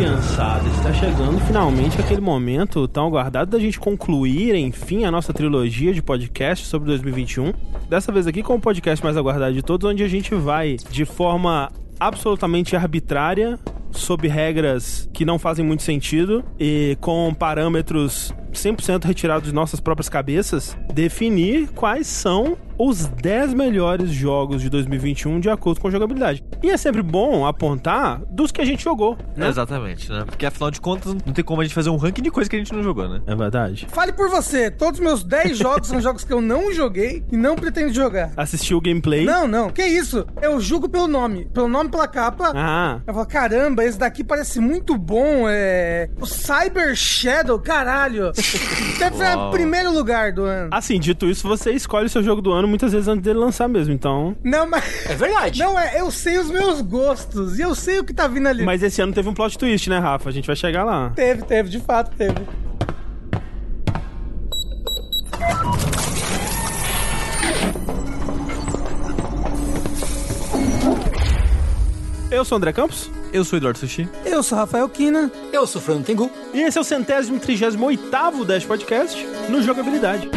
criançada, está chegando finalmente aquele momento tão aguardado da gente concluir, enfim, a nossa trilogia de podcast sobre 2021. Dessa vez aqui com o podcast mais aguardado de todos, onde a gente vai, de forma absolutamente arbitrária, sob regras que não fazem muito sentido e com parâmetros 100% retirados de nossas próprias cabeças, definir quais são os 10 melhores jogos de 2021 de acordo com a jogabilidade. E é sempre bom apontar dos que a gente jogou, né? Exatamente, né? Porque afinal de contas, não tem como a gente fazer um ranking de coisa que a gente não jogou, né? É verdade. Fale por você, todos os meus 10 jogos são jogos que eu não joguei e não pretendo jogar. Assistiu o gameplay. Não, não, que isso? Eu julgo pelo nome. Pelo nome, pela capa. Ah, Eu falo, caramba, esse daqui parece muito bom. É. O Cyber Shadow, caralho. Deve ser o primeiro lugar do ano. assim, dito isso, você escolhe o seu jogo do ano muitas vezes antes dele lançar mesmo, então... Não, mas. É verdade. Não, é, eu sei os meus gostos e eu sei o que tá vindo ali. Mas esse ano teve um plot twist, né, Rafa? A gente vai chegar lá. Teve, teve, de fato teve. Eu sou o André Campos. Eu sou o Eduardo Sushi. Eu sou Rafael Kina. Eu sou o Fernando Tengu. E esse é o centésimo trigésimo oitavo Dash Podcast no Jogabilidade.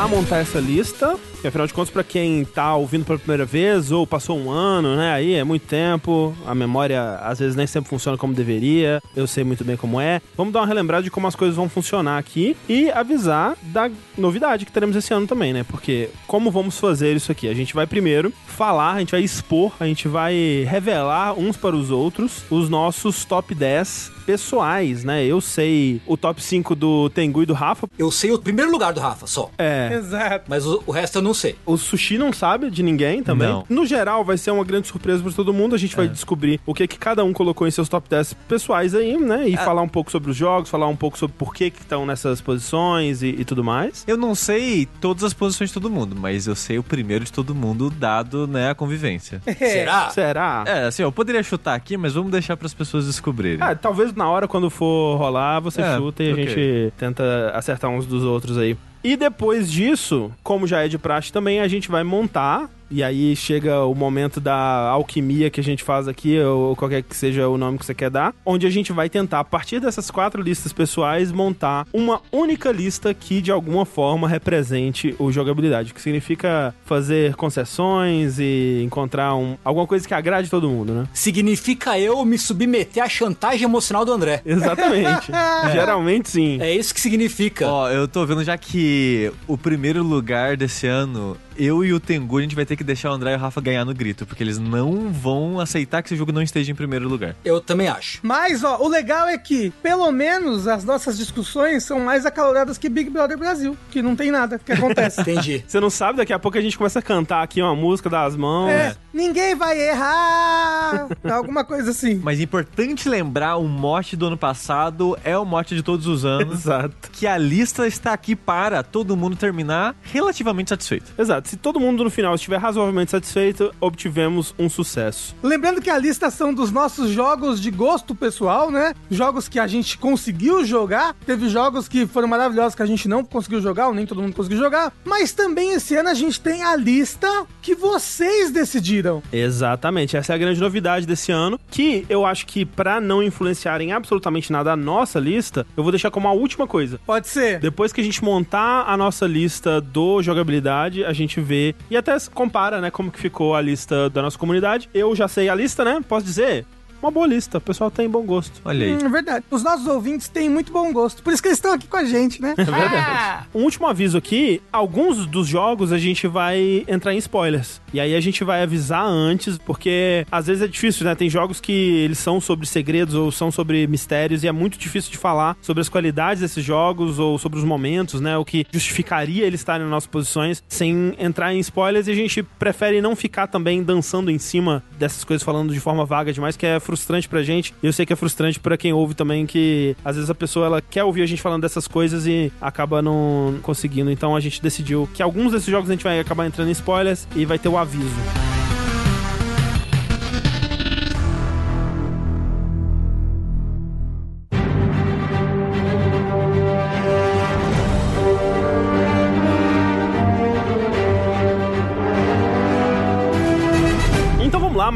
Lá montar essa lista. E afinal de contas, pra quem tá ouvindo pela primeira vez ou passou um ano, né? Aí é muito tempo, a memória às vezes nem sempre funciona como deveria. Eu sei muito bem como é. Vamos dar uma relembrada de como as coisas vão funcionar aqui e avisar da novidade que teremos esse ano também, né? Porque como vamos fazer isso aqui? A gente vai primeiro falar, a gente vai expor, a gente vai revelar uns para os outros os nossos top 10 pessoais, né? Eu sei o top 5 do Tengu e do Rafa. Eu sei o primeiro lugar do Rafa, só. É. Exato. Mas o, o resto eu não sei. O sushi não sabe de ninguém também. Não. No geral, vai ser uma grande surpresa pra todo mundo. A gente vai descobrir o que, que cada um colocou em seus top 10 pessoais aí, né? E falar um pouco sobre os jogos, falar um pouco sobre por que que estão nessas posições e, e tudo mais. Eu não sei todas as posições de todo mundo, mas eu sei o primeiro de todo mundo, dado, né, a convivência. Será? Será? É, assim, eu poderia chutar aqui, mas vamos deixar para as pessoas descobrirem. Ah, talvez na hora, quando for rolar, você É, chuta e a ok. gente tenta acertar uns dos outros aí. E depois disso, como já é de praxe também, a gente vai montar. E aí chega o momento da alquimia que a gente faz aqui, ou qualquer que seja o nome que você quer dar, onde a gente vai tentar, a partir dessas quatro listas pessoais, montar uma única lista que de alguma forma represente o jogabilidade, que significa fazer concessões e encontrar um, alguma coisa que agrade todo mundo, né? Significa eu me submeter à chantagem emocional do André. Exatamente. Geralmente sim. É isso que significa. Ó, eu tô vendo já que o primeiro lugar desse ano, eu e o Tengu, a gente vai ter que deixar o André e o Rafa ganhar no grito, porque eles não vão aceitar que esse jogo não esteja em primeiro lugar. Eu também acho. Mas, ó, o legal é que, pelo menos, as nossas discussões são mais acaloradas que Big Brother Brasil, que não tem nada que acontece. Entendi. Você não sabe, daqui a pouco a gente começa a cantar aqui uma música das mãos. É, ninguém vai errar! Alguma coisa assim. Mas é importante lembrar, o mote do ano passado é o mote de todos os anos. Exato. Que a lista está aqui para todo mundo terminar relativamente satisfeito. Exato. Se todo mundo no final estiver razoavelmente satisfeito, obtivemos um sucesso. Lembrando que a lista são dos nossos jogos de gosto pessoal, né? Jogos que a gente conseguiu jogar. Teve jogos que foram maravilhosos que a gente não conseguiu jogar, ou nem todo mundo conseguiu jogar. Mas também esse ano a gente tem a lista que vocês decidiram. Exatamente. Essa é a grande novidade desse ano, que eu acho que pra não influenciar em absolutamente nada a nossa lista, eu vou deixar como a última coisa. Pode ser. Depois que a gente montar a nossa lista do jogabilidade, a gente vê e até compara, né, como que ficou a lista da nossa comunidade. Eu já sei a lista, né? Posso dizer? Uma boa lista. O pessoal tem bom gosto. Olha aí. Hum, é verdade. Os nossos ouvintes têm muito bom gosto. Por isso que eles estão aqui com a gente, né? É verdade. Um último aviso aqui: alguns dos jogos a gente vai entrar em spoilers. E aí a gente vai avisar antes, porque às vezes é difícil, né? Tem jogos que eles são sobre segredos ou são sobre mistérios, e é muito difícil de falar sobre as qualidades desses jogos ou sobre os momentos, né? O que justificaria eles estarem nas nossas posições sem entrar em spoilers. E a gente prefere não ficar também dançando em cima dessas coisas, falando de forma vaga demais, que é frustrante pra gente. E eu sei que é frustrante pra quem ouve também, que às vezes a pessoa ela quer ouvir a gente falando dessas coisas e acaba não conseguindo. Então a gente decidiu que alguns desses jogos a gente vai acabar entrando em spoilers e vai ter o aviso.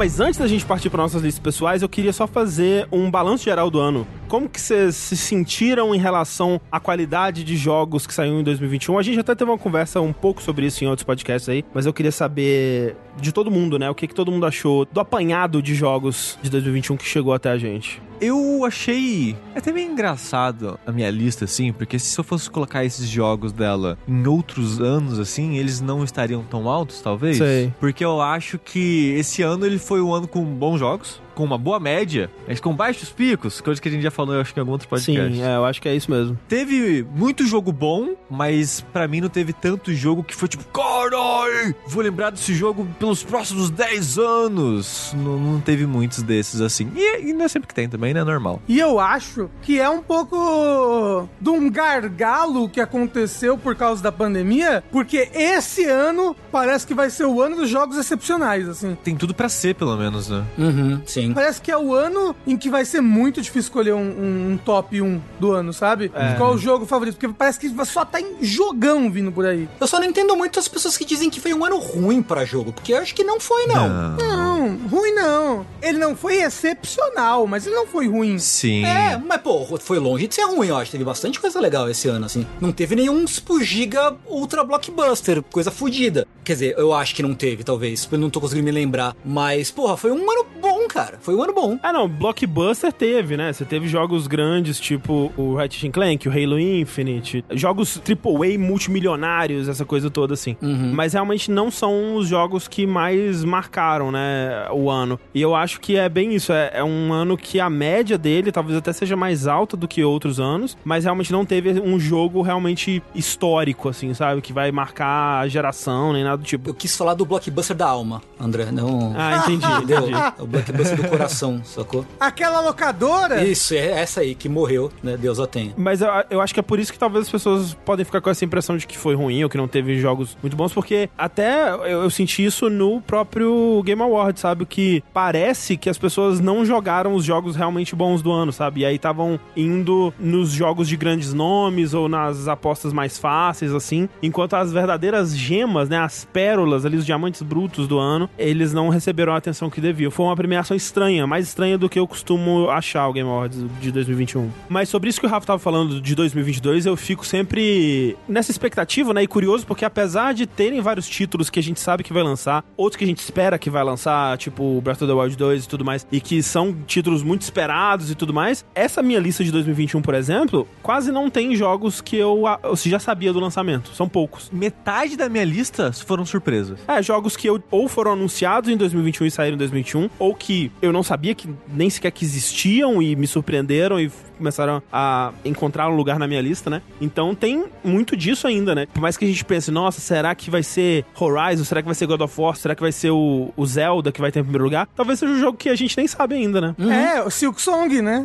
Mas antes da gente partir para nossas listas pessoais, eu queria só fazer um balanço geral do ano. Como que vocês se sentiram em relação à qualidade de jogos que saiu em 2021? A gente até teve uma conversa um pouco sobre isso em outros podcasts aí, mas eu queria saber de todo mundo, né? O que, que todo mundo achou do apanhado de jogos de 2021 que chegou até a gente. Eu achei até meio engraçado a minha lista, assim, porque se eu fosse colocar esses jogos dela em outros anos, assim, eles não estariam tão altos, talvez. Sei. Porque eu acho que esse ano ele foi um ano com bons jogos, com uma boa média, mas com baixos picos, coisa que a gente já falou, eu acho que em algum outro podcast. Sim, é, eu acho que é isso mesmo. Teve muito jogo bom, mas pra mim não teve tanto jogo que foi tipo, carai, vou lembrar desse jogo pelos próximos 10 anos. Não, não teve muitos desses assim. E, e não é sempre que tem também, né? Normal. E eu acho que é um pouco de um gargalo que aconteceu por causa da pandemia, porque esse ano parece que vai ser o ano dos jogos excepcionais, assim. Tem tudo pra ser, pelo menos, né? Uhum, sim. Parece que é o ano em que vai ser muito difícil escolher um, um- um top 1 do ano, sabe? É. Qual o jogo favorito? Porque parece que só tá em jogão vindo por aí. Eu só não entendo muito as pessoas que dizem que foi um ano ruim pra jogo, porque eu acho que não foi, não. Não, ruim não. Ele não foi excepcional, mas ele não foi ruim. Sim. É, mas pô, foi longe de ser ruim, eu acho. Teve bastante coisa legal esse ano, assim. Não teve nenhum tipo, giga ultra blockbuster, coisa fodida. Quer dizer, eu acho que não teve, talvez. Eu não tô conseguindo me lembrar. Mas, porra, foi um ano bom, cara. Foi um ano bom. Ah, não, blockbuster teve, né? Você teve jogos grandes, tipo o Ratchet Clank, o Halo Infinite, jogos AAA multimilionários, essa coisa toda assim. Mas realmente não são os jogos que mais marcaram, né, o ano. E eu acho que é bem isso, é, é um ano que a média dele talvez até seja mais alta do que outros anos, mas realmente não teve um jogo realmente histórico, assim, sabe? Que vai marcar a geração, nem nada do tipo. Eu quis falar do blockbuster da alma, André, não... Ah, entendi, entendi. O blockbuster do coração, sacou? Aquela locadora. Isso, é essa aí que morreu, né? Deus a tenha. Mas eu, eu acho que é por isso que talvez as pessoas podem ficar com essa impressão de que foi ruim ou que não teve jogos muito bons, porque até eu, eu senti isso no próprio Game Awards, sabe? Que parece que as pessoas não jogaram os jogos realmente bons do ano, sabe? E aí estavam indo nos jogos de grandes nomes ou nas apostas mais fáceis, assim, enquanto as verdadeiras gemas, né? As pérolas ali, os diamantes brutos do ano, eles não receberam a atenção que deviam. Foi uma premiação estranha, mais estranha do que eu costumo achar o Game Awards de 2021. Mas sobre isso que o Rafa tava falando de 2022, eu fico sempre nessa expectativa, né? E curioso, porque apesar de terem vários títulos que a gente sabe que vai lançar, outros que a gente espera que vai lançar, tipo Breath of the Wild 2 e tudo mais, e que são títulos muito esperados e tudo mais, essa minha lista de 2021, por exemplo, quase não tem jogos que eu, eu já sabia do lançamento. São poucos. Metade da minha lista foram surpresas. É, jogos que eu, ou foram anunciados em 2021 e saíram em 2021, ou que eu não sabia que nem sequer que existiam e me surpreenderam e começaram a encontrar um lugar na minha lista, né? Então tem muito disso ainda, né? Por mais que a gente pense, nossa, será que vai ser Horizon? Será que vai ser God of War? Será que vai ser o, o Zelda que vai ter em primeiro lugar? Talvez seja um jogo que a gente nem sabe ainda, né? É, o Silk Song, né?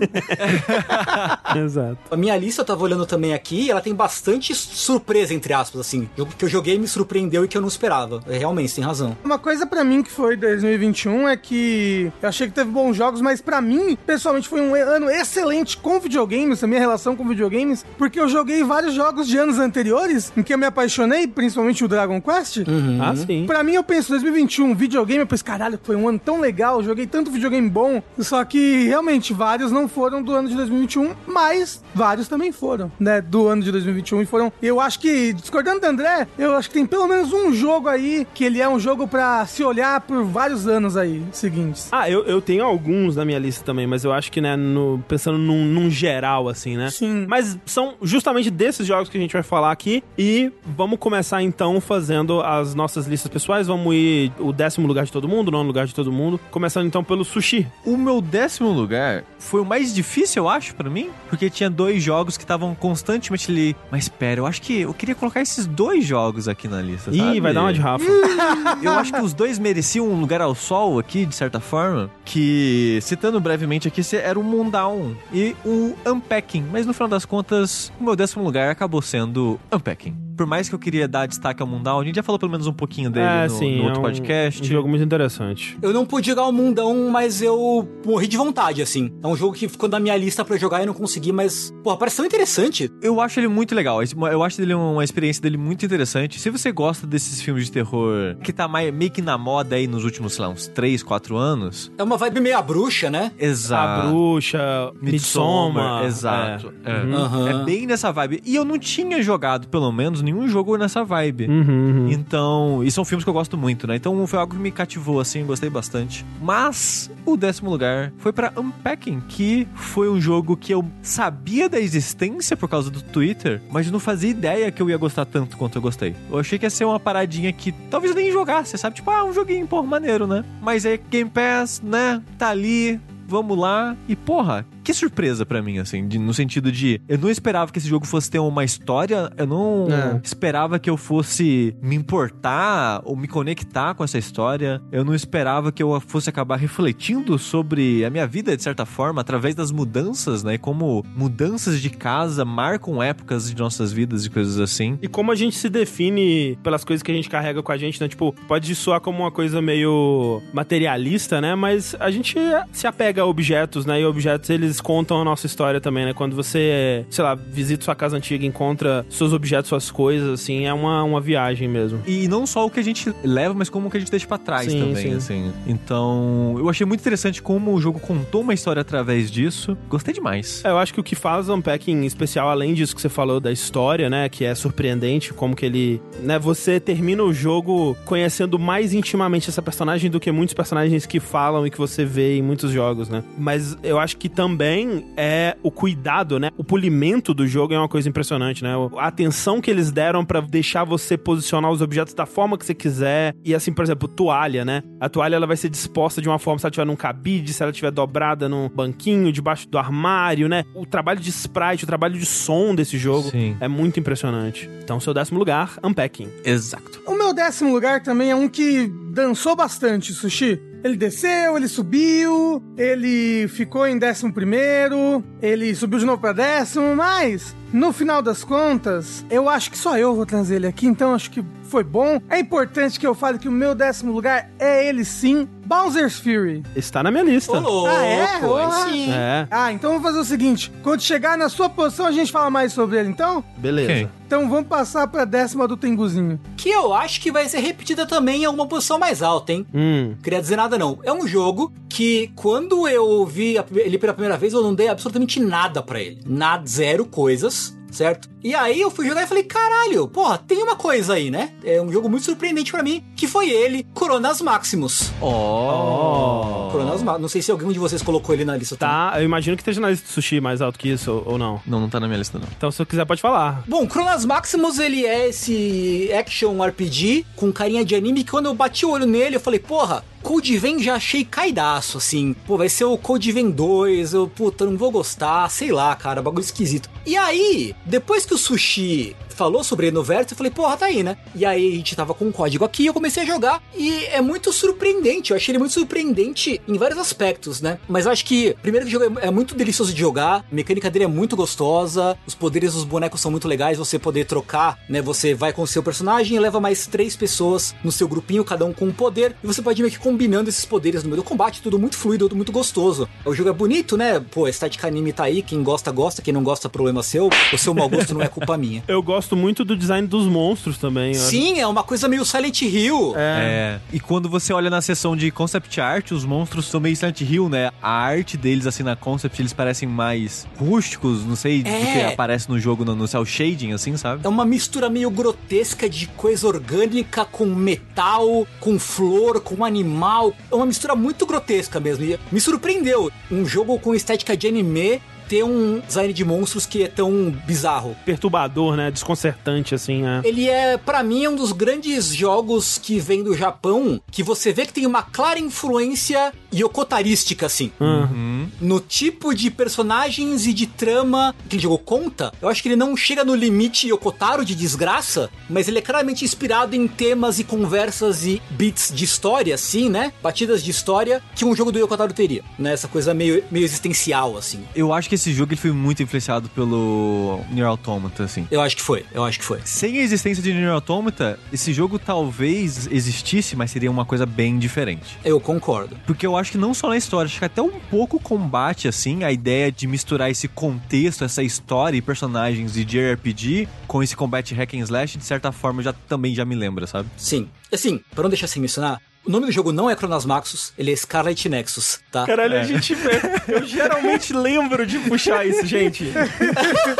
Exato. A minha lista eu tava olhando também aqui e ela tem bastante surpresa, entre aspas, assim. Jogo que eu joguei e me surpreendeu e que eu não esperava. Realmente, tem razão. Uma coisa pra mim que foi 2021 é que eu achei que teve bons jogos, mas pra mim, pessoalmente, foi um ano excelente com videogames, a minha relação com videogames, porque eu joguei vários jogos de anos anteriores em que eu me apaixonei, principalmente o Dragon Quest. Ah, sim. Pra mim, eu penso, 2021, videogame, eu penso, caralho, foi um ano tão legal, joguei tanto videogame bom, só que realmente vários não foram do ano de 2021, mas vários também foram, né, do ano de 2021 e foram, eu acho que, discordando do André, eu acho que tem pelo menos um jogo aí, que ele é um jogo pra se olhar por vários anos aí, seguintes. Ah, eu, eu tenho alguns na minha lista também, mas eu acho que, né, no- pensando num, num geral, assim, né? Sim. Mas são justamente desses jogos que a gente vai falar aqui. E vamos começar então fazendo as nossas listas pessoais. Vamos ir o décimo lugar de todo mundo, o nono lugar de todo mundo. Começando então pelo sushi. O meu décimo lugar foi o mais difícil, eu acho, pra mim, porque tinha dois jogos que estavam constantemente ali. Mas pera, eu acho que eu queria colocar esses dois jogos aqui na lista? Ih, vai dar uma de Rafa. Eu acho que os dois mereciam um lugar ao sol aqui, de certa forma. Que, citando brevemente aqui, era o Moondown e o Unpacking. Mas no final das contas, o meu décimo lugar acabou sendo Unpacking. Por mais que eu queria dar destaque ao Moondown, a gente já falou pelo menos um pouquinho dele é, no, sim. no é outro um- podcast. Um jogo muito interessante. Eu não pude jogar o Mundão, mas eu morri de vontade, assim. É um jogo que ficou na minha lista pra eu jogar e não consegui, mas, porra, parece tão interessante. Eu acho ele muito legal. Eu acho ele uma experiência dele muito interessante. Se você gosta desses filmes de terror que tá mais, meio que na moda aí nos últimos, sei lá, uns 3, 4 anos. É uma vibe meio a bruxa, né? Exato. A Bruxa, Midsommar. Exato. É. É. Uhum. É bem nessa vibe. E eu não tinha jogado, pelo menos, nenhum jogo nessa vibe. Uhum, uhum. Então, e são filmes que eu gosto muito, né? Então foi algo que me cativou, assim, gostei bastante. Mas o décimo lugar foi pra Unpacking, que foi um jogo que eu sabia da existência por causa do Twitter, mas não fazia ideia que eu ia gostar tanto quanto eu gostei. Eu achei que ia ser uma paradinha que talvez nem jogasse, sabe? Tipo, ah, um joguinho, porra, maneiro, né? Mas é Game Pass, né? Tá ali, vamos lá. E, porra, que surpresa pra mim, assim, de- no sentido de eu não esperava que esse jogo fosse ter uma história, eu não É. esperava que eu fosse me importar ou me conectar com essa história, eu não esperava que eu fosse acabar refletindo sobre a minha vida de certa forma através das mudanças, né? E como mudanças de casa marcam épocas de nossas vidas e coisas assim. E como a gente se define pelas coisas que a gente carrega com a gente, né? Tipo, pode soar como uma coisa meio materialista, né? Mas a gente se apega a objetos, né? E objetos, eles contam a nossa história também, né? Quando você, sei lá, visita sua casa antiga, encontra seus objetos, suas coisas, assim, é uma, uma viagem mesmo. E não só o que a gente leva, mas como o que a gente deixa pra trás Sim, também, sim. assim. Então, eu achei muito interessante como o jogo contou uma história através disso. Gostei demais. É, eu acho que o que faz o Unpacking especial, além disso que você falou da história, né, que é surpreendente, como que ele, né, você termina o jogo conhecendo mais intimamente essa personagem do que muitos personagens que falam e que você vê em muitos jogos, né? Mas eu acho que também é o cuidado, né? O polimento do jogo é uma coisa impressionante, né? A atenção que eles deram pra deixar você posicionar os objetos da forma que você quiser. E assim, por exemplo, toalha, né? A toalha ela vai ser disposta de uma forma se ela estiver num cabide, se ela estiver dobrada num banquinho, debaixo do armário, né? O trabalho de sprite, o trabalho de som desse jogo Sim. é muito impressionante. Então, seu décimo lugar, Unpacking. Exato. O meu décimo lugar também é um que dançou bastante, Sushi. Ele desceu, ele subiu, ele ficou em décimo primeiro, ele subiu de novo pra décimo, mas no final das contas, eu acho que só eu vou trazer ele aqui, então acho que foi bom. É importante que eu fale que o meu décimo lugar é ele sim, Bowser's Fury. Está na minha lista. Ô, louco, Ah, é? sim. É, Ah, então vamos fazer o seguinte: quando chegar na sua posição, a gente fala mais sobre ele, então? beleza. Ok. Então vamos passar pra décima do Tenguzinho. Que eu acho que vai ser repetida também em alguma posição mais alta, hein? Hum, Queria dizer nada não. É um jogo que quando eu vi ele pela primeira vez, eu não dei absolutamente nada pra ele. Nada, zero coisas, certo? E aí eu fui jogar e falei, caralho, porra, tem uma coisa aí, né? É um jogo muito surpreendente pra mim, que foi ele, Coronas Maximus. Oh. Coronas Maximus. Não sei se algum de vocês colocou ele na lista também. tá, eu imagino que esteja na lista de sushi mais alto que isso, ou, não. Não, não tá na minha lista, não. Então, se eu quiser, pode falar. Bom, Chronas Maximus, ele é esse action RPG com carinha de anime que quando eu bati o olho nele, eu falei, porra, Code Vein já achei caidaço, assim. Pô, vai ser o Code Vein 2, eu, puta, não vou gostar, sei lá, cara, bagulho esquisito. E aí, depois que o Sushi falou sobre ele no Vértice, eu falei, porra, tá aí, né? E aí a gente tava com um código aqui, eu comecei a jogar e é muito surpreendente. Eu achei ele muito surpreendente em vários aspectos, né? Mas eu acho que, primeiro que o jogo é é muito delicioso de jogar, a mecânica dele é muito gostosa, os poderes dos bonecos são muito legais, você poder trocar, né? Você vai com o seu personagem e leva mais três pessoas no seu grupinho, cada um com um poder, e você pode meio que combinando esses poderes no meio do combate, tudo muito fluido, tudo muito gostoso. O jogo é bonito, né? Pô, estética anime tá aí, quem gosta, gosta, quem não gosta, problema seu. O seu mau gosto não é culpa minha. Eu gosto muito do design dos monstros também. Sim, é uma coisa meio Silent Hill. É. E quando você olha na seção de concept art, os monstros são meio Silent Hill, né? A arte deles, assim, na concept, eles parecem mais rústicos, não sei, do É. que aparece no jogo no, no cel shading, assim, sabe? É uma mistura meio grotesca de coisa orgânica com metal, com flor, com animal. É uma mistura muito grotesca mesmo. E me surpreendeu. Um jogo com estética de anime ter um design de monstros que é tão bizarro. Perturbador, né? Desconcertante, assim, né? Ele é, pra mim, é um dos grandes jogos que vem do Japão, que você vê que tem uma clara influência yokotarística, assim. Uhum. no tipo de personagens e de trama que ele jogou conta, eu acho que ele não chega no limite Yokotaro de desgraça, mas ele é claramente inspirado em temas e conversas e bits de história, assim, né? Batidas de história que um jogo do Yokotaro teria, né? Essa coisa meio, meio existencial, assim. Eu acho que esse jogo ele foi muito influenciado pelo Nier Automata, assim. Eu acho que foi, eu acho que foi. Sem a existência de Nier Automata, esse jogo talvez existisse, mas seria uma coisa bem diferente. Eu concordo. Porque eu acho que não só na história, acho que até um pouco combate, assim, a ideia de misturar esse contexto, essa história e personagens de JRPG com esse combate hack and slash, de certa forma, já também já me lembra, sabe? Sim. Assim, pra não deixar sem mencionar, o nome do jogo não é Chronos Maxus, ele é Scarlet Nexus, tá? Caralho, É. a gente vê. Eu geralmente lembro de puxar isso, gente.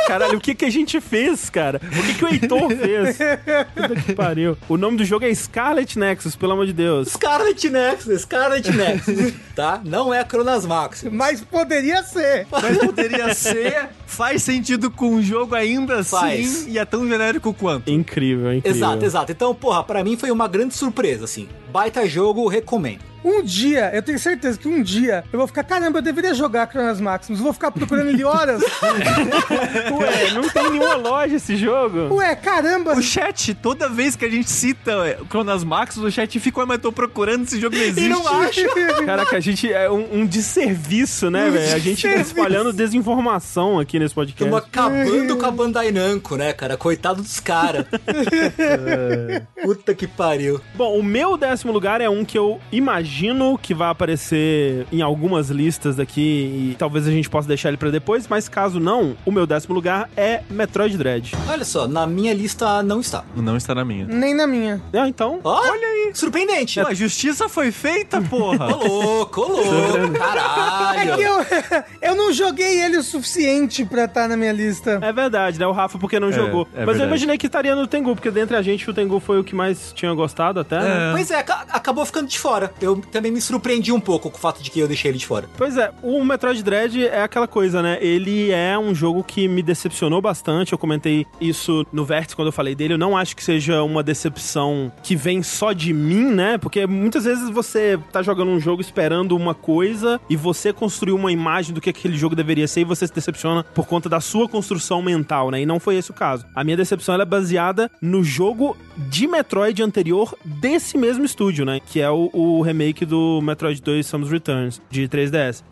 Caralho, o que que a gente fez, cara? O que que o Heitor fez? Puta que pariu. O nome do jogo é Scarlet Nexus, pelo amor de Deus. Scarlet Nexus, Scarlet Nexus, tá? Não é Chronos Maxus. Mas poderia ser. Mas poderia ser, faz sentido com o jogo ainda Faz. assim, e é tão genérico quanto. Incrível, incrível. Exato, exato. Então, porra, pra mim foi uma grande surpresa, assim. Baita jogo, recomendo. Um dia, eu tenho certeza que um dia eu vou ficar, caramba, eu deveria jogar Cronas Maximus, vou ficar procurando ele horas. Ué, não tem nenhuma loja esse jogo? Ué, caramba. O chat, toda vez que a gente cita é, o Chronos Max, o chat fica, "Ué, mas eu tô procurando, esse jogo não existe. não acha. Caraca, a gente é um, um desserviço, né, velho? A gente tá espalhando desinformação aqui nesse podcast. Estamos acabando com a Bandai Namco, né, cara? Coitado dos caras. Puta que pariu. Bom, o meu décimo lugar é um que eu imagino que vai aparecer em algumas listas daqui e talvez a gente possa deixar ele pra depois, mas caso não, o meu décimo lugar é Metroid Dread. Olha só, na minha lista não está. Não está na minha. Nem na minha. Ah, então, Olha aí. Surpreendente. A justiça foi feita, porra. Ô louco, ô louco. É que Caralho. eu, eu não joguei ele o suficiente pra estar na minha lista. é verdade, né? O Rafa porque não jogou. é mas eu verdade. imaginei que estaria no Tengu, porque dentre a gente o Tengu foi o que mais tinha gostado até, né? Pois é, aca- acabou ficando de fora. Eu também me surpreendi um pouco com o fato de que eu deixei ele de fora. Pois é, o Metroid Dread é aquela coisa, né? Ele é um jogo que me decepcionou bastante. Eu comentei isso no Vértice quando eu falei dele. Eu não acho que seja uma decepção que vem só de mim, né? Porque muitas vezes você tá jogando um jogo esperando uma coisa e você construiu uma imagem do que aquele jogo deveria ser e você se decepciona por conta da sua construção mental, né? E não foi esse o caso. A minha decepção é baseada no jogo de Metroid anterior desse mesmo estúdio, né? Que é o, o remake do Metroid 2 Samus Returns, de 3DS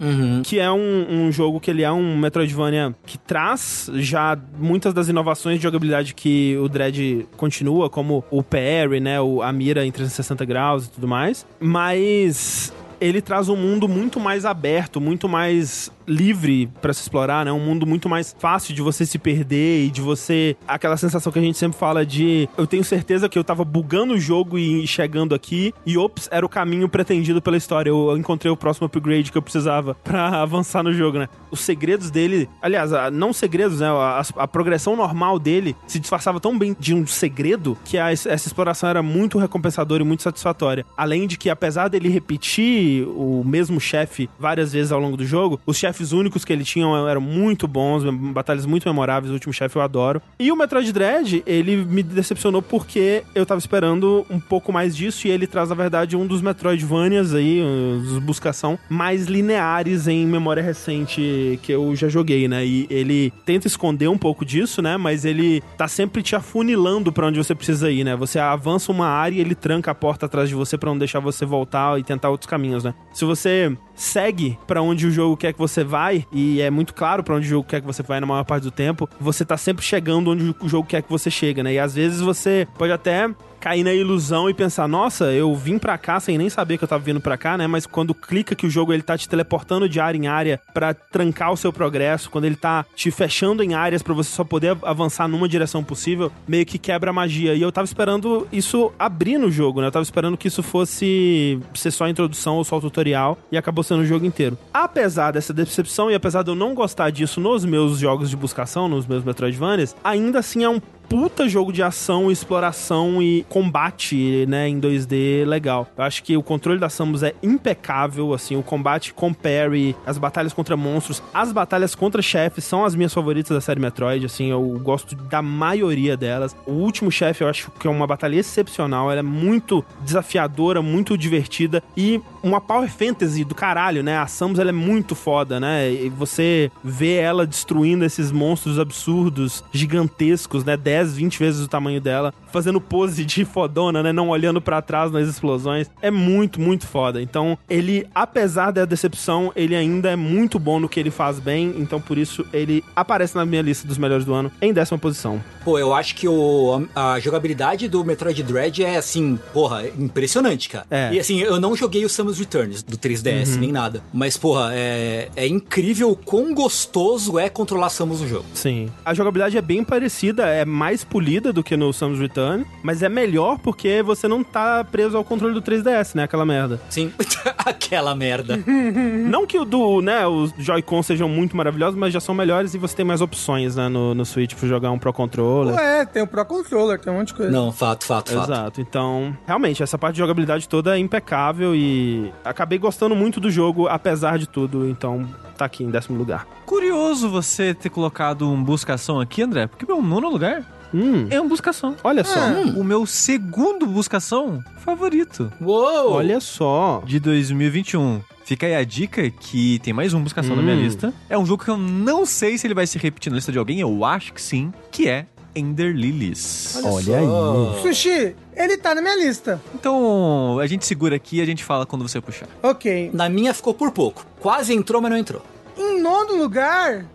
que é um, um jogo que ele é um Metroidvania que traz já muitas das inovações de jogabilidade que o Dread continua, como o parry, né, o, a mira em 360 graus e tudo mais, mas ele traz um mundo muito mais aberto, muito mais livre pra se explorar, né? Um mundo muito mais fácil de você se perder e de você aquela sensação que a gente sempre fala de eu tenho certeza que eu tava bugando o jogo e chegando aqui e ops, era o caminho pretendido pela história. Eu encontrei o próximo upgrade que eu precisava pra avançar no jogo, né? Os segredos dele, aliás, não segredos, né? A, a progressão normal dele se disfarçava tão bem de um segredo que a- essa exploração era muito recompensadora e muito satisfatória. Além de que, apesar dele repetir o mesmo chefe várias vezes ao longo do jogo, os chefes únicos que ele tinha eram muito bons, batalhas muito memoráveis. O último chefe eu adoro. E o Metroid Dread, ele me decepcionou porque eu tava esperando um pouco mais disso e ele traz, na verdade, um dos Metroidvanias aí, os buscação, mais lineares em memória recente que eu já joguei, né? E ele tenta esconder um pouco disso, né? Mas ele tá sempre te afunilando pra onde você precisa ir, né? Você avança uma área e ele tranca a porta atrás de você pra não deixar você voltar e tentar outros caminhos, né? Se você segue pra onde o jogo quer que você vai, e é muito claro pra onde o jogo quer que você vai na maior parte do tempo, você tá sempre chegando onde o jogo quer que você chega, né? E às vezes você pode até cair na ilusão e pensar, nossa, eu vim pra cá sem nem saber que eu tava vindo pra cá, né? Mas quando clica que o jogo ele tá te teleportando de área em área pra trancar o seu progresso, quando ele tá te fechando em áreas pra você só poder avançar numa direção possível, meio que quebra a magia. E eu tava esperando isso abrir no jogo, né? Eu tava esperando que isso fosse ser só a introdução ou só o tutorial e acabou sendo o jogo inteiro. Apesar dessa decepção e apesar de eu não gostar disso nos meus jogos de buscação, nos meus Metroidvanias, ainda assim é um puta jogo de ação, exploração e combate, né, em 2D legal. Eu acho que o controle da Samus é impecável, assim, o combate com parry, as batalhas contra monstros, as batalhas contra chefes são as minhas favoritas da série Metroid, assim, eu gosto da maioria delas. O último chefe eu acho que é uma batalha excepcional, ela é muito desafiadora, muito divertida e uma power fantasy do caralho, né? A Samus ela é muito foda, né? E você vê ela destruindo esses monstros absurdos, gigantescos, né? 10, 20 vezes o tamanho dela, fazendo pose de fodona, né? Não olhando para trás nas explosões. É muito, muito foda. Então, ele, apesar da decepção, ele ainda é muito bom no que ele faz bem. Então, por isso, ele aparece na minha lista dos melhores do ano em décima posição. Pô, eu acho que o, a, a jogabilidade do Metroid Dread é, assim, porra, impressionante, cara. É. E, assim, eu não joguei o Samus Returns do 3DS, nem nada. Mas, porra, é, é incrível o quão gostoso é controlar Samus no jogo. Sim. A jogabilidade é bem parecida, é mais polida do que no Samus Return, mas é melhor porque você não tá preso ao controle do 3DS, né? Aquela merda. Sim, aquela merda. não que o do, né, os Joy-Con sejam muito maravilhosos, mas já são melhores e você tem mais opções, né, no, no Switch pra jogar um Pro Controller. Ué, tem o Pro Controller, tem um monte de coisa. Não, fato, fato, fato. Exato. Então, realmente, essa parte de jogabilidade toda é impecável e acabei gostando muito do jogo, apesar de tudo. Então, tá aqui em décimo lugar. Curioso você ter colocado um buscação aqui, André, porque meu nono lugar Hum, é um buscação. olha só. O meu segundo buscação favorito Uou! Olha só. de 2021. Fica aí a dica que tem mais um buscação na minha Hum. lista. É um jogo que eu não sei se ele vai se repetir na lista de alguém, eu acho que sim, que é Ender Lilies. Olha aí. Sushi, ele tá na minha lista. Então, a gente segura aqui e a gente fala quando você puxar. Ok. Na minha ficou por pouco. Quase entrou, mas não entrou. Em nono lugar,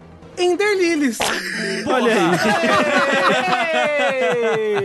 Ender Lilies. Olha aí.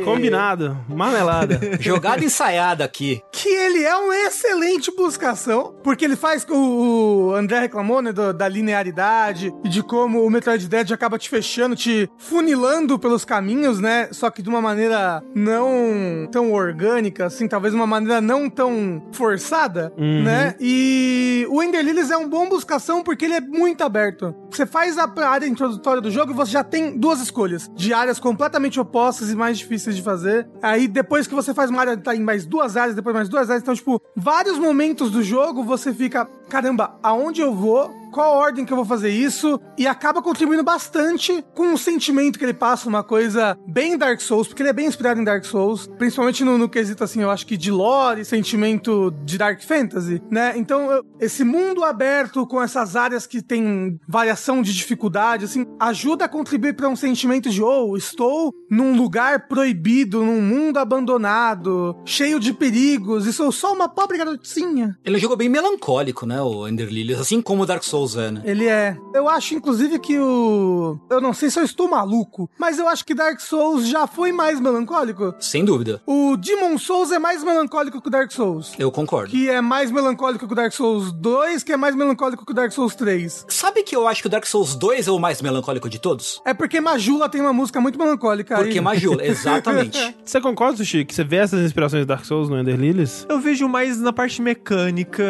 Combinado. Marmelada. Jogada ensaiada aqui. que ele é um excelente buscação, porque ele faz o, o André reclamou, né, do- da linearidade e de como o Metroid Dread acaba te fechando, te funilando pelos caminhos, né, só que de uma maneira não tão orgânica, assim, talvez uma maneira não tão forçada, Uhum. né, e o Ender Lilies é um bom buscação porque ele é muito aberto. Você faz a área introdutória do jogo você já tem duas escolhas, de áreas completamente opostas e mais difíceis de fazer. Aí depois que você faz uma área, tá em mais duas áreas, depois mais duas áreas, então, tipo, vários momentos do jogo você fica, caramba, aonde eu vou? Qual ordem que eu vou fazer isso? E acaba contribuindo bastante com o sentimento que ele passa, uma coisa bem Dark Souls, porque ele é bem inspirado em Dark Souls, principalmente no, no quesito, assim, eu acho que de lore, sentimento de Dark Fantasy, né? Então, eu- esse mundo aberto com essas áreas que tem variação de dificuldade, assim, ajuda a contribuir para um sentimento de, oh, estou num lugar proibido, num mundo abandonado, cheio de perigos, e sou só uma pobre garotinha. Ele é um jogo bem melancólico, né, o Ender Lilies, assim como o Dark Souls é, né? Ele é. Eu acho, inclusive, que o. Eu não sei se eu estou maluco, mas eu acho que Dark Souls já foi mais melancólico. Sem dúvida. O Demon Souls é mais melancólico que o Dark Souls. Eu concordo. Que é mais melancólico que o Dark Souls 2, que é mais melancólico que o Dark Souls 3. Sabe que eu acho que o Dark Souls 2 é o mais melancólico de todos? É porque Majula tem uma música muito melancólica. Porque aí. Majula, exatamente. Você concorda, Sushi, que você vê essas inspirações de Dark Souls no Ender Lilies? Eu vejo mais na parte mecânica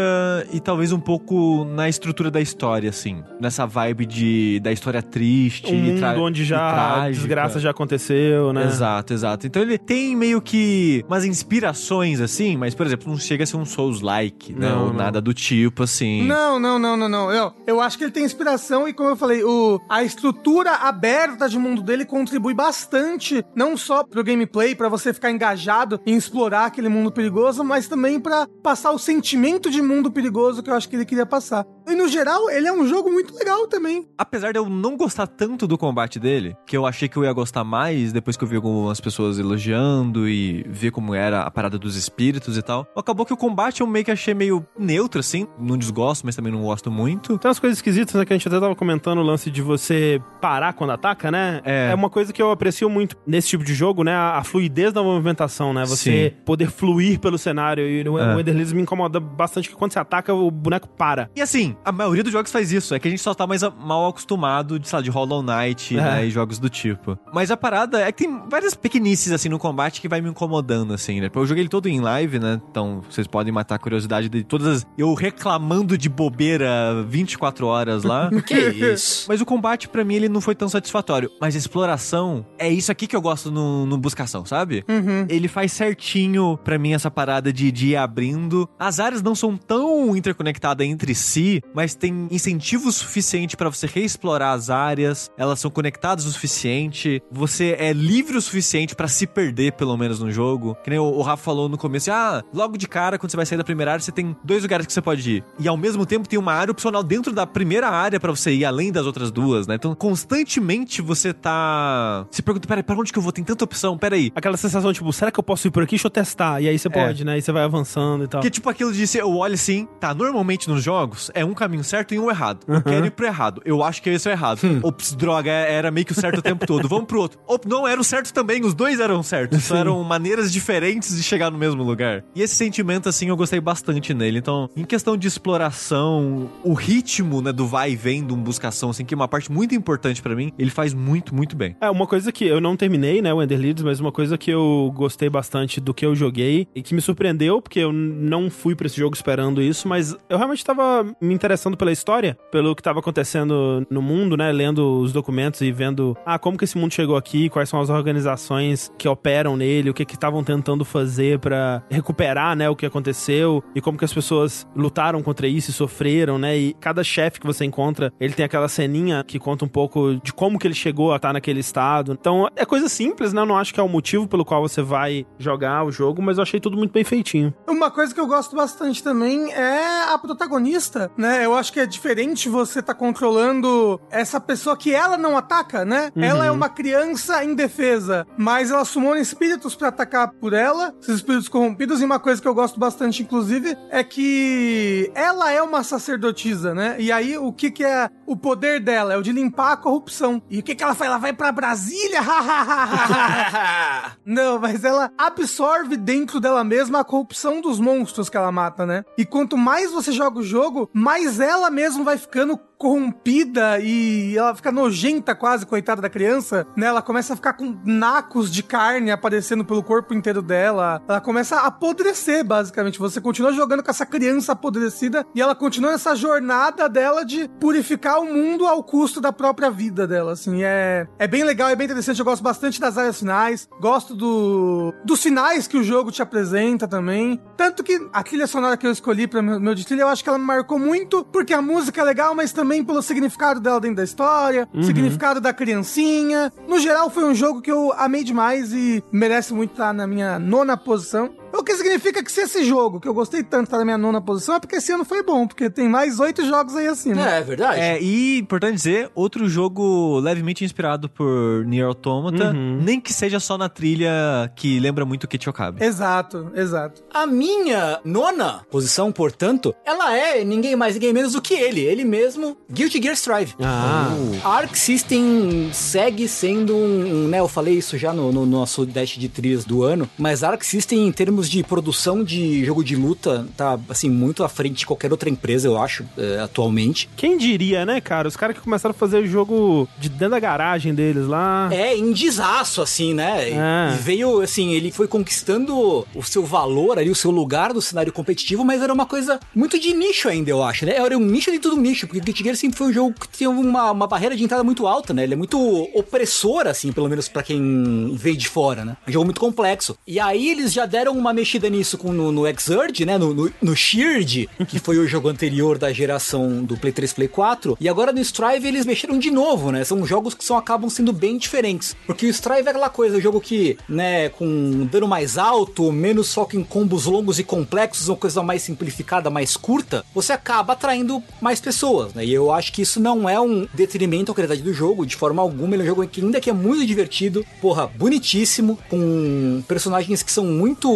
e talvez um pouco na estrutura da história, assim. Nessa vibe de da história triste Um e mundo onde já a desgraça já aconteceu, né? Exato, exato. Então ele tem meio que umas inspirações, assim, mas, por exemplo, não chega a ser um Souls-like, né? Não, Ou não. nada do tipo, assim. Não, não, não, não, não. Eu, eu acho que ele tem inspiração e, como eu falei, o, a estrutura aberta de mundo dele contribui bastante, não só pro gameplay, pra você ficar engajado em explorar aquele mundo perigoso, mas também pra passar o sentimento de mundo perigoso que eu acho que ele queria passar. E no geral, ele é um jogo muito legal também. Apesar de eu não gostar tanto do combate dele, que eu achei que eu ia gostar mais depois que eu vi algumas pessoas elogiando e ver como era a parada dos espíritos e tal, acabou que o combate eu meio que achei meio neutro, assim. Não desgosto, mas também não gosto muito. Tem umas coisas esquisitas, né? Que a gente até tava comentando o lance de você parar quando ataca, né? É. uma coisa que eu aprecio muito nesse tipo de jogo, né? A, a fluidez da movimentação, né? Você Sim. poder fluir pelo cenário. E o, É. o me incomoda bastante que quando você ataca, o boneco boneco para. E assim, a maioria dos jogos faz isso. É que a gente só tá mais mal acostumado de, sei lá, de Hollow Knight, É. né? E jogos do tipo. Mas a parada é que tem várias pequenices, assim, no combate que vai me incomodando, assim, né? Eu joguei ele todo em live, né? Então vocês podem matar a curiosidade de todas as... Eu reclamando de bobeira 24 horas lá. Que isso? Mas o combate, pra mim, ele não foi tão satisfatório. Mas a exploração é isso aqui que eu gosto no, no buscação, sabe? Ele faz certinho pra mim essa parada de, de ir abrindo. As áreas não são tão interconectadas entre si, mas tem incentivo suficiente pra você reexplorar as áreas. Elas são conectadas o suficiente. Você é livre o suficiente pra se perder, pelo menos, no jogo. Que nem o, o Rafa falou no começo. Ah, logo de cara, quando você vai sair da primeira área, você tem dois lugares que você pode ir. E ao mesmo tempo tem uma área opcional dentro da primeira área pra você ir, além das outras duas, né? Então, constantemente você tá se perguntando, peraí, pra onde que eu vou? Tem tanta opção, peraí. Aquela sensação, tipo, será que eu posso ir por aqui? Deixa eu testar. E aí você pode, né? E você vai avançando e tal. Que tipo aquilo de ser, eu olho assim, tá, normalmente nos jogos é um caminho certo e um errado. Eu quero ir pro errado. Eu acho que esse é o errado. Ops, droga, é- era meio que o certo o tempo todo. Vamos pro outro. Ops, não era o certo também, os dois eram certos. Só eram maneiras diferentes de chegar no mesmo lugar. E esse sentimento, assim, eu gostei bastante nele. Então, em questão de exploração, o ritmo, né, do vai e vem de um buscação, assim, que é uma parte muito importante pra mim, ele faz muito, muito bem. É, uma coisa que eu não terminei, né, o Ender Leads, mas uma coisa que eu gostei bastante do que eu joguei e que me surpreendeu, porque eu não fui pra esse jogo esperando isso, mas eu realmente tava me interessando pela história, pelo que tava acontecendo no mundo, né, lendo os documentos e vendo, ah, como que esse mundo chegou aqui, quais são as organizações que operam nele, o que que estavam tentando fazer pra recuperar, né, o que aconteceu e como que as pessoas lutaram contra isso e sofreram, né, e cada chefe que você encontra, ele tem aquela ceninha que conta um pouco de como que ele chegou a estar naquele estado. Então, é coisa simples, né? Eu não acho que é o motivo pelo qual você vai jogar o jogo, mas eu achei tudo muito bem feitinho. Uma coisa que eu gosto bastante também é a protagonista, né? Eu acho que é diferente você tá controlando essa pessoa que ela não ataca, né? Ela é uma criança indefesa, mas ela sumou espíritos pra atacar por ela, esses espíritos corrompidos, e uma coisa que eu gosto bastante, inclusive, é que ela é uma sacerdotisa, né? E aí, o que que é o poder dela? É o de limpar a corrupção. E o que que ela faz? Ela vai pra Brasília? Não, mas ela absorve dentro dela mesma a corrupção dos monstros que ela mata, né? E quanto mais você joga o jogo, mais ela mesma vai ficando corrompida e ela fica nojenta quase, coitada da criança, né? Ela começa a ficar com nacos de carne aparecendo pelo corpo inteiro dela. Ela começa a apodrecer, basicamente. Você continua jogando com essa criança apodrecida e ela continua nessa jornada dela de purificar o mundo ao custo da própria vida dela, assim. É, é bem legal, é bem interessante. Eu gosto bastante das áreas finais. Gosto do dos finais que o jogo te apresenta também. Tanto que a trilha sonora que eu escolhi para meu, meu de trilha, eu acho que ela me marcou muito, porque a música é legal, mas também pelo significado dela dentro da história, significado da criancinha. No geral, foi um jogo que eu amei demais e merece muito estar na minha nona posição. O que significa que se esse jogo, que eu gostei tanto, tá na minha nona posição, é porque esse ano foi bom, porque tem mais oito jogos aí acima. É, é verdade. É, e importante dizer, outro jogo levemente inspirado por Nier Automata, nem que seja só na trilha que lembra muito o Ketiokabe. Exato, exato. A minha nona posição, portanto, ela é ninguém mais, ninguém menos do que ele. Ele mesmo, Guilty Gear Strive. Ah. A Arc System segue sendo um, né, eu falei isso já no, no nosso dash de trilhas do ano, mas Arc System em termos de produção de jogo de luta tá assim muito à frente de qualquer outra empresa, eu acho, é, atualmente. Quem diria, né, cara? Os caras que começaram a fazer o jogo de dentro da garagem deles lá. É, em desaço, assim, né? É. E veio, assim, ele foi conquistando o seu valor ali, o seu lugar no cenário competitivo, mas era uma coisa muito de nicho ainda, eu acho, né? Era um nicho dentro do nicho, porque o Guilty Gear sempre foi um jogo que tinha uma, uma barreira de entrada muito alta, né? Ele é muito opressor, assim, pelo menos pra quem veio de fora, né? É um jogo muito complexo. E aí eles já deram uma mexida nisso com, no, no Exurge, né? No, no, no Sheard, que foi o jogo anterior da geração do Play 3 Play 4. E agora no Strive eles mexeram de novo, né? São jogos que são, acabam sendo bem diferentes. Porque o Strive é aquela coisa, o jogo que, né, com dano mais alto, menos foco em combos longos e complexos, uma coisa mais simplificada, mais curta, você acaba atraindo mais pessoas, né? E eu acho que isso não é um detrimento à qualidade do jogo, de forma alguma. Ele é um jogo que ainda que é muito divertido, porra, bonitíssimo, com personagens que são muito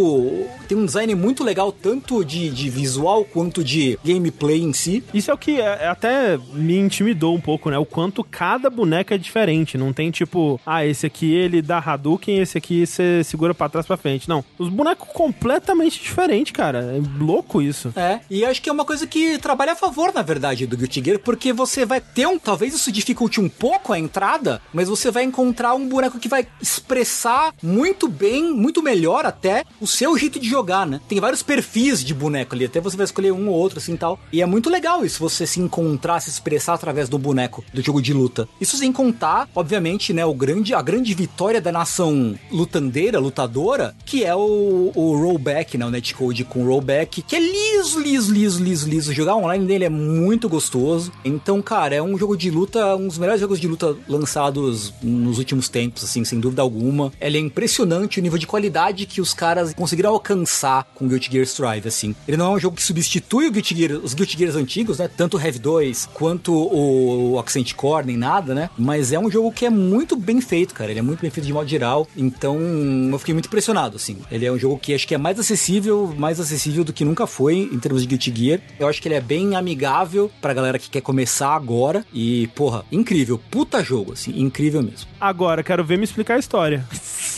tem um design muito legal, tanto de, de visual quanto de gameplay em si. Isso é o que é- até me intimidou um pouco, né? O quanto cada boneca é diferente. Não tem tipo, ah, esse aqui ele dá Hadouken, esse aqui você segura pra trás pra frente. Não. Os bonecos completamente diferentes, cara. É louco isso. É, e acho que é uma coisa que trabalha a favor, na verdade, do Guilty Gear, porque você vai ter um. Talvez isso dificulte um pouco a entrada, mas você vai encontrar um boneco que vai expressar muito bem, muito melhor até, o seu jeito de jogar, né? Tem vários perfis de boneco ali, até você vai escolher um ou outro, assim tal. E é muito legal isso, você se encontrar, se expressar através do boneco do jogo de luta. Isso sem contar, obviamente, né, o grande, a grande vitória da nação lutandeira, lutadora, que é o, o rollback, né? O netcode com rollback, que é liso, liso, liso, liso, liso. Jogar online dele é muito gostoso. Então, cara, é um jogo de luta, um dos melhores jogos de luta lançados nos últimos tempos, assim, sem dúvida alguma. Ele é impressionante o nível de qualidade que os caras conseguiram alcançar com Guilty Gear Strive, assim. Ele não é um jogo que substitui o Guilty Gear, os Guilty Gears antigos, né? Tanto o Heavy 2 quanto o Accent Core, nem nada, né? Mas é um jogo que é muito bem feito, cara. Ele é muito bem feito de modo geral. Então, eu fiquei muito impressionado, assim. Ele é um jogo que acho que é mais acessível, mais acessível do que nunca foi em termos de Guilty Gear. Eu acho que ele é bem amigável pra galera que quer começar agora. E, porra, incrível. Puta jogo, assim. Incrível mesmo. Agora, quero ver me explicar a história.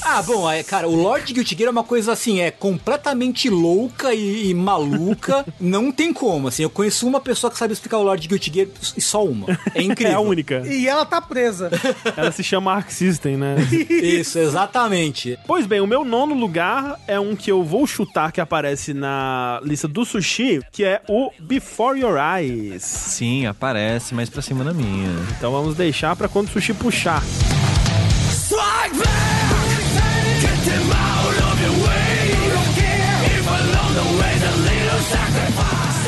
Ah, bom, é, cara, o Lord Guilty Gear é uma coisa assim, é completamente louca e, e maluca. não tem como, assim. Eu conheço uma pessoa que sabe explicar o Lord Guilty Gear e só uma. É incrível. É a única. E ela tá presa. Ela se chama Arc System, né? Isso, exatamente. Pois bem, o meu nono lugar é um que eu vou chutar que aparece na lista do sushi, que é o Before Your Eyes. Sim, aparece mais pra cima na minha. Então vamos deixar pra quando o sushi puxar. sacrifice.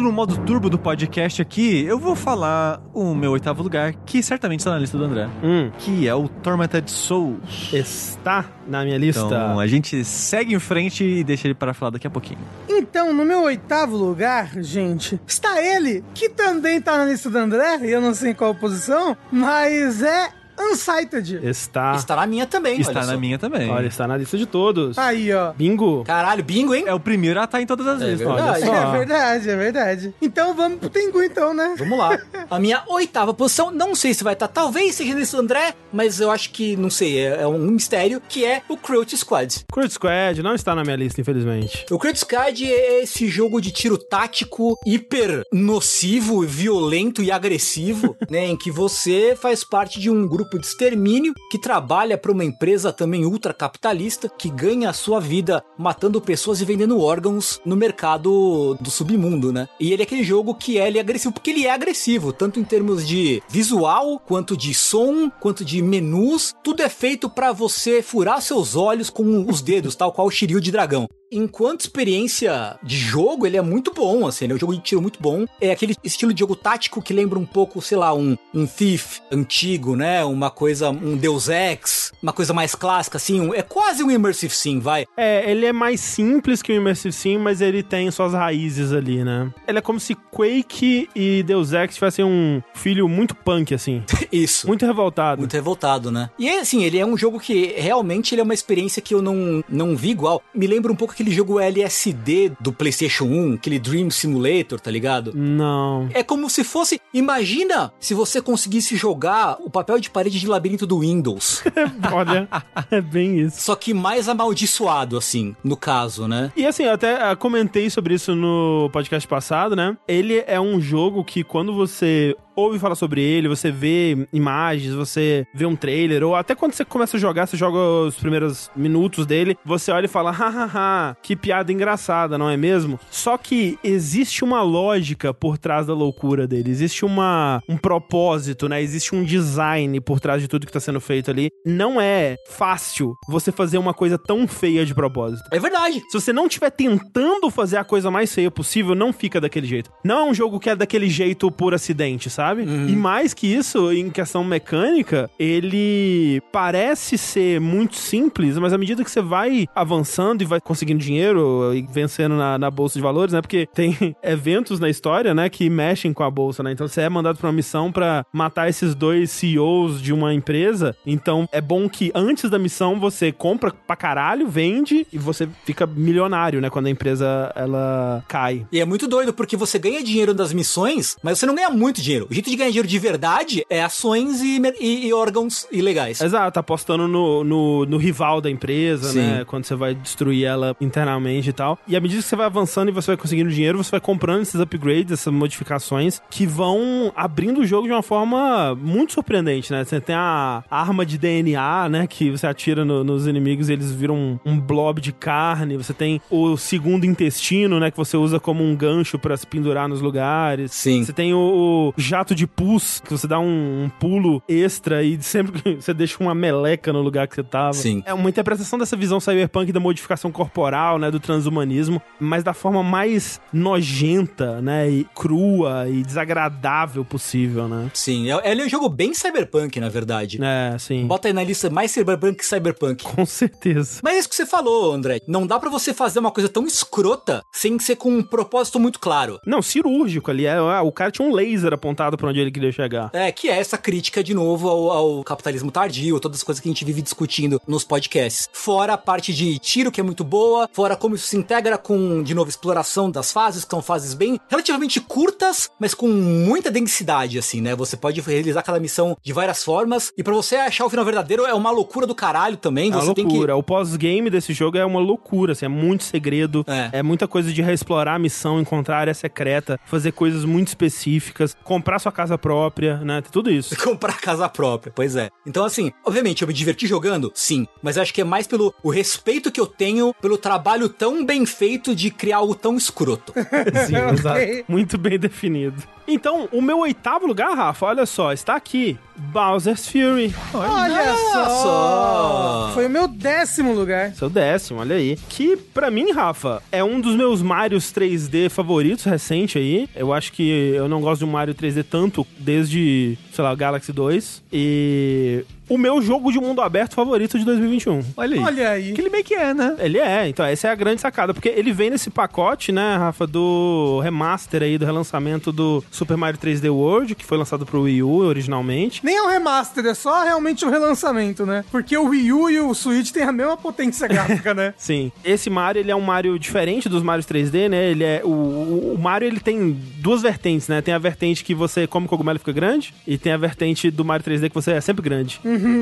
Entrando no modo turbo do podcast aqui, eu vou falar o meu oitavo lugar, que certamente está na lista do André, Hum, que é o Tormented Souls. está na minha lista. Então a gente segue em frente e deixa ele para falar daqui a pouquinho. Então, no meu oitavo lugar, gente, está ele, que também tá na lista do André, e eu não sei em qual posição, mas é Unsighted. Está. Está na minha também, Está na só. minha também. Olha, está na lista de todos. Aí, ó. Bingo. Caralho, bingo, hein? É o primeiro a estar em todas as É listas. verdade. Olha só. É verdade, é verdade. Então vamos pro Tengu, então, né? Vamos lá. A minha oitava posição, não sei se vai estar, talvez seja nesse André, mas eu acho que, não sei, é, é um mistério, que é o Cruelty Squad. Crude Squad não está na minha lista, infelizmente. O Cruelty Squad é esse jogo de tiro tático hiper nocivo, violento e agressivo, né, em que você faz parte de um grupo de extermínio que trabalha para uma empresa também ultracapitalista que ganha a sua vida matando pessoas e vendendo órgãos no mercado do submundo, né? E ele é aquele jogo que é, ele é agressivo porque ele é agressivo, tanto em termos de visual, quanto de som, quanto de menus, tudo é feito para você furar seus olhos com os dedos, tal qual o Shiryu de dragão. Enquanto experiência de jogo, ele é muito bom, assim, ele é um jogo de tiro muito bom. É aquele estilo de jogo tático que lembra um pouco, sei lá, um, um Thief antigo, né? Uma coisa, um Deus Ex, uma coisa mais clássica, assim. um- é quase um Immersive Sim, vai. É, ele é mais simples que o Immersive Sim, mas ele tem suas raízes ali, né? Ele é como se Quake e Deus Ex tivessem um filho muito punk, assim. Isso. Muito revoltado. Muito revoltado, né? E assim, ele é um jogo que realmente ele é uma experiência que eu não, não vi igual. Me lembra um pouco aquele jogo LSD do PlayStation 1, aquele Dream Simulator, tá ligado? Não. É como se fosse. Imagina se você conseguisse jogar o papel de parede de labirinto do Windows. Olha, é bem isso. só que mais amaldiçoado, assim, no caso, né? E assim, eu até ah, comentei sobre isso no podcast passado, né? Ele é um jogo que quando você ouve falar sobre ele, você vê imagens, você vê um trailer, ou até quando você começa a jogar, você joga os primeiros minutos dele, você olha e fala, hahaha, que piada engraçada, não é mesmo? Só que existe uma lógica por trás da loucura dele, existe uma, um propósito, né? Existe um design por trás de tudo que tá sendo feito ali. Não é fácil você fazer uma coisa tão feia de propósito. É verdade. Se você não estiver tentando fazer a coisa mais feia possível, não fica daquele jeito. Não é um jogo que é daquele jeito por acidente, sabe? Sabe? E mais que isso, em questão mecânica, ele parece ser muito simples, mas à medida que você vai avançando e vai conseguindo dinheiro e vencendo na, na bolsa de valores, né? Porque tem eventos na história, né, que mexem com a bolsa, né? Então você é mandado pra uma missão pra matar esses dois CEOs de uma empresa. Então é bom que antes da missão você compra pra caralho, vende e você fica milionário, né? Quando a empresa ela cai. E é muito doido, porque você ganha dinheiro das missões, mas você não ganha muito dinheiro. O jeito de ganhar dinheiro de verdade é ações e, e- e órgãos ilegais. Exato, apostando no, no, no rival da empresa, Sim. né? Quando você vai destruir ela internamente e tal. E à medida que você vai avançando e você vai conseguindo dinheiro, você vai comprando esses upgrades, essas modificações, que vão abrindo o jogo de uma forma muito surpreendente, né? Você tem a arma de DNA, né? Que você atira no- nos inimigos e eles viram um, um blob de carne. Você tem o segundo intestino, né? Que você usa como um gancho pra se pendurar nos lugares. Sim. Você tem o, o jato de pus, que você dá um, um pulo extra e sempre que você deixa uma meleca no lugar que você tava. Sim. É uma interpretação dessa visão cyberpunk da modificação corporal, né, do transhumanismo, mas da forma mais nojenta, né, e crua e desagradável possível, né? Sim, é- ele é um jogo bem cyberpunk, na verdade. É, sim. Bota aí na lista mais cyberpunk que cyberpunk. Com certeza. Mas é isso que você falou, André. Não dá pra você fazer uma coisa tão escrota sem ser com um propósito muito claro. Não, cirúrgico ali. É, ah, o cara tinha um laser apontado pra onde ele queria chegar. É, que é essa crítica, de novo, ao, ao capitalismo tardio, todas as coisas que a gente vive discutindo nos podcasts. Fora a parte de tiro, que é muito boa, fora como isso se integra com, de novo, exploração das fases, que são fases bem relativamente curtas, mas com muita densidade, assim, né? Você pode realizar cada missão de várias formas, e pra você achar o final verdadeiro é uma loucura do caralho também. É uma tem que. loucura. O pós-game desse jogo é uma loucura, assim, é muito segredo. É. muita coisa de reexplorar a missão, encontrar área secreta, fazer coisas muito específicas, comprar sua casa própria, né? Tem tudo isso. comprar casa própria, pois é. Então, assim, obviamente, eu me diverti jogando, sim, mas eu acho que é mais pelo o respeito que eu tenho pelo trabalho tão bem feito de criar algo tão escroto. Sim, exato. Muito bem definido. Então, o meu oitavo lugar, Rafa, olha só, está aqui. Bowser's Fury. Olha só. só. Foi o meu décimo lugar. Seu décimo, olha aí. Que, pra mim, Rafa, é um dos meus Marios 3D favoritos recente aí. Eu acho que eu não gosto de um Mario 3D tanto desde, sei lá, Galaxy 2. E o meu jogo de mundo aberto favorito de 2021. Olha aí. Olha aí. Que ele meio que é, né? Ele é, então essa é a grande sacada, porque ele vem nesse pacote, né, Rafa, do remaster aí, do relançamento do Super Mario 3D World, que foi lançado pro Wii U originalmente. Nem é um remaster, é só realmente um relançamento, né? Porque o Wii U e o Switch têm a mesma potência gráfica, né? Sim. Esse Mario, ele é um Mario diferente dos Marios 3D, né? Ele é... O, o, o Mario, ele tem duas vertentes, né? Tem a vertente que você come cogumelo e fica grande, e tem a vertente do Mario 3D que você é sempre grande.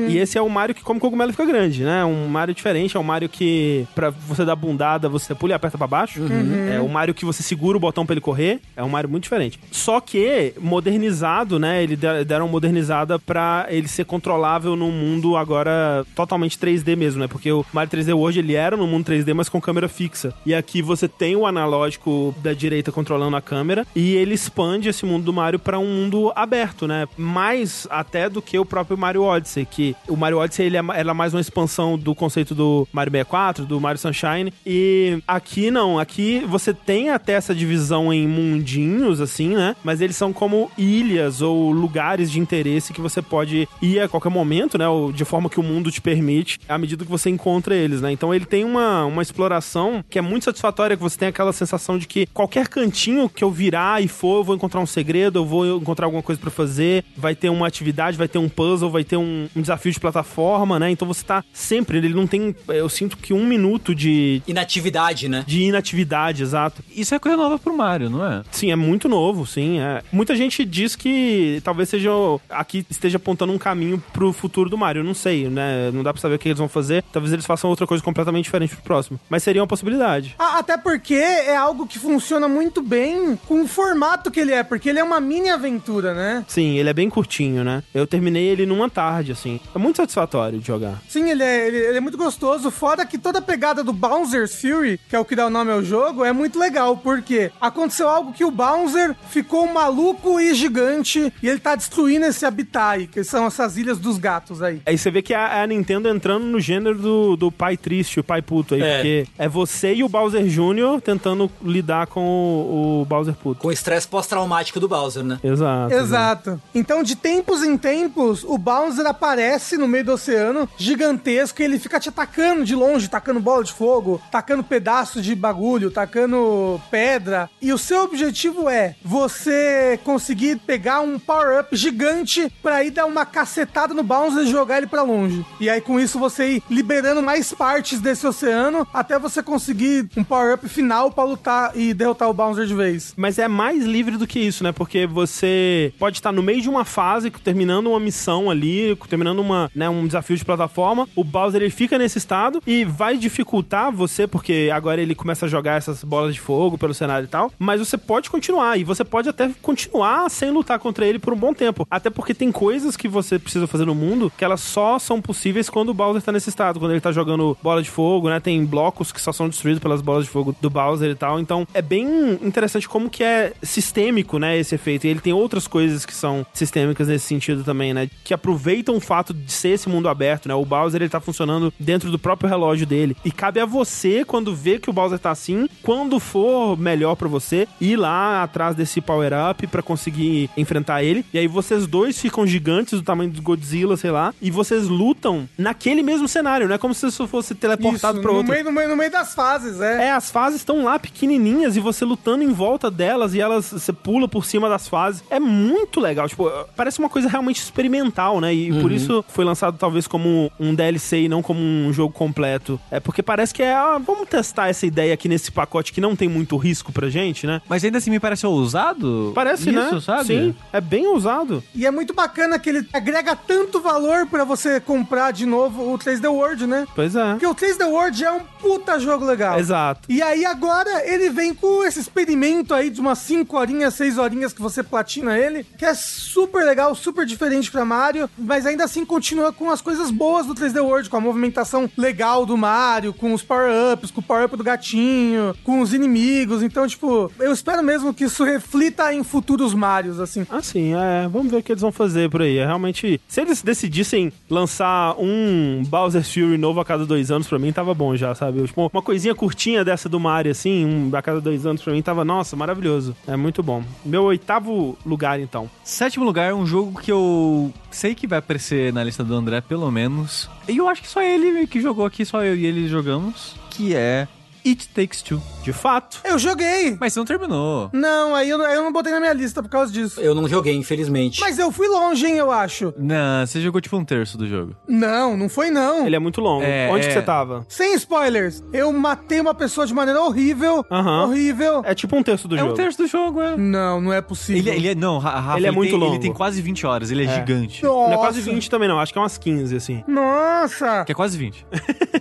E esse é o Mario que come cogumelo e fica grande, né? Um Mario diferente, é um Mario que, pra você dar bundada, você pula e aperta pra baixo. É o Mario que você segura o botão pra ele correr. É um Mario muito diferente. Só que, modernizado, né? Ele de- deram modernizada pra ele ser controlável num mundo agora totalmente 3D mesmo, né? Porque o Mario 3D World, ele era no mundo 3D, mas com câmera fixa. E aqui você tem o analógico da direita controlando a câmera e ele expande esse mundo do Mario pra um mundo aberto, né? Mais até do que o próprio Mario Odyssey, que o Mario Odyssey ele é, ma- era mais uma expansão do conceito do Mario 64, do Mario Sunshine, e aqui não, aqui você tem até essa divisão em mundinhos, assim, né? Mas eles são como ilhas ou lugares de interesse que você pode ir a qualquer momento, né? Ou de forma que o mundo te permite, à medida que você encontra eles, né? Então ele tem uma, uma exploração que é muito satisfatória, que você tem aquela sensação de que qualquer cantinho que eu virar e for, eu vou encontrar um segredo, eu vou encontrar alguma coisa pra fazer, vai ter uma atividade, vai ter um puzzle, vai ter um, um desafio de plataforma, né? Então você tá sempre, ele não tem, eu sinto que um minuto de, Inatividade, né? de inatividade, exato. Isso é coisa nova pro Mario, não é? Sim, é muito novo, sim. É. Muita gente diz que talvez seja aqui esteja apontando um caminho pro futuro do Mario. Eu não sei, né? Não dá pra saber o que eles vão fazer. Talvez eles façam outra coisa completamente diferente pro próximo. Mas seria uma possibilidade. A- Até porque é algo que funciona muito bem com o formato que ele é, porque ele é uma mini aventura, né? Sim, ele é bem curtinho, né? Eu terminei ele numa tarde, assim. É muito satisfatório de jogar. Sim, ele é, ele, ele é muito gostoso. Fora que toda a pegada do Bowser's Fury, que é o que dá o nome ao jogo, é muito legal, porque aconteceu algo que o Bowser ficou maluco e gigante e ele tá destruindo esse habitat que são essas ilhas dos gatos aí. Aí você vê que a, a Nintendo entrando no gênero do, do pai triste, o pai puto aí, É. porque é você e o Bowser Jr. tentando lidar com o, o Bowser puto. Com o estresse pós-traumático do Bowser, né? Exato. Exato. Então, de tempos em tempos, o Bowser aparece no meio do oceano, gigantesco, e ele fica te atacando de longe, tacando bola de fogo, tacando pedaço de bagulho, tacando pedra. E o seu objetivo é você conseguir pegar um power-up gigante pra ir dar uma cacetada no Bowser e jogar ele pra longe. E aí, com isso, você ir liberando mais partes desse oceano até você conseguir um power-up final pra lutar e derrotar o Bowser de vez. Mas é mais livre do que isso, né? Porque você pode estar no meio de uma fase, terminando uma missão ali, terminando uma, né, um desafio de plataforma. O Bowser ele fica nesse estado e vai dificultar você, porque agora ele começa a jogar essas bolas de fogo pelo cenário e tal. Mas você pode continuar e você pode até continuar sem lutar contra ele por um bom tempo. Até porque tem coisas que você precisa fazer no mundo que elas só são possíveis quando o Bowser tá nesse estado, quando ele tá jogando bola de fogo, né? Tem blocos que só são destruídos pelas bolas de fogo do Bowser e tal. Então é bem interessante como que é sistêmico, né? Esse efeito. E ele tem outras coisas que são sistêmicas nesse sentido também, né? Que aproveitam fato de ser esse mundo aberto, né? O Bowser ele tá funcionando dentro do próprio relógio dele. E cabe a você, quando vê que o Bowser tá assim, quando for melhor pra você, ir lá atrás desse power-up pra conseguir enfrentar ele. E aí vocês dois ficam gigantes do tamanho do Godzilla, sei lá, e vocês lutam naquele mesmo cenário, não é como se isso fosse teleportado Isso, pra no outro. meio, no, meio, no meio das fases, é. É, as fases estão lá pequenininhas e você lutando em volta delas e elas você pula por cima das fases. É muito legal, tipo, parece uma coisa realmente experimental, né? E por isso foi lançado talvez como um DLC e não como um jogo completo. É porque parece que é, ah, vamos testar essa ideia aqui nesse pacote que não tem muito risco pra gente, né? Mas ainda assim me parece ousado. Parece, isso, né? sabe? Sim, é bem ousado. E é muito bacana que ele agrega tanto valor pra você comprar de novo o 3D World, né? Pois é. Porque o 3D World é um puta jogo legal. Exato. E aí agora ele vem com esse experimento aí de umas 5 horinhas, 6 horinhas que você platina ele, que é super legal, super diferente pra Mario, mas ainda assim continua com as coisas boas do 3D World, com a movimentação legal do Mario, com os power-ups, com o power-up do gatinho, com os inimigos. Então, tipo, eu espero mesmo que isso reflita em futuros Marios, assim. Assim, é, vamos ver o que eles vão fazer por aí. É realmente, se eles decidissem lançar um Bowser Fury novo a cada dois anos, pra mim tava bom já, sabe? Tipo, uma coisinha curtinha dessa do Mario, assim, um a cada dois anos pra mim tava, nossa, maravilhoso. É muito bom. Meu oitavo lugar, então. Sétimo lugar, um jogo que eu sei que vai aparecer na lista do André, pelo menos. E eu acho que só ele que jogou aqui, só eu e ele jogamos. Que é It Takes Two. De fato. Eu joguei! Mas você não terminou. Não, aí eu, aí eu não botei na minha lista por causa disso. Eu não joguei, infelizmente. Mas eu fui longe, hein, eu acho. Não, você jogou tipo um terço do jogo. Não, não foi não. Ele é muito longo. É, Onde que é. você tava? Sem spoilers, eu matei uma pessoa de maneira horrível. Aham. Horrível. É tipo um terço do é jogo. um terço do jogo, é. Não, não é possível. Ele, ele é. Não, Ra- Rafa, Ele é muito tem, longo. Ele tem quase 20 horas, ele é, gigante. Nossa. Não é quase 20 também, não. Acho que é umas 15, assim. Nossa! Que é quase 20.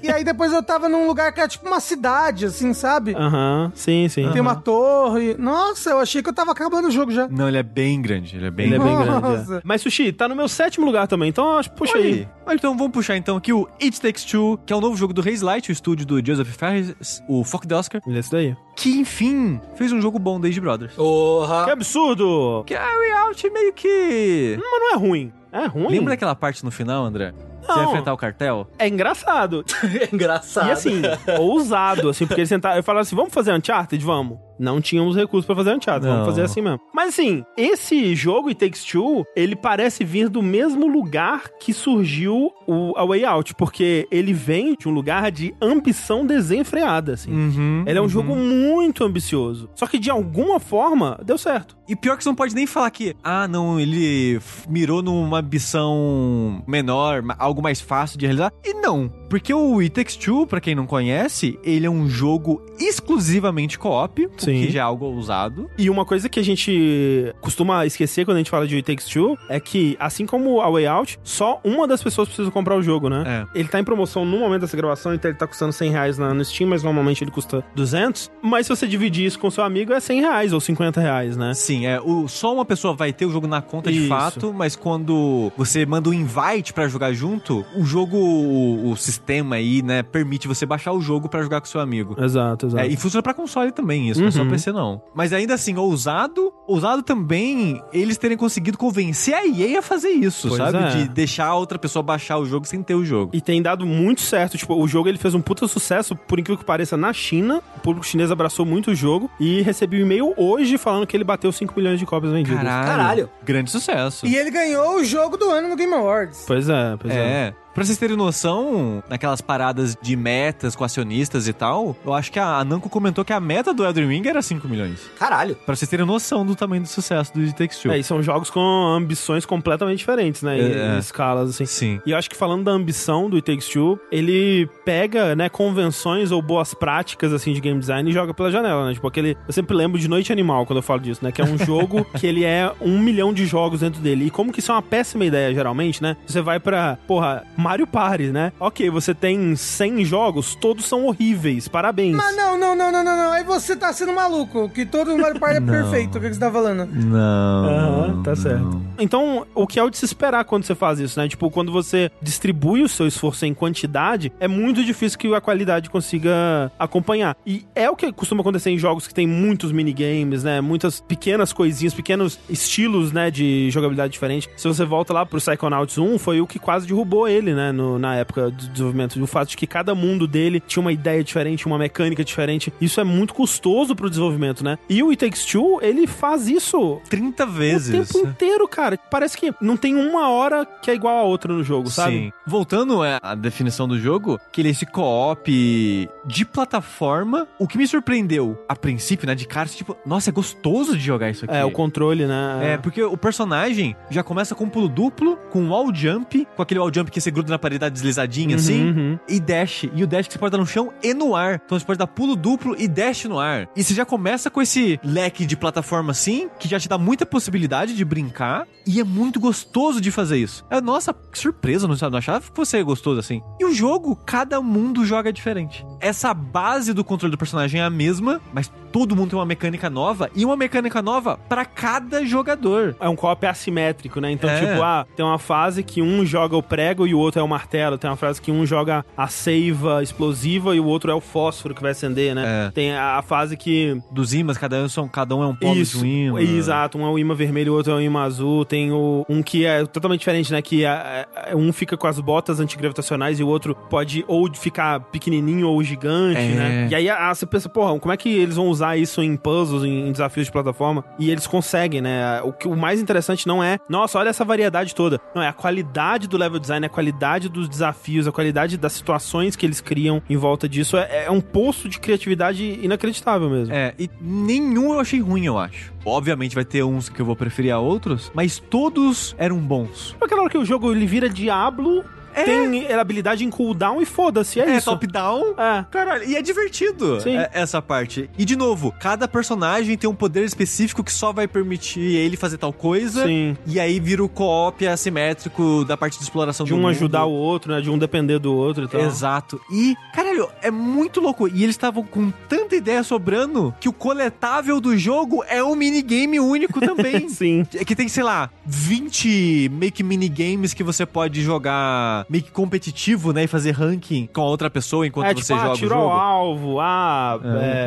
e aí depois eu tava num lugar que era tipo uma cidade, assim, sabe? Aham, sim, sim. Tem uma torre. Nossa, eu achei que eu tava acabando o jogo já. Não, ele é bem grande. Ele é bem Ele é bem Nossa. grande. é. Mas, Sushi, tá no meu sétimo lugar também, então acho, puxa Olha aí. aí. Olha, então vamos puxar então aqui o It Takes Two, que é o novo jogo do Haze Light, o estúdio do Joseph Ferris, o Fuck the Oscar, Ele é esse daí. que enfim fez um jogo bom desde Brothers. Que Porra! absurdo! Carry Out meio que. Mas não é ruim. É ruim? Lembra daquela parte no final, André? Você Não. vai enfrentar o cartel? É engraçado. É engraçado. E assim, ousado, assim, porque eles tentaram. Eu falava assim: vamos fazer Uncharted? Vamos. Não tínhamos recursos pra fazer Uncharted, Não. vamos fazer assim mesmo. Mas assim, esse jogo, It Takes Two, ele parece vir do mesmo lugar que surgiu o A Way Out, porque ele vem de um lugar de ambição desenfreada, assim. Uhum. Ele é um jogo muito ambicioso. Só que de alguma forma deu certo. E pior que você não pode nem falar que, ah, não, ele mirou numa ambição menor, algo mais fácil de realizar. E não. Porque o It Takes Two, pra quem não conhece, ele é um jogo exclusivamente co-op, que já é algo ousado. E uma coisa que a gente costuma esquecer quando a gente fala de It Takes Two é que, assim como a Way Out, só uma das pessoas precisa comprar o jogo, né? É. Ele tá em promoção no momento dessa gravação, então ele tá custando 100 reais na- no Steam, mas normalmente ele custa 200. Mas se você dividir isso com seu amigo, é 100 reais ou 50 reais, né? Sim, é, o, só uma pessoa vai ter o jogo na conta de Isso. fato, mas quando você manda um invite pra jogar junto, o jogo, o, o sistema aí, né, permite você baixar o jogo pra jogar com seu amigo. Exato, exato. É, e funciona pra console também, isso, não é só Uhum. PC não. Mas ainda assim, ousado, ousado também eles terem conseguido convencer a EA a fazer isso, Pois sabe? é. De deixar a outra pessoa baixar o jogo sem ter o jogo. E tem dado muito certo. Tipo, o jogo ele fez um puta sucesso, por incrível que pareça, na China. O público chinês abraçou muito o jogo. E recebi um e-mail hoje falando que ele bateu 5 milhões de cópias vendidas. Caralho. Grande sucesso. E ele ganhou o jogo do ano no Game Awards. Pois é, pois é. É. Pra vocês terem noção, naquelas paradas de metas com acionistas e tal, eu acho que a Namco comentou que a meta do Elden Ring era 5 milhões. Caralho. Pra vocês terem noção do tamanho do sucesso do It Takes Two. É, e são jogos com ambições completamente diferentes, né? Em, É. em escalas, assim. Sim. E eu acho que falando da ambição do It Takes Two, ele pega, né, convenções ou boas práticas, assim, de game design e joga pela janela, né? Tipo, aquele... Eu sempre lembro de Noite Animal quando eu falo disso, né? Que é um jogo que ele é um milhão de jogos dentro dele. E como que isso é uma péssima ideia, geralmente, né? Você vai pra, porra, Mario Party, né? Ok, você tem 100 jogos, todos são horríveis, parabéns. Mas não, não, não, não, não, não. Aí você tá sendo maluco, que todo Mario Party é perfeito. O que você tá falando? Não. Aham, tá certo. não. Então, o que é o de se esperar quando você faz isso, né? Tipo, quando você distribui o seu esforço em quantidade, é muito difícil que a qualidade consiga acompanhar. E é o que costuma acontecer em jogos que tem muitos minigames, né? Muitas pequenas coisinhas, pequenos estilos, né, de jogabilidade diferente. Se você volta lá pro Psychonauts 1, foi o que quase derrubou ele, né, no- na época do desenvolvimento. O fato de que cada mundo dele tinha uma ideia diferente, uma mecânica diferente. Isso é muito custoso pro desenvolvimento, né? E o It Takes Two, ele faz isso 30 vezes. o tempo inteiro, cara. Parece que não tem uma hora que é igual a outra no jogo, sabe? Sim. Voltando é, à definição do jogo, que ele é esse co-op de plataforma. O que me surpreendeu a princípio, né, de cara, tipo, nossa, é gostoso de jogar isso aqui. É, o controle, né? É, porque o personagem já começa com um pulo duplo, com um wall jump, com aquele wall jump que você gruda na parede dá deslizadinha Uhum, assim, uhum. e dash. E o dash que você pode dar no chão e no ar. Então você pode dar pulo duplo e dash no ar. E você já começa com esse leque de plataforma assim, que já te dá muita possibilidade de brincar, e é muito gostoso de fazer isso. É, nossa, que surpresa, não não achava que fosse gostoso assim. E o jogo, cada mundo joga diferente. Essa base do controle do personagem é a mesma, mas todo mundo tem uma mecânica nova, e uma mecânica nova pra cada jogador. É um co-op assimétrico, né? Então, É. tipo, ah, tem uma fase que um joga o prego e o outro é o martelo. Tem uma fase que um joga a seiva explosiva e o outro é o fósforo que vai acender, né? É. Tem a, fase que Dos imãs, cada um, são, cada um é um polo Isso, de um imã. exato. Um é o imã vermelho, o outro é o imã azul. Tem o, um que é totalmente diferente, né? Que é- é- um fica com as botas antigravitacionais e o outro pode ou ficar pequenininho ou gigante, É. né? E aí você pensa, porra, como é que eles vão usar isso em puzzles, em, em desafios de plataforma? E eles conseguem, né? O, que, o mais interessante não é, nossa, olha essa variedade toda. Não, é a qualidade do level design, a qualidade dos desafios, a qualidade das situações que eles criam em volta disso. É, é um poço de criatividade inacreditável mesmo. É, e nenhum eu achei ruim, eu acho. Obviamente vai ter uns que eu vou preferir a outros, mas todos eram bons. Aquela hora que o jogo ele vira Diablo, É. tem habilidade em cooldown e foda-se, é, É, isso. top-down. É. Caralho, e é divertido Sim. é- essa parte. E de novo, cada personagem tem um poder específico que só vai permitir ele fazer tal coisa. Sim. E aí vira o co-op assimétrico da parte de exploração De do um mundo. ajudar o outro, né? De um depender do outro e tal. Exato. E, caralho, é muito louco. E eles estavam com tanta ideia sobrando que o coletável do jogo é um minigame único também. Sim. É Que tem, sei lá, 20 meio que minigames que você pode jogar meio que competitivo, né? E fazer ranking com a outra pessoa enquanto é, você tipo, ah, joga o tiro jogo. ao alvo, ah,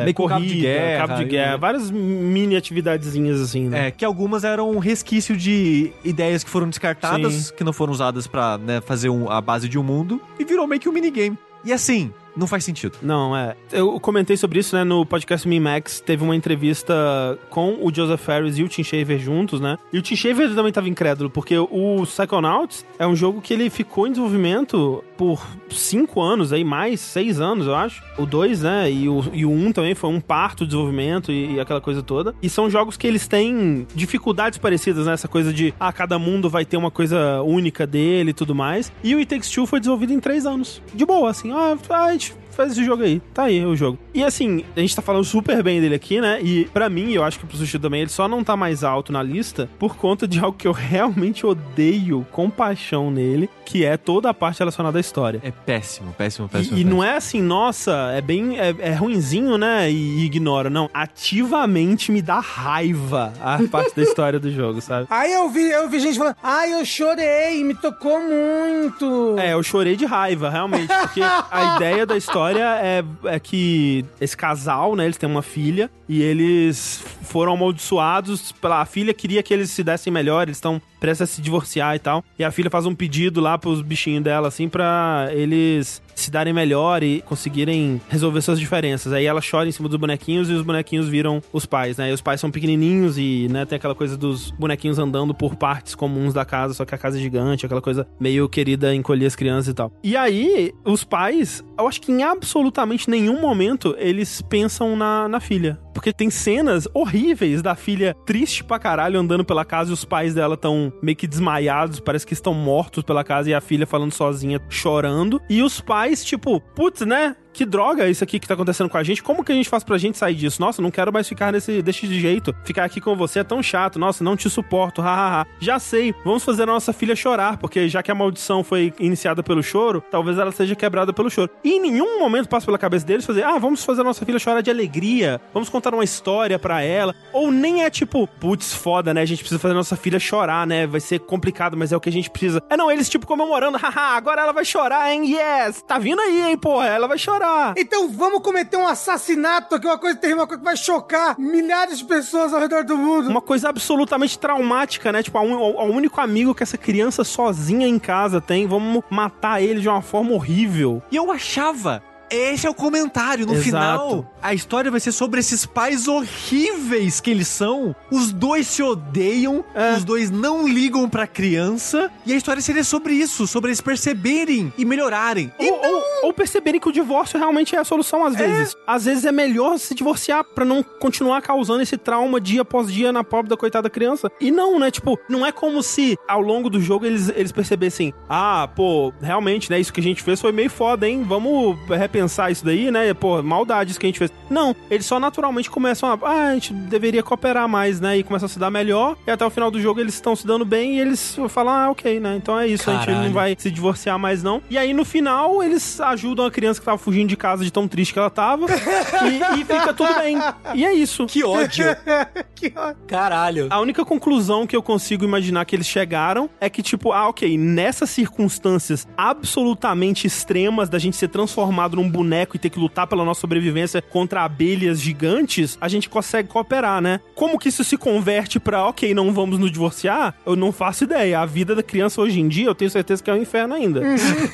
É. é, corrida, cabo de guerra, cabo de e- guerra. Várias mini atividadezinhas assim, né? É, que algumas eram um resquício de ideias que foram descartadas, que não foram usadas pra né, fazer um- a base de um mundo, e virou meio que um minigame. E assim, não faz sentido. Não, é. Eu comentei sobre isso, né, no podcast Me Max. Teve uma entrevista com o Joseph Ferris e o Tim Schafer juntos, né? E o Tim Schafer também tava incrédulo, porque o Psychonauts é um jogo que ele ficou em desenvolvimento por cinco anos aí, mais seis anos, eu acho. O dois, né? E o, e o um também foi um parto de desenvolvimento e, e aquela coisa toda. E são jogos que eles têm dificuldades parecidas, né? Essa coisa de, ah, cada mundo vai ter uma coisa única dele e tudo mais. E o It Takes Two foi desenvolvido em três anos. De boa, assim, ah, a gente faz esse jogo aí. Tá aí o jogo. E assim, a gente tá falando super bem dele aqui, né? E para mim, eu acho que pro Sushi também, ele só não tá mais alto na lista por conta de algo que eu realmente odeio com paixão nele, que é toda a parte relacionada à história. É péssimo, péssimo, péssimo. E, e péssimo. não é assim, nossa, é bem. É, é ruinzinho, né? E, e ignora. Não. Ativamente me dá raiva a parte da história do jogo, sabe? Aí eu vi, eu vi gente falando, ai, eu chorei, me tocou muito. É, eu chorei de raiva, realmente. Porque a ideia da história é, é que esse casal, né, eles têm uma filha e eles foram amaldiçoados pela a filha queria que eles se dessem melhor, eles estão prestes a se divorciar e tal. E a filha faz um pedido lá pros bichinhos dela, assim, pra eles se darem melhor e conseguirem resolver suas diferenças. Aí ela chora em cima dos bonequinhos e os bonequinhos viram os pais, né? E os pais são pequenininhos e, né, tem aquela coisa dos bonequinhos andando por partes comuns da casa, só que a casa é gigante, aquela coisa meio querida encolher as crianças e tal. E aí, os pais, eu acho que em absolutamente nenhum momento eles pensam na, na filha. Porque tem cenas horríveis da filha triste pra caralho andando pela casa e os pais dela estão meio que desmaiados, parece que estão mortos pela casa e a filha falando sozinha, chorando. E os pais, tipo, putz, né? Que droga isso aqui que tá acontecendo com a gente? Como que a gente faz pra gente sair disso? Nossa, não quero mais ficar nesse desse jeito. Ficar aqui com você é tão chato. Nossa, não te suporto. Hahaha. Já sei. Vamos fazer a nossa filha chorar, porque já que a maldição foi iniciada pelo choro, talvez ela seja quebrada pelo choro. E em nenhum momento passa pela cabeça deles fazer: "Ah, vamos fazer a nossa filha chorar de alegria. Vamos contar uma história pra ela". Ou nem é tipo, putz, foda, né? A gente precisa fazer a nossa filha chorar, né? Vai ser complicado, mas é o que a gente precisa. É não, eles tipo comemorando, haha, agora ela vai chorar, hein? Yes! Tá vindo aí, hein, porra? Ela vai chorar. Então vamos cometer um assassinato aqui, uma coisa terrível, uma coisa que vai chocar milhares de pessoas ao redor do mundo. Uma coisa absolutamente traumática, né? Tipo, o único amigo que essa criança sozinha em casa tem, vamos matar ele de uma forma horrível. E eu achava esse é o comentário. No Exato. final, a história vai ser sobre esses pais horríveis que eles são. Os dois se odeiam, É. os dois não ligam pra criança. E a história seria sobre isso, sobre eles perceberem e melhorarem. E Ou, ou- ou perceberem que o divórcio realmente é a solução às vezes. Às vezes é melhor se divorciar pra não continuar causando esse trauma dia após dia na pobre da coitada criança. E não, né? Tipo, não é como se ao longo do jogo eles, eles percebessem: ah, pô, realmente, né? Isso que a gente fez foi meio foda, hein? Vamos repensar isso daí, né? Pô, maldade isso que a gente fez. Não, eles só naturalmente começam a. Ah, a gente deveria cooperar mais, né? E começam a se dar melhor. E até o final do jogo eles estão se dando bem e eles falam: ah, ok, né? Então é isso, a gente Caralho. não vai se divorciar mais, não. E aí no final eles ajudam a criança que tava fugindo de casa de tão triste que ela tava. e, e fica tudo bem. E é isso. Que ódio. que ótimo. Caralho. A única conclusão que eu consigo imaginar que eles chegaram é que, tipo, ah, ok, nessas circunstâncias absolutamente extremas da gente ser transformado num boneco e ter que lutar pela nossa sobrevivência contra abelhas gigantes, a gente consegue cooperar, né? Como que isso se converte pra, ok, não vamos nos divorciar? Eu não faço ideia. A vida da criança hoje em dia, eu tenho certeza que é um inferno ainda.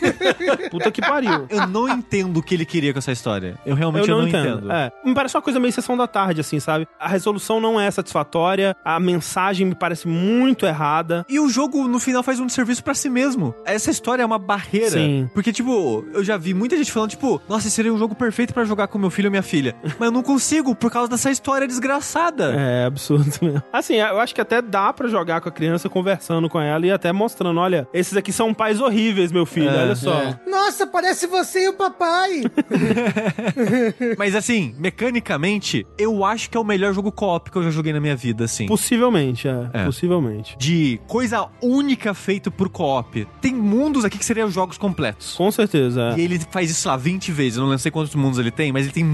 Puta que pariu. eu não entendo o que ele queria com essa história. Eu realmente Eu eu não, entendo. É, me parece uma coisa meio sessão da tarde, assim, sabe? A resolução não é satisfatória, a mensagem me parece muito errada. E o jogo, no final, faz um desserviço pra si mesmo. Essa história é uma barreira. Sim. Porque, tipo, eu já vi muita gente falando, tipo, nossa, esse seria um jogo perfeito pra jogar com meu filho ou minha filha. Mas eu não consigo por causa dessa história desgraçada. É absurdo mesmo. Assim, eu acho que até dá pra jogar com a criança conversando com ela e até mostrando, olha, esses aqui são pais horríveis, meu filho, É, olha só. é. Nossa, parece você e o papai. Mas assim, mecanicamente, eu acho que é o melhor jogo co-op que eu já joguei na minha vida, assim. Possivelmente, é, É. possivelmente. De coisa única feito por co-op. Tem mundos aqui que seriam jogos completos. Com certeza, é. E ele faz isso lá 20 vezes. Eu não sei quantos mundos ele tem, mas ele tem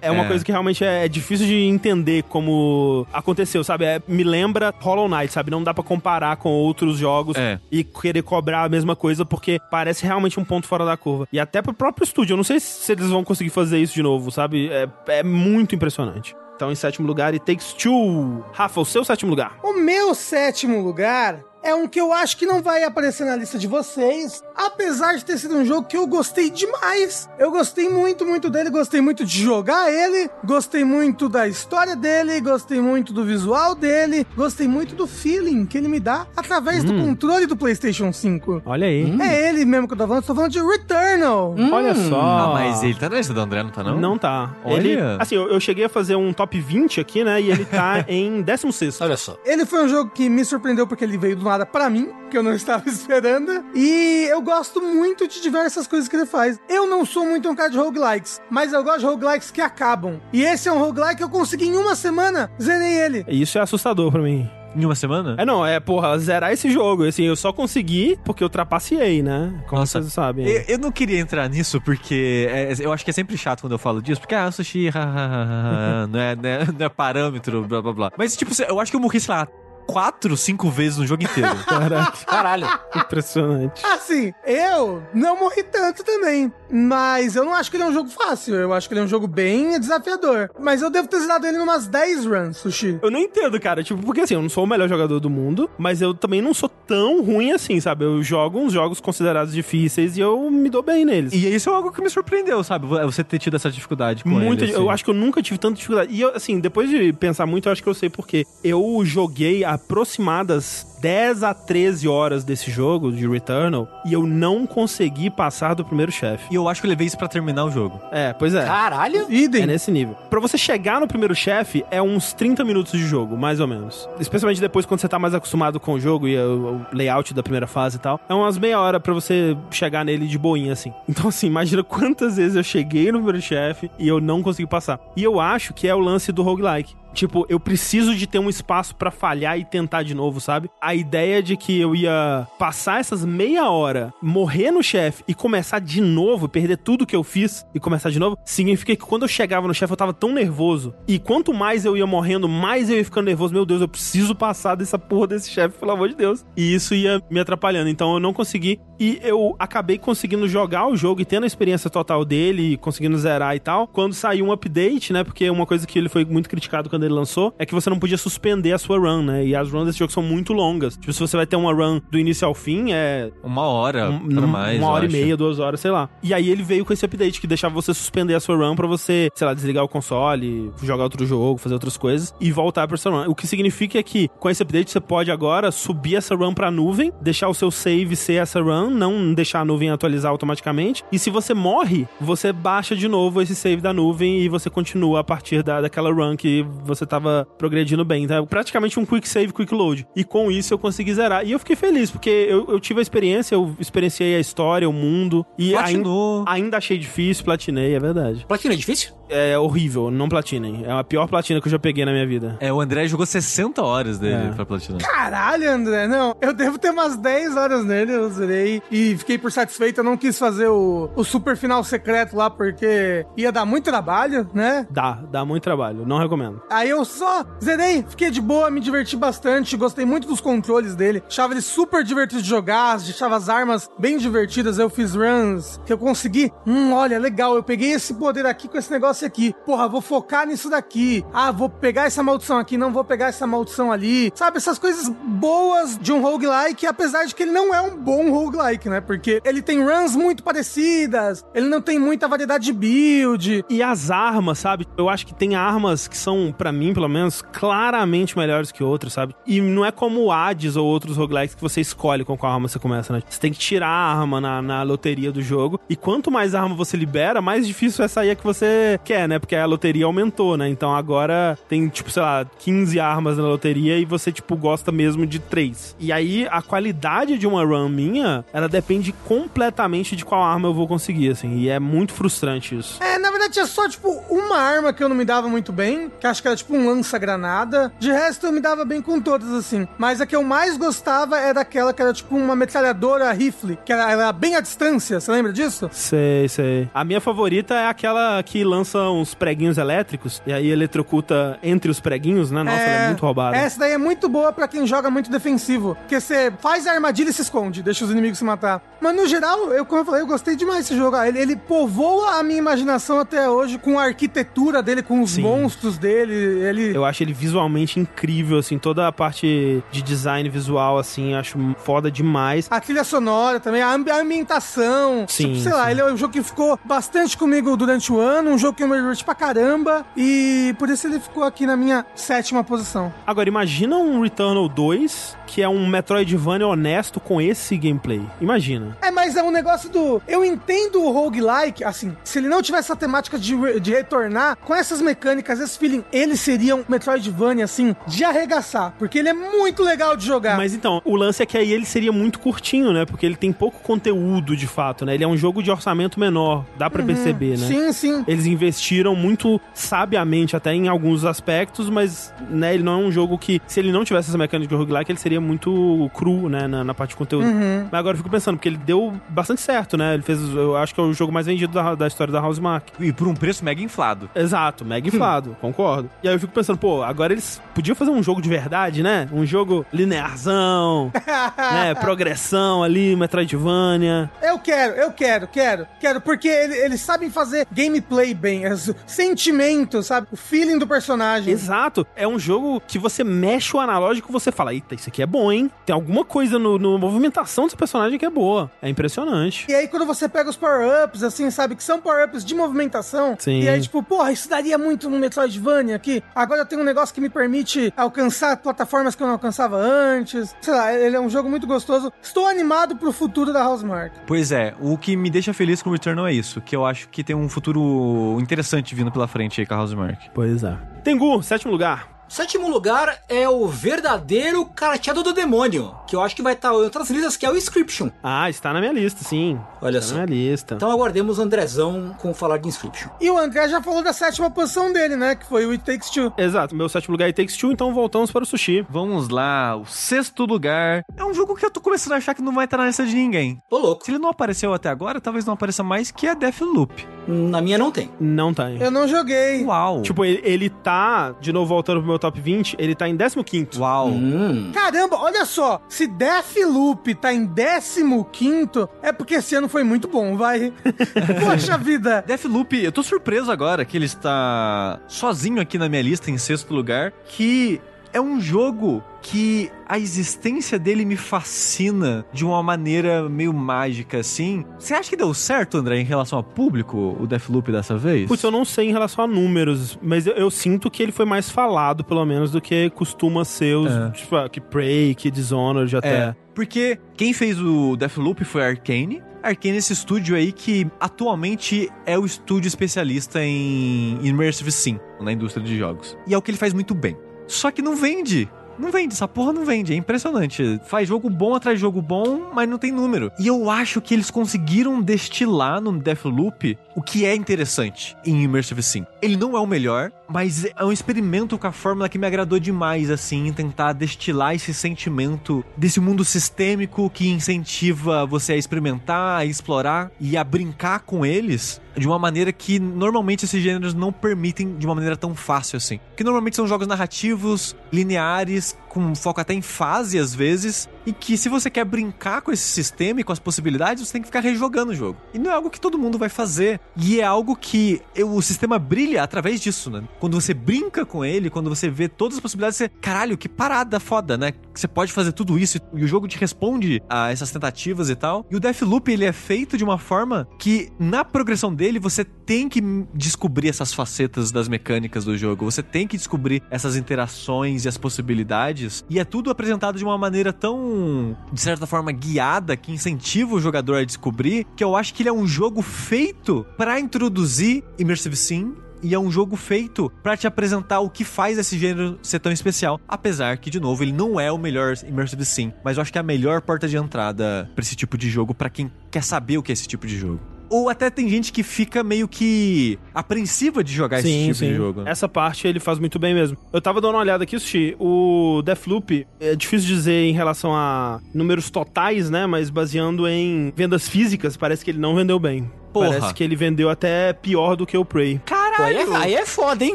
É uma coisa que realmente é, é difícil de entender como aconteceu, sabe? É, me lembra Hollow Knight, sabe? Não dá pra comparar com outros jogos É. e querer cobrar a mesma coisa porque parece realmente um ponto fora da curva. E até pro próprio estúdio, eu não sei se eles vão conseguir fazer isso de novo, sabe? É, é muito impressionante. Então, em sétimo lugar, It Takes Two. Rafa, o seu sétimo lugar. O meu sétimo lugar é um que eu acho que não vai aparecer na lista de vocês, apesar de ter sido um jogo que eu gostei demais. Eu gostei muito, muito dele, gostei muito de jogar ele, gostei muito da história dele, gostei muito do visual dele, gostei muito do feeling que ele me dá através do controle do PlayStation 5. Olha aí. É ele mesmo que eu tô falando, tô falando de Returnal. Olha só. Ah, mas ele tá na lista do André, não tá não? Não tá. Olha. Ele, assim, eu, eu cheguei a fazer um top 20 aqui, né? E ele tá em 16. Olha só. Ele foi um jogo que me surpreendeu porque ele veio do pra mim, que eu não estava esperando. E eu gosto muito de diversas coisas que ele faz. Eu não sou muito um cara de roguelikes, mas eu gosto de roguelikes que acabam. E esse é um roguelike que eu consegui em uma semana, zerei ele. Isso é assustador pra mim. Em uma semana? É, não, é, porra, zerar esse jogo. Assim, eu só consegui porque eu trapaceei, né? Como Nossa. vocês sabem. Eu, eu não queria entrar nisso porque é, eu acho que é sempre chato quando eu falo disso, porque ah, sushi, não, é, não, é, não é parâmetro, blá blá blá. Mas, tipo, eu acho que eu morri, sei lá, quatro, cinco vezes no jogo inteiro. Caraca, Caralho. impressionante. Assim, eu não morri tanto também. Mas eu não acho que ele é um jogo fácil. Eu acho que ele é um jogo bem desafiador. Mas eu devo ter zerado ele em umas 10 runs, Sushi. Eu não entendo, cara. Tipo, porque assim, eu não sou o melhor jogador do mundo, mas eu também não sou tão ruim assim, sabe? Eu jogo uns jogos considerados difíceis e eu me dou bem neles. e isso é algo que me surpreendeu, sabe? Você ter tido essa dificuldade com Muito, ele. assim. eu acho que eu nunca tive tanta dificuldade. E eu, assim, depois de pensar muito, eu acho que eu sei porque eu joguei aproximadas 10 a 13 horas desse jogo de Returnal e eu não consegui passar do primeiro chefe. E eu acho que eu levei isso pra terminar o jogo. É, pois é. Caralho. É Idem. nesse nível. Pra você chegar no primeiro chefe, é uns 30 minutos de jogo, mais ou menos. Especialmente depois, quando você tá mais acostumado com o jogo e o, o layout da primeira fase e tal. É umas meia hora pra você chegar nele de boinha, assim. Então, assim, imagina quantas vezes eu cheguei no primeiro chefe e eu não consegui passar. E eu acho que é o lance do roguelike. Tipo, eu preciso de ter um espaço pra falhar e tentar de novo, sabe? A ideia de que eu ia passar essas meia hora, morrer no chefe e começar de novo, perder tudo que eu fiz e começar de novo, significa que quando eu chegava no chefe eu tava tão nervoso. E quanto mais eu ia morrendo, mais eu ia ficando nervoso. Meu Deus, eu preciso passar dessa porra desse chefe, pelo amor de Deus. E isso ia me atrapalhando. Então eu não consegui. E eu acabei conseguindo jogar o jogo e tendo a experiência total dele, conseguindo zerar e tal. Quando saiu um update, né? Porque uma coisa que ele foi muito criticado quando ele lançou é que você não podia suspender a sua run, né? E as runs desse jogo são muito longas. Tipo, se você vai ter uma run do início ao fim, é Uma hora, um- pra mais. uma hora acho. e meia, duas horas, sei lá. E aí ele veio com esse update que deixava você suspender a sua run pra você, sei lá, desligar o console, jogar outro jogo, fazer outras coisas e voltar pra sua run. O que significa que com esse update você pode agora subir essa run pra nuvem, deixar o seu save ser essa run, não deixar a nuvem atualizar automaticamente. E se você morre, você baixa de novo esse save da nuvem e você continua a partir da, daquela run que você tava progredindo bem. Então é praticamente um quick save, quick load. E com isso eu consegui zerar. E eu fiquei feliz, porque eu, eu tive a experiência, eu experienciei a história, o mundo. E ainda, Platinou. ainda achei difícil, platinei, é verdade. Platina é difícil? É horrível, não platinem. É a pior platina que eu já peguei na minha vida. É, o André jogou 60 horas dele É. pra platinar. Caralho, André, não. Eu devo ter umas 10 horas nele, eu zerei e fiquei por satisfeito. Eu não quis fazer o, o super final secreto lá porque ia dar muito trabalho, né? Dá, dá muito trabalho, não recomendo. Aí eu só zerei, fiquei de boa, me diverti bastante, gostei muito dos controles dele. Achava ele super divertido de jogar, achava as armas bem divertidas. Eu fiz runs que eu consegui. Hum, olha, legal, eu peguei esse poder aqui com esse negócio aqui. Porra, vou focar nisso daqui. Ah, vou pegar essa maldição aqui, não vou pegar essa maldição ali. Sabe, essas coisas boas de um roguelike, apesar de que ele não é um bom roguelike, né? Porque ele tem runs muito parecidas, ele não tem muita variedade de build. E as armas, sabe? Eu acho que tem armas que são, pra mim, pelo menos, claramente melhores que outras, sabe? E não é como o Hades ou outros roguelikes que você escolhe com qual arma você começa, né? Você tem que tirar a arma na, na loteria do jogo. E quanto mais arma você libera, mais difícil é sair a que você quer, né? Porque a loteria aumentou, né? Então agora tem, tipo, sei lá, 15 armas na loteria e você, tipo, gosta mesmo de 3. E aí a qualidade de uma run minha, ela depende completamente de qual arma eu vou conseguir, assim. E é muito frustrante isso. É, na verdade tinha só, tipo, uma arma que eu não me dava muito bem, que acho que era tipo um lança-granada. De resto eu me dava bem com todas, assim. Mas a que eu mais gostava é daquela que era tipo uma metralhadora rifle, que era, era bem à distância, você lembra disso? Sei, sei. A minha favorita é aquela que lança uns preguinhos elétricos e aí eletrocuta entre os preguinhos, né? Nossa, ela é muito roubada. Essa daí é muito boa pra quem joga muito defensivo. Porque você faz a armadilha e se esconde, deixa os inimigos se matar. Mas no geral, eu, como eu falei, eu gostei demais desse jogo. Ele, ele povoa a minha imaginação até hoje com a arquitetura dele, com os Sim. monstros dele. Ele... Eu acho ele visualmente incrível, assim, toda a parte de design visual, assim, acho foda demais. A trilha sonora também, a, ambi- a ambientação. Sim, Tipo, sei lá, sim. ele é um jogo que ficou bastante comigo durante o ano, um jogo que eu me diverti pra caramba, e por isso ele ficou aqui na minha sétima posição. Agora, imagina um Returnal 2, que é um Metroidvania honesto com esse gameplay. Imagina. É, mas é um negócio do. Eu entendo o roguelike, assim, se ele não tivesse essa temática de, de retornar, com essas mecânicas, esse feeling, ele seria um Metroidvania, assim, de arregaçar. Porque ele é muito legal de jogar. Mas então, o lance é que aí ele seria muito curtinho, né? Porque ele tem pouco conteúdo, de fato, né? Ele é um jogo de orçamento menor, dá pra perceber, né? Sim, sim. Eles investiram muito sabiamente até em alguns aspectos, mas né, ele não é um jogo que, se ele não tivesse essa mecânica de roguelike, ele seria muito cru, né, na, na parte de conteúdo. Mas agora eu fico pensando, porque ele deu bastante certo, né? Ele fez, eu acho que é o jogo mais vendido da, da história da Housemark. E por um preço mega inflado. Exato, mega inflado, concordo. E aí eu fico pensando, pô, agora eles podiam fazer um jogo de verdade, né? Um jogo linearzão, né? Progressão ali, Metroidvania. Eu quero, eu quero, quero, quero, porque ele- eles sabem fazer gameplay bem, os sentimentos, sabe? O feeling do personagem. Exato. É um jogo que você mexe o analógico e você fala, eita, isso aqui é bom, hein? Tem alguma coisa no, no movimentação desse personagem que é boa. É impressionante. E aí, quando você pega os power-ups, assim, sabe? Que são power-ups de movimentação. Sim. E aí, tipo, porra, isso daria muito no Metroidvania aqui. Agora eu tenho um negócio que me permite alcançar plataformas que eu não alcançava antes. Sei lá, ele é um jogo muito gostoso. Estou animado pro futuro da Housemark. Pois é, o que me deixa feliz com o Returnal é isso, que eu acho que tem um futuro interessante vindo pela frente aí com a Housemark. Pois é. Tengu, sétimo lugar. Sétimo lugar é o verdadeiro carteado do demônio, que eu acho que vai estar em outras listas, que é o Inscription. Ah, está na minha lista, sim. Olha está só. na minha lista. Então aguardemos o Andrezão com falar de Inscription. E o André já falou da sétima posição dele, né? Que foi o It Takes Two. Exato, meu sétimo lugar é Takes Two, então voltamos para o sushi. Vamos lá, o sexto lugar. É um jogo que eu tô começando a achar que não vai estar na lista de ninguém. Ô louco, Se ele não apareceu até agora, talvez não apareça mais, que é Deathloop. Na minha não tem. Não tá. Eu não joguei. Uau! Tipo, ele, ele tá, de novo voltando pro meu top 20, ele tá em 15º. Uau! Hum. Caramba, olha só. Se Deathloop tá em 15, é porque esse ano foi muito bom, vai. Poxa vida. Deathloop, eu tô surpreso agora que ele está sozinho aqui na minha lista em sexto lugar, que é um jogo que a existência dele me fascina de uma maneira meio mágica, assim. Você acha que deu certo, André, em relação ao público, o Deathloop dessa vez? Putz, eu não sei em relação a números, mas eu, eu sinto que ele foi mais falado, pelo menos, do que costuma ser os, É. tipo, ah, que Prey, que Dishonored até. É, porque quem fez o Deathloop foi a Arkane. Arkane é esse estúdio aí que atualmente é o estúdio especialista em Immersive Sim na indústria de jogos. E é o que ele faz muito bem. Só que não vende. Não vende, essa porra não vende, é impressionante. Faz jogo bom atrás de jogo bom, mas não tem número. E eu acho que eles conseguiram destilar no Deathloop o que é interessante em Immersive Sim. Ele não é o melhor, mas é um experimento com a fórmula que me agradou demais, assim, tentar destilar esse sentimento desse mundo sistêmico que incentiva você a experimentar, a explorar e a brincar com eles de uma maneira que normalmente esses gêneros não permitem de uma maneira tão fácil assim. Que normalmente são jogos narrativos, lineares, com foco até em fase às vezes, e que se você quer brincar com esse sistema e com as possibilidades, você tem que ficar rejogando o jogo. E não é algo que todo mundo vai fazer. E é algo que o sistema brilha através disso, né? Quando você brinca com ele, quando você vê todas as possibilidades, você, caralho, que parada foda, né? Você pode fazer tudo isso e o jogo te responde a essas tentativas e tal. E o Deathloop, ele é feito de uma forma que na progressão dele você tem que descobrir essas facetas das mecânicas do jogo. Você tem que descobrir essas interações e as possibilidades. E é tudo apresentado de uma maneira tão, de certa forma, guiada, que incentiva o jogador a descobrir, que eu acho que ele é um jogo feito pra introduzir Immersive Sim e é um jogo feito pra te apresentar o que faz esse gênero ser tão especial. Apesar que, de novo, ele não é o melhor Immersive Sim, mas eu acho que é a melhor porta de entrada pra esse tipo de jogo, pra quem quer saber o que é esse tipo de jogo. Ou até tem gente que fica meio que apreensiva de jogar esse tipo de jogo. Essa parte ele faz muito bem mesmo. Eu tava dando uma olhada aqui, Sushi. O Deathloop, é difícil dizer em relação a números totais, né? Mas baseando em vendas físicas, parece que ele não vendeu bem. Porra. Parece que ele vendeu até pior do que o Prey. Caralho! Pô, aí, é, aí é foda, hein?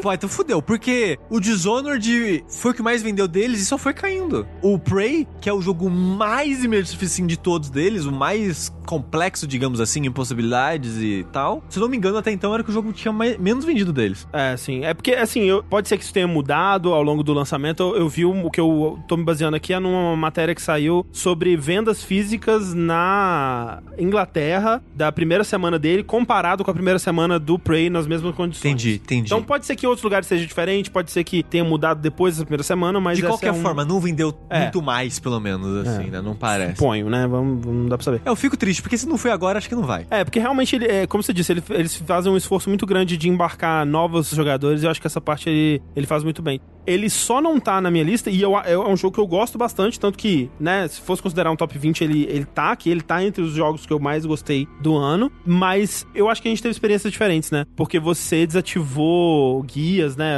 Pô, então fudeu, porque o Dishonored foi o que mais vendeu deles e só foi caindo. O Prey, que é o jogo mais imersivo assim, de todos deles, o mais complexo, digamos assim, em possibilidades e tal. Se não me engano, até então era que o jogo tinha mais- menos vendido deles. É, sim. É porque, assim, eu- pode ser que isso tenha mudado ao longo do lançamento. Eu, eu vi um- o que eu tô me baseando aqui é numa matéria que saiu sobre vendas físicas na Inglaterra da primeira semana dele, comparado com a primeira semana do Prey nas mesmas condições. Entendi, entendi. Então pode ser que outros lugares seja diferente, pode ser que tenha mudado depois dessa primeira semana, mas de qualquer é um- forma, não vendeu É. muito mais, pelo menos, assim, né? Não parece. Suponho, né? Vamos, não dá pra saber. Eu fico triste, porque se não foi agora, acho que não vai. É, porque realmente, ele, é, como você disse, ele- eles fazem um esforço muito grande de embarcar novos jogadores e eu acho que essa parte ele, ele faz muito bem. Ele só não tá na minha lista e eu, é um jogo que eu gosto bastante, tanto que, né, se fosse considerar um top 20, ele, ele tá aqui, ele tá entre os jogos que eu mais gostei do ano, mas eu acho que a gente teve experiências diferentes, né? Porque você desativou guias, né?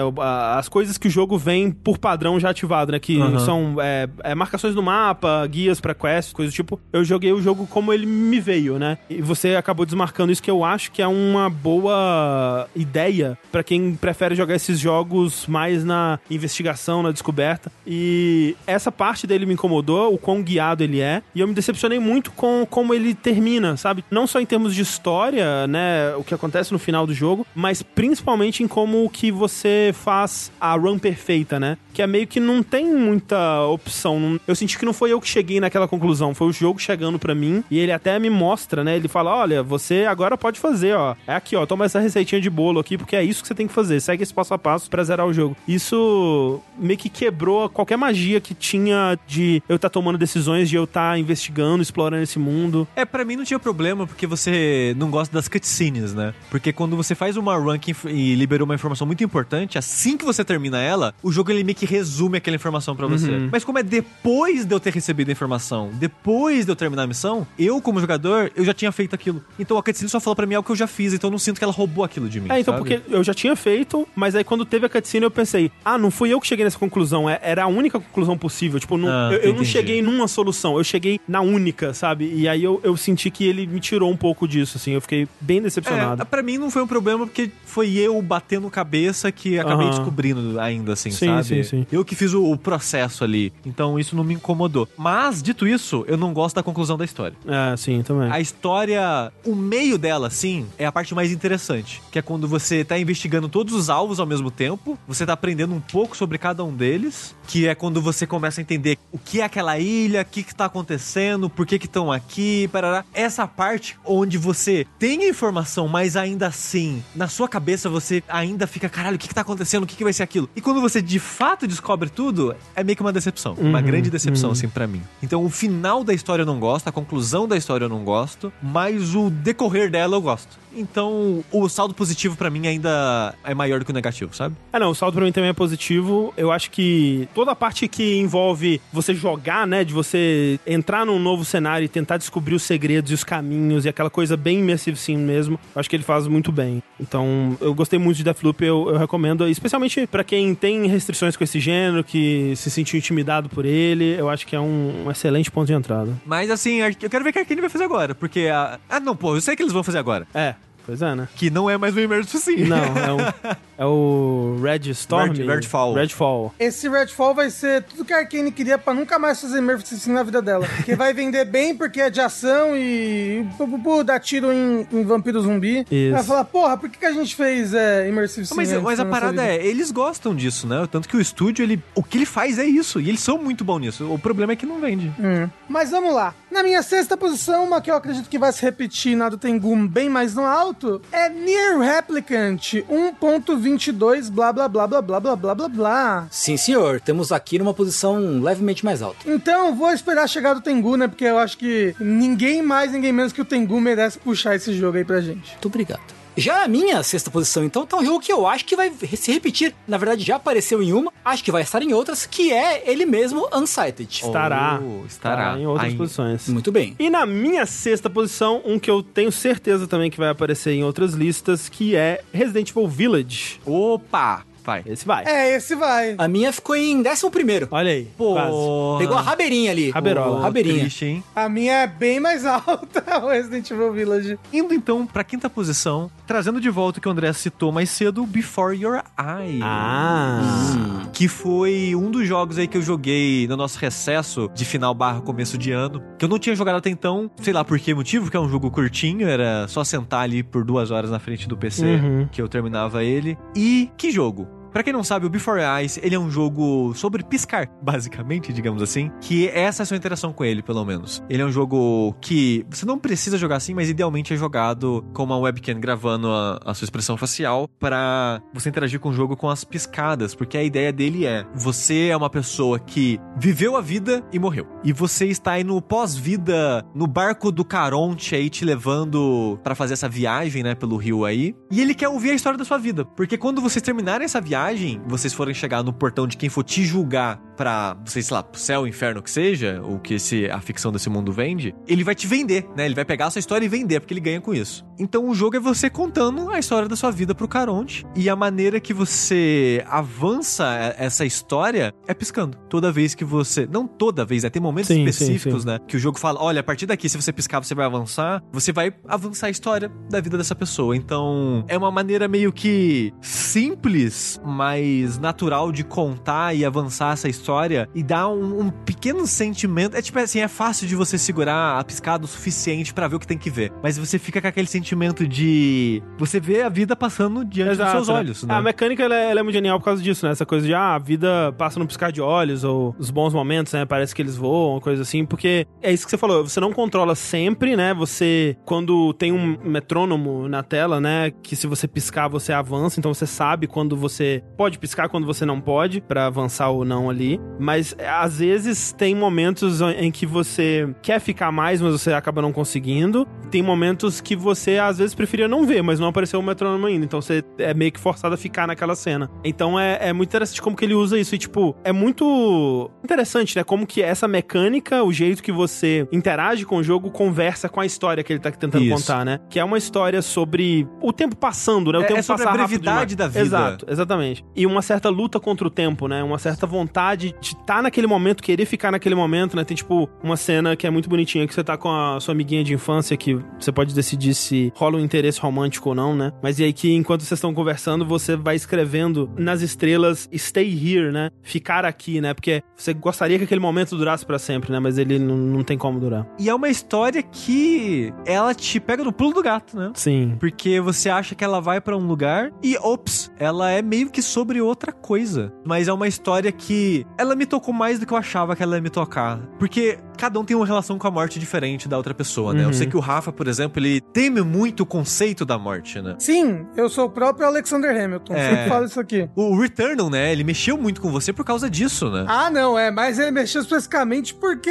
As coisas que o jogo vem por padrão já ativado, né? Que Aham. são é, é, marcações no mapa, guias pra quests, coisas do tipo. Eu joguei o jogo como ele me veio, né? E você acabou desmarcando isso que eu acho que é uma boa ideia pra quem prefere jogar esses jogos mais na investigação, na descoberta. E essa parte dele me incomodou, o quão guiado ele é. E eu me decepcionei muito com como ele termina, sabe? Não só em termos de história, né? O que acontece no final do jogo, mas principalmente em como que você faz a run perfeita, né? Que é meio que não tem muita opção. Eu senti que não foi eu que cheguei naquela conclusão, foi o jogo chegando pra mim e ele até me mostra, né? Ele fala: "Olha, você agora pode fazer, ó. É aqui, ó, toma essa receitinha de bolo aqui porque é isso que você tem que fazer. Segue esse passo a passo pra zerar o jogo". Isso meio que quebrou qualquer magia que tinha de eu estar tomando decisões, de eu estar investigando, explorando esse mundo. É, pra mim não tinha problema, porque você não gosta das cutscenes, né? Porque quando você faz uma ranking e liberou uma informação muito importante, assim que você termina ela, o jogo ele meio que resume aquela informação pra você. Uhum. Mas como é depois de eu ter recebido a informação, depois de eu terminar a missão, eu como jogador, eu já tinha feito aquilo. Então a cutscene só fala pra mim algo que eu já fiz, então eu não sinto que ela roubou aquilo de mim. É, então, sabe? porque eu já tinha feito, mas aí quando teve a cutscene eu pensei, ah, não fui eu que cheguei nessa conclusão, é- era a única conclusão possível. Tipo, não- Ah, eu, eu não cheguei numa solução, eu cheguei na única, sabe? E aí eu, eu senti que ele me tirou um pouco disso, assim, eu fiquei bem decepcionado. É, pra mim não foi um problema porque foi eu batendo cabeça que acabei descobrindo ainda, assim, Sim, sabe? sim, sim. Eu que fiz o, o processo ali. Então isso não me incomodou. Mas, dito isso, eu não gosto da conclusão da história. É, sim, também. A história, o meio dela, assim, é a parte mais interessante. Que é quando você tá investigando todos os alvos ao mesmo tempo, você tá aprendendo um pouco sobre cada um deles, que é quando você começa a entender o que é aquela ilha, o que que tá acontecendo, por que que estão aqui, parará. Essa parte onde você tem a informação, mas ainda assim, na sua cabeça você ainda fica, caralho, o que que tá acontecendo, o que que vai ser aquilo? E quando você de fato descobre tudo, é meio que uma decepção. uma Uhum, grande decepção, uhum. assim, pra mim. Então, o final da história eu não gosto, a conclusão da história eu não gosto, mas o decorrer dela eu gosto. Então, o saldo positivo pra mim ainda é maior do que o negativo, sabe? Ah, não, o saldo pra mim também é positivo. Eu acho que toda a parte que envolve você jogar, né, de você entrar num novo cenário e tentar descobrir os segredos e os caminhos e aquela coisa bem immersive sim mesmo, eu acho que ele faz muito bem. Então, eu gostei muito de Deathloop, eu, eu recomendo, especialmente pra quem tem restrições com esse gênero, que se sentiu intimidado por ele, eu acho que é um, um excelente ponto de entrada. Mas assim, eu quero ver o que a Arkane vai fazer agora, porque a... Ah, não, pô, eu sei que eles vão fazer agora. É, pois é, né? Que não é mais o Immersive Sim. Não, é o, é o Red Storm. Red- Redfall. Redfall. Esse Redfall vai ser tudo que a Arkane queria pra nunca mais fazer Immersive Sim na vida dela. Que vai vender bem porque é de ação e pu, dá tiro em, em vampiro zumbi. Isso. Vai falar, porra, por que, que a gente fez é, Immersive Sim? Mas, mas a parada vida? é, eles gostam disso, né? Tanto que o estúdio, ele, o que ele faz é isso. E eles são muito bons nisso. O problema é que não vende. Hum. Mas vamos lá. Na minha sexta posição, uma que eu acredito que vai se repetir na do Tengu bem mais no alto, é Near Replicant 1.22 blá blá blá blá blá blá blá blá blá. Sim, senhor. Temos aqui numa posição levemente mais alta. Então, vou esperar chegar do Tengu, né? Porque eu acho que ninguém mais, ninguém menos que o Tengu merece puxar esse jogo aí pra gente. Muito obrigado. Já a minha sexta posição, então, tá um jogo que eu acho que vai se repetir. Na verdade, já apareceu em uma, acho que vai estar em outras, que é ele mesmo, Unsighted. Estará. Oh, estará. em outras Ai. posições. Muito bem. E na minha sexta posição, um que eu tenho certeza também que vai aparecer em outras listas, que é Resident Evil Village. Opa! Vai. Esse vai. É, esse vai. A minha ficou em décimo primeiro. Olha aí. Pô, quase. Pegou a rabeirinha ali. Rabeirola. Pô, Rabeirinha. Triste, hein? A minha é bem mais alta, o Resident Evil Village. Indo então pra quinta posição, trazendo de volta o que o André citou mais cedo, Before Your Eyes. Ah. Que foi um dos jogos aí que eu joguei no nosso recesso de final barra começo de ano. Que eu não tinha jogado até então, sei lá por que motivo, porque é um jogo curtinho, era só sentar ali por duas horas na frente do PC Uhum. que eu terminava ele. E que jogo? Pra quem não sabe, o Before Eyes, ele é um jogo sobre piscar, basicamente, digamos assim. Que essa é a sua interação com ele, pelo menos. Ele é um jogo que você não precisa jogar assim, mas idealmente é jogado com uma webcam gravando a, a sua expressão facial pra você interagir com o jogo com as piscadas. Porque a ideia dele é, você é uma pessoa que viveu a vida e morreu. E você está aí no pós-vida, no barco do Caronte aí, te levando pra fazer essa viagem, né, pelo rio aí. E ele quer ouvir a história da sua vida. Porque quando vocês terminarem essa viagem, vocês forem chegar no portão de quem for te julgar pra, sei lá, pro céu, inferno, que seja, o que esse, a ficção desse mundo vende, ele vai te vender, né? Ele vai pegar a sua história e vender, porque ele ganha com isso. Então o jogo é você contando a história da sua vida pro Caronte. E a maneira que você avança essa história é piscando. Toda vez que você. Não toda vez, né? Tem momentos Sim, sim, específicos, sim. né? Que o jogo fala: olha, a partir daqui, se você piscar, você vai avançar. Você vai avançar a história da vida dessa pessoa. Então, é uma maneira meio que simples, mas natural de contar e avançar essa história e dar um, um pequeno sentimento. É tipo assim, é fácil de você segurar a piscada o suficiente pra ver o que tem que ver. Mas você fica com aquele sentimento de. Você vê a vida passando diante dos seus né? olhos, né? A mecânica ela é, ela é muito genial por causa disso, né? Essa coisa de ah, a vida passa no piscar de olhos, ou os bons momentos, né? Parece que eles voam, coisa assim, porque é isso que você falou, você não controla sempre, né? Você, quando tem um metrônomo na tela, né? Que se você piscar, você avança, então você sabe quando você pode piscar, quando você não pode, pra avançar ou não ali. Mas às vezes tem momentos em que você quer ficar mais, mas você acaba não conseguindo. Tem momentos que você às vezes preferia não ver, mas não apareceu o metrônomo ainda. Então você é meio que forçado a ficar naquela cena. Então é, é muito interessante como que ele usa isso. E, tipo, é muito interessante, né? Como que essa mecânica, o jeito que você interage com o jogo, conversa com a história que ele tá tentando Isso. contar, né? Que é uma história sobre o tempo passando, né? O É- tempo é sobre passar a brevidade da vida. Exato, exatamente. E uma certa luta contra o tempo, né? Uma certa vontade de estar naquele momento, querer ficar naquele momento, né? Tem, tipo, uma cena que é muito bonitinha, que você tá com a sua amiguinha de infância, que você pode decidir se rola um interesse romântico ou não, né? Mas e aí que, enquanto vocês estão conversando, você vai escrevendo nas estrelas stay here, né? Ficar aqui, né? Porque você gostaria que aquele momento durasse pra sempre, né? Mas ele não, não tem como durar. E é uma história que ela te pega no pulo do gato, né? Sim. Porque você acha que ela vai pra um lugar e, ops, ela é meio que sobre outra coisa. Mas é uma história que ela me tocou mais do que eu achava que ela ia me tocar. Porque cada um tem uma relação com a morte diferente da outra pessoa, né? Uhum. Eu sei que o Rafa, por exemplo, ele teme muito o conceito da morte, né? Sim, eu sou o próprio Alexander Hamilton. É. Sempre falo isso aqui. O Returnal, né? Ele mexeu muito com você por causa disso, né? Ah, não, é, mas ele mexeu especificamente porque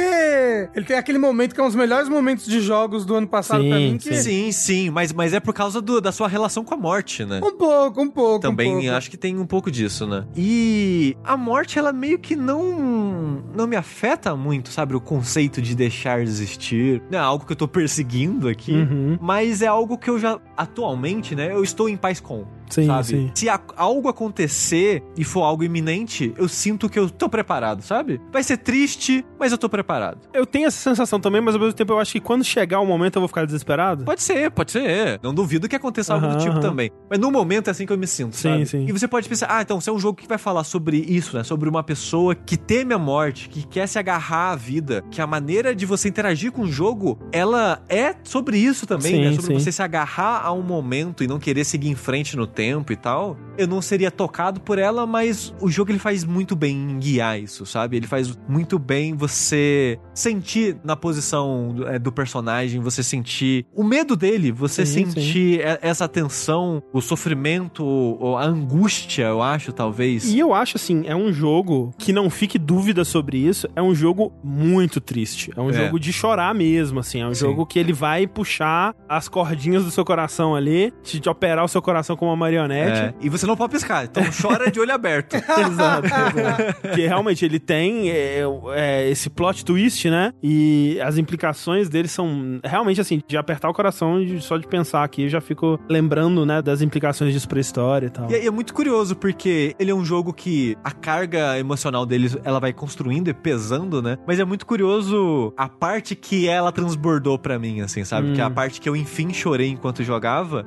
ele tem aquele momento que é um dos melhores momentos de jogos do ano passado pra Sim, mim. Que... Sim, sim, mas, mas é por causa do- da sua relação com a morte, né? Um pouco, um pouco. Também um pouco. acho que tem um pouco disso, né? E a morte, ela meio que não não me afeta muito, sabe? O conceito de deixar de existir. Não é algo que eu tô perseguindo aqui. Uhum. Mas é algo que eu já, atualmente, né? Eu estou em paz com. Sim, sabe? sim. Se algo acontecer e for algo iminente, eu sinto que eu tô preparado, sabe? Vai ser triste, mas eu tô preparado. Eu tenho essa sensação também, mas ao mesmo tempo eu acho que quando chegar o momento eu vou ficar desesperado. Pode ser, pode ser. Não duvido que aconteça algo do tipo também. Mas no momento é assim que eu me sinto, Sim, sabe? sim. E você pode pensar, ah, então, se é um jogo que vai falar sobre isso, né? Sobre uma pessoa que teme a morte, que quer se agarrar à vida, que a maneira de você interagir com o jogo, ela é sobre isso também, Sim, né? Sobre você se agarrar a um momento e não querer seguir em frente no tempo e tal. Eu não seria tocado por ela, mas o jogo ele faz muito bem em guiar isso, sabe? Ele faz muito bem você sentir na posição do, é, do personagem, você sentir o medo dele, você Sim, sentir e- essa tensão, o sofrimento, a angústia, eu acho, talvez. E eu acho assim, é um jogo que não fique dúvida sobre isso, é um jogo muito triste. É um É. jogo de chorar mesmo, assim. É um Sim. jogo que ele vai puxar as cordinhas do seu coração ali, te, te operar o seu coração, como a marionete. É, e você não pode piscar, então chora de olho aberto. Exato, exato. Que realmente ele tem é, é, esse plot twist, né? E as implicações dele são realmente assim, de apertar o coração de- só de pensar aqui, eu já fico lembrando, né, das implicações disso pra história e tal. E é, é muito curioso, porque ele é um jogo que a carga emocional dele, ela vai construindo e pesando, né? Mas é muito curioso a parte que ela transbordou pra mim, assim, sabe? Hum. Que é a parte que eu enfim chorei enquanto jogava,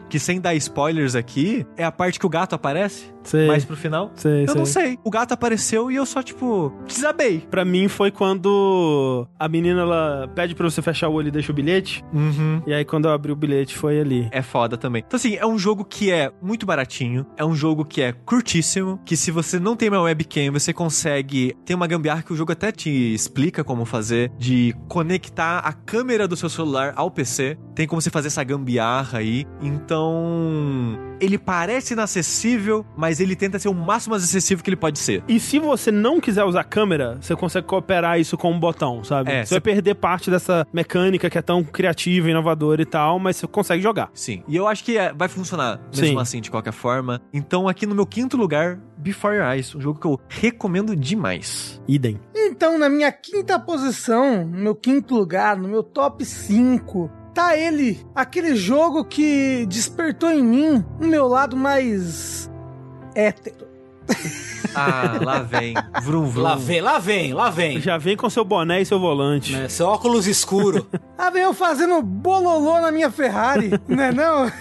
que sem dar spoilers aqui, é a parte que o gato aparece, Sei, mais pro final. sei, Eu não sei. O gato apareceu e eu só, tipo, desabei. Pra mim foi quando a menina ela pede pra você fechar o olho e deixa o bilhete. Uhum. E aí quando eu abri o bilhete foi ali. É foda também. Então, assim, é um jogo que é muito baratinho, é um jogo que é curtíssimo, que se você não tem uma webcam, você consegue. Tem uma gambiarra que o jogo até te explica como fazer, de conectar a câmera do seu celular ao PC. Tem como você fazer essa gambiarra aí. Então. Ele parece inacessível, mas ele tenta ser o máximo acessível que ele pode ser. E se você não quiser usar câmera, você consegue cooperar isso com um botão, sabe? É, você você- vai perder parte dessa mecânica que é tão criativa, inovadora e tal, mas você consegue jogar. Sim. E eu acho que é- vai funcionar mesmo Sim. assim, de qualquer forma. Então, aqui no meu quinto lugar, Before Your Eyes, um jogo que eu recomendo demais. Idem. Então, na minha quinta posição, no meu quinto lugar, no meu top 5, tá ele, aquele jogo que despertou em mim o meu lado mais hétero. Ah, lá vem. Vrum, vrum. Lá vem, lá vem, lá vem. Já vem com seu boné e seu volante. Né, Seu óculos escuro. Ah, vem eu fazendo bololô na minha Ferrari, né não?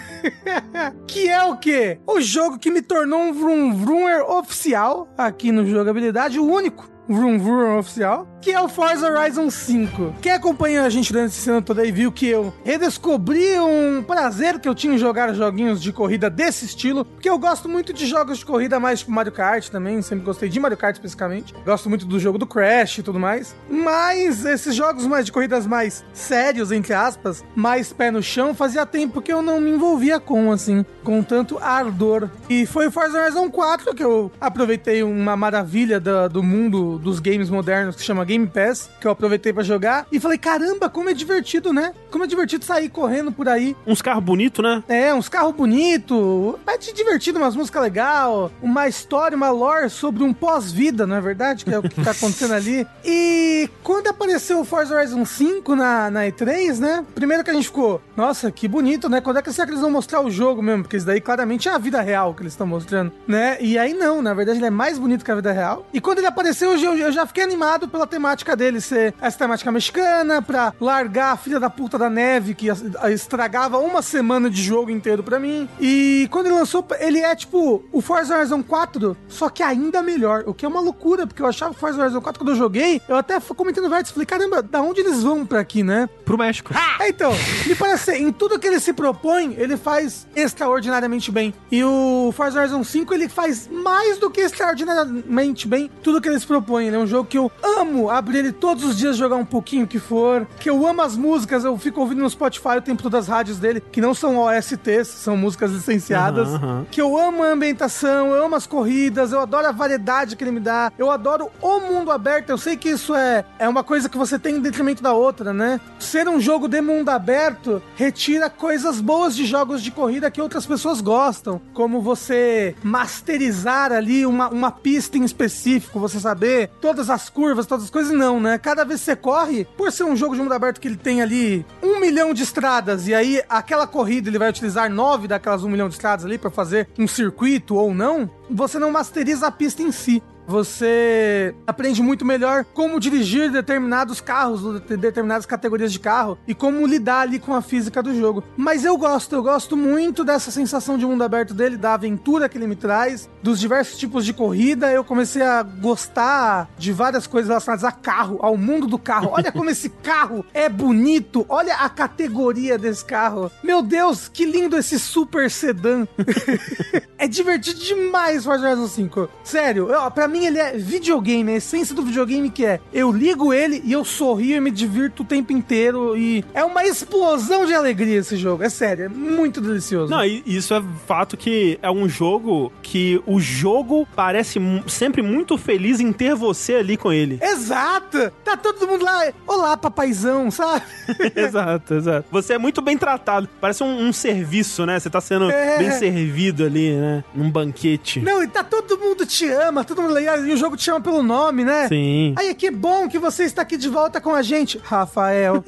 que é o quê? O jogo que me tornou um Vroom Vroomer oficial aqui no Jogabilidade, o único Vroom Vroom oficial, que é o Forza Horizon 5. Quem acompanha a gente durante esse ano todo aí viu que eu redescobri um prazer que eu tinha em jogar joguinhos de corrida desse estilo, porque eu gosto muito de jogos de corrida mais tipo Mario Kart também, sempre gostei de Mario Kart especificamente. Gosto muito do jogo do Crash e tudo mais. Mas esses jogos mais de corridas mais sérios, entre aspas, mais pé no chão, fazia tempo que eu não me envolvia com, assim, com tanto ardor. E foi o Forza Horizon 4 que eu aproveitei uma maravilha da- do mundo dos games modernos que chama Game Pass, que eu aproveitei pra jogar e falei, caramba, como é divertido, né? Como é divertido sair correndo por aí. Uns carros bonitos, né? É, uns carros bonitos, é divertido, umas músicas legais, uma história, uma lore sobre um pós-vida, não é verdade? Que é o que tá acontecendo ali. E quando apareceu o Forza Horizon 5 na, na E3, né? Primeiro que a gente ficou, nossa, que bonito, né? Quando é que será que eles vão mostrar o jogo mesmo? Porque isso daí claramente é a vida real que eles estão mostrando, né? E aí não, na verdade ele é mais bonito que a vida real. E quando ele apareceu, eu, eu já fiquei animado pela temática dele ser essa temática mexicana, pra largar a filha da puta da neve que estragava uma semana de jogo inteiro pra mim. E quando ele lançou, ele é tipo o Forza Horizon 4, só que ainda melhor. O que é uma loucura, porque eu achava o Forza Horizon 4 quando eu joguei, eu até fui comentando Vértice, falei, caramba, da onde eles vão pra aqui, né? Pro México. É, então, me parece em tudo que ele se propõe, ele faz extraordinariamente bem. E o Forza Horizon 5, ele faz mais do que extraordinariamente bem tudo que ele se propõe. Ele é um jogo que eu amo abrir ele todos os dias, jogar um pouquinho que for, que eu amo as músicas, eu fico ouvindo no Spotify o tempo todo as rádios dele, que não são OSTs, são músicas licenciadas, Aham, aham. que eu amo a ambientação, eu amo as corridas, eu adoro a variedade que ele me dá, eu adoro o mundo aberto. Eu sei que isso é, é uma coisa que você tem em detrimento da outra, né? Ser um jogo de mundo aberto retira coisas boas de jogos de corrida que outras pessoas gostam, como você masterizar ali uma, uma pista em específico, você saber todas as curvas, todas as coisas, não, né? Cada vez que você corre, por ser um jogo de mundo aberto que ele tem ali um milhão de estradas, e aí aquela corrida ele vai utilizar nove daquelas um milhão de estradas ali pra fazer um circuito ou não, você não masteriza a pista em si. Você aprende muito melhor como dirigir determinados carros, de- determinadas categorias de carro e como lidar ali com a física do jogo. Mas eu gosto, eu gosto muito dessa sensação de mundo aberto dele, da aventura que ele me traz, dos diversos tipos de corrida. Eu comecei a gostar de várias coisas relacionadas a carro, ao mundo do carro. Olha como esse carro é bonito, olha a categoria desse carro. Meu Deus, que lindo esse super sedã. é divertido demais Forza Horizon 5. Sério, eu, pra mim mim ele é videogame, a essência do videogame que é, eu ligo ele e eu sorrio e me divirto o tempo inteiro e é uma explosão de alegria esse jogo, é sério, é muito delicioso. Não, e isso é fato que é um jogo que o jogo parece sempre muito feliz em ter você ali com ele. Exato! Tá todo mundo lá, olá papaizão, sabe? exato, exato. Você é muito bem tratado. Parece um, um serviço, né? Você tá sendo É. bem servido ali, né? Num banquete. Não, e tá todo mundo te ama, todo mundo legal, e o jogo te chama pelo nome, né? Sim. Aí, que bom que você está aqui de volta com a gente, Rafael.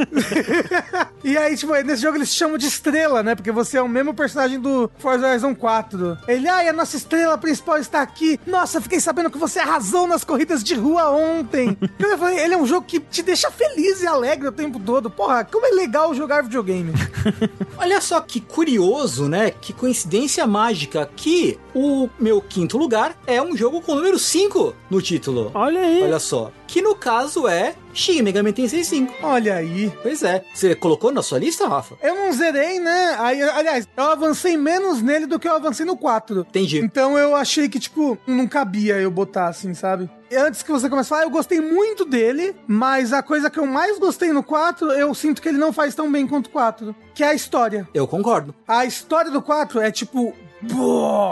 e aí, tipo, nesse jogo eles te chamam de estrela, né? Porque você é o mesmo personagem do Forza Horizon 4. Ele, ai, a nossa estrela principal está aqui. Nossa, fiquei sabendo que você arrasou nas corridas de rua ontem. Eu falei, ele é um jogo que te deixa feliz e alegre o tempo todo. Porra, como é legal jogar videogame. Olha só que curioso, né? Que coincidência mágica que o meu quinto lugar é um jogo com o número 5 no título. Olha aí. Olha só. Que no caso é Shin Megami Tensei 5. Olha aí. Pois é. Você colocou na sua lista, Rafa? Eu não zerei, né? Aí, aliás, eu avancei menos nele do que eu avancei no 4. Entendi. Então eu achei que, tipo, não cabia eu botar assim, sabe? Antes que você comece a falar, eu gostei muito dele, mas a coisa que eu mais gostei no 4, eu sinto que ele não faz tão bem quanto o 4, que é a história. Eu concordo. A história do 4 é tipo.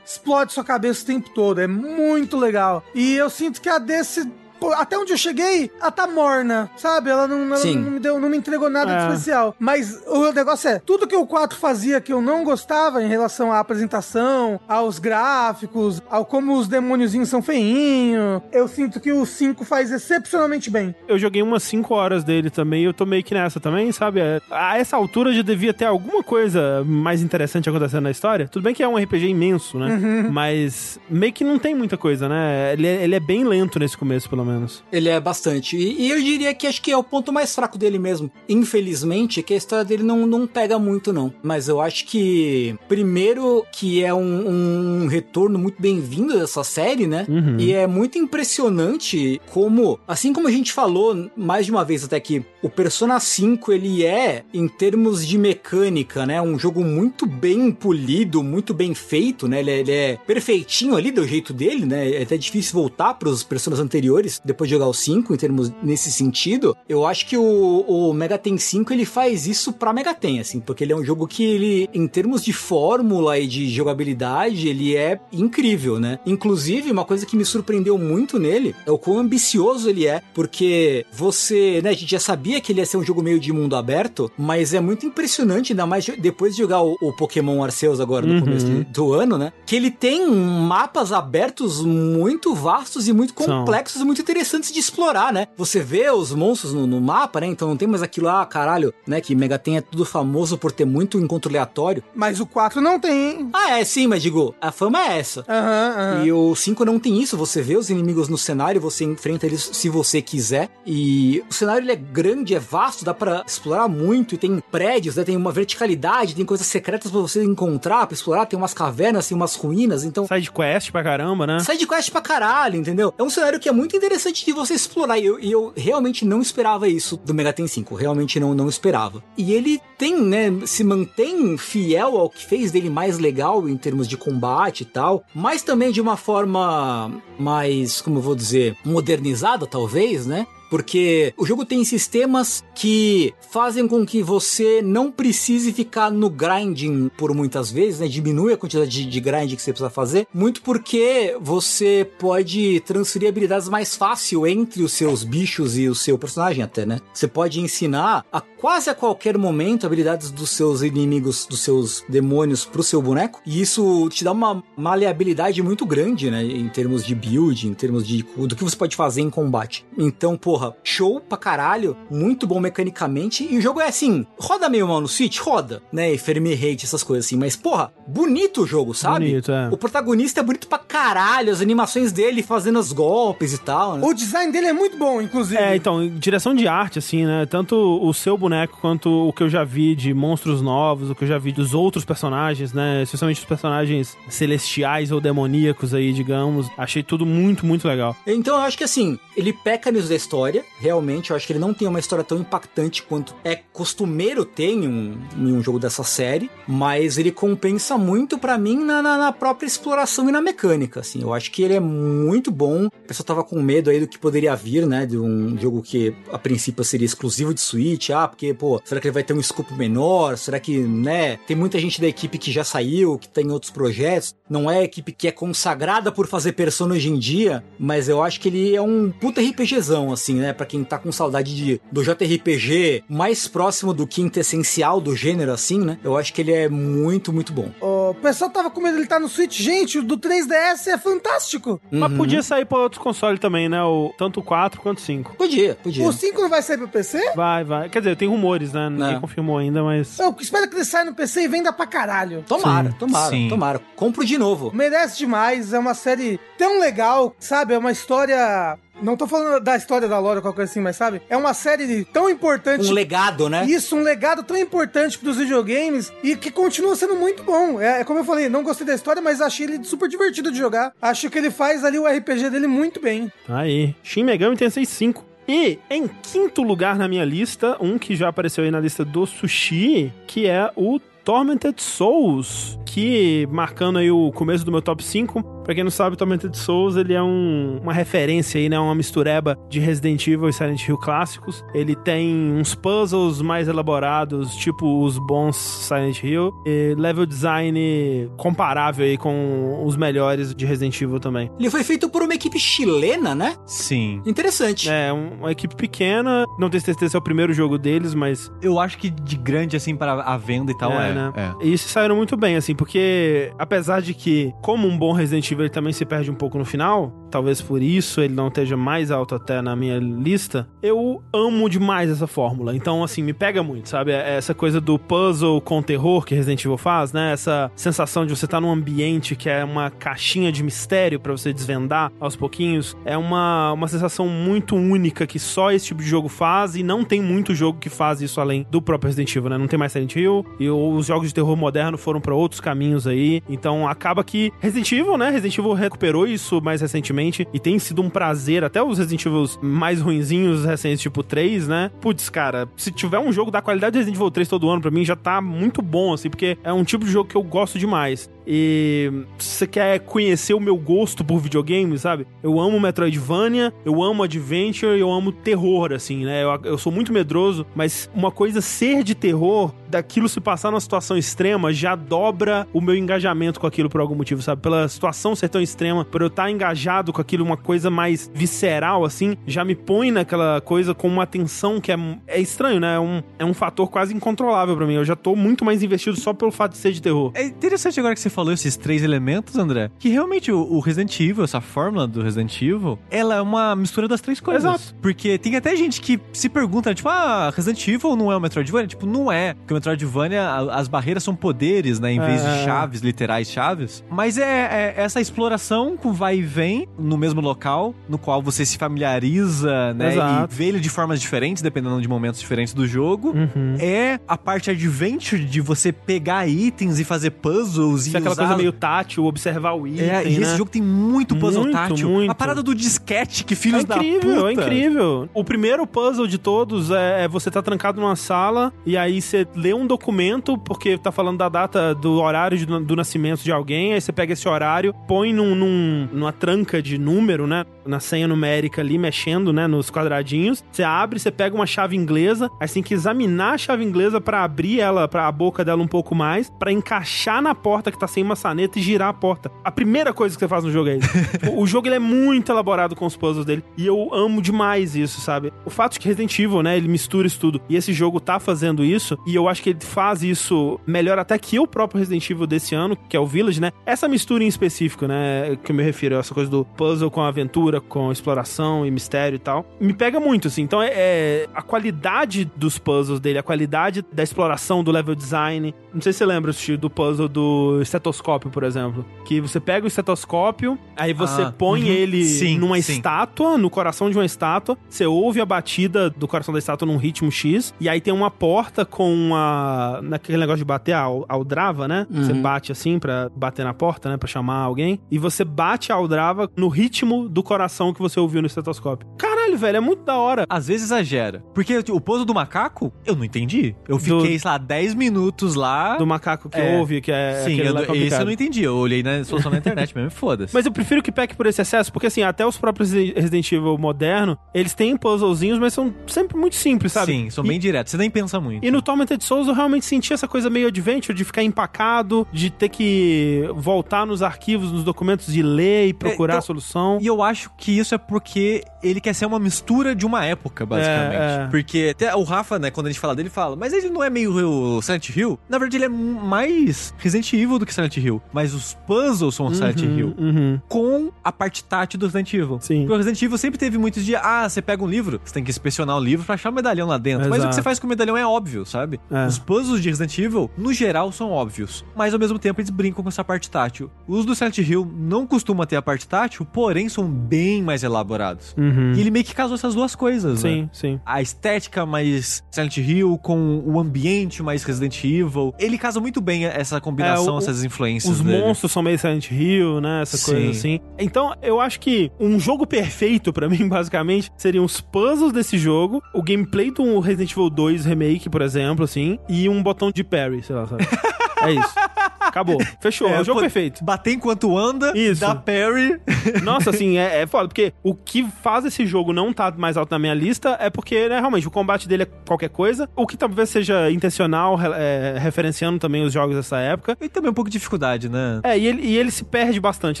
Explode sua cabeça o tempo todo, é muito legal. E eu sinto que a desse. Até onde eu cheguei, ela tá morna, sabe? Ela não, ela não me deu, não me entregou nada de É. especial. Mas o negócio é, tudo que o 4 fazia que eu não gostava em relação à apresentação, aos gráficos, ao como os demôniozinhos são feinhos, eu sinto que o 5 faz excepcionalmente bem. Eu joguei umas 5 horas dele também e eu tô meio que nessa também, sabe? É, A essa altura já devia ter alguma coisa mais interessante acontecendo na história. Tudo bem que é um RPG imenso, né? Mas meio que não tem muita coisa, né? Ele é, ele é bem lento nesse começo, pelo menos. Ele é bastante. E, e eu diria que acho que é o ponto mais fraco dele mesmo. Infelizmente, que a história dele não, não pega muito, não. Mas eu acho que, primeiro, que é um, um retorno muito bem-vindo dessa série, né? Uhum. E é muito impressionante como, assim como a gente falou mais de uma vez até aqui, o Persona 5 ele é, em termos de mecânica, né? Um jogo muito bem polido, muito bem feito, né? Ele é, ele é perfeitinho ali do jeito dele, né? É até difícil voltar para os Personas anteriores depois de jogar o 5, em termos nesse sentido. Eu acho que o, o Mega Ten 5 ele faz isso pra Mega Ten, assim, porque ele é um jogo que ele, em termos de fórmula e de jogabilidade, ele é incrível, né? Inclusive, uma coisa que me surpreendeu muito nele é o quão ambicioso ele é, porque você, né, a gente já sabia que ele ia ser um jogo meio de mundo aberto, mas é muito impressionante, ainda mais depois de jogar o, o Pokémon Arceus agora no Uhum. começo de- do ano, né? Que ele tem mapas abertos muito vastos e muito São. complexos e muito interessantes de explorar, né? Você vê os monstros no, no mapa, né? Então não tem mais aquilo, ah, caralho, né? Que Megaten é tudo famoso por ter muito encontro aleatório. Mas o 4 não tem, hein? Ah, é, sim, mas digo, a fama é essa. Aham, aham. E o 5 não tem isso, você vê os inimigos no cenário, você enfrenta eles se você quiser. E o cenário ele é grande, é vasto, dá pra explorar muito, e tem prédios, né, tem uma verticalidade, tem coisas secretas pra você encontrar, pra explorar, tem umas cavernas, tem umas ruínas, então Side quest pra caramba, né? Side quest pra caralho, entendeu? É um cenário que é muito interessante de você explorar. E eu, eu realmente não esperava isso do Mega Ten 5. Realmente não, não esperava. E ele tem, né? Se mantém fiel ao que fez dele mais legal em termos de combate e tal. Mas também de uma forma mais, como eu vou dizer, modernizada, talvez, né? Porque o jogo tem sistemas que fazem com que você não precise ficar no grinding por muitas vezes, né? Diminui a quantidade de, de grind que você precisa fazer. Muito porque você pode transferir habilidades mais fácil entre os seus bichos e o seu personagem até, né? Você pode ensinar a quase a qualquer momento habilidades dos seus inimigos, dos seus demônios pro seu boneco. E isso te dá uma maleabilidade muito grande, né? Em termos de build, em termos de do que você pode fazer em combate. Então, porra, show pra caralho, muito bom mecanicamente. E o jogo é assim, roda meio mal no Switch, roda, né? E Fermi Rate, essas coisas assim. Mas, porra, bonito o jogo, sabe? Bonito, é. O protagonista é bonito pra caralho, as animações dele fazendo os golpes e tal, né? O design dele é muito bom, inclusive. É, então, em direção de arte, assim, né? Tanto o seu boneco quanto o que eu já vi de monstros novos, o que eu já vi dos outros personagens, né? Especialmente os personagens celestiais ou demoníacos aí, digamos. Achei tudo muito, muito legal. Então eu acho que assim, ele peca nisso da história. História. Realmente, eu acho que ele não tem uma história tão impactante quanto é costumeiro ter em um, em um jogo dessa série, mas ele compensa muito para mim na, na, na, própria exploração e na mecânica, assim. Eu acho que ele é muito bom. A pessoa tava com medo aí do que poderia vir, né, de um jogo que a princípio seria exclusivo de Switch. Ah, porque, pô, será que ele vai ter um escopo menor? Será que, né, tem muita gente da equipe que já saiu, que tem outros projetos. Não é a equipe que é consagrada por fazer Persona hoje em dia, mas eu acho que ele é um puta RPGzão, assim, né, para quem tá com saudade de, do JRPG mais próximo do quinto essencial do gênero, assim, né? Eu acho que ele é muito, muito bom. O pessoal tava com medo de ele estar tá no Switch. Gente, o do 3DS é fantástico. Uhum. Mas podia sair pra outros consoles também, né? O, tanto o 4 quanto o 5. Podia, podia. O 5 não vai sair pro PC? Vai, vai. Quer dizer, tem rumores, né? Ninguém é. confirmou ainda, mas. Eu espero que ele saia no PC e venda pra caralho. Tomara, Sim. tomara, Sim. tomara. Compro de novo. Merece demais. É uma série tão legal, sabe? É uma história não tô falando da história da Lore ou qualquer coisa assim, mas sabe? É uma série tão importante. Um legado, né? Isso, um legado tão importante pros videogames e que continua sendo muito bom. É, é, como eu falei, não gostei da história, mas achei ele super divertido de jogar. Acho que ele faz ali o RPG dele muito bem. Aí. Shin Megami Tensei 5. E em quinto lugar na minha lista, um que já apareceu aí na lista do Sushi, que é o Tormented Souls, que marcando aí o começo do meu top 5, Pra quem não sabe, Tormented Souls, ele é um, uma referência aí, né? Uma mistureba de Resident Evil e Silent Hill clássicos. Ele tem uns puzzles mais elaborados, tipo os bons Silent Hill. E level design comparável aí com os melhores de Resident Evil também. Ele foi feito por uma equipe chilena, né? Sim. Interessante. É, uma equipe pequena. Não tenho certeza se é o primeiro jogo deles, mas... Eu acho que de grande, assim, para a venda e tal, é, é né? É. E se saíram muito bem, assim, porque apesar de que, como um bom Resident Evil ele também se perde um pouco no final, talvez por isso ele não esteja mais alto até na minha lista. Eu amo demais essa fórmula, então assim, me pega muito, sabe? É essa coisa do puzzle com terror que Resident Evil faz, né? Essa sensação de você estar tá num ambiente que é uma caixinha de mistério para você desvendar aos pouquinhos, é uma, uma sensação muito única que só esse tipo de jogo faz e não tem muito jogo que faz isso além do próprio Resident Evil, né? Não tem mais Silent Hill e os jogos de terror moderno foram para outros caminhos aí, então acaba que Resident Evil, né? Resident Evil recuperou isso mais recentemente e tem sido um prazer, até os Resident Evil mais ruinzinhos recentes, tipo 3, né? Putz, cara, se tiver um jogo da qualidade de Resident Evil 3 todo ano, pra mim já tá muito bom, assim, porque é um tipo de jogo que eu gosto demais. E você quer conhecer o meu gosto por videogame, sabe? Eu amo Metroidvania, eu amo Adventure, eu amo terror, assim, né? Eu, eu sou muito medroso, mas uma coisa ser de terror, daquilo se passar numa situação extrema, já dobra o meu engajamento com aquilo por algum motivo, sabe? Pela situação ser tão extrema, por eu estar engajado com aquilo, uma coisa mais visceral, assim, já me põe naquela coisa com uma atenção que é, é estranho, né? É um, é um fator quase incontrolável para mim. Eu já tô muito mais investido só pelo fato de ser de terror. É interessante agora que você falou esses três elementos, André, que realmente o, o Resident Evil, essa fórmula do Resident Evil, ela é uma mistura das três coisas. Exato. Porque tem até gente que se pergunta, tipo, ah, Resident Evil não é o Metroidvania? Tipo, não é. Porque o Metroidvania, as barreiras são poderes, né? Em vez é... de chaves, literais chaves. Mas é, é, essa exploração com vai e vem no mesmo local, no qual você se familiariza, né? Exato. E vê ele de formas diferentes, dependendo de momentos diferentes do jogo. Uhum. É a parte adventure de você pegar itens e fazer puzzles Isso e é aquela coisa meio tátil, observar o item. É, e né? esse jogo tem muito puzzle muito, tátil. Muito. A parada do disquete, que filhos é incrível, da puta. É incrível. O primeiro puzzle de todos é, é você tá trancado numa sala e aí você lê um documento, porque tá falando da data do horário de, do nascimento de alguém, aí você pega esse horário, põe num, num, numa tranca de número, né? Na senha numérica ali, mexendo, né? Nos quadradinhos. Você abre, você pega uma chave inglesa, aí você tem que examinar a chave inglesa para abrir ela, para a boca dela um pouco mais, para encaixar na porta que tá sem maçaneta e girar a porta. A primeira coisa que você faz no jogo é isso. o jogo ele é muito elaborado com os puzzles dele e eu amo demais isso, sabe? O fato de que Resident Evil, né, ele mistura isso tudo e esse jogo tá fazendo isso e eu acho que ele faz isso melhor até que o próprio Resident Evil desse ano, que é o Village, né? Essa mistura em específico, né, que eu me refiro, essa coisa do puzzle com aventura, com exploração e mistério e tal, me pega muito, assim. Então é, é a qualidade dos puzzles dele, a qualidade da exploração do level design. Não sei se você lembra do puzzle do estetoscópio estetoscópio, por exemplo. Que você pega o estetoscópio, aí você ah, põe uhum. ele sim, numa sim. estátua, no coração de uma estátua, você ouve a batida do coração da estátua num ritmo X, e aí tem uma porta com uma. naquele negócio de bater a aldrava, né? Uhum. Você bate assim pra bater na porta, né? Pra chamar alguém. E você bate a aldrava no ritmo do coração que você ouviu no estetoscópio. Caralho! Caralho, velho, é muito da hora. Às vezes exagera. Porque o pouso do macaco, eu não entendi. Eu Do- fiquei, sei lá, 10 minutos lá. Do macaco que É. ouve, que é Sim, eu, lá esse eu não entendi. Eu olhei na solução na internet mesmo, foda-se. Mas eu prefiro que peque por esse excesso, porque assim, até os próprios Resident Evil moderno, eles têm puzzlezinhos, mas são sempre muito simples, sabe? Sim, são E- bem diretos. Você nem pensa muito. E no Tormented Souls eu realmente senti essa coisa meio adventure, de ficar empacado, de ter que voltar nos arquivos, nos documentos e ler e procurar então- a solução. E eu acho que isso é porque ele quer ser uma mistura de uma época, basicamente. É, é. Porque até o Rafa, né, quando a gente fala dele, fala, mas ele não é meio o Silent Hill? Na verdade, ele é mais Resident Evil do que Silent Hill. Mas os puzzles são o Silent Uhum, Hill. uhum. Com a parte tátil do Resident Evil. Sim. Porque o Resident Evil sempre teve muitos de, ah, você pega um livro, você tem que inspecionar o livro pra achar o medalhão lá dentro. Mas o Exato. que você faz com o medalhão é óbvio, sabe? É. Os puzzles de Resident Evil, no geral, são óbvios. Mas ao mesmo tempo eles brincam com essa parte tátil. Os do Silent Hill não costumam ter a parte tátil, porém são bem mais elaborados. Uhum. E ele meio que casou essas duas coisas, né? Sim, sim. A estética mais Silent Hill com o ambiente mais Resident Evil. Ele casa muito bem essa combinação, É, o- essas influências Os dele. monstros são meio Silent Hill, né? Essa Sim. coisa assim. Então, eu acho que um jogo perfeito pra mim, basicamente, seriam os puzzles desse jogo, o gameplay do Resident Evil 2 Remake, por exemplo, assim, e um botão de parry, sei lá, sabe? é isso. Acabou. Fechou. É, o jogo pô, perfeito. Bater enquanto anda, Isso. dá parry. Nossa, assim, é, é foda, porque o que faz esse jogo não tá mais alto na minha lista é porque, né, realmente, o combate dele é qualquer coisa, o que talvez seja intencional, é, referenciando também os jogos dessa época, E também um pouco de dificuldade, né? É, e ele, e ele se perde bastante,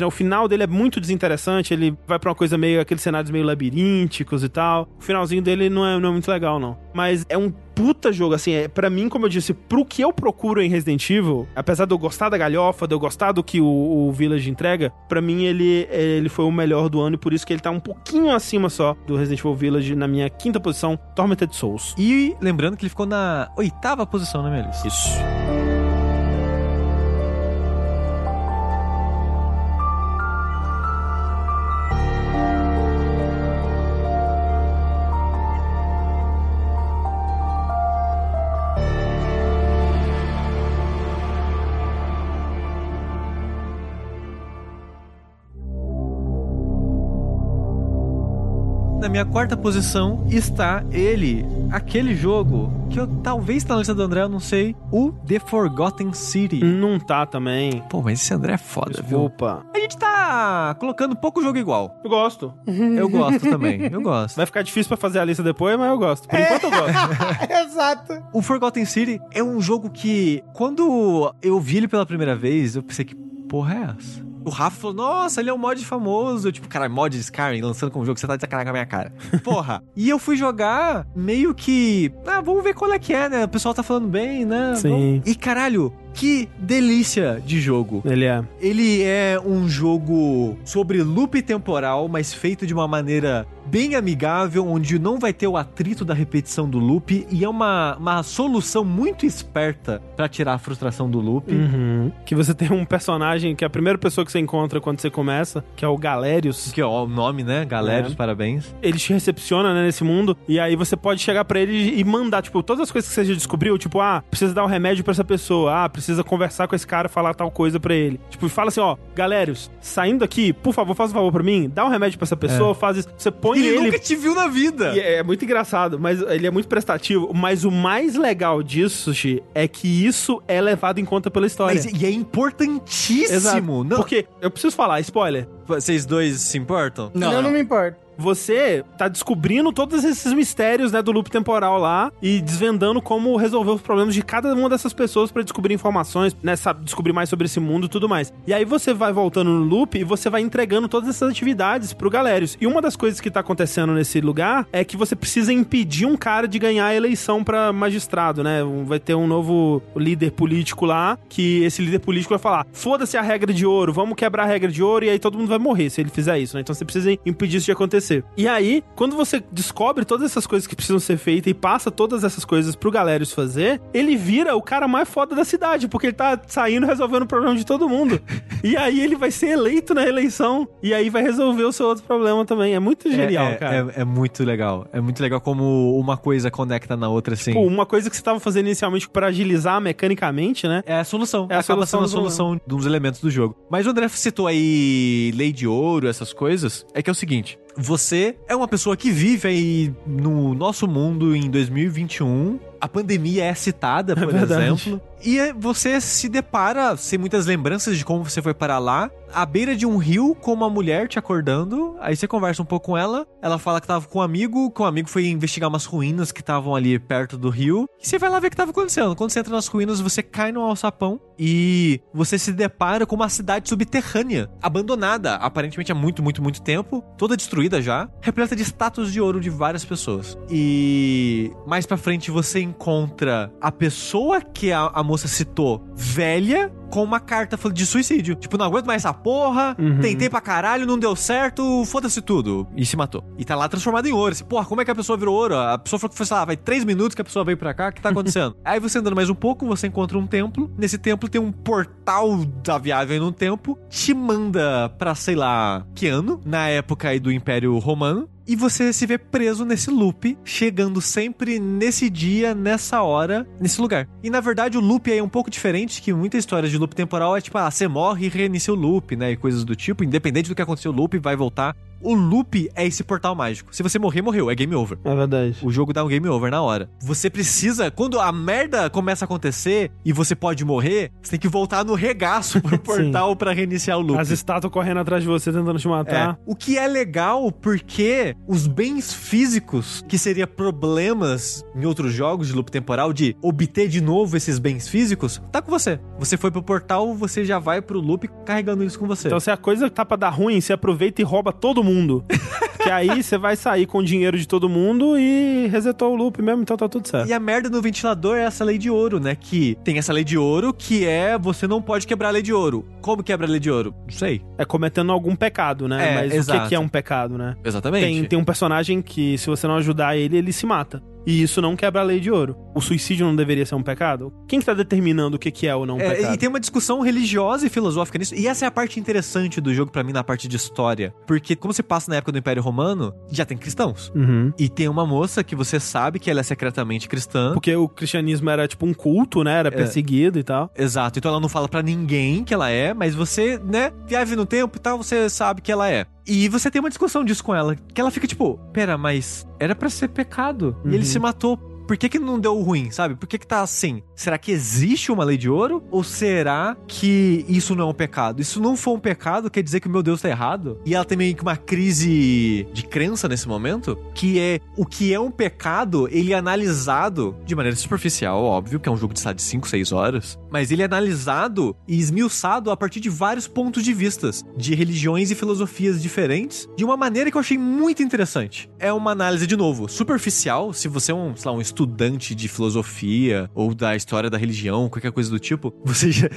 né? O final dele é muito desinteressante, ele vai pra uma coisa meio, aqueles cenários meio labirínticos e tal. O finalzinho dele não é, não é muito legal, não. Mas é um puta jogo, assim, é, pra mim, como eu disse, pro que eu procuro em Resident Evil, apesar de eu gostar da galhofa, de eu gostar do que o, o Village entrega, pra mim ele, ele foi o melhor do ano e por isso que ele tá um pouquinho acima só do Resident Evil Village na minha quinta posição, Tormented Souls. E lembrando que ele ficou na oitava posição na minha lista. Isso. Na minha quarta posição está ele, aquele jogo que eu talvez tá na lista do André, eu não sei, o The Forgotten City. Não tá também. Pô, mas esse André é foda, viu? Desculpa. A gente tá colocando pouco jogo igual. Eu gosto. Eu gosto também, eu gosto. Vai ficar difícil pra fazer a lista depois, mas eu gosto. Por enquanto eu gosto. Exato. O Forgotten City é um jogo que, quando eu vi ele pela primeira vez, eu pensei que porra é essa? O Rafa falou, nossa, ele é um mod famoso. Eu, tipo, cara, mod de Skyrim lançando como jogo, você tá de sacanagem com a minha cara. Porra. e eu fui jogar meio que. Ah, vamos ver qual é que é, né? O pessoal tá falando bem, né? Sim. Vamos- E caralho, que delícia de jogo. Ele é. Ele é um jogo sobre loop temporal, mas feito de uma maneira bem amigável, onde não vai ter o atrito da repetição do loop, e é uma, uma solução muito esperta pra tirar a frustração do loop. Uhum. Que você tem um personagem que é a primeira pessoa que você encontra quando você começa, que é o Galérios. Que ó, o nome, né? Galérios, É. parabéns. Ele te recepciona né, nesse mundo, e aí você pode chegar pra ele e mandar, tipo, todas as coisas que você já descobriu, tipo, ah, precisa dar o remédio pra essa pessoa, ah, precisa conversar com esse cara e falar tal coisa pra ele. Tipo, fala assim, ó, Galérios, saindo aqui, por favor, faz um favor pra mim, dá um remédio pra essa pessoa, faz isso. Você põe Ele, ele. nunca te viu na vida. E é muito engraçado, mas ele é muito prestativo. Mas o mais legal disso, Sushi, é que isso é levado em conta pela história. Mas, e é importantíssimo. Exato. Não, Porque, eu preciso falar, spoiler. Vocês dois se importam? Não, eu não me importo. Você tá descobrindo todos esses mistérios, né, do loop temporal lá e desvendando como resolver os problemas de cada uma dessas pessoas pra descobrir informações, né, sabe, descobrir mais sobre esse mundo e tudo mais. E aí você vai voltando no loop e você vai entregando todas essas atividades pro Galérios. E uma das coisas que tá acontecendo nesse lugar é que você precisa impedir um cara de ganhar a eleição pra magistrado, né? Vai ter um novo líder político lá, que esse líder político vai falar: "Foda-se a regra de ouro, vamos quebrar a regra de ouro" e aí todo mundo vai morrer se ele fizer isso, né? Então você precisa impedir isso de acontecer. E aí, quando você descobre todas essas coisas que precisam ser feitas e passa todas essas coisas pro Galérios fazer, ele vira o cara mais foda da cidade, porque ele tá saindo resolvendo o problema de todo mundo. e aí ele vai ser eleito na eleição e aí vai resolver o seu outro problema também. É muito genial, é, cara. É, é muito legal. É muito legal como uma coisa conecta na outra, assim. Pô, uma coisa que você tava fazendo inicialmente pra agilizar mecanicamente, né? É a solução. É a Acaba solução sendo a solução de uns elementos do jogo. Mas o André citou aí lei de ouro, essas coisas. É que é o seguinte: você é uma pessoa que vive aí no nosso mundo em 2021. A pandemia é citada, por verdade. exemplo. E é- você se depara, sem muitas lembranças de como você foi parar lá, à beira de um rio com uma mulher te acordando. Aí você conversa um pouco com ela. Ela fala que tava com um amigo, que o amigo foi investigar umas ruínas que estavam ali perto do rio. E você vai lá ver o que tava acontecendo. Quando você entra nas ruínas, você cai no alçapão e você se depara com uma cidade subterrânea, abandonada, aparentemente há muito, muito, muito tempo, toda destruída já, repleta de estátuas de ouro de várias pessoas. E mais pra frente você encontra a pessoa que a, a moça citou, velha, com uma carta de suicídio. Tipo, não aguento mais essa porra, Uhum. tentei pra caralho, não deu certo, foda-se tudo. E se matou. E tá lá transformado em ouro. Assim, porra, como é que a pessoa virou ouro? A pessoa falou que foi, sei lá, vai três minutos que a pessoa veio pra cá, o que tá acontecendo? aí você andando mais um pouco, você encontra um templo. Nesse templo tem um portal da viagem num tempo, te manda pra, sei lá, que ano? Na época aí do Império Romano. E você se vê preso nesse loop, chegando sempre nesse dia, nessa hora, nesse lugar. E na verdade o loop aí é um pouco diferente, que muitas histórias de loop temporal é tipo, ah, você morre e reinicia o loop, né? E coisas do tipo, independente do que aconteceu, o loop vai voltar. O loop é esse portal mágico. Se você morrer, morreu, é game over. É verdade. O jogo dá um game over na hora. Você precisa, quando a merda começa a acontecer e você pode morrer, você tem que voltar no regaço pro portal pra reiniciar o loop. As estátuas correndo atrás de você tentando te matar. É. O que é legal porque os bens físicos, que seria problemas em outros jogos de loop temporal, de obter de novo esses bens físicos, tá com você. Você foi pro portal, você já vai pro loop carregando isso com você. Então se a coisa tá pra dar ruim, você aproveita e rouba todo mundo. que aí você vai sair com o dinheiro de todo mundo e resetou o loop mesmo, então tá tudo certo. E a merda no ventilador é essa lei de ouro, né? Que tem essa lei de ouro que é você não pode quebrar a lei de ouro. Como quebra a lei de ouro? Não sei. É cometendo algum pecado, né? É, Mas o que, exato. que é um pecado, né? Exatamente. Tem, tem um personagem que, se você não ajudar ele, ele se mata. E isso não quebra a lei de ouro. O suicídio não deveria ser um pecado? Quem que tá determinando o que, que é ou não um É, pecado? e tem uma discussão religiosa e filosófica nisso. E essa é a parte interessante do jogo pra mim na parte de história. Porque como você passa na época do Império Romano, já tem cristãos. Uhum. E tem uma moça que você sabe que ela é secretamente cristã. Porque o cristianismo era tipo um culto, né? Era perseguido e tal. Exato. Então ela não fala pra ninguém que ela é, mas você, né, viaja no tempo e tal, você sabe que ela é. E você tem uma discussão disso com ela, que ela fica tipo, pera, mas era pra ser pecado. E ele Uhum. se matou. Por que que não deu ruim, sabe? Por que que tá assim? Será que existe uma lei de ouro? Ou será que isso não é um pecado? Isso não for um pecado, quer dizer que o meu Deus tá errado? E ela tem meio que uma crise de crença nesse momento, que é o que é um pecado, ele é analisado de maneira superficial, óbvio, que é um jogo de, de 5, 6 horas, mas ele é analisado e esmiuçado a partir de vários pontos de vistas, de religiões e filosofias diferentes, de uma maneira que eu achei muito interessante. É uma análise, de novo, superficial, se você é um, sei lá, um estudante de filosofia ou da história da religião, qualquer coisa do tipo, você já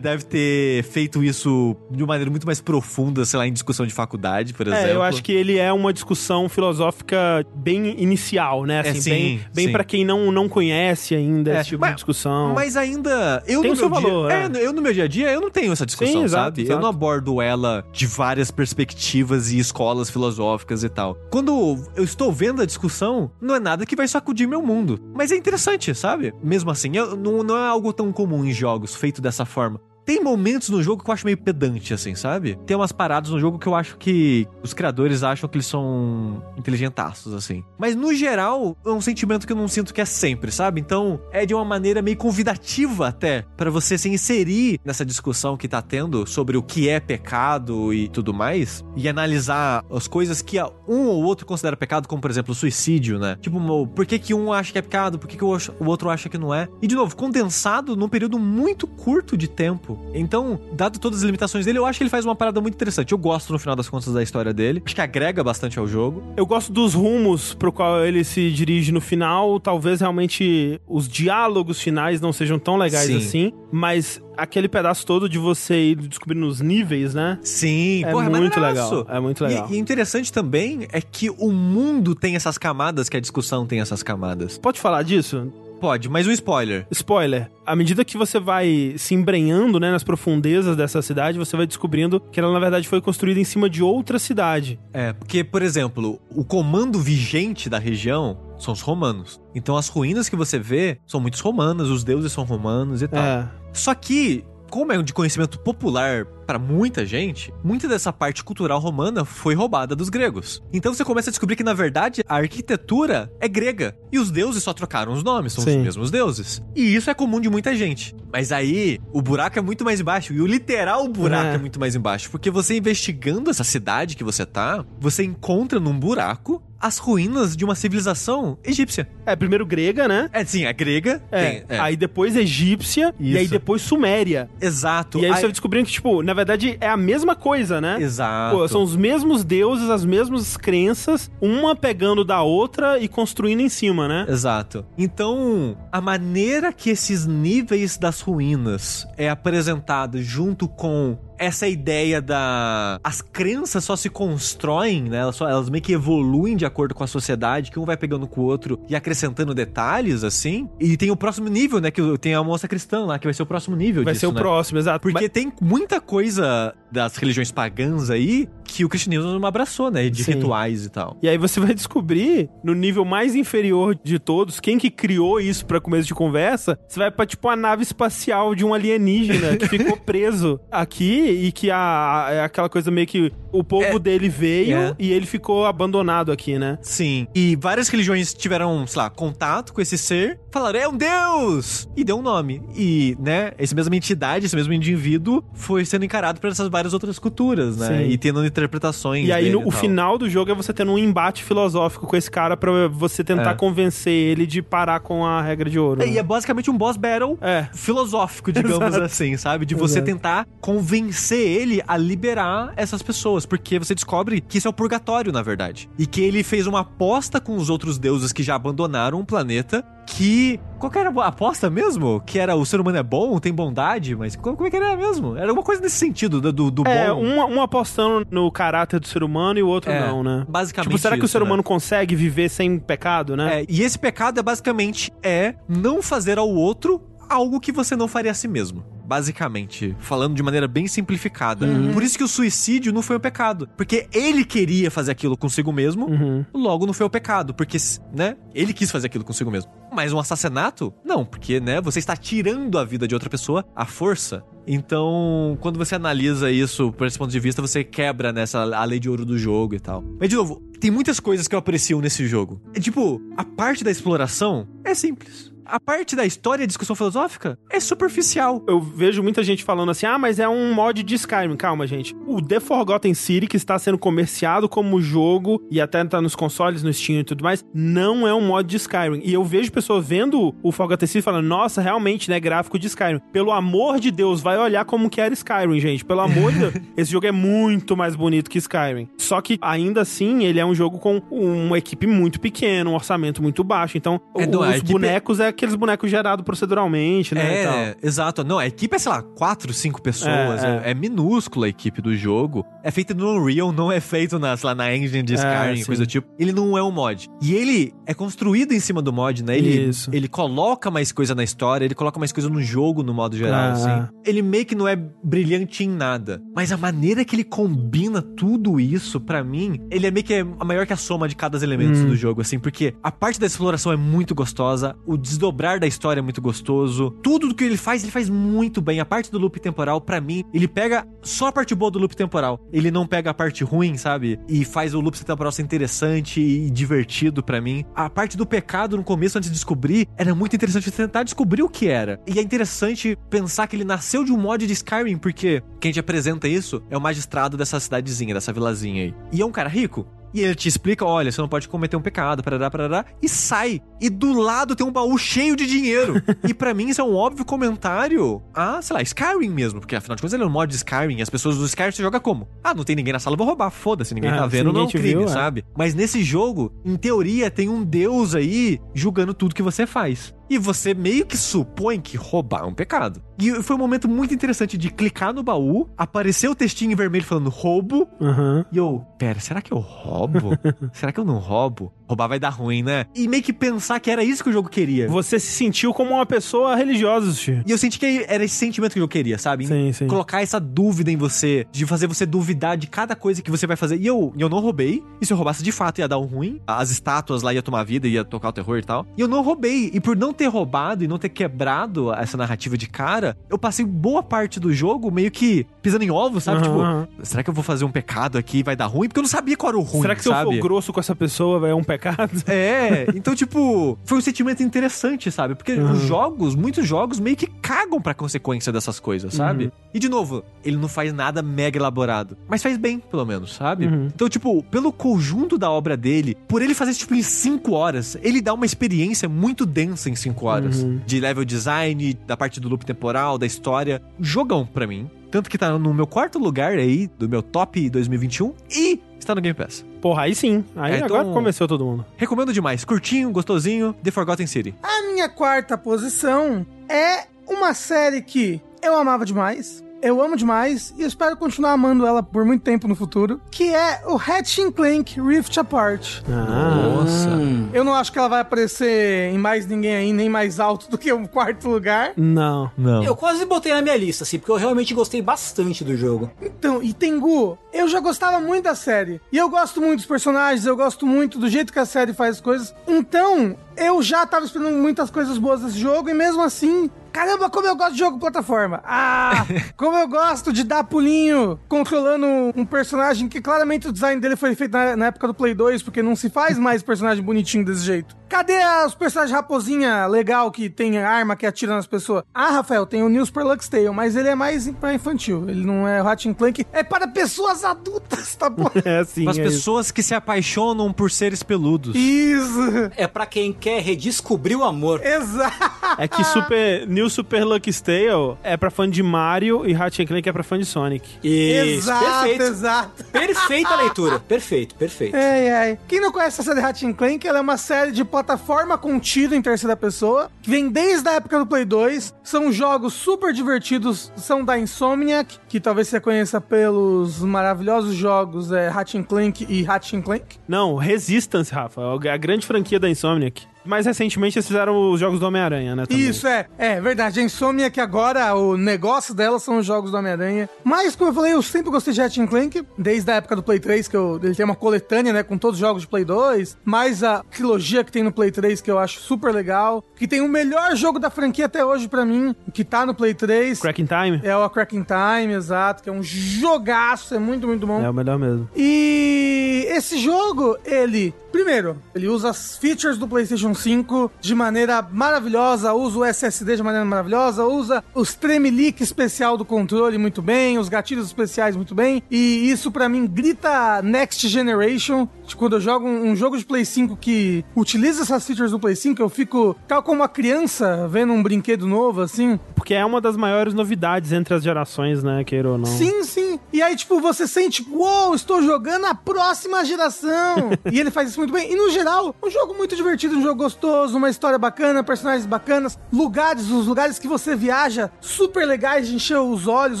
deve ter feito isso de uma maneira muito mais profunda, sei lá, em discussão de faculdade, por exemplo. É, eu acho que ele é uma discussão filosófica bem inicial, né? É, Assim, sim, bem, bem para quem não, não conhece ainda É, esse tipo mas- de discussão. Mas ainda, eu Tem no meu valor, dia, é. é, eu no meu dia a dia, eu não tenho essa discussão, Sim, exato, sabe? Eu exato. não abordo ela de várias perspectivas e escolas filosóficas e tal. Quando eu estou vendo a discussão, não é nada que vai sacudir meu mundo. Mas é interessante, sabe? Mesmo assim, eu- não, não é algo tão comum em jogos feito dessa forma. Tem momentos no jogo que eu acho meio pedante, assim, sabe? Tem umas paradas no jogo que eu acho que os criadores acham que eles são inteligentaços, assim. Mas no geral, é um sentimento que eu não sinto que é sempre, sabe? Então, é de uma maneira meio convidativa até pra você se inserir nessa discussão que tá tendo sobre o que é pecado e tudo mais e analisar as coisas que um ou outro considera pecado, como por exemplo suicídio, né? Tipo, por que que um acha que é pecado, por que que o outro acha que não é? E de novo, condensado num período muito curto de tempo. Então, dado todas as limitações dele, eu acho que ele faz uma parada muito interessante. Eu gosto no final das contas da história dele. Acho que agrega bastante ao jogo. Eu gosto dos rumos pro qual ele se dirige no final. Talvez realmente os diálogos finais não sejam tão legais Sim. assim, mas aquele pedaço todo de você ir descobrindo os níveis, né? Sim, É porra, muito maneiraço. legal. É muito legal. E, e interessante também é que o mundo tem essas camadas, que a discussão tem essas camadas. Pode falar disso? Pode, mas um spoiler. Spoiler. À medida que você vai se embrenhando né, nas profundezas dessa cidade, você vai descobrindo que ela, na verdade, foi construída em cima de outra cidade. É, porque, por exemplo, o comando vigente da região são os romanos. Então as ruínas que você vê são muitos romanas, os deuses são romanos e tal. É. Só que como é de conhecimento popular para muita gente, muita dessa parte cultural romana foi roubada dos gregos. Então você começa a descobrir que, na verdade, a arquitetura é grega. E os deuses só trocaram os nomes, são Sim. os mesmos deuses. E isso é comum de muita gente. Mas aí, o buraco é muito mais embaixo. E o literal buraco é, É. muito mais embaixo. Porque você investigando essa cidade que você tá, você encontra num buraco as ruínas de uma civilização egípcia. É, primeiro grega, né? É, sim, a grega. É, tem- é. aí depois egípcia e aí Isso. depois suméria. Exato. E aí, Aí- você vai descobrindo que, tipo, na verdade é a mesma coisa, né? Exato. Pô, são os mesmos deuses, as mesmas crenças, uma pegando da outra e construindo em cima, né? Exato. Então, a maneira que esses níveis das ruínas é apresentada junto com essa ideia da. As crenças só se constroem, né? Elas, só, elas meio que evoluem de acordo com a sociedade, que um vai pegando com o outro e acrescentando detalhes, assim. E tem o próximo nível, né? Que tem a moça cristã lá, que vai ser o próximo nível Vai disso, ser o né? próximo, exato. Porque Mas- tem muita coisa das religiões pagãs aí que o cristianismo não abraçou, né? De Sim. rituais e tal. E aí você vai descobrir, no nível mais inferior de todos, quem que criou isso pra começo de conversa. Você vai pra, tipo, a nave espacial de um alienígena que ficou preso aqui e que a, é aquela coisa meio que o povo É. dele veio É. e ele ficou abandonado aqui, né? Sim. E várias religiões tiveram, sei lá, contato com esse ser, falaram, é um deus! E deu um nome. E, né, essa mesma entidade, esse mesmo indivíduo foi sendo encarado por essas várias outras culturas, né? Sim. E tendo interpretações. E aí, dele no, o tal. final do jogo é você tendo um embate filosófico com esse cara pra você tentar É. convencer ele de parar com a regra de ouro. É, né? E é basicamente um boss battle É. filosófico, digamos Exato. assim, sabe? De você Exato. tentar convencer ele a liberar essas pessoas, porque você descobre que isso é o purgatório, na verdade. E que ele fez uma aposta com os outros deuses que já abandonaram o planeta, que... Qual que era a aposta mesmo? Que era o ser humano é bom, tem bondade, mas como como é que era mesmo? Era alguma coisa nesse sentido, do, do, É, bom. um, um apostando no caráter do ser humano e o outro É, não, né? Basicamente Tipo, será que o isso, ser né? humano consegue viver sem pecado, né? É, e esse pecado é basicamente é não fazer ao outro algo que você não faria a si mesmo. Basicamente, falando de maneira bem simplificada. Uhum. Por isso que o suicídio não foi um pecado. Porque ele queria fazer aquilo consigo mesmo, Uhum. logo não foi o pecado. Porque, né, ele quis fazer aquilo consigo mesmo. Mas um assassinato? Não, porque, né, você está tirando a vida de outra pessoa à força. Então, quando você analisa isso por esse ponto de vista, você quebra nessa a lei de ouro do jogo e tal. Mas, de novo, tem muitas coisas que eu aprecio nesse jogo. É tipo, a parte da exploração é simples. A parte da história e discussão filosófica é superficial. Eu vejo muita gente falando assim, ah, mas é um mod de Skyrim. Calma, gente. O The Forgotten City, que está sendo comerciado como jogo e até tá nos consoles, no Steam e tudo mais, não é um mod de Skyrim. E eu vejo pessoas vendo o Forgotten City falando, nossa, realmente, né, gráfico de Skyrim. Pelo amor de Deus, vai olhar como que era Skyrim, gente. Pelo amor de Deus. Esse jogo é muito mais bonito que Skyrim. Só que, ainda assim, ele é um jogo com uma equipe muito pequena, um orçamento muito baixo. Então, É, os equipe- bonecos é aqueles bonecos gerados proceduralmente, né? É, exato. Não, a equipe é, sei lá, quatro, cinco pessoas. É, É, é minúscula a equipe do jogo. É feita no Unreal, não é feito na, lá, na engine de É, Skyrim, coisa do tipo. Ele não é um mod. E ele é construído em cima do mod, né? Ele, Isso. ele coloca mais coisa na história, ele coloca mais coisa no jogo, no modo geral, Ah. assim. Ele meio que não é brilhante em nada. Mas a maneira que ele combina tudo isso, pra mim, ele é meio que a maior que a soma de cada elemento Hum. do jogo, assim. Porque a parte da exploração é muito gostosa, o desdobrar da história é muito gostoso. Tudo do que ele faz, ele faz muito bem. A parte do loop temporal, pra mim, ele pega só a parte boa do loop temporal. Ele não pega a parte ruim, sabe? E faz o loop temporal ser interessante e divertido pra mim. A parte do pecado no começo, antes de descobrir, era muito interessante tentar descobrir o que era. E é interessante pensar que ele nasceu de um mod de Skyrim, porque quem te apresenta isso é o magistrado dessa cidadezinha, dessa vilazinha aí. E é um cara rico. E ele te explica, olha, você não pode cometer um pecado, parará, parará, e sai. E do lado tem um baú cheio de dinheiro. e pra mim isso é um óbvio comentário a, sei lá, Skyrim mesmo, porque afinal de contas ele é um mod de Skyrim, e as pessoas do Skyrim você joga como? Ah, não tem ninguém na sala, vou roubar, foda-se, ninguém Ah, tá vendo, não é um ninguém crime, viu, é. sabe? Mas nesse jogo, em teoria, tem um deus aí julgando tudo que você faz. E você meio que supõe que roubar é um pecado. E foi um momento muito interessante de clicar no baú, aparecer o textinho em vermelho falando roubo, Aham. e eu, pera, será que eu roubo? será que eu não roubo? Roubar vai dar ruim, né? E meio que pensar que era isso que o jogo queria. Você se sentiu como uma pessoa religiosa, Sushi. E eu senti que era esse sentimento que eu queria, sabe? Sim, sim. Colocar essa dúvida em você, de fazer você duvidar de cada coisa que você vai fazer. E eu, eu não roubei. E se eu roubasse de fato ia dar um ruim. As estátuas lá ia tomar vida, ia tocar o terror e tal. E eu não roubei. E por não ter roubado e não ter quebrado essa narrativa de cara, eu passei boa parte do jogo meio que pisando em ovos, sabe? Aham. Tipo, será que eu vou fazer um pecado aqui e vai dar ruim? Porque eu não sabia qual era o ruim, Será que se eu sabe? for grosso com essa pessoa é um pecado? É, então, tipo, foi um sentimento interessante, sabe? Porque Uhum. os jogos, muitos jogos, meio que cagam pra consequência dessas coisas, sabe? Uhum. E, de novo, ele não faz nada mega elaborado, mas faz bem, pelo menos, sabe? Uhum. Então, tipo, pelo conjunto da obra dele, por ele fazer, tipo, em 5 horas, ele dá uma experiência muito densa em 5 horas. Uhum. De level design, da parte do loop temporal, da história. Jogão pra mim. Tanto que tá no meu quarto lugar aí, do meu top 2021, e está no Game Pass. Porra, aí sim. Aí É, então- agora convenceu todo mundo. Recomendo demais. Curtinho, gostosinho, The Forgotten City. A minha quarta posição é uma série que eu amava demais. Eu amo demais e espero continuar amando ela por muito tempo no futuro, que é o Hatching Clank Rift Apart. Nossa. Hum. Eu não acho que ela vai aparecer em mais ninguém aí, nem mais alto do que o quarto lugar. Não. Não. Eu quase botei na minha lista, assim, porque eu realmente gostei bastante do jogo. Então, e Tengu, eu já gostava muito da série. E eu gosto muito dos personagens, eu gosto muito do jeito que a série faz as coisas. Então, eu já tava esperando muitas coisas boas desse jogo, e mesmo assim. Caramba, como eu gosto de jogo plataforma! Ah, como eu gosto de dar pulinho controlando um personagem que claramente o design dele foi feito na, na época do Play 2, porque não se faz mais personagem bonitinho desse jeito. Cadê os personagens raposinha legal que tem arma que atira nas pessoas? Ah, Rafael, tem o News per Lux Tale, mas ele é mais pra infantil. Ele não é Ratchet Clank, é para pessoas adultas, tá bom? É assim. Para as é isso. pessoas que se apaixonam por seres peludos. Isso, É pra quem quer redescobrir o amor. exato. É que Super, New Super Lucky Tale é pra fã de Mario e Ratchet Clank é pra fã de Sonic. Isso, Exato, perfeito. exato. Perfeita ai. Perfeito, perfeito. Ai, ai. Quem não conhece a série Ratchet Clank, ela é uma série de plataforma contida em terceira pessoa, que vem desde a época do Play 2. São jogos super divertidos, são da Insomniac, que talvez você conheça pelos maravilhosos jogos é, Ratchet Clank e Ratchet Clank. Não, Resistance, Rafa. A grande franquia da Insomniac. Mais recentemente eles fizeram os jogos do Homem-Aranha, né? também. Isso, é. É verdade. A Insomniac agora, o negócio dela são os jogos do Homem-Aranha. Mas, como eu falei, eu sempre gostei de Ratchet Clank, desde a época do Play 3, que eu, ele tem uma coletânea, né, com todos os jogos de Play 2, mais a trilogia que tem no Play 3, que eu acho super legal, que tem o melhor jogo da franquia até hoje pra mim, que tá no Play 3. Cracking Time? É o Cracking Time, exato, que é um jogaço, é muito, muito bom. É o melhor mesmo. E esse jogo, ele, primeiro, ele usa as features do PlayStation 5 de maneira maravilhosa, usa o SSD de maneira maravilhosa, usa os tremelique especial do controle muito bem, os gatilhos especiais muito bem, e isso pra mim grita Next Generation. Quando eu jogo um, um jogo de Play 5 que utiliza essas features do Play 5, eu fico tal como uma criança vendo um brinquedo novo, assim. Porque é uma das maiores novidades entre as gerações, né? Queira ou não. Sim, sim. E aí, tipo, você sente, uou, estou jogando a próxima geração. e ele faz isso muito bem. E no geral, um jogo muito divertido, um jogo gostoso, uma história bacana, personagens bacanas, lugares, os lugares que você viaja, super legais de encher os olhos,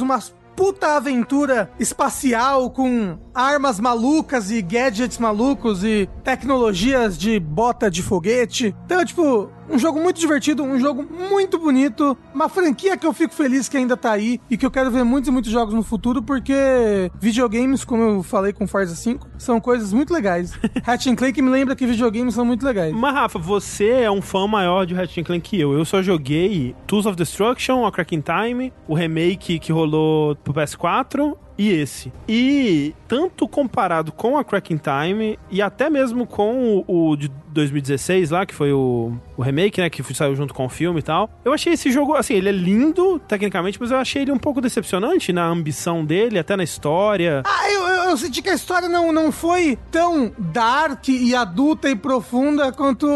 umas puta aventura espacial com armas malucas e gadgets malucos e tecnologias de bota de foguete. Então, tipo, um jogo muito divertido, um jogo muito bonito, uma franquia que eu fico feliz que ainda tá aí e que eu quero ver muitos e muitos jogos no futuro porque videogames, como eu falei com Forza 5, são coisas muito legais. Hatch Clank me lembra que videogames são muito legais. Mas, Rafa, você é um fã maior de Ratchet Clank que eu. Eu só joguei Tools of Destruction, a Cracking Time, o remake que rolou pro PS4 e esse. E tanto comparado com a Cracking Time e até mesmo com o, o de 2016 lá, que foi o, o remake, né, que saiu junto com o filme e tal. Eu achei esse jogo, assim, ele é lindo tecnicamente, mas eu achei ele um pouco decepcionante na ambição dele, até na história. Ah, eu, eu, eu senti que a história não, não foi tão dark e adulta e profunda quanto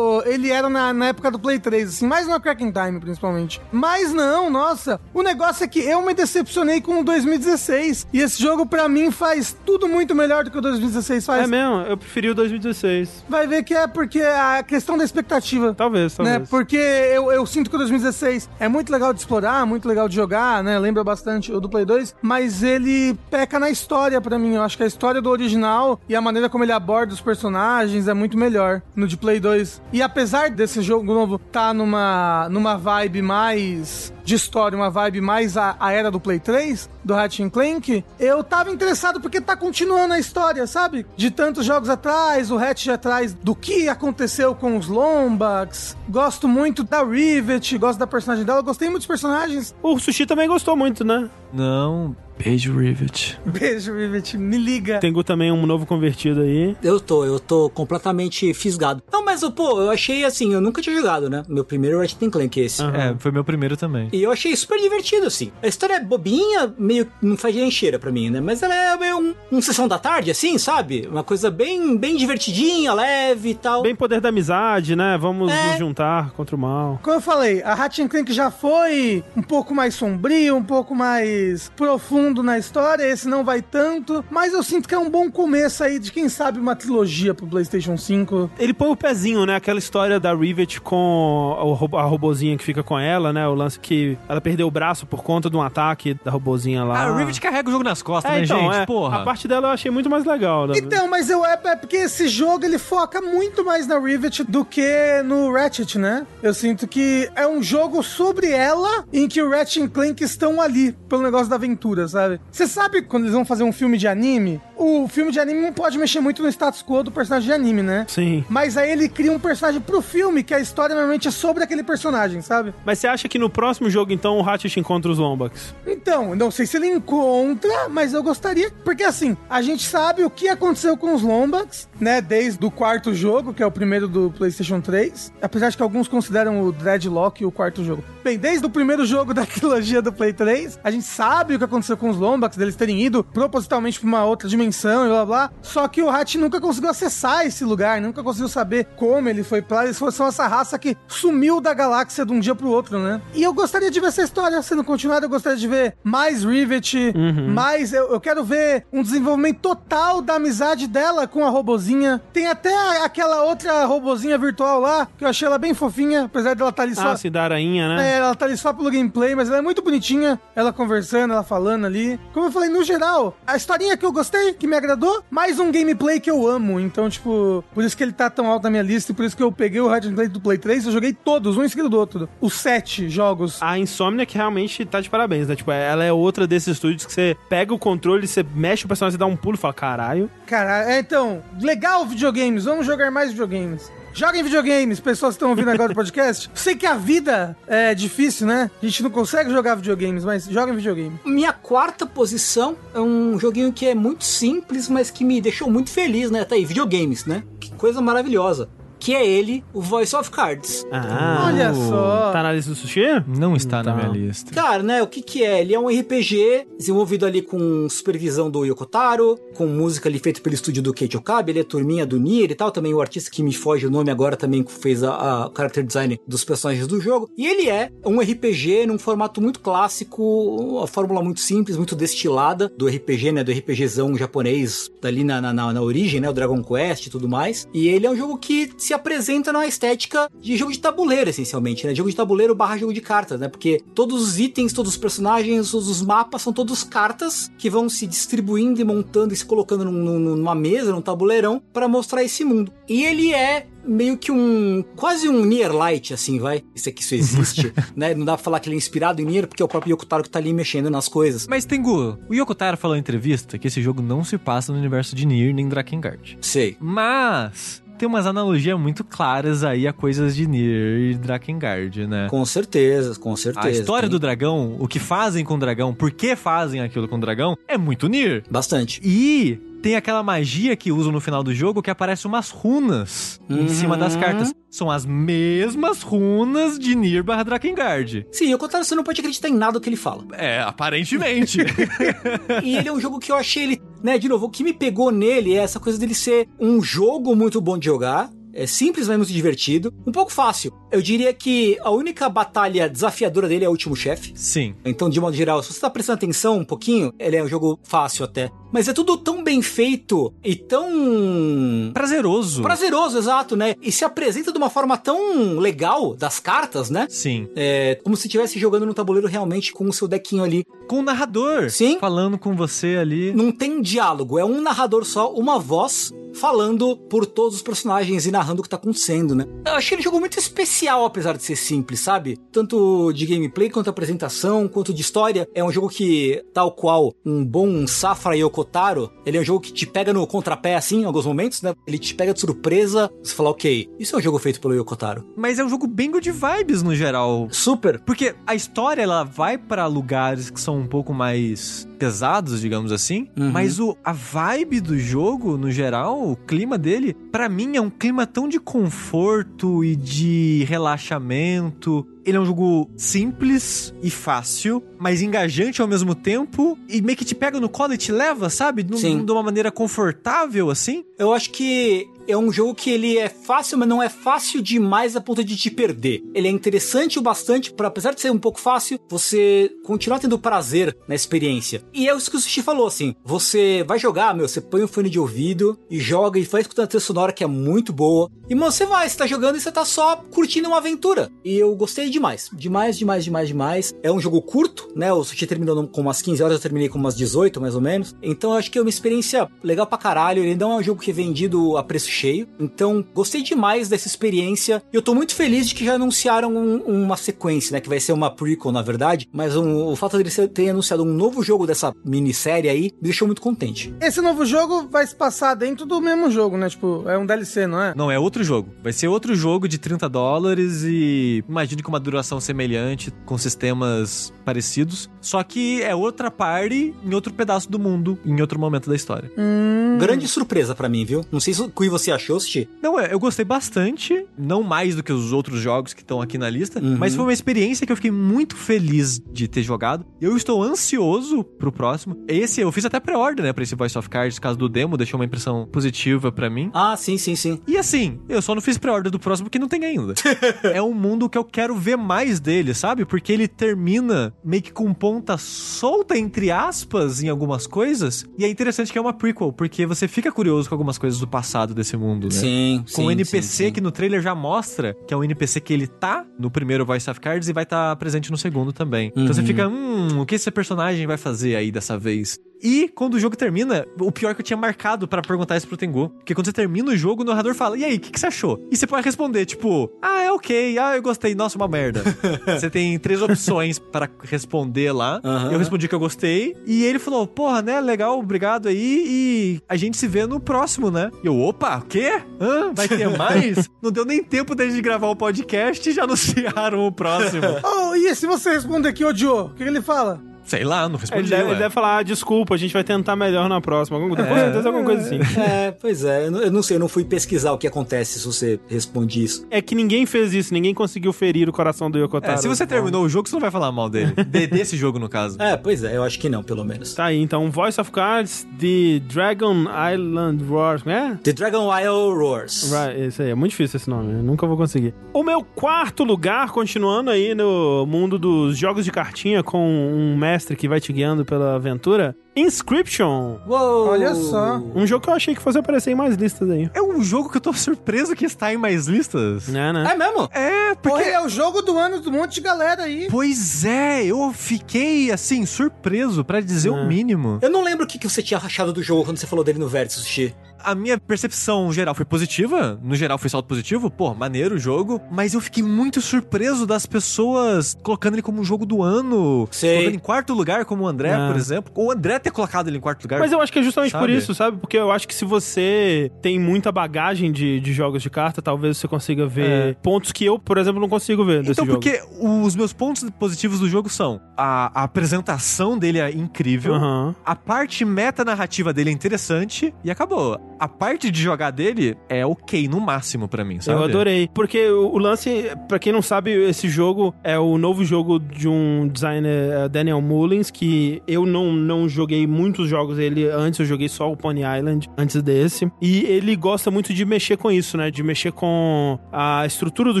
ele era na, na época do Play 3, assim, mais no Cracking Time, principalmente. Mas não, nossa, o negócio é que eu me decepcionei com o 2016. E esse jogo, pra mim, faz tudo muito melhor do que o 2016 faz. É mesmo, eu preferi o 2016. Vai ver que é porque a questão da expectativa. Talvez, talvez. Né? Porque eu, eu sinto que o 2016 é muito legal de explorar, muito legal de jogar, né? Lembra bastante o do Play 2, mas ele peca na história pra mim. Eu acho que a história do original e a maneira como ele aborda os personagens é muito melhor no de Play 2. E apesar desse jogo novo tá numa, numa vibe mais de história, uma vibe mais a, a era do Play 3, do Ratchet Clank, eu tava interessado porque tá continuando a história, sabe? De tantos jogos atrás, o Ratchet atrás do que aconteceu com os Lombax. Gosto muito da Rivet, gosto da personagem dela, gostei muito dos personagens. O Sushi também gostou muito, né? Não, beijo, Rivet. Beijo, Rivet, me liga. Tengu também um novo convertido aí. Eu tô, eu tô completamente fisgado. Não, mas, pô, eu achei assim, eu nunca tinha jogado, né? Meu primeiro Ratchet Clank é esse. Aham. É, foi meu primeiro também. E eu achei super divertido, assim. A história é bobinha, meio. não faz nem cheira pra mim, né? Mas ela é meio um, um sessão da tarde, assim, sabe? Uma coisa bem, bem divertidinha, leve e tal. Bem poder da amizade, né? Vamos É. nos juntar contra o mal. Como eu falei, a Ratchet Clank já foi um pouco mais sombrio, um pouco mais profundo na história, esse não vai tanto, mas eu sinto que é um bom começo aí de quem sabe uma trilogia pro PlayStation 5. Ele põe o pezinho, né? Aquela história da Rivet com a robozinha que fica com ela, né? O lance que ela perdeu o braço por conta de um ataque da robozinha lá. Ah, o Rivet carrega o jogo nas costas, é, né, então, gente? é, Porra. A parte dela eu achei muito mais legal. né? Então, mas eu é, é porque esse jogo ele foca muito mais na Rivet do que no Ratchet, né? Eu sinto que é um jogo sobre ela em que o Ratchet e Clank estão ali pelo negócio da aventura, sabe? Você sabe quando eles vão fazer um filme de anime? O filme de anime não pode mexer muito no status quo do personagem de anime, né? Sim. Mas aí ele cria um personagem pro filme que a história normalmente é sobre aquele personagem, sabe? Mas você acha que no próximo jogo, então, o Ratchet encontra os Lombax? Então, não sei se ele encontra, mas eu gostaria. Porque assim, a gente sabe o que aconteceu com os Lombax, né? Desde o quarto jogo, que é o primeiro do PlayStation 3. Apesar de que alguns consideram o Dreadlock o quarto jogo. Bem, desde o primeiro jogo da trilogia do Play 3, a gente sabe o que aconteceu com os Lombax, deles terem ido propositalmente pra uma outra dimensão e blá blá. Só que o Hat nunca conseguiu acessar esse lugar, nunca conseguiu saber como ele foi pra lá. Eles são essa raça que sumiu da galáxia de um dia pro outro, né? E eu gostaria de ver essa história sendo continuada. Eu gostaria de ver mais Rivet, mais. Eu, eu quero ver um desenvolvimento total da amizade dela com a robozinha. Tem até aquela outra robozinha virtual lá, que eu achei ela bem fofinha, apesar dela estar ali só. Ah, sim, da aranha, né? É, ela tá ali só pelo gameplay, mas ela é muito bonitinha. Ela conversando, ela falando ali. Como eu falei, no geral, a historinha que eu gostei, que me agradou, mais um gameplay que eu amo. Então, tipo, por isso que ele tá tão alto na minha lista e por isso que eu peguei o Ratchet Clank do Play 3 eu joguei todos, um em seguida do outro. Os sete jogos. A Insomnia que realmente tá de parabéns, né? Tipo, ela é outra desses estúdios que você pega o controle, você mexe o personagem, você dá um pulo e fala, caralho. Cara, é, então, legal videogames, vamos jogar mais videogames. Joguem videogames, pessoas que estão ouvindo agora o podcast. Sei que a vida é difícil, né? A gente não consegue jogar videogames, mas joguem videogame. Minha quarta posição é um joguinho que é muito simples, mas que me deixou muito feliz, né? Tá aí, videogames, né? Que coisa maravilhosa. Que é ele, o Voice of Cards. Ah, Olha só. Tá na lista do sushi? Não está na Então. minha lista. Cara, né, o que que é? Ele é um RPG desenvolvido ali com supervisão do Yoko Taro, com música ali feita pelo estúdio do Keiichi Okabe, ele é turminha do Nier e tal, também o artista que me foge o nome agora também fez a, a character design dos personagens do jogo. E ele é um RPG num formato muito clássico, uma fórmula muito simples, muito destilada do RPG, né, do RPGzão japonês dali na, na, na, na origem, né, o Dragon Quest e tudo mais. E ele é um jogo que se apresenta na estética de jogo de tabuleiro, essencialmente, né, jogo de tabuleiro barra jogo de cartas, né, porque todos os itens, todos os personagens, todos os mapas são todos cartas que vão se distribuindo e montando e se colocando num- num- numa mesa, num tabuleirão, para mostrar esse mundo. E ele é meio que um. quase um Nier Light, assim, vai. Isso aqui isso existe, né? Não dá pra falar que ele é inspirado em Nier, porque é o próprio Yokotaro que tá ali mexendo nas coisas. Mas, Tengu, o Yoko Taro falou em entrevista que esse jogo não se passa no universo de Nier nem Drakengard. Sei. Mas tem umas analogias muito claras aí a coisas de Nier e Drakengard, né? Com certeza, com certeza. A história Tem do dragão, o que fazem com o dragão, por que fazem aquilo com o dragão, é muito Nier. Bastante. E tem aquela magia que usam no final do jogo que aparece umas runas em Uhum. cima das cartas. São as mesmas runas de Nier barra Drakengard. Sim, Yokotaro você não pode acreditar em nada que ele fala. É, aparentemente. e ele é um jogo que eu achei ele, né, de novo, o que me pegou nele é essa coisa dele ser um jogo muito bom de jogar, É simples, mas muito divertido. Um pouco fácil. Eu diria que a única batalha desafiadora dele é o último chefe. Sim. Então, de modo geral, se você tá prestando atenção um pouquinho, ele é um jogo fácil até. Mas é tudo tão bem feito e tão Prazeroso. prazeroso, exato, né? E se apresenta de uma forma tão legal das cartas, né? Sim. É como se estivesse jogando no tabuleiro realmente com o seu dequinho ali. Com o narrador. Sim. Falando com você ali. Não tem diálogo, é um narrador só, uma voz falando por todos os personagens e narrando o que tá acontecendo, né? Eu achei ele um jogo muito especial, apesar de ser simples, sabe? Tanto de gameplay quanto apresentação, quanto de história. É um jogo que, tal qual um bom Safra Yokotaro, ele é um jogo que te pega no contrapé assim, em alguns momentos, né? Ele te pega de surpresa, você fala, ok, isso é um jogo feito pelo Yokotaro. Mas é um jogo bem good vibes no geral. Super. Porque a história ela vai pra lugares que são um pouco mais pesados, digamos assim, Uhum. mas o a vibe do jogo no geral, o clima dele, pra mim é um clima tão de conforto e de relaxamento. Ele é um jogo simples e fácil, mas engajante ao mesmo tempo e meio que te pega no colo e te leva, sabe? Sim. De uma maneira confortável assim. Eu acho que é um jogo que ele é fácil, mas não é fácil demais a ponto de te perder. Ele é interessante o bastante para apesar de ser um pouco fácil, você continuar tendo prazer na experiência. E é isso que o Sushi falou assim, você vai jogar, meu, você põe o fone de ouvido e joga e vai escutando a trilha sonora que é muito boa. E mano, você vai, você tá jogando e você tá só curtindo uma aventura. E eu gostei demais, demais, demais, demais, demais. É um jogo curto, né? O Sushi terminou com umas 15 horas, eu terminei com umas 18, mais ou menos. Então eu acho que é uma experiência legal pra caralho. Ele não é um jogo que é vendido a preço cheio. Então, gostei demais dessa experiência. E eu tô muito feliz de que já anunciaram um- uma sequência, né? Que vai ser uma prequel, na verdade. Mas um- o fato deles terem anunciado um novo jogo dessa minissérie aí me deixou muito contente. Esse novo jogo vai se passar dentro do mesmo jogo, né? Tipo, é um DLC, não é? Não, é outro jogo. Vai ser outro jogo de 30 dólares e imagine com uma duração semelhante, com sistemas parecidos. Só que é outra party em outro pedaço do mundo, em outro momento da história. Hum. Grande surpresa pra mim, viu? Não sei se o que você achou, Sushi. Não, é, eu gostei bastante, não mais do que os outros jogos que estão aqui na lista, Uhum. mas foi uma experiência que eu fiquei muito feliz de ter jogado. Eu estou ansioso pro próximo. Esse, eu fiz até pré-order, né, pra esse Voice of Cards, caso do demo, deixou uma impressão positiva pra mim. Ah, sim, sim, sim. E assim, eu só não fiz pré-order do próximo porque não tem ainda. é um mundo que eu quero ver mais dele, sabe? Porque ele termina meio que com ponta solta, entre aspas, em algumas coisas. E é interessante que é uma prequel, porque você fica curioso com algumas coisas do passado desse mundo, né? Sim, Com o NPC sim, sim. que no trailer já mostra que é um NPC que ele tá no primeiro Voice of Cards e vai estar presente no segundo também. Então você Uhum. fica, hum, o que esse personagem vai fazer aí dessa vez? E quando o jogo termina, o pior é que eu tinha marcado pra perguntar isso pro Tengu. Porque quando você termina o jogo, o narrador fala: E aí, o que, que você achou? E você pode responder, tipo, ah, é ok, ah, eu gostei, nossa, uma merda. você tem três opções para responder lá. Aham. Eu respondi que eu gostei. E ele falou: Porra, né? Legal, obrigado aí. E a gente se vê no próximo, né? E eu, opa, o quê? Hã? Vai ter mais? Não deu nem tempo deles de gravar o podcast e já anunciaram o próximo. Oh, e se você responder que odiou, o que ele fala? Sei lá, não respondi. Ele deve, ele deve falar, ah, desculpa, a gente vai tentar melhor na próxima. Com certeza alguma coisa assim. É, pois é, eu não, eu não sei, eu não fui pesquisar o que acontece se você responde isso. É que ninguém fez isso, ninguém conseguiu ferir o coração do Yokotaro. É, se você terminou o jogo, você não vai falar mal dele. De- desse jogo, no caso. É, pois é, eu acho que não, pelo menos. Tá aí, então, Voice of Cards, The Dragon Island Wars, como é? The Dragon Isle Roars. Right, isso aí, é muito difícil esse nome, eu nunca vou conseguir. O meu quarto lugar, continuando aí no mundo dos jogos de cartinha com um mestre que vai te guiando pela aventura, Inscription. Uou! Olha só. Um jogo que eu achei que fosse aparecer em mais listas aí. É um jogo que eu tô surpreso que está em mais listas. Né, né? É mesmo? É, Porque porque. é o jogo do ano do monte de galera aí. Pois é, eu fiquei assim, surpreso, pra dizer É. o mínimo. Eu não lembro o que, que você tinha rachado do jogo quando você falou dele no Vértice, Sushi. A minha percepção geral foi positiva. No geral foi salto positivo. Pô, maneiro o jogo. Mas eu fiquei muito surpreso das pessoas colocando ele como um jogo do ano. Sei. Colocando em quarto lugar, como o André, É. por exemplo. O André ter colocado ele em quarto lugar. Mas eu acho que é justamente por Sabe? isso, sabe? Porque eu acho que se você tem muita bagagem de, de jogos de carta, talvez você consiga ver É. pontos que eu, por exemplo, não consigo ver desse Então, jogo. porque os meus pontos positivos do jogo são a, a apresentação dele é incrível, Aham. a parte meta narrativa dele é interessante e acabou. A parte de jogar dele é ok no máximo pra mim, sabe? Eu adorei. Porque o, lance, pra quem não sabe, esse jogo é o novo jogo de um designer, eh, Daniel Mullins, que eu não, não joguei muitos jogos dele antes, eu joguei só o Pony Island antes desse. E ele gosta muito de mexer com isso, né? De mexer com a estrutura do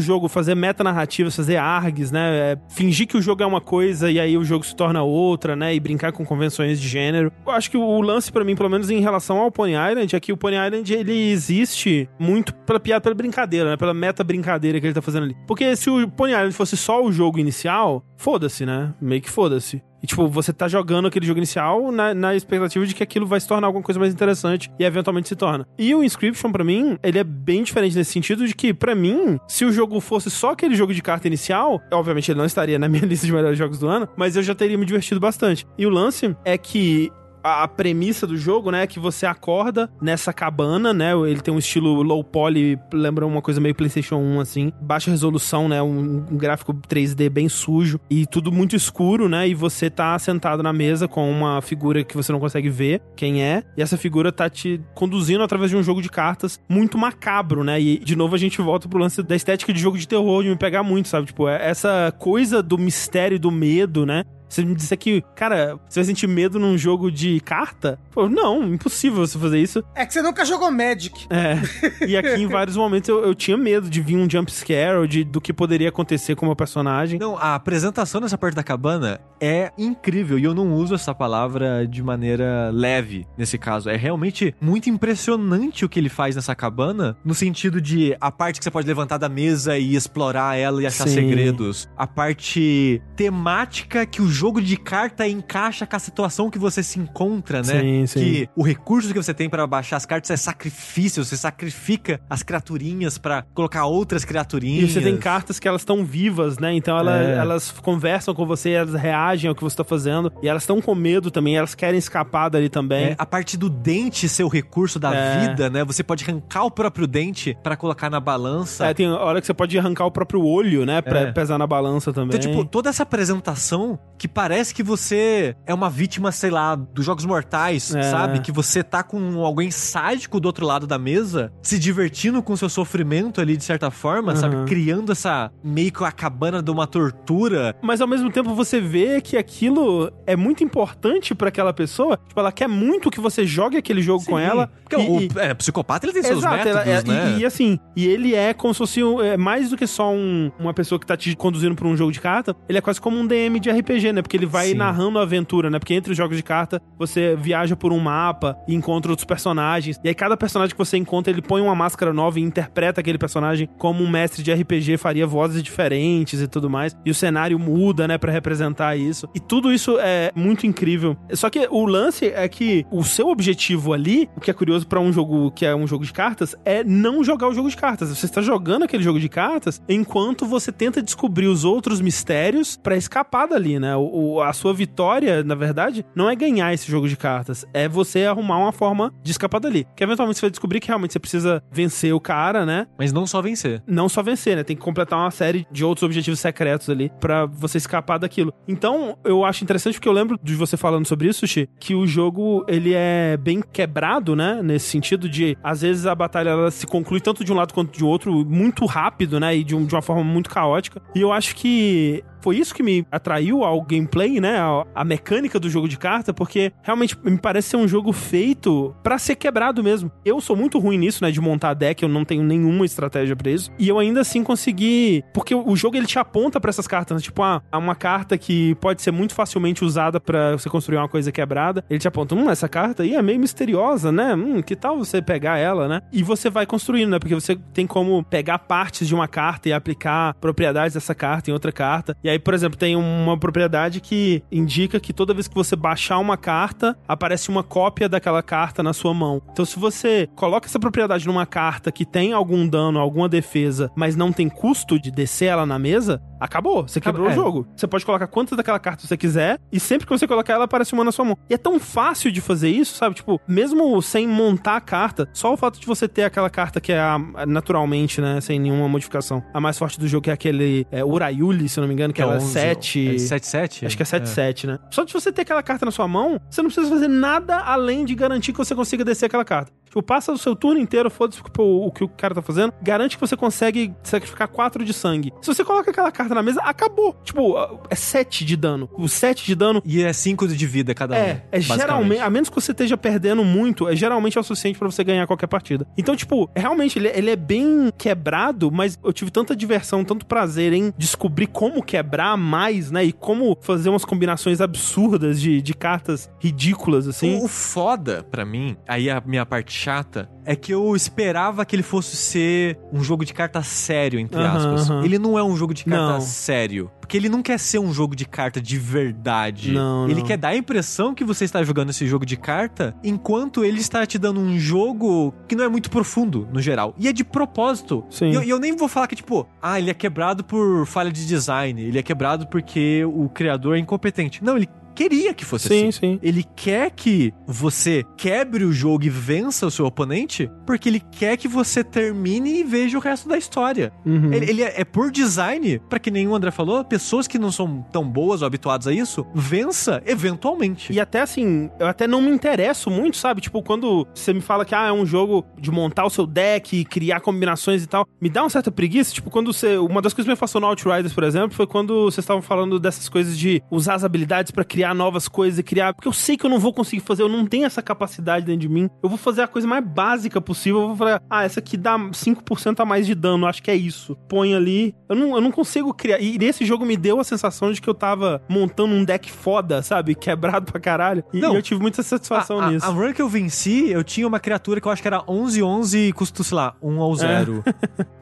jogo, fazer metanarrativas, fazer args, né? É, fingir que o jogo é uma coisa e aí o jogo se torna outra, né? E brincar com convenções de gênero. Eu acho que o lance pra mim, pelo menos em relação ao Pony Island, é que o Pony Island ele existe muito pela piada, pela brincadeira, né? Pela meta brincadeira que ele tá fazendo ali. Porque se o Pony Island fosse só o jogo inicial, foda-se, né? Meio que foda-se. E, tipo, você tá jogando aquele jogo inicial na, na expectativa de que aquilo vai se tornar alguma coisa mais interessante e eventualmente se torna. E o Inscription, pra mim, ele é bem diferente nesse sentido de que, pra mim, se o jogo fosse só aquele jogo de carta inicial, obviamente ele não estaria na minha lista de melhores jogos do ano, mas eu já teria me divertido bastante. E o lance é que a, premissa do jogo, né, é que você acorda nessa cabana, né, ele tem um estilo low poly, lembra uma coisa meio PlayStation 1, assim, baixa resolução, né, um, um gráfico 3D bem sujo e tudo muito escuro, né, e você tá sentado na mesa com uma figura que você não consegue ver quem é, e essa figura tá te conduzindo através de um jogo de cartas muito macabro, né, e de novo a gente volta pro lance da estética de jogo de terror, de me pegar muito, sabe, tipo, é essa coisa do mistério, do medo, né, você me disser que, cara, você vai sentir medo num jogo de carta? Pô, não, impossível você fazer isso. É que você nunca jogou Magic. É. E aqui em vários momentos eu, eu tinha medo de vir um jump scare ou de, do que poderia acontecer com o meu personagem. Não, a apresentação nessa parte da cabana é incrível e eu não uso essa palavra de maneira leve nesse caso. É realmente muito impressionante o que ele faz nessa cabana, no sentido de a parte que você pode levantar da mesa e explorar ela e achar Sim. segredos, a parte temática que o jogo de carta encaixa com a situação que você se encontra, né? Sim, sim. Que o recurso que você tem pra baixar as cartas é sacrifício, você sacrifica as criaturinhas pra colocar outras E criaturinhas. você tem cartas que elas estão vivas, né? Então ela- É. elas conversam com você, elas reagem ao que você tá fazendo. E elas estão com medo também, elas querem escapar dali também. É, a parte do dente ser o recurso da É. vida, né? Você pode arrancar o próprio dente pra colocar na balança. É, tem hora que você pode arrancar o próprio olho, né? Pra É. pesar na balança também. Então, tipo, toda essa apresentação que parece que você é uma vítima, sei lá, dos Jogos Mortais, É. sabe? Que você tá com alguém sádico do outro lado da mesa, se divertindo com seu sofrimento ali, de certa forma, Aham. sabe? Criando essa meio que a cabana de uma tortura. Mas ao mesmo tempo você vê que aquilo é muito importante pra aquela pessoa. Tipo, ela quer muito que você jogue aquele jogo com Sim. ela. Porque e- o é, psicopata, ele tem seus Exato, métodos, ela- é- né? e, e assim, e ele é como se fosse um- é, mais do que só um- uma pessoa que tá te conduzindo pra um jogo de carta, ele é quase como um DM de RPG, né? Porque ele vai Sim. narrando a aventura, né? Porque entre os jogos de carta, você viaja por um mapa e encontra outros personagens, e aí cada personagem que você encontra, ele põe uma máscara nova e interpreta aquele personagem como um mestre de RPG faria vozes diferentes e tudo mais, e o cenário muda, né, Pra representar isso. E tudo isso é muito incrível. Só que o lance é que o seu objetivo ali, o que é curioso pra um jogo que é um jogo de cartas, é não jogar o jogo de cartas. Você está jogando aquele jogo de cartas enquanto você tenta descobrir os outros mistérios pra escapar dali, né? O, o- a sua vitória, na verdade, não é ganhar esse jogo de cartas, é você arrumar uma forma de escapar dali. Que eventualmente você vai descobrir que realmente você precisa vencer o cara, né? Mas não só vencer. não só vencer, né? Tem que completar uma série de outros objetivos secretos ali pra você escapar daquilo. Então, eu acho interessante porque eu lembro de você falando sobre isso, Xi, que o jogo ele é bem quebrado, né? Nesse sentido de às vezes a batalha ela se conclui tanto de um lado quanto de outro muito rápido, né? E de, um- de uma forma muito caótica. E eu acho que foi isso que me atraiu ao gameplay, né? A, a mecânica do jogo de carta, porque realmente me parece ser um jogo feito pra ser quebrado mesmo. Eu sou muito ruim nisso, né? De montar deck, eu não tenho nenhuma estratégia pra isso. E eu ainda assim consegui. Porque o jogo ele te aponta pra essas cartas, né? Tipo, ah, há uma carta que pode ser muito facilmente usada pra você construir uma coisa quebrada. Ele te aponta, hum, essa carta aí é meio misteriosa, né? Hum, que tal você pegar ela, né? E você vai construindo, né? Porque você tem como pegar partes de uma carta e aplicar propriedades dessa carta em outra carta. E aí, por exemplo, tem uma propriedade que indica que toda vez que você baixar uma carta, aparece uma cópia daquela carta na sua mão. Então, se você coloca essa propriedade numa carta que tem algum dano, alguma defesa, mas não tem custo de descer ela na mesa, acabou. Você quebrou é. o jogo. Você pode colocar quantas daquela carta você quiser, e sempre que você colocar ela, aparece uma na sua mão. E é tão fácil de fazer isso, sabe? Tipo, mesmo sem montar a carta, só o fato de você ter aquela carta que é a, naturalmente, né? Sem nenhuma modificação. A mais forte do jogo que é aquele é, Urayuli, se não me engano, que, ela é 7. É 7-7? Acho que é 7-7, né? Só de você ter aquela carta na sua mão, você não precisa fazer nada além de garantir que você consiga descer aquela carta. Tipo, passa o seu turno inteiro, foda-se o, o que o cara tá fazendo, garante que você consegue sacrificar 4 de sangue. Se você coloca aquela carta na mesa, acabou. Tipo, é 7 de dano. O 7 de dano E é 5 de vida cada um. é, é basicamente. geralmente, a menos que você esteja perdendo muito, é geralmente é o suficiente pra você ganhar qualquer partida. Então, tipo, é, realmente ele, ele é bem quebrado, mas eu tive tanta diversão, tanto prazer em descobrir como quebrar mais, né? E como fazer umas combinações absurdas de, de cartas ridículas, assim. O, o foda, pra mim, aí a minha parte chata, é que eu esperava que ele fosse ser um jogo de carta sério, entre Aham, aspas. aham. Ele não é um jogo de carta Não. sério. Porque ele não quer ser um jogo de carta de verdade. Não, ele não. quer dar a impressão que você está jogando esse jogo de carta, enquanto ele está te dando um jogo que não é muito profundo, no geral. E é de propósito. Sim. E eu, e eu nem vou falar que, tipo, ah, ele é quebrado por falha de design, ele é quebrado porque o criador é incompetente. Não, ele queria que fosse Sim, assim. sim. Ele quer que você quebre o jogo e vença o seu oponente, porque ele quer que você termine e veja o resto da história. Uhum. Ele, ele é, é por design, pra que o André falou, pessoas que não são tão boas ou habituadas a isso, vença eventualmente. E até assim, eu até não me interesso muito, sabe? Tipo, quando você me fala que ah, é um jogo de montar o seu deck e criar combinações e tal, me dá uma certa preguiça. Tipo, quando você. Uma das coisas que me afastou no Outriders, por exemplo, foi quando vocês estavam falando dessas coisas de usar as habilidades pra criar novas coisas e criar. Porque eu sei que eu não vou conseguir fazer, eu não tenho essa capacidade dentro de mim. Eu vou fazer a coisa mais básica possível. Eu vou falar, ah, essa aqui dá 5% a mais de dano, acho que é isso. Põe ali. Eu não, eu não consigo criar. E nesse jogo me deu a sensação de que eu tava montando um deck foda, sabe? Quebrado pra caralho. E, Não. e eu tive muita satisfação a, a- nisso. A run que eu venci, eu tinha uma criatura que eu acho que era 11-11 e custo, sei lá, 1 ao 0.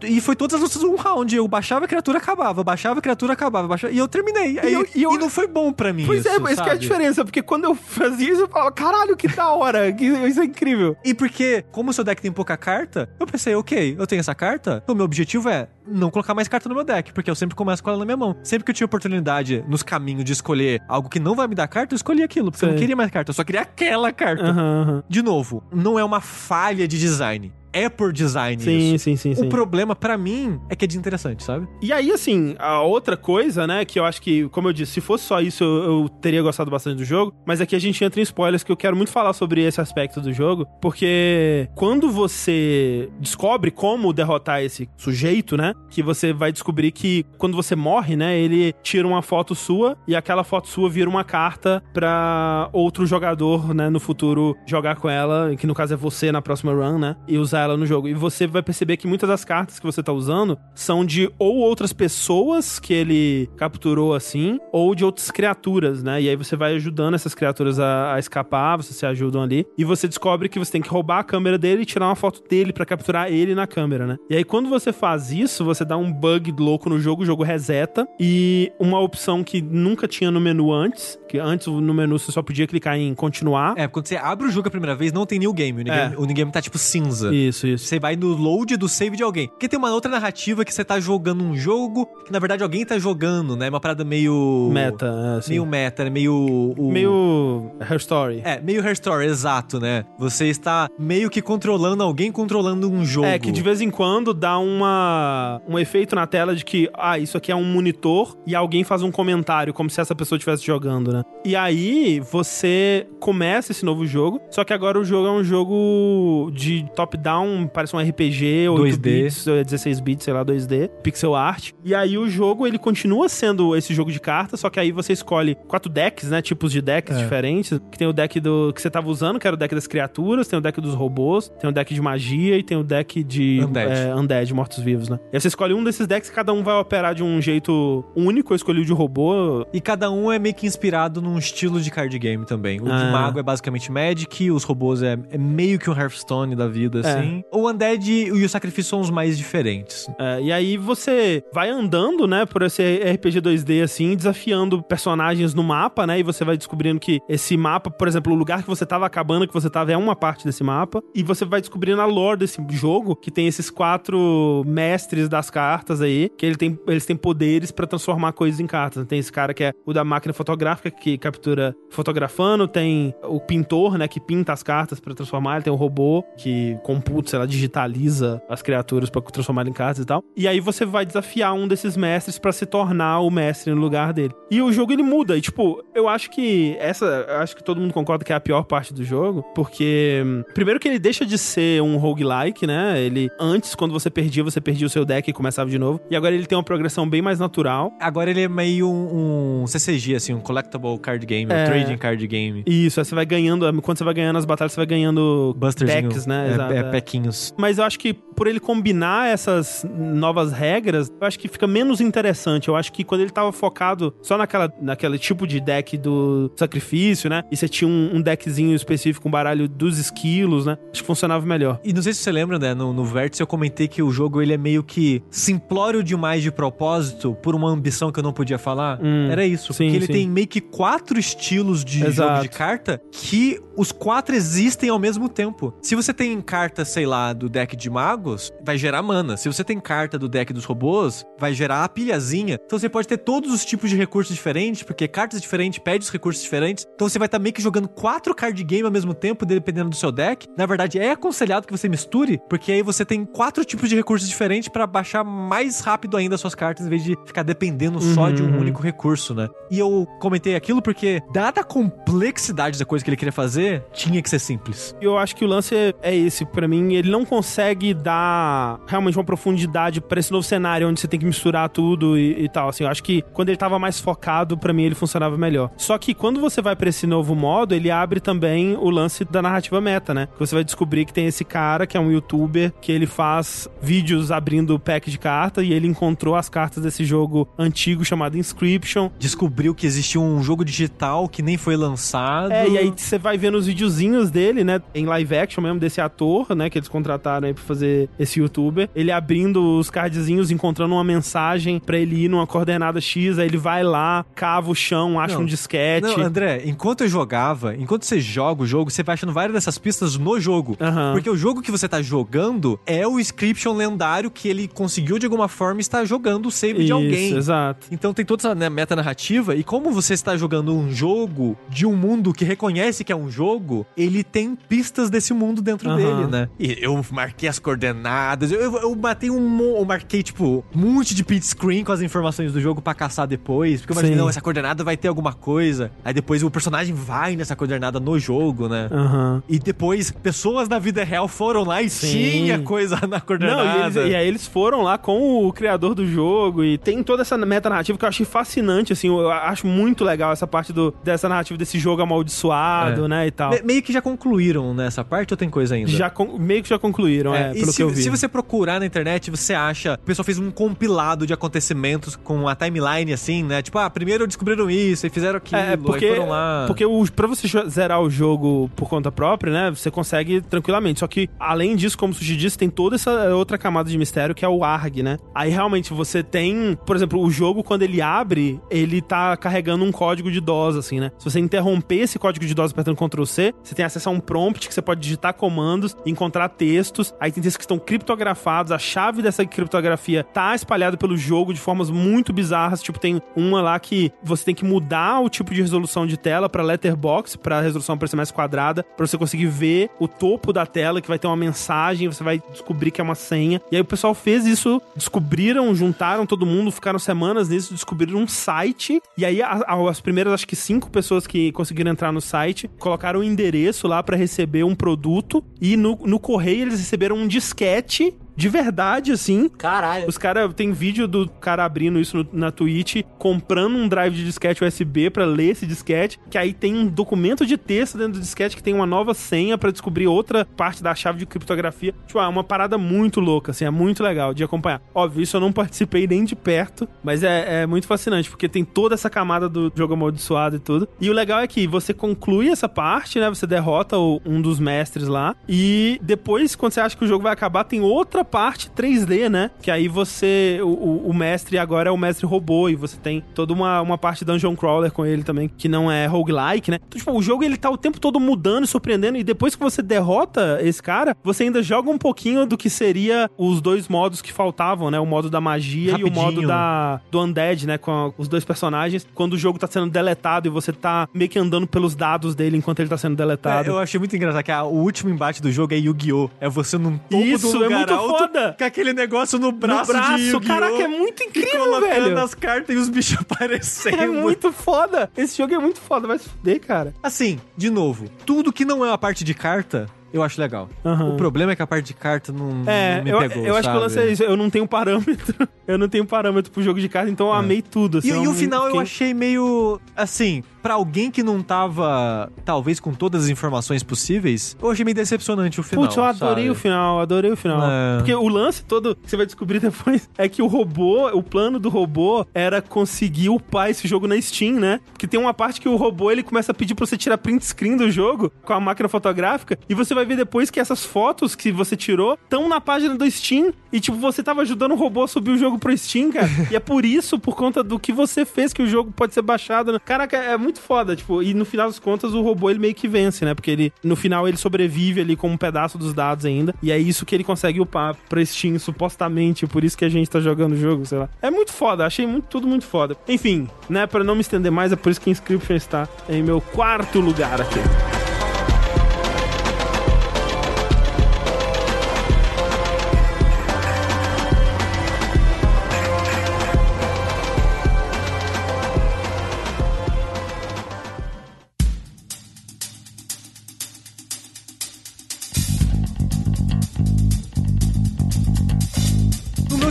e foi todas as lutas um round. Eu baixava a criatura, acabava. Baixava a criatura, acabava. Baixava, e eu terminei. Aí, eu- e, e eu- não foi bom pra mim Pois é, isso, mas isso que é a diferença, porque quando eu fazia isso, eu falava, caralho, que da hora, que isso é incrível. E porque, como o seu deck tem pouca carta, eu pensei, ok, eu tenho essa carta, então meu objetivo é não colocar mais carta no meu deck, porque eu sempre começo com ela na minha mão. Sempre que eu tinha oportunidade nos caminhos de escolher algo que não vai me dar carta, eu escolhi aquilo, porque eu não queria mais carta, eu só queria aquela carta. Aham, aham. De novo, não é uma falha de design. É por design Sim, isso. sim, sim, sim. O problema, pra mim, é que é desinteressante, sabe? E aí, assim, a outra coisa, né, que eu acho que, como eu disse, se fosse só isso, eu, eu teria gostado bastante do jogo, mas aqui a gente entra em spoilers, que eu quero muito falar sobre esse aspecto do jogo, porque quando você descobre como derrotar esse sujeito, né, que você vai descobrir que quando você morre, né, ele tira uma foto sua e aquela foto sua vira uma carta pra outro jogador, né, no futuro jogar com ela, que no caso é você na próxima run, né, e usar ela no jogo. E você vai perceber que muitas das cartas que você tá usando são de ou outras pessoas que ele capturou assim, ou de outras criaturas, né? E aí você vai ajudando essas criaturas a, a escapar, vocês se ajudam ali, e você descobre que você tem que roubar a câmera dele e tirar uma foto dele pra capturar ele na câmera, né? E aí quando você faz isso, você dá um bug louco no jogo, o jogo reseta, e uma opção que nunca tinha no menu antes, que antes no menu você só podia clicar em continuar. É, quando você abre o jogo a primeira vez, não tem new game. O new, É. game, o new game tá tipo cinza. Isso, isso. Você vai no load do save de alguém. Porque tem uma outra narrativa que você tá jogando um jogo que na verdade alguém tá jogando, né? Uma parada meio. Meta, assim. Meio meta, né? Meio. o- Meio Her Story. É, meio Hair Story, exato, né? Você está meio que controlando alguém controlando um jogo. É, que de vez em quando dá uma, um efeito na tela de que, ah, isso aqui é um monitor e alguém faz um comentário, como se essa pessoa estivesse jogando, né? E aí você começa esse novo jogo, só que agora o jogo é um jogo de top-down, parece um RPG, 8 2D. bits, é 16 bits, sei lá, 2D, pixel art. E aí o jogo, ele continua sendo esse jogo de cartas, só que aí você escolhe quatro decks, né, tipos de decks É. diferentes, que tem o deck do que você tava usando, que era o deck das criaturas, tem o deck dos robôs, tem o deck de magia e tem o deck de Undead. é, undead, mortos-vivos, né? E aí você escolhe um desses decks, cada um vai operar de um jeito único, eu escolhi o de robô, E cada um é meio que inspirado num estilo de card game também. O Ah. de mago é basicamente Magic, os robôs é, é meio que um Hearthstone da vida, assim. O Undead e o Sacrifício são os mais diferentes. É, e aí você vai andando, né, por esse RPG 2D assim, desafiando personagens no mapa, né? E você vai descobrindo que esse mapa, por exemplo, o lugar que você tava acabando, que você tava é uma parte desse mapa, e você vai descobrindo a lore desse jogo, que tem esses quatro mestres das cartas aí, que ele tem, eles têm poderes para transformar coisas em cartas. Tem esse cara que é o da máquina fotográfica que captura fotografando, tem o pintor, né, que pinta as cartas para transformar, ele tem o robô que computa, sei lá, digitaliza as criaturas para transformar em cartas e tal. E aí você vai desafiar um desses mestres para se tornar o mestre no lugar dele. E o jogo ele muda, e tipo, eu acho que essa, acho que todo mundo concorda que é a pior parte do jogo, porque primeiro que ele deixa de ser um roguelike, né? Ele antes quando você perdia, você perdia o seu deck e começava de novo. E agora ele tem uma progressão bem mais natural. Agora ele é meio um, um CCG assim, um collectible card game, É. um trading card game. Isso, aí você vai ganhando, quando você vai ganhando as batalhas, você vai ganhando Busterzinho. decks, né? É, Exato, é, pequinhos. Mas eu acho que por ele combinar essas novas regras, eu acho que fica menos interessante. Eu acho que quando ele tava focado só naquela, naquele tipo de deck do sacrifício, né? E você tinha um, um deckzinho específico, um baralho dos esquilos, né? Acho que funcionava melhor. E não sei se você lembra, né? No, no Vértice eu comentei que o jogo ele é meio que simplório demais de propósito por uma ambição que eu não podia falar. Hum, Era isso. sim, porque ele sim. tem meio que quatro estilos de Exato. jogo de carta que os quatro existem ao mesmo tempo. Se você tem carta, sei lá, do deck de magos, vai gerar mana. Se você tem carta do deck dos robôs, vai gerar a pilhazinha. Então você pode ter todos os tipos de recursos diferentes, porque cartas diferentes pedem os recursos diferentes. Então você vai estar meio que jogando quatro card game ao mesmo tempo, dependendo do seu deck. Na verdade, é aconselhado que você misture, porque aí você tem quatro tipos de recursos diferentes pra baixar mais rápido ainda as suas cartas, em vez de ficar dependendo só de um Uhum. único recurso, né? E eu comentei aquilo porque, dada a complexidade da coisa que ele queria fazer, tinha que ser simples. E eu acho que o lance é- é esse, pra mim, ele não consegue dar realmente uma profundidade pra esse novo cenário onde você tem que misturar tudo e, e tal. Assim, eu acho que quando ele tava mais focado, pra mim ele funcionava melhor. Só que quando você vai pra esse novo modo, ele abre também o lance da narrativa meta, né? Que você vai descobrir que tem esse cara que é um youtuber que ele faz vídeos abrindo o pack de cartas e ele encontrou as cartas desse jogo antigo chamado Inscription. Descobriu que existia um jogo digital que nem foi lançado. É, e aí você vai vendo os videozinhos dele, né? Em live action mesmo, desse ator, né? Que eles contrataram aí pra fazer esse youtuber. Ele abrindo os cardzinhos, encontrando uma mensagem pra ele ir numa coordenada X, aí ele vai lá, cava o chão, acha Não. um disquete. Não, André, enquanto eu jogava, enquanto você joga o jogo, você vai achando várias dessas pistas no jogo. Aham. Porque o jogo que você tá jogando é o Inscription lendário que ele conseguiu de alguma forma estar jogando o save de Isso, alguém. exato. Então tem toda essa né, meta narrativa e como você está jogando um jogo de um mundo que reconhece que é um jogo, ele tem pistas desse mundo dentro Aham. dele, né? E eu marquei as coordenadas, eu, eu, eu matei um, eu marquei tipo um monte de pit screen com as informações do jogo pra caçar depois, porque eu imaginei, Sim. não, essa coordenada vai ter alguma coisa. Aí depois o personagem vai nessa coordenada no jogo, né? Aham. E depois pessoas da vida real foram lá e Sim. tinha coisa na coordenada. Não, e, eles- e aí eles foram lá com o criador do jogo e tem toda essa meta narrativa que eu achei fascinante, assim, eu acho muito legal essa parte do, dessa narrativa desse jogo amaldiçoado, É. né, e tal. Me- meio que já concluíram nessa parte ou tem coisa ainda? Já con- meio que já concluíram, é, É, e pelo se, que eu vi. se você procurar na internet, você acha. O pessoal fez um compilado de acontecimentos com a timeline, assim, né? Tipo, ah, primeiro descobriram isso e fizeram aquilo, É, porque, foram lá. porque o, pra você zerar o jogo por conta própria, né, você consegue tranquilamente. Só que, além disso, como o Sushi disse, tem toda essa outra camada de mistério que é o ARG, né? Aí, realmente, você tem... Por exemplo, o jogo, quando ele abre, ele tá carregando um código de DOS, assim, né? Se você interromper esse código de DOS apertando Ctrl C, você tem acesso a um prompt que você pode digitar comandos, encontrar textos. Aí tem textos que estão criptografados. A chave dessa criptografia tá espalhada pelo jogo de formas muito bizarras. Tipo, tem uma lá que você tem que mudar o tipo de resolução de tela pra letterbox, pra resolução parecer mais quadrada, pra você conseguir ver o topo da tela, que vai ter uma mensagem, você vai descobrir que é uma senha. E aí o pessoal fez isso, descobriram, juntaram todo mundo, ficaram semanas nisso, descobriram um site. E aí as primeiras, acho que cinco pessoas que conseguiram entrar no site, colocaram o endereço lá pra receber um produto. E no, no correio eles receberam um disquete de verdade, assim. Caralho. Os caras, tem vídeo do cara abrindo isso no- na Twitch, comprando um drive de disquete USB pra ler esse disquete, que aí tem um documento de texto dentro do disquete que tem uma nova senha pra descobrir outra parte da chave de criptografia. Tipo, é uma parada muito louca, assim, é muito legal de acompanhar. Óbvio, isso eu não participei nem de perto, mas é, é muito fascinante, porque tem toda essa camada do jogo amaldiçoado e tudo. E o legal é que você conclui essa parte, né? Você derrota o- um dos mestres lá, e depois, quando você acha que o jogo vai acabar, tem outra parte 3D, né? Que aí você. O, o- mestre agora é o mestre robô, e você tem toda uma, uma parte dungeon crawler com ele também, que não é roguelike, né? Então, tipo, o jogo ele tá o tempo todo mudando e surpreendendo, e depois que você derrota esse cara, você ainda joga um pouquinho do que seria os dois modos que faltavam, né? O modo da magia e o modo Rapidinho. da do Undead, né? Com a- os dois personagens. Quando o jogo tá sendo deletado e você tá meio que andando pelos dados dele enquanto ele tá sendo deletado. É, eu achei muito engraçado que a- o último embate do jogo é Yu-Gi-Oh! É você num topo Isso, do é lugar muito alto, foda. com aquele negócio no braço, no braço, Yu-Gi-Oh! caraca, é muito e incrível, velho. as cartas e os bichos aparecendo. É muito foda. Esse jogo é muito foda, vai se fuder, cara. Assim, de novo, tudo que não é a parte de carta, eu acho legal. Aham. O problema é que a parte de carta não, É, não me eu, pegou, eu acho que o sabe? lance é isso. Eu não tenho parâmetro. Eu não tenho parâmetro pro jogo de carta, então eu amei tudo. É. E, assim, e eu o final eu fiquei- achei meio. Assim, pra alguém que não tava, talvez, com todas as informações possíveis, eu achei meio decepcionante o final. Putz, eu adorei sabe? o final, adorei o final. É. Porque o lance todo que você vai descobrir depois é que o robô, o plano do robô era conseguir upar esse jogo na Steam, né? Porque tem uma parte que o robô ele começa a pedir pra você tirar print screen do jogo com a máquina fotográfica e você vai ver depois que essas fotos que você tirou estão na página do Steam e tipo você tava ajudando o robô a subir o jogo pro Steam, cara. e é por isso, por conta do que você fez que o jogo pode ser baixado. né? Caraca, é muito foda, tipo, e no final das contas o robô ele meio que vence, né? Porque ele no final ele sobrevive ali com um pedaço dos dados ainda. E é isso que ele consegue upar pra Steam, supostamente. Por isso que a gente tá jogando o jogo, sei lá. É muito foda, achei muito, tudo muito foda. Enfim, né? Pra não me estender mais, é por isso que Inscription está em meu quarto lugar aqui.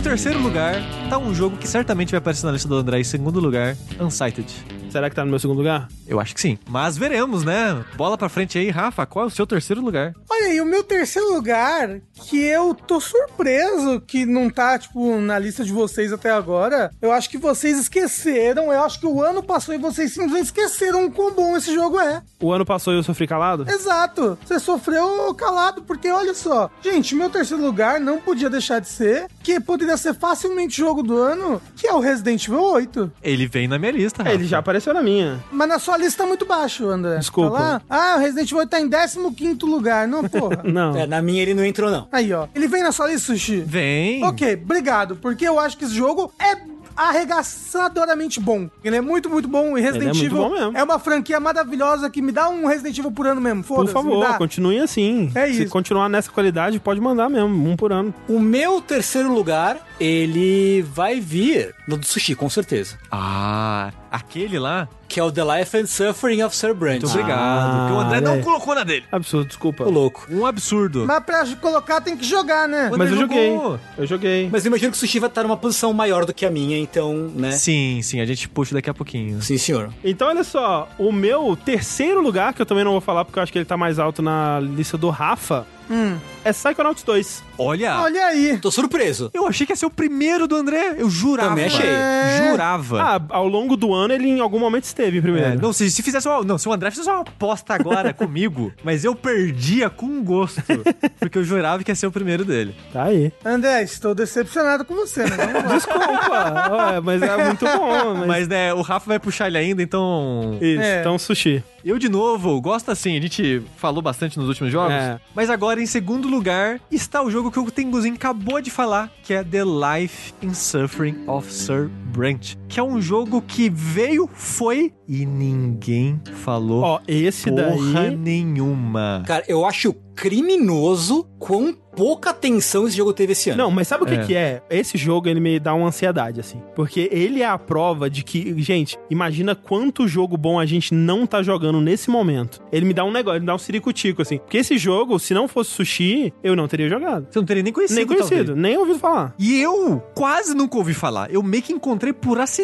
Terceiro lugar, tá um jogo que certamente vai aparecer na lista do André em segundo lugar, Unsighted. Será que tá no meu segundo lugar? Eu acho que sim. Mas veremos, né? Bola pra frente aí, Rafa. Qual é o seu terceiro lugar? Olha aí, o meu terceiro lugar, que eu tô surpreso que não tá, tipo, na lista de vocês até agora. Eu acho que vocês esqueceram. Eu acho que o ano passou e vocês simplesmente esqueceram o quão bom esse jogo é. O ano passou e eu sofri calado? Exato. Você sofreu calado, porque olha só. Gente, meu terceiro lugar não podia deixar de ser, que poderia ser facilmente jogo do ano, que é o Resident Evil 8. Ele vem na minha lista, É, Rafa. ele já apareceu na minha. Mas na sua lista tá muito baixo, André. Desculpa. Tá lá? Ah, o Resident Evil 8 tá em 15 lugar. Não, porra. Não. É, na minha ele não entrou, não. Aí, ó. Ele vem na sua lista, Sushi? Vem. Ok, obrigado, porque eu acho que esse jogo é arregaçadoramente bom. Ele é muito, muito bom e Resident Ele é muito Evil bom mesmo. é uma franquia maravilhosa que me dá um Resident Evil por ano mesmo. Por favor, continue assim. É Se isso. continuar nessa qualidade, pode mandar mesmo, um por ano. O meu terceiro lugar, ele vai vir no do sushi, com certeza. Ah, aquele lá. Que é o The Life and Suffering of Sir Brent. Muito obrigado. porque o André não aí. colocou na dele. Absurdo, desculpa. Ô, louco. Um absurdo. Mas pra colocar tem que jogar, né? Mas eu joguei. jogou. Eu joguei. Mas eu imagino que o sushi vai estar numa posição maior do que a minha, então, né? Sim, sim, a gente puxa daqui a pouquinho. Sim, senhor. Então, olha só, o meu terceiro lugar, que eu também não vou falar porque eu acho que ele tá mais alto na lista do Rafa, Hum. é Psychonauts 2. Olha, Olha aí. Tô surpreso. eu achei que ia ser o primeiro do André. Eu jurava. Também achei. É. Jurava. Ah, ao longo do ano ele em algum momento esteve em primeiro. É, não, se, se fizesse uma, não, se o André fizesse uma aposta agora comigo, mas eu perdia com gosto, porque eu jurava que ia ser o primeiro dele. Tá aí. André, estou decepcionado com você, né? Vamos lá. Desculpa, Ué, mas é muito bom. Mas... Mas, né, o Rafa vai puxar ele ainda, então. Isso, É. então sushi. Eu, de novo, gosto assim, a gente falou bastante nos últimos jogos, É. mas agora, em segundo lugar, está o jogo que o Tenguzinho acabou de falar, que é The Life and Suffering of Sir Brent, que é um jogo que veio, foi e ninguém falou Ó, esse porra daí. nenhuma. Cara, eu acho criminoso quão pouca atenção esse jogo teve esse ano. Não, mas sabe o que É. que é? Esse jogo, ele me dá uma ansiedade, assim. Porque ele é a prova de que, gente, imagina quanto jogo bom a gente não tá jogando nesse momento. Ele me dá um negócio, ele me dá um ciricutico, assim. Porque esse jogo, se não fosse sushi, eu não teria jogado. Você não teria nem conhecido, nem conhecido, talvez. nem ouvido falar. E eu quase nunca ouvi falar. Eu meio que encontrei por acidente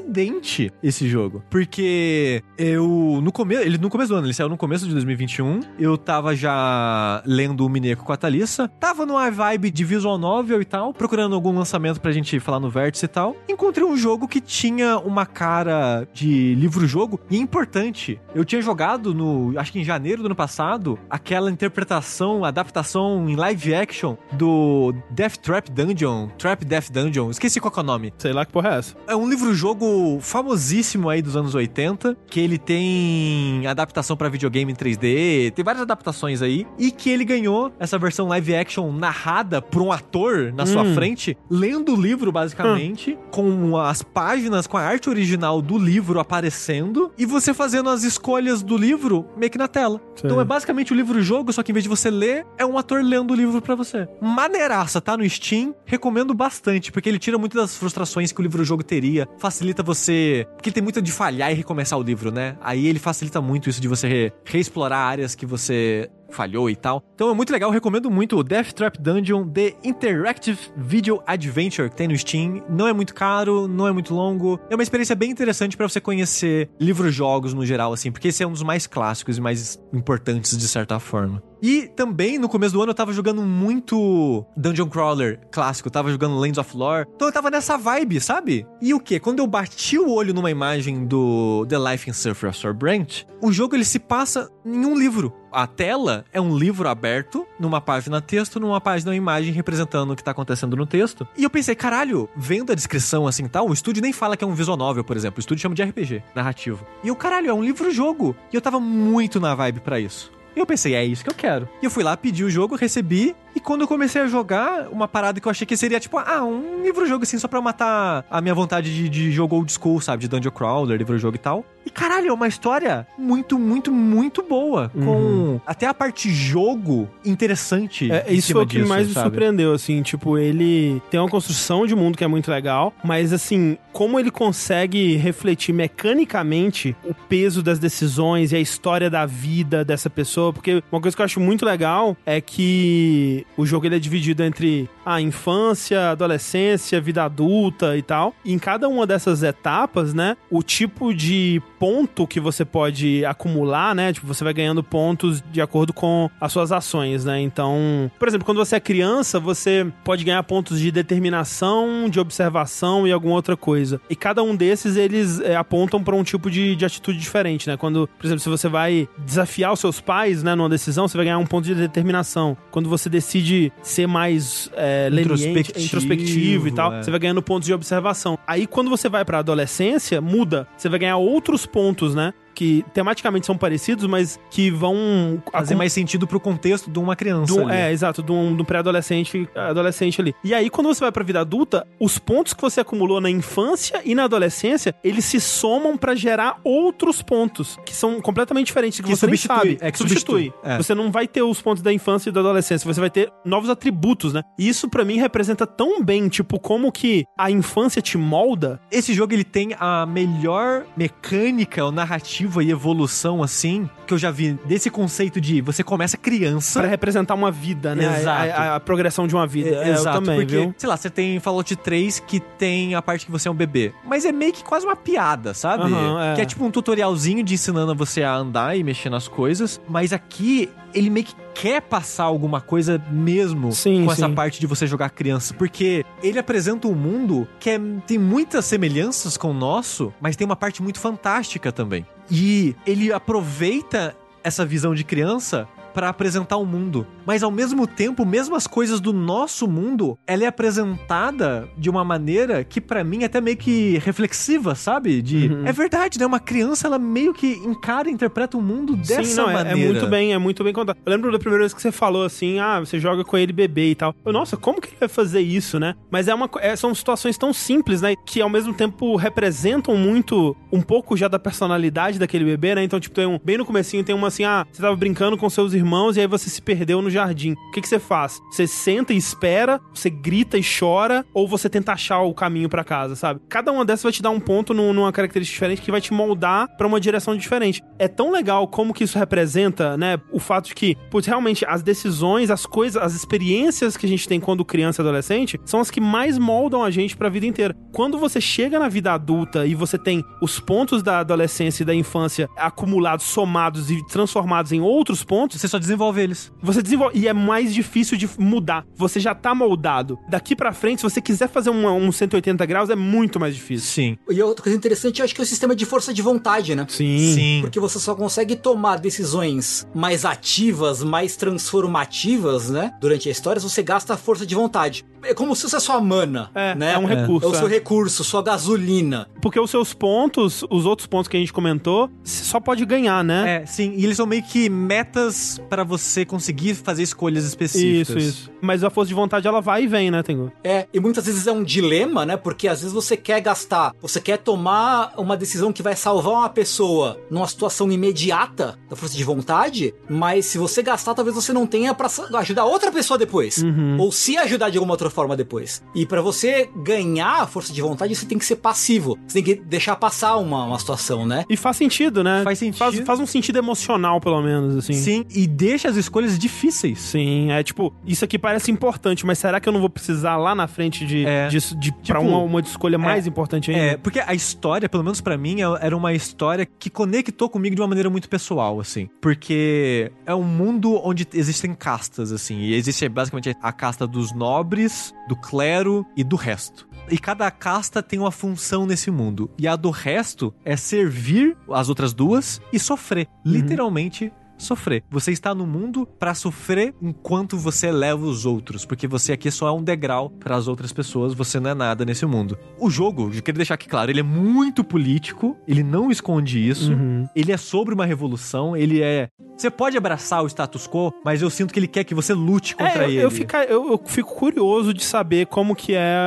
esse jogo. Porque eu. No começo. Ele no começo do ano, ele saiu no começo de 2021. Eu tava já lendo o Mineco com a Thalissa. Tava numa vibe de visual novel e tal, procurando algum lançamento pra gente falar no Vértice e tal. Encontrei um jogo que tinha uma cara de livro-jogo. E é importante. Eu tinha jogado no. Acho que em janeiro do ano passado, aquela interpretação, adaptação em live action do Death Trap Dungeon. Trap Death Dungeon. Esqueci qual é o nome. Sei lá que porra é essa. É um livro-jogo famosíssimo aí dos anos 80, que ele tem adaptação pra videogame em 3D, tem várias adaptações aí, e que ele ganhou essa versão live action narrada por um ator na sua Hum. frente, lendo o livro basicamente, com as páginas, com a arte original do livro aparecendo, e você fazendo as escolhas do livro meio que na tela. Sei. Então é basicamente o livro-jogo, só que em vez de você ler, é um ator lendo o livro pra você. Maneiraça, tá no Steam, recomendo bastante, porque ele tira muitas das frustrações que o livro-jogo teria, facilita você. Porque tem muito de falhar e recomeçar o livro, né? Aí ele facilita muito isso de você re- reexplorar áreas que você falhou e tal. Então é muito legal, recomendo muito o Death Trap Dungeon The Interactive Video Adventure que tem no Steam. Não é muito caro, não é muito longo. É uma experiência bem interessante pra você conhecer livros-jogos no geral, assim, porque esse é um dos mais clássicos e mais importantes de certa forma. E também no começo do ano eu tava jogando muito Dungeon Crawler clássico, tava jogando Lands of Lore. Então eu tava nessa vibe, sabe? E o que? Quando eu bati o olho numa imagem do The Life in Surfer Branch, o jogo ele se passa em um livro. A tela é um livro aberto, numa página texto, numa página imagem representando o que tá acontecendo no texto. E eu pensei, caralho, vendo a descrição assim tal, o estúdio nem fala que é um visual novel, por exemplo. O estúdio chama de RPG, narrativo. E eu, caralho, é um livro-jogo. E eu tava muito na vibe pra isso. E eu pensei, é isso que eu quero. E eu fui lá, pedi o jogo, recebi. E quando eu comecei a jogar, uma parada que eu achei que seria tipo, ah, um livro-jogo assim, só pra matar a minha vontade de, de jogo old school, sabe? De Dungeon Crawler, livro-jogo e tal. E caralho, é uma história muito, muito, muito boa. Com até a parte jogo interessante. É, isso foi o que disso, mais me sabe? surpreendeu, assim, tipo, ele tem uma construção de mundo que é muito legal, mas assim, como ele consegue refletir mecanicamente o peso das decisões e a história da vida dessa pessoa, porque uma coisa que eu acho muito legal é que o jogo ele é dividido entre a infância, adolescência, vida adulta e tal. E em cada uma dessas etapas, né, o tipo de ponto que você pode acumular, né, tipo, você vai ganhando pontos de acordo com as suas ações, né? Então, por exemplo, quando você é criança, você pode ganhar pontos de determinação, de observação e alguma outra coisa. E cada um desses, eles é, apontam para um tipo de, de atitude diferente, né? Quando, por exemplo, se você vai desafiar os seus pais, né, numa decisão, você vai ganhar um ponto de determinação. Quando você decide ser mais é, leniente, Introspectivo, introspectivo e tal, é. você vai ganhando pontos de observação. Aí, quando você vai pra adolescência, muda. Você vai ganhar outros pontos, né? Que tematicamente são parecidos, mas que vão Fazer acum- mais sentido pro contexto de uma criança. do- é, exato, de um, um pré-adolescente adolescente ali. E aí, quando você vai pra vida adulta, os pontos que você acumulou na infância e na adolescência, eles se somam pra gerar outros pontos, que são completamente diferentes, que, Que você substitui, sabe. é, que substitui. substitui, é. Você não vai ter os pontos da infância e da adolescência, você vai ter novos atributos, né? E isso, pra mim, representa tão bem, tipo, como que a infância te molda. Esse jogo ele tem a melhor mecânica, ou narrativa e evolução assim que eu já vi desse conceito de você começa criança. Pra representar uma vida, né? A- Exato. A, a progressão de uma vida. É, É, Exato, também, porque, viu? sei lá, você tem Fallout 3 que tem a parte que você é um bebê. Mas é meio que quase uma piada, sabe? Aham, é. Que é tipo um tutorialzinho de ensinando você a andar e mexer nas coisas. Mas aqui, ele meio que quer passar alguma coisa mesmo Sim, com essa sim. parte de você jogar criança. Porque ele apresenta um mundo que é- tem muitas semelhanças com o nosso, mas tem uma parte muito fantástica também. E ele aproveita essa visão de criança pra apresentar o mundo. Mas ao mesmo tempo, mesmo as coisas do nosso mundo, ela é apresentada de uma maneira que pra mim é até meio que reflexiva, sabe? De Uhum. é verdade, né? Uma criança ela meio que encara e interpreta o mundo dessa Sim, não, é- maneira. É, muito bem, é muito bem contado. Eu lembro da primeira vez que você falou assim, ah, você joga com ele bebê e tal. Eu, nossa, como que ele vai fazer isso, né? Mas é uma, é- são situações tão simples, né? Que ao mesmo tempo representam muito, um pouco já da personalidade daquele bebê, né? Então, tipo, tem um, bem no comecinho tem uma assim, ah, você tava brincando com seus irmãos irmãos e aí você se perdeu no jardim. O que, que você faz? Você senta e espera, você grita e chora, ou você tenta achar o caminho pra casa, sabe? Cada uma dessas vai te dar um ponto num- numa característica diferente que vai te moldar pra uma direção diferente. É tão legal como que isso representa, né? O fato de que, putz, realmente as decisões, as coisas, as experiências que a gente tem quando criança e adolescente são as que mais moldam a gente pra vida inteira. Quando você chega na vida adulta e você tem os pontos da adolescência e da infância acumulados, somados e transformados em outros pontos, Você só desenvolve eles. você desenvolve. E é mais difícil de mudar. Você já tá moldado. Daqui pra frente, se você quiser fazer um, um 180 graus, é muito mais difícil. Sim. E outra coisa interessante, eu acho que é o sistema de força de vontade, né? Sim. Porque você só consegue tomar decisões mais ativas, mais transformativas, né? Durante a história, se você gasta a força de vontade. É como se fosse a sua mana, É, né? é um recurso. É o seu é. recurso, sua gasolina. Porque os seus pontos, os outros pontos que a gente comentou, você só pode ganhar, né? É, sim. E eles são meio que metas pra você conseguir fazer escolhas específicas. Isso, isso. Mas a força de vontade, ela vai e vem, né, Tengu? É, e muitas vezes é um dilema, né? Porque às vezes você quer gastar, você quer tomar uma decisão que vai salvar uma pessoa numa situação imediata da força de vontade, mas se você gastar, talvez você não tenha pra sa- ajudar outra pessoa depois. Uhum. Ou se ajudar de alguma outra forma depois. E pra você ganhar a força de vontade, você tem que ser passivo. Você tem que deixar passar uma, uma situação, né? E faz sentido, né? Faz sentido. Faz, faz um sentido emocional, pelo menos, assim. Sim, e deixa as escolhas difíceis. Sim, é tipo, isso aqui parece importante, mas será que eu não vou precisar lá na frente de, É. de, de pra Tipo, uma, uma escolha mais importante ainda? É, porque a história, pelo menos pra mim, é- era uma história que conectou comigo de uma maneira muito pessoal, assim. Porque é um mundo onde existem castas, assim. E existe basicamente a casta dos nobres, do clero e do resto. E cada casta tem uma função nesse mundo. E a do resto é servir as outras duas e sofrer. Literalmente sofrer. Você está no mundo pra sofrer enquanto você eleva os outros, porque você aqui só é um degrau para as outras pessoas, você não é nada nesse mundo. O jogo, eu queria deixar aqui claro, ele é muito político, ele não esconde isso, Uhum. ele é sobre uma revolução, ele é você pode abraçar o status quo, mas eu sinto que ele quer que você lute contra É, eu, ele. eu, fica- eu- eu fico curioso de saber como que é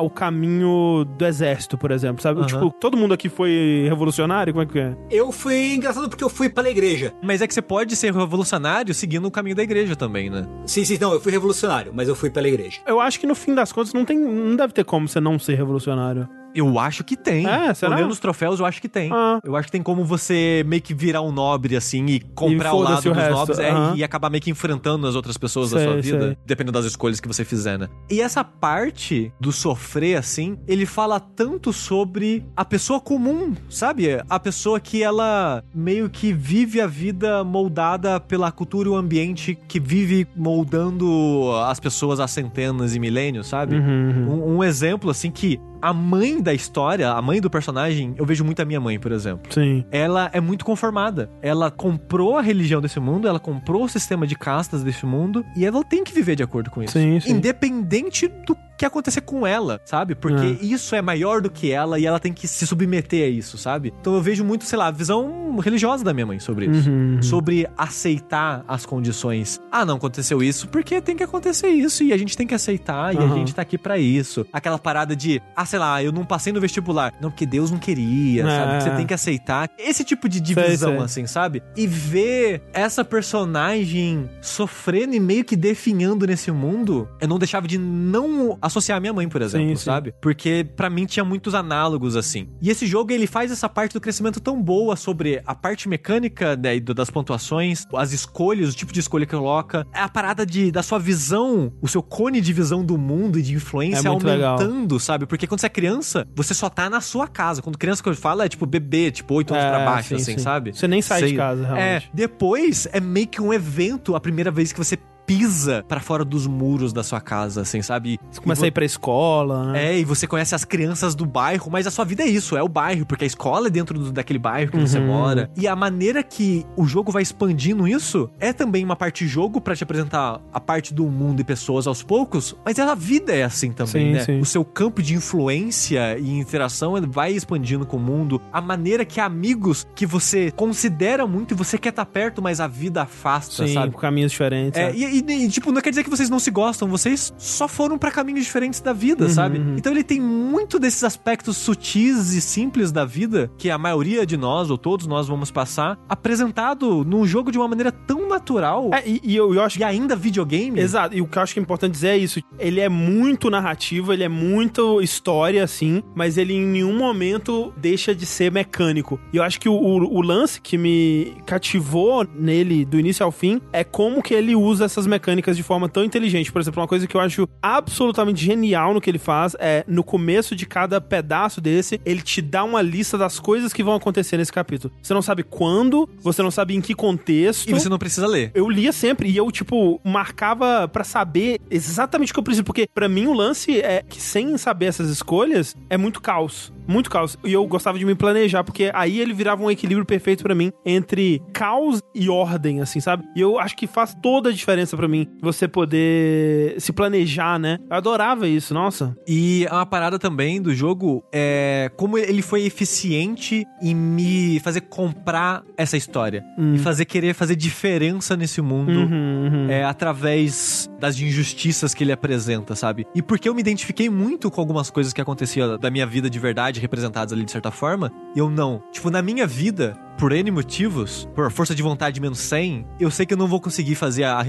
o caminho do exército, por exemplo, sabe? Aham. Tipo, todo mundo aqui foi revolucionário? Como é que é? Eu fui engraçado porque eu fui pela igreja. Mas é que você pode ser revolucionário seguindo o caminho da igreja também, né? Sim, sim, não, eu fui revolucionário, mas eu fui pela igreja. Eu acho que no fim das contas não tem, não deve ter como você não ser revolucionário. Eu acho que tem. É, será? Olhando os troféus, eu acho que tem. Ah. Eu acho que tem como você meio que virar um nobre, assim, e comprar E o lado dos o nobres é, e acabar meio que enfrentando as outras pessoas da Sei, sua vida, sei. dependendo das escolhas que você fizer, né? E essa parte do sofrer, assim, ele fala tanto sobre a pessoa comum, sabe? A pessoa que ela meio que vive a vida moldada pela cultura e o ambiente que vive moldando as pessoas há centenas e milênios, sabe? Uhum, uhum. Um, um exemplo, assim, que a mãe da história, a mãe do personagem, eu vejo muito a minha mãe, por exemplo. Sim. Ela é muito conformada. Ela comprou a religião desse mundo, ela comprou o sistema de castas desse mundo e ela tem que viver de acordo com isso. Sim, sim. Independente do que acontecer com ela, sabe? Porque isso é maior do que ela e ela tem que se submeter a isso, sabe? Então eu vejo muito, sei lá, a visão religiosa da minha mãe sobre isso. Uhum, uhum. Sobre aceitar as condições. Ah, não aconteceu isso porque tem que acontecer isso e a gente tem que aceitar e a gente tá aqui pra isso. Aquela parada de, ah, sei lá, eu não passei no vestibular. Não, porque Deus não queria, É. sabe? Você tem que aceitar. Esse tipo de divisão, sei. assim, sabe? E ver essa personagem sofrendo e meio que definhando nesse mundo, eu não deixava de não associar a minha mãe, por exemplo, Sim, sim. sabe? Porque pra mim tinha muitos análogos, assim. E esse jogo, ele faz essa parte do crescimento tão boa sobre a parte mecânica né, das pontuações, as escolhas, o tipo de escolha que coloca, é a parada de, da sua visão, o seu cone de visão do mundo e de influência É muito legal. aumentando, sabe? Porque quando você é criança, você só tá na sua casa. Quando criança que eu falo é tipo bebê, tipo 8 anos É, pra baixo, sim, assim, sim. sabe? Você nem sai de Sei. casa, É, realmente. depois é meio que um evento a primeira vez que você pisa pra fora dos muros da sua casa, assim, sabe? Você começa a ir pra escola, né? É, e você conhece as crianças do bairro, mas a sua vida é isso, é o bairro, porque a escola é dentro do- daquele bairro que você Uhum. mora. E a maneira que o jogo vai expandindo isso é também uma parte jogo pra te apresentar a parte do mundo e pessoas aos poucos, mas a vida é assim também, Sim, né? sim. O seu campo de influência e interação vai expandindo com o mundo. A maneira que amigos que você considera muito e você quer estar perto, mas a vida afasta, Sim, sabe? caminhos diferentes. É, é. e, E, tipo, não quer dizer que vocês não se gostam, vocês só foram pra caminhos diferentes da vida, sabe? Então ele tem muito desses aspectos sutis e simples da vida que a maioria de nós, ou todos nós, vamos passar, apresentado num jogo de uma maneira tão natural É, e, e eu, eu acho e ainda videogame. Exato, e o que eu acho que é importante dizer é isso. Ele é muito narrativo, ele é muito história, assim, mas ele em nenhum momento deixa de ser mecânico. E eu acho que o, o- o lance que me cativou nele do início ao fim é como que ele usa essas mecânicas de forma tão inteligente. Por exemplo, uma coisa que eu acho absolutamente genial no que ele faz é, no começo de cada pedaço desse, ele te dá uma lista das coisas que vão acontecer nesse capítulo. Você não sabe quando, você não sabe em que contexto. E você não precisa ler. Eu lia sempre e eu, tipo, marcava pra saber exatamente o que eu preciso. Porque pra mim o lance é que sem saber essas escolhas é muito caos. Muito caos. E eu gostava de me planejar, porque aí ele virava um equilíbrio perfeito pra mim entre caos e ordem, assim, sabe? E eu acho que faz toda a diferença pra mim você poder se planejar, né? Eu adorava isso, nossa. E uma parada também do jogo é como ele foi eficiente em me fazer comprar essa história. E fazer querer fazer diferença nesse mundo. Uhum, uhum. É, através das injustiças que ele apresenta, sabe? E porque eu me identifiquei muito com algumas coisas que aconteciam da minha vida de verdade, representadas ali de certa forma, e eu não. Tipo, na minha vida, por N motivos, por força de vontade menos 100, eu sei que eu não vou conseguir fazer a, a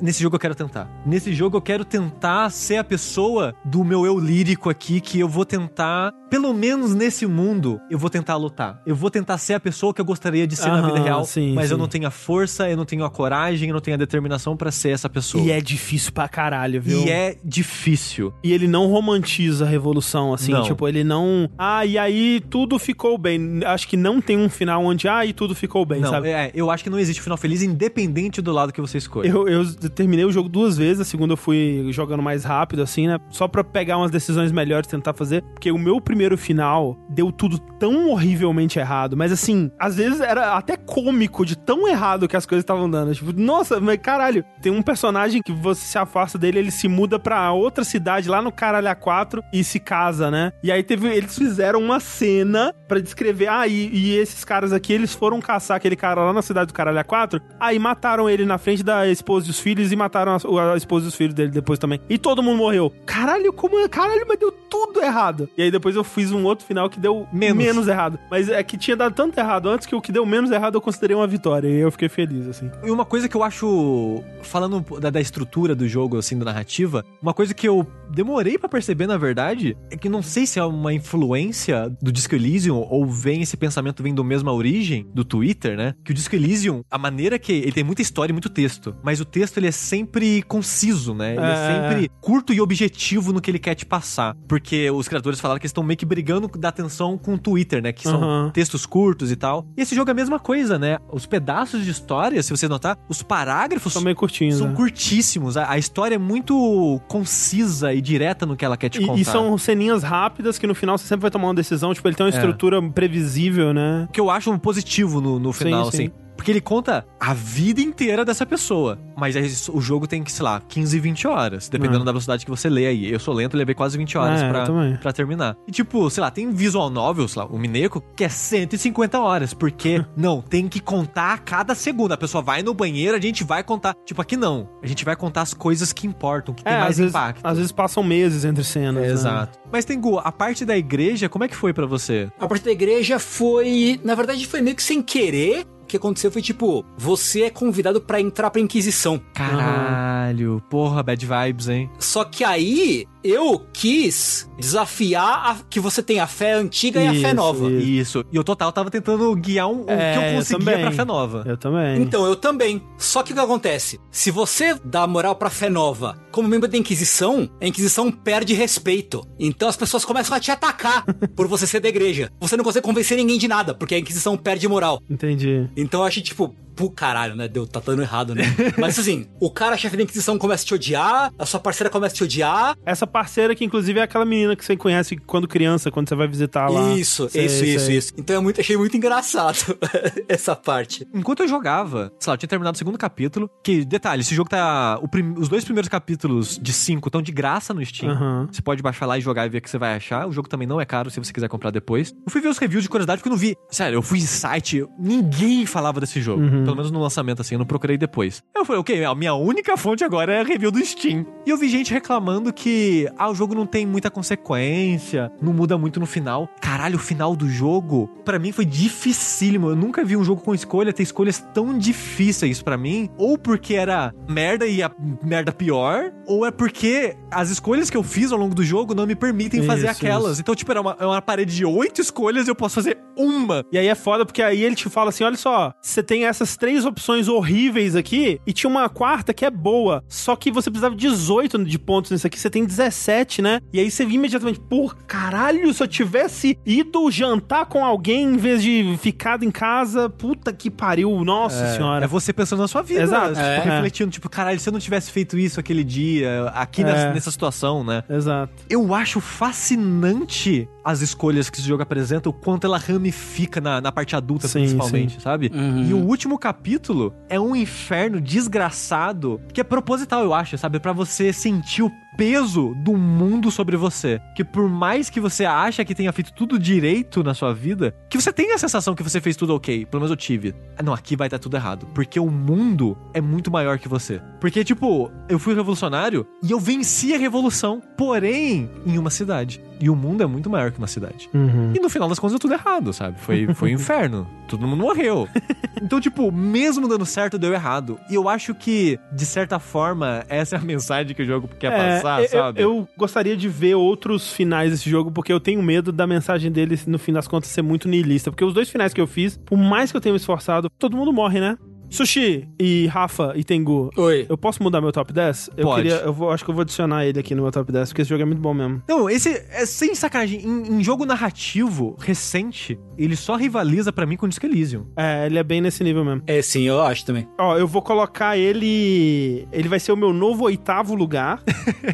Nesse jogo eu quero tentar. Nesse jogo eu quero tentar ser a pessoa do meu eu lírico aqui, que eu vou tentar, pelo menos nesse mundo, eu vou tentar lutar. Eu vou tentar ser a pessoa que eu gostaria de ser na vida real, sim, mas eu sim. não tenho a força, eu não tenho a coragem, eu não tenho a determinação pra ser essa pessoa. E é difícil pra caralho, viu? E é difícil. E ele não romantiza a revolução, assim, Não. tipo, ele não. Ah, e aí tudo ficou bem. Acho que não tem um final onde, ah, e tudo ficou bem, não, sabe? é, eu acho que não existe final feliz independente do lado que você escolhe. Eu, eu terminei o jogo duas vezes, a segunda eu fui jogando mais rápido, assim, né? Só pra pegar umas decisões melhores, tentar fazer. Porque o meu primeiro final deu tudo tão horrivelmente errado. Mas assim, às vezes era até cômico de tão errado que as coisas estavam dando. Tipo, nossa, mas caralho, tem um personagem que você se afasta dele, ele se muda pra outra cidade lá no Caralho A4 e se casa, né? E aí teve. Eles fizeram uma cena pra descrever. Ah, e, e esses caras aqui, eles foram caçar aquele cara lá na cidade do Caralho A4. Aí mataram ele na frente da esposa e dos filhos e mataram a, a esposa e os filhos dele depois também. E todo mundo morreu. Caralho, como. é? Caralho, mas deu tudo errado. E aí depois eu fiz um outro final que deu Menos. menos, errado. Mas é que tinha dado tanto errado antes que o que deu menos errado eu considerei uma vitória. E eu fiquei feliz, assim. E uma coisa que eu acho, falando da, da estrutura do jogo, assim, da narrativa, uma coisa que eu demorei pra perceber, na verdade, é que não sei se é uma influência do Disco Elysium ou vem esse pensamento vem da mesma origem do Twitter, né? Que o Disco Elysium, a maneira que ele tem muita história e muito texto, mas o texto ele é sempre conciso, né? Ele é, É. sempre curto e objetivo no que ele quer te passar, porque os criadores falaram que eles estão meio que brigando da atenção com o Twitter, né? Que são Aham. textos curtos e tal. E esse jogo é a mesma coisa, né? Os pedaços de história, se você notar, os parágrafos São bem curtinhos, são né? curtíssimos. A, a história é muito concisa e direta no que ela quer te contar. E, e são ceninhas rápidas que no final você sempre vai tomar uma decisão. Tipo, ele tem uma É. estrutura previsível, né? O que eu acho positivo no, no final, sim. assim. Porque ele conta a vida inteira dessa pessoa. Mas aí o jogo tem que, sei lá, 15, 20 horas. Dependendo É. da velocidade que você lê aí. Eu sou lento, levei quase 20 horas É, eu pra, pra terminar. E tipo, sei lá, tem visual novel, sei lá, o Mineco, que é 150 horas. Porque, não, tem que contar a cada segundo. A pessoa vai no banheiro, a gente vai contar. Tipo, aqui não. A gente vai contar as coisas que importam, que tem É, mais às vezes, impacto. às vezes passam meses entre cenas. É, né? Exato. Mas Tengu, a parte da igreja, como é que foi pra você? A parte da igreja foi. Na verdade, foi meio que sem querer. Que aconteceu foi tipo: você é convidado pra entrar pra Inquisição. Caralho, porra, bad vibes, hein? Só que aí eu quis desafiar a- que você tem a fé antiga e a fé Isso, nova. isso. Isso. E o Total tava tentando guiar um, o É, que eu eu conseguia também. pra fé nova. Eu também. Então, eu também. Só que o que acontece? Se você dá moral pra fé nova como membro da Inquisição, a Inquisição perde respeito. Então as pessoas começam a te atacar por você ser da igreja. Você não consegue convencer ninguém de nada, porque a Inquisição perde moral. Entendi. Então eu achei, tipo, pô, caralho, né? Deu, tá dando errado, né? Mas assim, o cara, chefe da Inquisição, começa a te odiar, a sua parceira começa a te odiar. Essa parceira que, inclusive, é aquela menina que você conhece quando criança, quando você vai visitar lá. Isso, Sei, isso, isso, sei. isso. Então eu muito, achei muito engraçado essa parte. Enquanto eu jogava, sei lá, eu tinha terminado o segundo capítulo. Que, detalhe, esse jogo tá. o prim- os dois primeiros capítulos de cinco estão de graça no Steam. Aham. Você pode baixar lá e jogar e ver o que você vai achar. O jogo também não é caro se você quiser comprar depois. Eu fui ver os reviews de curiosidade porque eu não vi. Sério, eu fui em site, ninguém falava desse jogo. Pelo pelo menos no lançamento, assim, eu não procurei depois. Eu falei, ok, a minha única fonte agora é a review do Steam. E eu vi gente reclamando que, ah, o jogo não tem muita consequência, não muda muito no final. Caralho, o final do jogo, pra mim foi dificílimo. Eu nunca vi um jogo com escolha ter escolhas tão difíceis pra mim. Ou porque era merda e a merda pior, ou é porque as escolhas que eu fiz ao longo do jogo não me permitem fazer Isso, aquelas. isso. Então, tipo, era uma, é uma parede de oito escolhas e eu posso fazer uma. E aí é foda, porque aí ele te fala assim: olha só, você tem essas três opções horríveis aqui, e tinha uma quarta que é boa. Só que você precisava de 18 de pontos nisso aqui, você tem 17, né? E aí você imediatamente, por caralho, se eu tivesse ido jantar com alguém em vez de ficado em casa, puta que pariu, nossa senhora. É você pensando na sua vida. Exato. Tipo, É. refletindo, tipo, caralho, se eu não tivesse feito isso aquele dia, aqui É. nessa, nessa situação, né? Exato. Eu acho fascinante as escolhas que esse jogo apresenta, o quanto ela ramifica na, na parte adulta, Sim, principalmente, sabe? Uhum. E o último capítulo é um inferno desgraçado, que é proposital, eu acho, sabe? Pra você sentir o peso do mundo sobre você. Que por mais que você acha que tenha feito tudo direito na sua vida, que você tem a sensação que você fez tudo ok. Pelo menos eu tive. Ah, Não, aqui vai estar tudo errado. Porque o mundo é muito maior que você. Porque, tipo, eu fui revolucionário e eu venci a revolução. Porém, em uma cidade. E o mundo é muito maior que uma cidade. Uhum. E no final das contas deu tudo errado, sabe? Foi, foi um inferno. Todo mundo morreu. Então, tipo, mesmo dando certo, deu errado. E eu acho que, de certa forma, essa é a mensagem que o jogo quer É, passar, eu- sabe? Eu, gostaria de ver outros finais desse jogo, porque eu tenho medo da mensagem dele, no fim das contas, ser muito niilista. Porque os dois finais que eu fiz, por mais que eu tenha me esforçado, todo mundo morre, né? Sushi e Rafa e Tengu, Oi. eu posso mudar meu top 10? Eu Pode. queria, eu vou, acho que eu vou adicionar ele aqui no meu top 10, porque esse jogo é muito bom mesmo. Não, esse é sem sacanagem. Em, em jogo narrativo recente, ele só rivaliza pra mim com o Disco Elysium. É, ele é bem nesse nível mesmo. É, sim, eu acho também. Ó, eu vou colocar ele. Ele vai ser o meu novo oitavo lugar.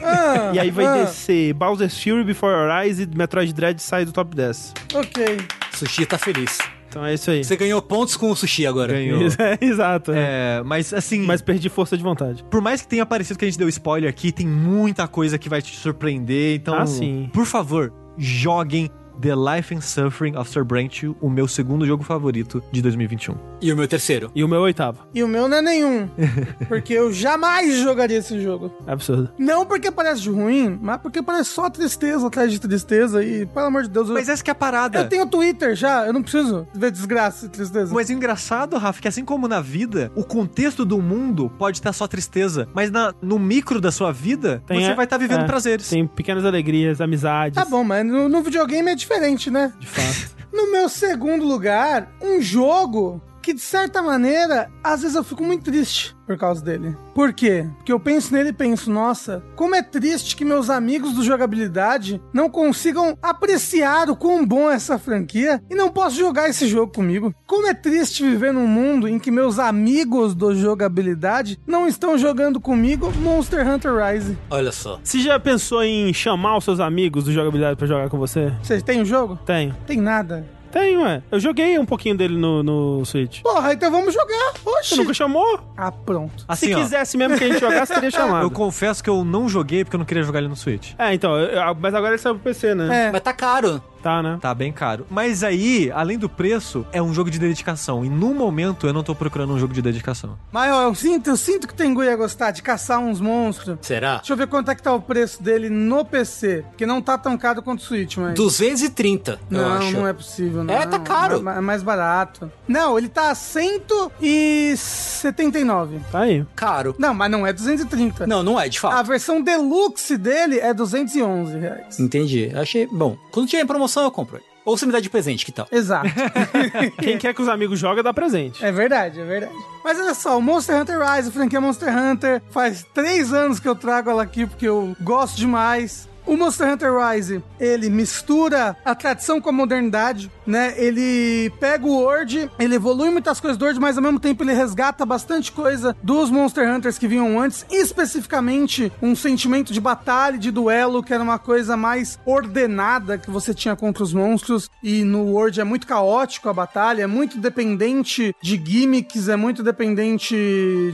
Ah, e aí vai ah, descer Bowser's Fury Before Your Eyes e Metroid Dread sai do top 10. Ok. Sushi tá feliz. Então é isso aí. Você ganhou pontos com o sushi agora. Ganhou. É, Exato. é. É, mas assim. Mas perdi força de vontade. Por mais que tenha parecido que a gente deu spoiler aqui, tem muita coisa que vai te surpreender. Então, Ah, sim. por favor, joguem The Life and Suffering of Sir Brent, o meu segundo jogo favorito de 2021. E o meu terceiro. E o meu oitavo. E o meu não é nenhum. Porque eu jamais jogaria esse jogo. É absurdo. Não porque parece de ruim, mas porque parece só tristeza atrás de tristeza. E, pelo amor de Deus, eu, Mas essa que é a parada. eu tenho Twitter já, eu não preciso ver desgraça e tristeza. Mas o engraçado, Rafa, que assim como na vida, o contexto do mundo pode estar só tristeza, mas na- no micro da sua vida, Tem, você é, vai estar vivendo é, prazeres. Tem pequenas alegrias, amizades. Tá bom, mas no, no videogame é diferente, né? De fato. No meu segundo lugar, um jogo que, de certa maneira, às vezes eu fico muito triste por causa dele. Por quê? Porque eu penso nele e penso, nossa, como é triste que meus amigos do jogabilidade não consigam apreciar o quão bom é essa franquia e não posso jogar esse jogo comigo. Como é triste viver num mundo em que meus amigos do jogabilidade não estão jogando comigo Monster Hunter Rise. Olha só. Você já pensou em chamar os seus amigos do jogabilidade pra jogar com você? Você tem o jogo? Tenho. Tem nada. Tenho, ué. Eu joguei um pouquinho dele no, no Switch. Porra, então vamos jogar. Você Oxi. nunca chamou? Ah, pronto. Assim, Se ó, quisesse mesmo que a gente jogasse, teria chamado. eu confesso que eu não joguei porque eu não queria jogar ele no Switch. É, então, eu- eu- mas agora ele saiu pro PC, né? É. Mas tá caro. Tá, né? Tá bem caro. Mas aí, além do preço, é um jogo de dedicação. E no momento eu não tô procurando um jogo de dedicação. Mas ó, eu sinto, eu sinto que o Tengu ia gostar de caçar uns monstros. Será? Deixa eu ver quanto é que tá o preço dele no PC. Porque não tá tão caro quanto o Switch, mas. 230, eu Não, acho. não é possível, não. É, tá caro. É mais barato. Não, ele tá 179. Tá aí. Caro. Não, mas não é 230. Não, não é, de A fato. versão deluxe dele é 211 reais. Entendi. Achei. Bom, quando tiver em promoção eu compro. ele. Ou você me dá de presente, que tal? Exato. Quem quer que os amigos joguem, dá presente. É verdade, é verdade. Mas olha só, o Monster Hunter Rise, a franquia Monster Hunter, faz três anos que eu trago ela aqui porque eu gosto demais. O Monster Hunter Rise, ele mistura a tradição com a modernidade, né? Ele pega o World, ele evolui muitas coisas do World, mas ao mesmo tempo ele resgata bastante coisa dos Monster Hunters que vinham antes, especificamente um sentimento de batalha, e de duelo, que era uma coisa mais ordenada que você tinha contra os monstros. E no World é muito caótico a batalha, é muito dependente de gimmicks, é muito dependente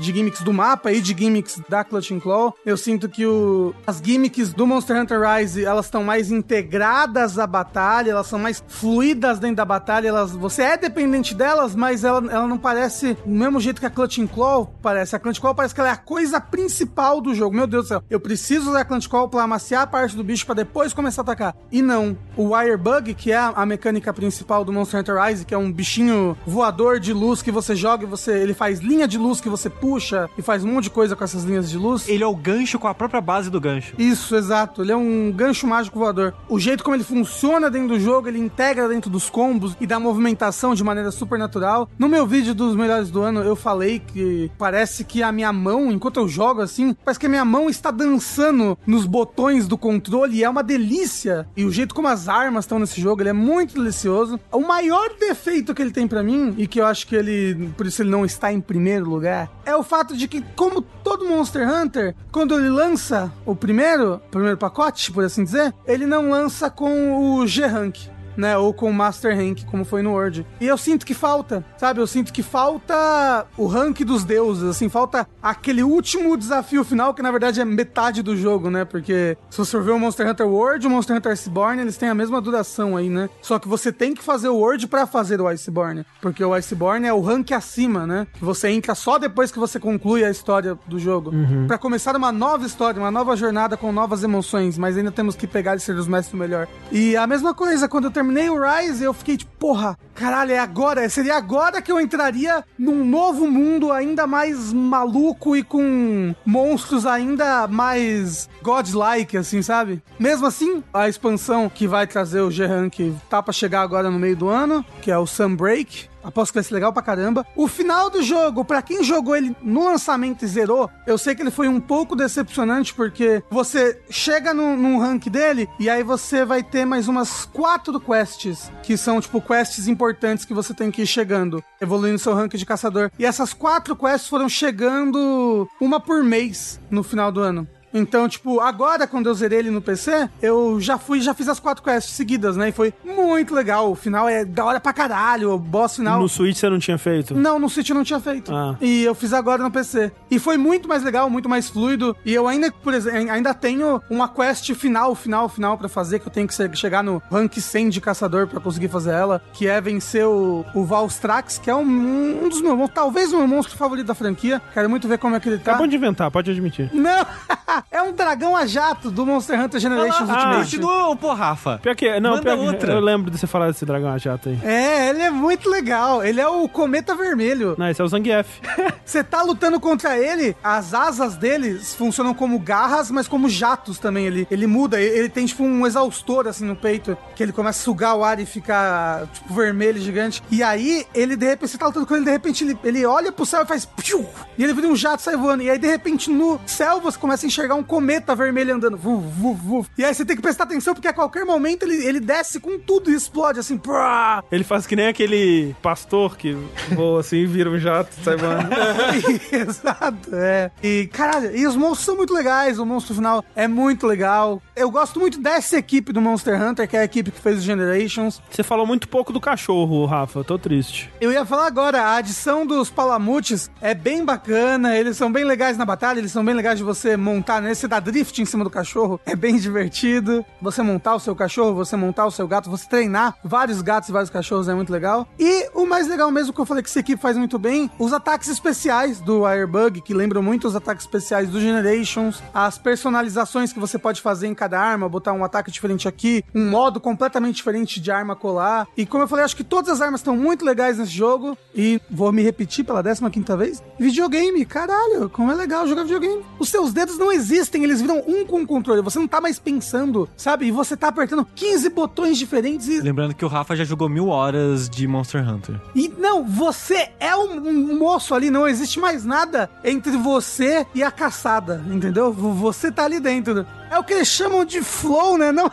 de gimmicks do mapa e de gimmicks da Clutch and Claw. Eu sinto que o, as gimmicks do Monster Hunter Rise, elas estão mais integradas à batalha, elas são mais fluidas dentro da batalha, elas, você é dependente delas, mas ela, ela não parece do mesmo jeito que a Clutch Claw parece. A Clutch Claw parece que ela é a coisa principal do jogo. Meu Deus do céu, eu preciso usar a Clutch Claw pra amaciar a parte do bicho para depois começar a atacar. E não, o Wire Bug, que é a mecânica principal do Monster Hunter Rise, que é um bichinho voador de luz que você joga e você, ele faz linha de luz que você puxa e faz um monte de coisa com essas linhas de luz. Ele é o gancho com a própria base do gancho. Isso, exato. Ele é um gancho mágico voador. O jeito como ele funciona dentro do jogo, ele integra dentro dos combos e dá movimentação de maneira super natural. No meu vídeo dos melhores do ano, eu falei que parece que a minha mão, enquanto eu jogo assim, parece que a minha mão está dançando nos botões do controle e é uma delícia. E o jeito como as armas estão nesse jogo, ele é muito delicioso. O maior defeito que ele tem para mim, e que eu acho que ele, por isso ele não está em primeiro lugar, é o fato de que, como todo Monster Hunter, quando ele lança o primeiro, primeiro pacote, por assim dizer, ele não lança com o G-Rank né? Ou com o Master Rank, como foi no Word. E eu sinto que falta, sabe? Eu sinto que falta o rank dos deuses, assim, falta aquele último desafio final, que na verdade é metade do jogo, né? Porque se você for ver o Monster Hunter World e o Monster Hunter Iceborne, eles têm a mesma duração aí, né? Só que você tem que fazer o World para fazer o Iceborne. Porque o Iceborne é o rank acima, né? Que você entra só depois que você conclui a história do jogo. Uhum. para começar uma nova história, uma nova jornada com novas emoções, mas ainda temos que pegar e ser os mestres melhor. E a mesma coisa quando eu terminei o Rise, eu fiquei tipo, porra, caralho, é agora. Seria agora que eu entraria num novo mundo ainda mais maluco e com monstros ainda mais godlike, assim, sabe? Mesmo assim, a expansão que vai trazer o G-Rank tá pra chegar agora no meio do ano, que é o Sunbreak. Aposto que vai ser legal pra caramba. O final do jogo, para quem jogou ele no lançamento e zerou, eu sei que ele foi um pouco decepcionante, porque você chega no, no rank dele e aí você vai ter mais umas quatro quests, que são, tipo, quests importantes que você tem que ir chegando, evoluindo seu rank de caçador. E essas quatro quests foram chegando uma por mês no final do ano. Então, tipo, agora quando eu zerei ele no PC, eu já fui, já fiz as quatro quests seguidas, né? E foi muito legal. O final é da hora pra caralho. O boss final. No Switch você não tinha feito? Não, no Switch eu não tinha feito. Ah. E eu fiz agora no PC. E foi muito mais legal, muito mais fluido. E eu ainda, por exemplo, ainda tenho uma quest final, final, final para fazer, que eu tenho que chegar no rank 100 de caçador para conseguir fazer ela, que é vencer o, o Valstrax, que é um, um dos meus, talvez o meu monstro favorito da franquia. Quero muito ver como é que ele tá. Acabou de inventar, pode admitir. Não! É um dragão a jato do Monster Hunter Generations ah, Ultimate. Continua, pô, Rafa. Pior que, não, Manda pior que outra. eu lembro de você falar desse dragão a jato aí. É, ele é muito legal. Ele é o cometa vermelho. Não, esse é o Zangief. Você tá lutando contra ele, as asas dele funcionam como garras, mas como jatos também. Ele, ele muda, ele tem tipo um exaustor assim no peito, que ele começa a sugar o ar e fica tipo vermelho, gigante. E aí, ele de repente, você tá lutando com ele, de repente ele, ele olha pro céu e faz. Piu, e ele vira um jato e sai voando. E aí, de repente, no céu você começa a enxergar um cometa vermelho andando. Vuf, vuf, vuf. E aí você tem que prestar atenção, porque a qualquer momento ele, ele desce com tudo e explode assim. Prá! Ele faz que nem aquele pastor que voa assim, vira um jato, sai voando. Exato, é. E, caralho, e os monstros são muito legais, o monstro final é muito legal. Eu gosto muito dessa equipe do Monster Hunter, que é a equipe que fez o Generations. Você falou muito pouco do cachorro, Rafa, eu tô triste. Eu ia falar agora, a adição dos palamutes é bem bacana, eles são bem legais na batalha, eles são bem legais de você montar, né? Você dá drift em cima do cachorro, é bem divertido. Você montar o seu cachorro, você montar o seu gato, você treinar vários gatos e vários cachorros é muito legal. E o mais legal mesmo que eu falei que essa equipe faz muito bem, os ataques especiais do Airbug, que lembram muito os ataques especiais do Generations, as personalizações que você pode fazer em cada arma, botar um ataque diferente aqui, um modo completamente diferente de arma colar. E como eu falei, acho que todas as armas estão muito legais nesse jogo. E vou me repetir pela 15 quinta vez. Videogame, caralho, como é legal jogar videogame. Os seus dedos não existem, eles viram um com o controle. Você não tá mais pensando, sabe? E você tá apertando 15 botões diferentes e. Lembrando que o Rafa já jogou mil horas de Monster Hunter. E não, você é um, um moço ali, não existe mais nada entre você e a caçada, entendeu? Você tá ali dentro. É o que eles chamam de flow, né? Não.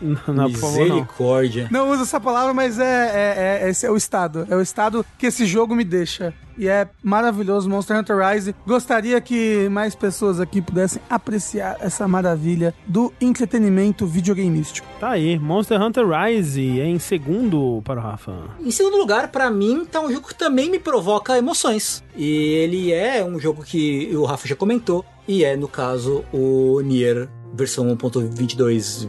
Não, não, favor, não. Misericórdia. Não uso essa palavra, mas é, é, é- esse é o estado. É o estado que esse jogo me deixa. E é maravilhoso, Monster Hunter Rise. Gostaria que mais pessoas aqui pudessem apreciar essa maravilha do entretenimento videogameístico. Tá aí, Monster Hunter Rise em segundo para o Rafa. Em segundo lugar, pra mim, tá um jogo que também me provoca emoções. E ele é um jogo que o Rafa já comentou. E é, no caso, o Nier versão 1.22,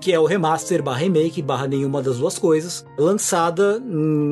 que é o remaster barra remake barra nenhuma das duas coisas, lançada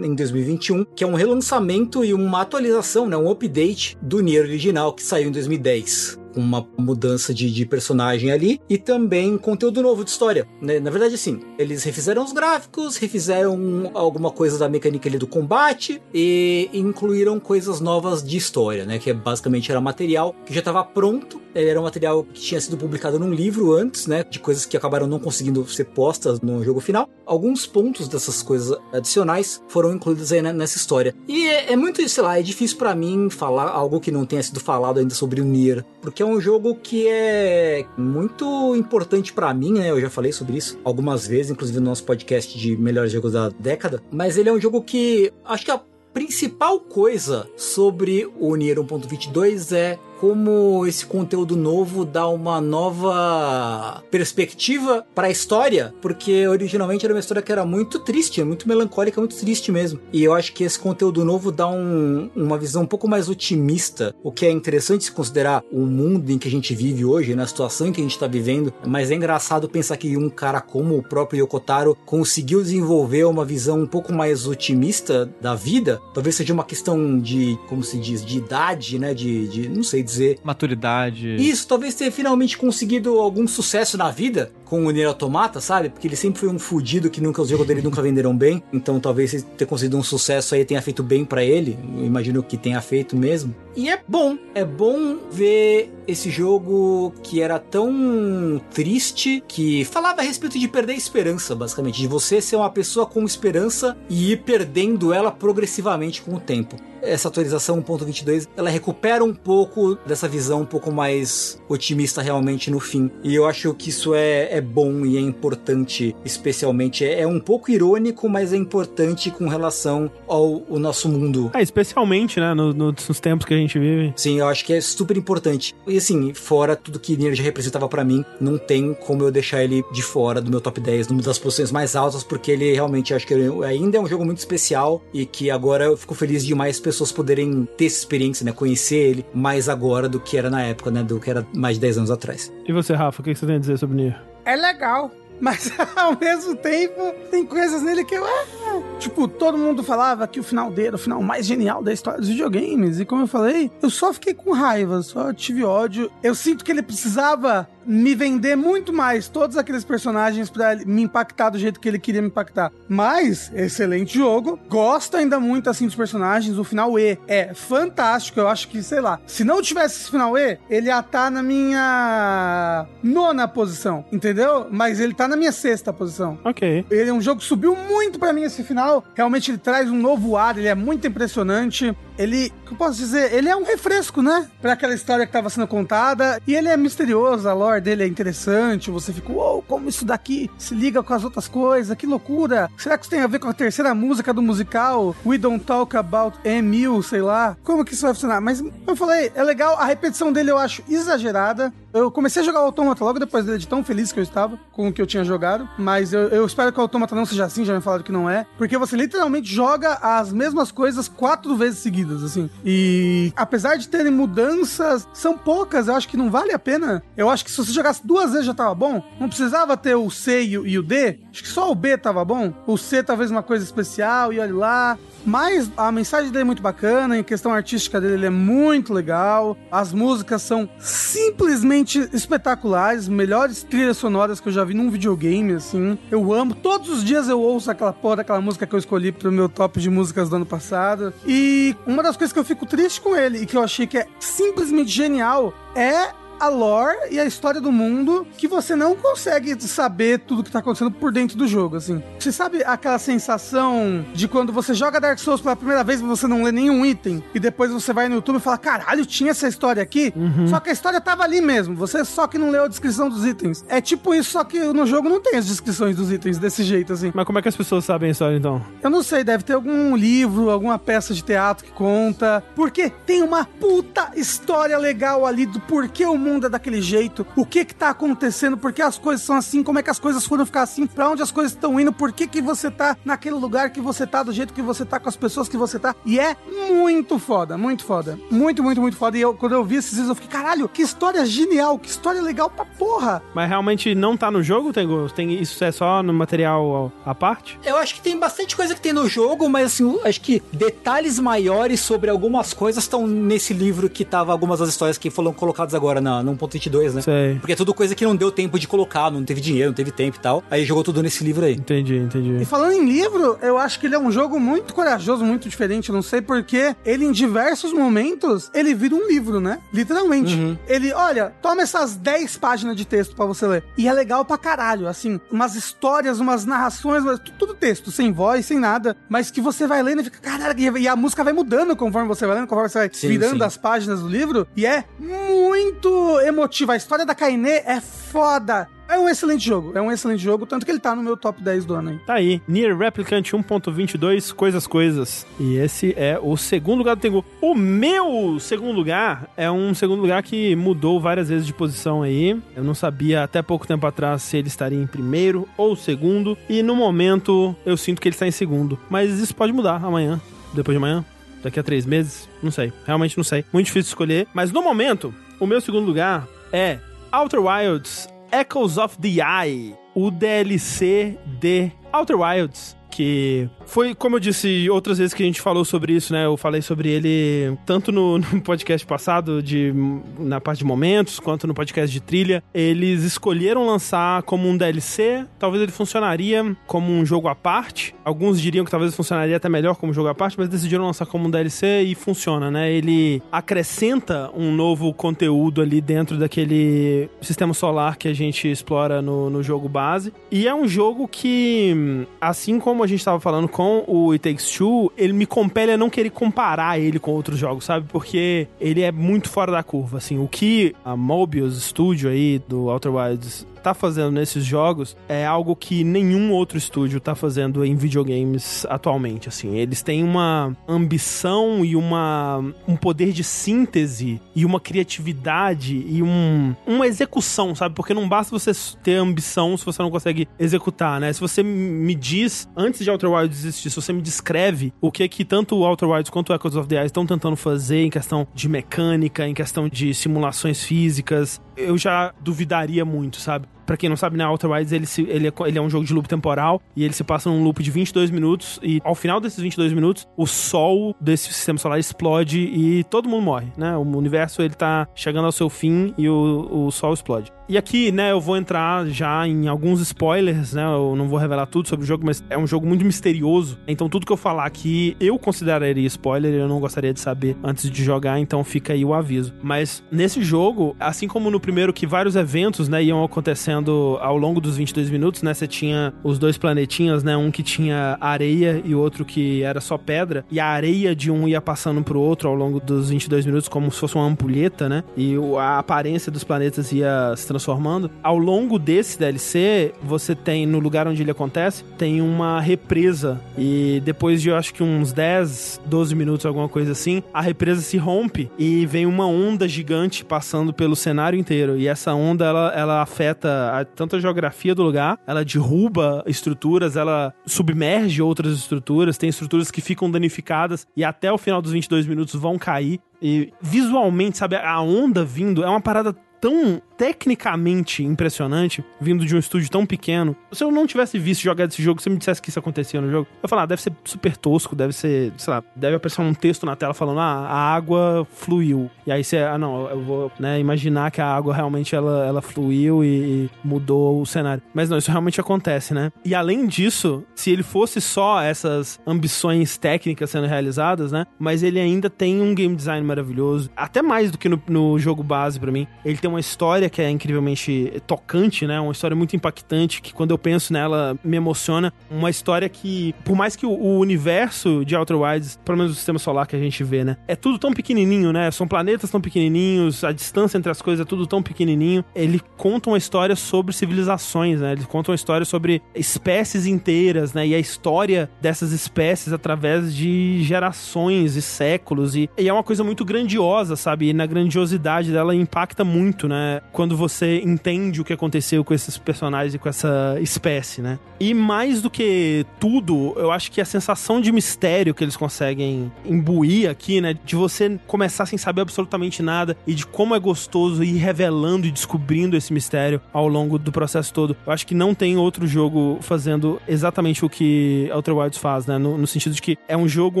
em 2021, que é um relançamento e uma atualização, né, um update do Nier original que saiu em 2010 uma mudança de, de, personagem ali e também conteúdo novo de história. Né? Na verdade, assim, eles refizeram os gráficos, refizeram alguma coisa da mecânica ali do combate e incluíram coisas novas de história, né? Que é, basicamente era material que já estava pronto. Era um material que tinha sido publicado num livro antes, né? De coisas que acabaram não conseguindo ser postas no jogo final. Alguns pontos dessas coisas adicionais foram incluídos aí nessa história. E é, é muito, sei lá, é difícil para mim falar algo que não tenha sido falado ainda sobre o Nier, porque é um jogo que é muito importante para mim, né? Eu já falei sobre isso algumas vezes, inclusive no nosso podcast de melhores jogos da década. Mas ele é um jogo que acho que a principal coisa sobre o Nier 1.22 é como esse conteúdo novo dá uma nova perspectiva para a história, porque originalmente era uma história que era muito triste, muito melancólica, muito triste mesmo. E eu acho que esse conteúdo novo dá um, uma visão um pouco mais otimista, o que é interessante se considerar o mundo em que a gente vive hoje, na situação em que a gente está vivendo. Mas é engraçado pensar que um cara como o próprio Yokotaro conseguiu desenvolver uma visão um pouco mais otimista da vida. Talvez seja uma questão de, como se diz, de idade, né? De, de não sei dizer. Maturidade. Isso, talvez ter finalmente conseguido algum sucesso na vida com o Nier Automata, sabe? Porque ele sempre foi um fudido que nunca os jogos dele nunca venderam bem. Então talvez ter conseguido um sucesso aí tenha feito bem para ele. Eu imagino que tenha feito mesmo. E é bom, é bom ver esse jogo que era tão triste que falava a respeito de perder a esperança, basicamente, de você ser uma pessoa com esperança e ir perdendo ela progressivamente com o tempo essa atualização 1.22 ela recupera um pouco dessa visão um pouco mais otimista realmente no fim. E eu acho que isso é, é bom e é importante, especialmente. É, é um pouco irônico, mas é importante com relação ao, ao nosso mundo. É, especialmente, né, no, no, nos tempos que a gente vive. Sim, eu acho que é super importante. E assim, fora tudo que Nier já representava para mim, não tem como eu deixar ele de fora do meu top 10, numa das posições mais altas, porque ele realmente acho que ainda é um jogo muito especial e que agora eu fico feliz de mais pessoas poderem ter essa experiência, né, conhecer ele mais agora do que era na época, né, do que era mais de 10 anos atrás. E você, Rafa, o que você tem a dizer sobre Nier? É legal. Mas ao mesmo tempo, tem coisas nele que eu. Ah, tipo, todo mundo falava que o final dele era o final mais genial da história dos videogames. E como eu falei, eu só fiquei com raiva, só tive ódio. Eu sinto que ele precisava me vender muito mais todos aqueles personagens para me impactar do jeito que ele queria me impactar. Mas, excelente jogo. Gosto ainda muito assim dos personagens. O final E é fantástico. Eu acho que, sei lá, se não tivesse esse final E, ele ia estar tá na minha nona posição, entendeu? Mas ele tá na minha sexta posição. Ok. Ele é um jogo que subiu muito para mim esse final. Realmente ele traz um novo ar, ele é muito impressionante. Ele, que eu posso dizer, ele é um refresco, né? Para aquela história que estava sendo contada. E ele é misterioso, a lore dele é interessante. Você fica, uou, wow, como isso daqui se liga com as outras coisas? Que loucura! Será que isso tem a ver com a terceira música do musical? We Don't Talk About Emil, sei lá. Como que isso vai funcionar? Mas eu falei, é legal. A repetição dele eu acho exagerada. Eu comecei a jogar o Automata logo depois dele, de tão feliz que eu estava com o que eu tinha jogado. Mas eu, eu espero que o Automata não seja assim, já me falaram que não é. Porque você literalmente joga as mesmas coisas quatro vezes seguidas, assim. E apesar de terem mudanças, são poucas, eu acho que não vale a pena. Eu acho que se você jogasse duas vezes já tava bom. Não precisava ter o C e o, D. Acho que só o B tava bom. O C talvez uma coisa especial, e olha lá. Mas a mensagem dele é muito bacana, em questão artística dele ele é muito legal. As músicas são simplesmente espetaculares, melhores trilhas sonoras que eu já vi num videogame, assim. Eu amo. Todos os dias eu ouço aquela porra daquela música que eu escolhi pro meu top de músicas do ano passado. E uma das coisas que eu fico triste com ele e que eu achei que é simplesmente genial é a lore e a história do mundo que você não consegue saber tudo que tá acontecendo por dentro do jogo, assim. Você sabe aquela sensação de quando você joga Dark Souls pela primeira vez e você não lê nenhum item e depois você vai no YouTube e fala, caralho, tinha essa história aqui? Uhum. Só que a história tava ali mesmo, você só que não leu a descrição dos itens. É tipo isso, só que no jogo não tem as descrições dos itens desse jeito, assim. Mas como é que as pessoas sabem a história, então? Eu não sei, deve ter algum livro, alguma peça de teatro que conta, porque tem uma puta história legal ali do porquê o mundo mundo é daquele jeito, o que que tá acontecendo, por que as coisas são assim, como é que as coisas foram ficar assim, pra onde as coisas estão indo, por que que você tá naquele lugar que você tá, do jeito que você tá, com as pessoas que você tá. E é muito foda, muito foda. Muito, muito, muito foda. E eu, quando eu vi esses vídeos, eu fiquei, caralho, que história genial, que história legal pra porra. Mas realmente não tá no jogo, Tengu? Tem, isso é só no material à parte? Eu acho que tem bastante coisa que tem no jogo, mas assim, acho que detalhes maiores sobre algumas coisas estão nesse livro que tava algumas das histórias que foram colocadas agora na, no 1.22, né? Sei. Porque é tudo coisa que não deu tempo de colocar, não teve dinheiro, não teve tempo e tal. Aí jogou tudo nesse livro aí. Entendi, entendi. E falando em livro, eu acho que ele é um jogo muito corajoso, muito diferente. Não sei porque ele, em diversos momentos, ele vira um livro, né? Literalmente. Uhum. Ele, olha, toma essas 10 páginas de texto pra você ler. E é legal pra caralho, assim, umas histórias, umas narrações, tudo texto, sem voz, sem nada. Mas que você vai lendo e fica, caralho, e, e a música vai mudando conforme você vai lendo, conforme você vai Sim, virando sim. as páginas do livro. E é muito emotiva. A história da Kainé é foda. É um excelente jogo, é um excelente jogo, tanto que ele tá no meu top 10 do ano aí. Tá aí, Nier Replicant 1.22, Coisas Coisas. E esse é o segundo lugar do Tengu. O meu segundo lugar é um segundo lugar que mudou várias vezes de posição aí. Eu não sabia até pouco tempo atrás se ele estaria em primeiro ou segundo. E no momento eu sinto que ele está em segundo. Mas isso pode mudar amanhã, depois de amanhã, daqui a três meses. Não sei, realmente não sei. Muito difícil escolher. Mas no momento, o meu segundo lugar é Outer Wilds Echoes of the Eye, o DLC de Outer Wilds. Que foi, como eu disse outras vezes que a gente falou sobre isso, né? Eu falei sobre ele tanto no, no podcast passado, de, na parte de momentos, quanto no podcast de trilha. Eles escolheram lançar como um DLC. Talvez ele funcionaria como um jogo à parte. Alguns diriam que talvez funcionaria até melhor como jogo à parte, mas decidiram lançar como um DLC e funciona, né? Ele acrescenta um novo conteúdo ali dentro daquele sistema solar que a gente explora no, no jogo base. E é um jogo que, assim como a gente estava falando com o It Takes Two, ele me compele a não querer comparar ele com outros jogos, sabe? Porque ele é muito fora da curva, assim. O que a Mobius Studio aí do Outer Wilds tá fazendo nesses jogos é algo que nenhum outro estúdio tá fazendo em videogames atualmente, assim. Eles têm uma ambição e uma um poder de síntese e uma criatividade e um uma execução, sabe? Porque não basta você ter ambição se você não consegue executar, né? Se você me diz antes de Outer Wilds existir, se você me descreve o que que tanto o Outer Wilds quanto o Echoes of the Eye estão tentando fazer em questão de mecânica, em questão de simulações físicas, eu já duvidaria muito, sabe? Pra quem não sabe, né, Outer Wilds ele, se- ele, é, ele é um jogo de loop temporal e ele se passa num loop de 22 minutos e ao final desses 22 minutos, o sol desse sistema solar explode e todo mundo morre, né? O universo ele tá chegando ao seu fim e o, o sol explode. E aqui, né, eu vou entrar já em alguns spoilers, né? Eu não vou revelar tudo sobre o jogo, mas é um jogo muito misterioso. Então tudo que eu falar aqui, eu consideraria spoiler, eu não gostaria de saber antes de jogar, então fica aí o aviso. Mas nesse jogo, assim como no primeiro que vários eventos, né, iam acontecendo ao longo dos 22 minutos, né? Você tinha os dois planetinhas, né? Um que tinha areia e outro que era só pedra, e a areia de um ia passando pro outro ao longo dos 22 minutos como se fosse uma ampulheta, né? E a aparência dos planetas ia se transformando. Ao longo desse DLC, você tem no lugar onde ele acontece, tem uma represa e depois de eu acho que uns 10, 12 minutos, alguma coisa assim, a represa se rompe e vem uma onda gigante passando pelo cenário inteiro. E essa onda ela, ela afeta a- tanto a geografia do lugar, ela derruba estruturas, ela submerge outras estruturas, tem estruturas que ficam danificadas e até o final dos 22 minutos vão cair. E visualmente, sabe, a onda vindo é uma parada tão tecnicamente impressionante, vindo de um estúdio tão pequeno. Se eu não tivesse visto jogar desse jogo, se me dissesse que isso acontecia no jogo, eu falar, ah, deve ser super tosco, deve ser, sei lá, deve aparecer um texto na tela falando, ah, a água fluiu. E aí você, ah, não, eu vou, né, imaginar que a água realmente ela, ela fluiu e, mudou o cenário. Mas não, isso realmente acontece, né? E além disso, se ele fosse só essas ambições técnicas sendo realizadas, né? Mas ele ainda tem um game design maravilhoso, até mais do que no, no jogo base pra mim. Ele tem uma história que é incrivelmente tocante, né? Uma história muito impactante que quando eu penso nela me emociona. Uma história que, por mais que o, universo de Outer Wilds, pelo menos o sistema solar que a gente vê, né? É tudo tão pequenininho, né? São planetas tão pequenininhos, a distância entre as coisas é tudo tão pequenininho. Ele conta uma história sobre civilizações, né? Ele conta uma história sobre espécies inteiras, né? E a história dessas espécies através de gerações e séculos. E, e é uma coisa muito grandiosa, sabe? E na grandiosidade dela impacta muito muito, né? Quando você entende o que aconteceu com esses personagens e com essa espécie, né? E mais do que tudo, eu acho que a sensação de mistério que eles conseguem imbuir aqui, né? De você começar sem saber absolutamente nada e de como é gostoso ir revelando e descobrindo esse mistério ao longo do processo todo. Eu acho que não tem outro jogo fazendo exatamente o que Outer Wilds faz, né? No, no sentido de que é um jogo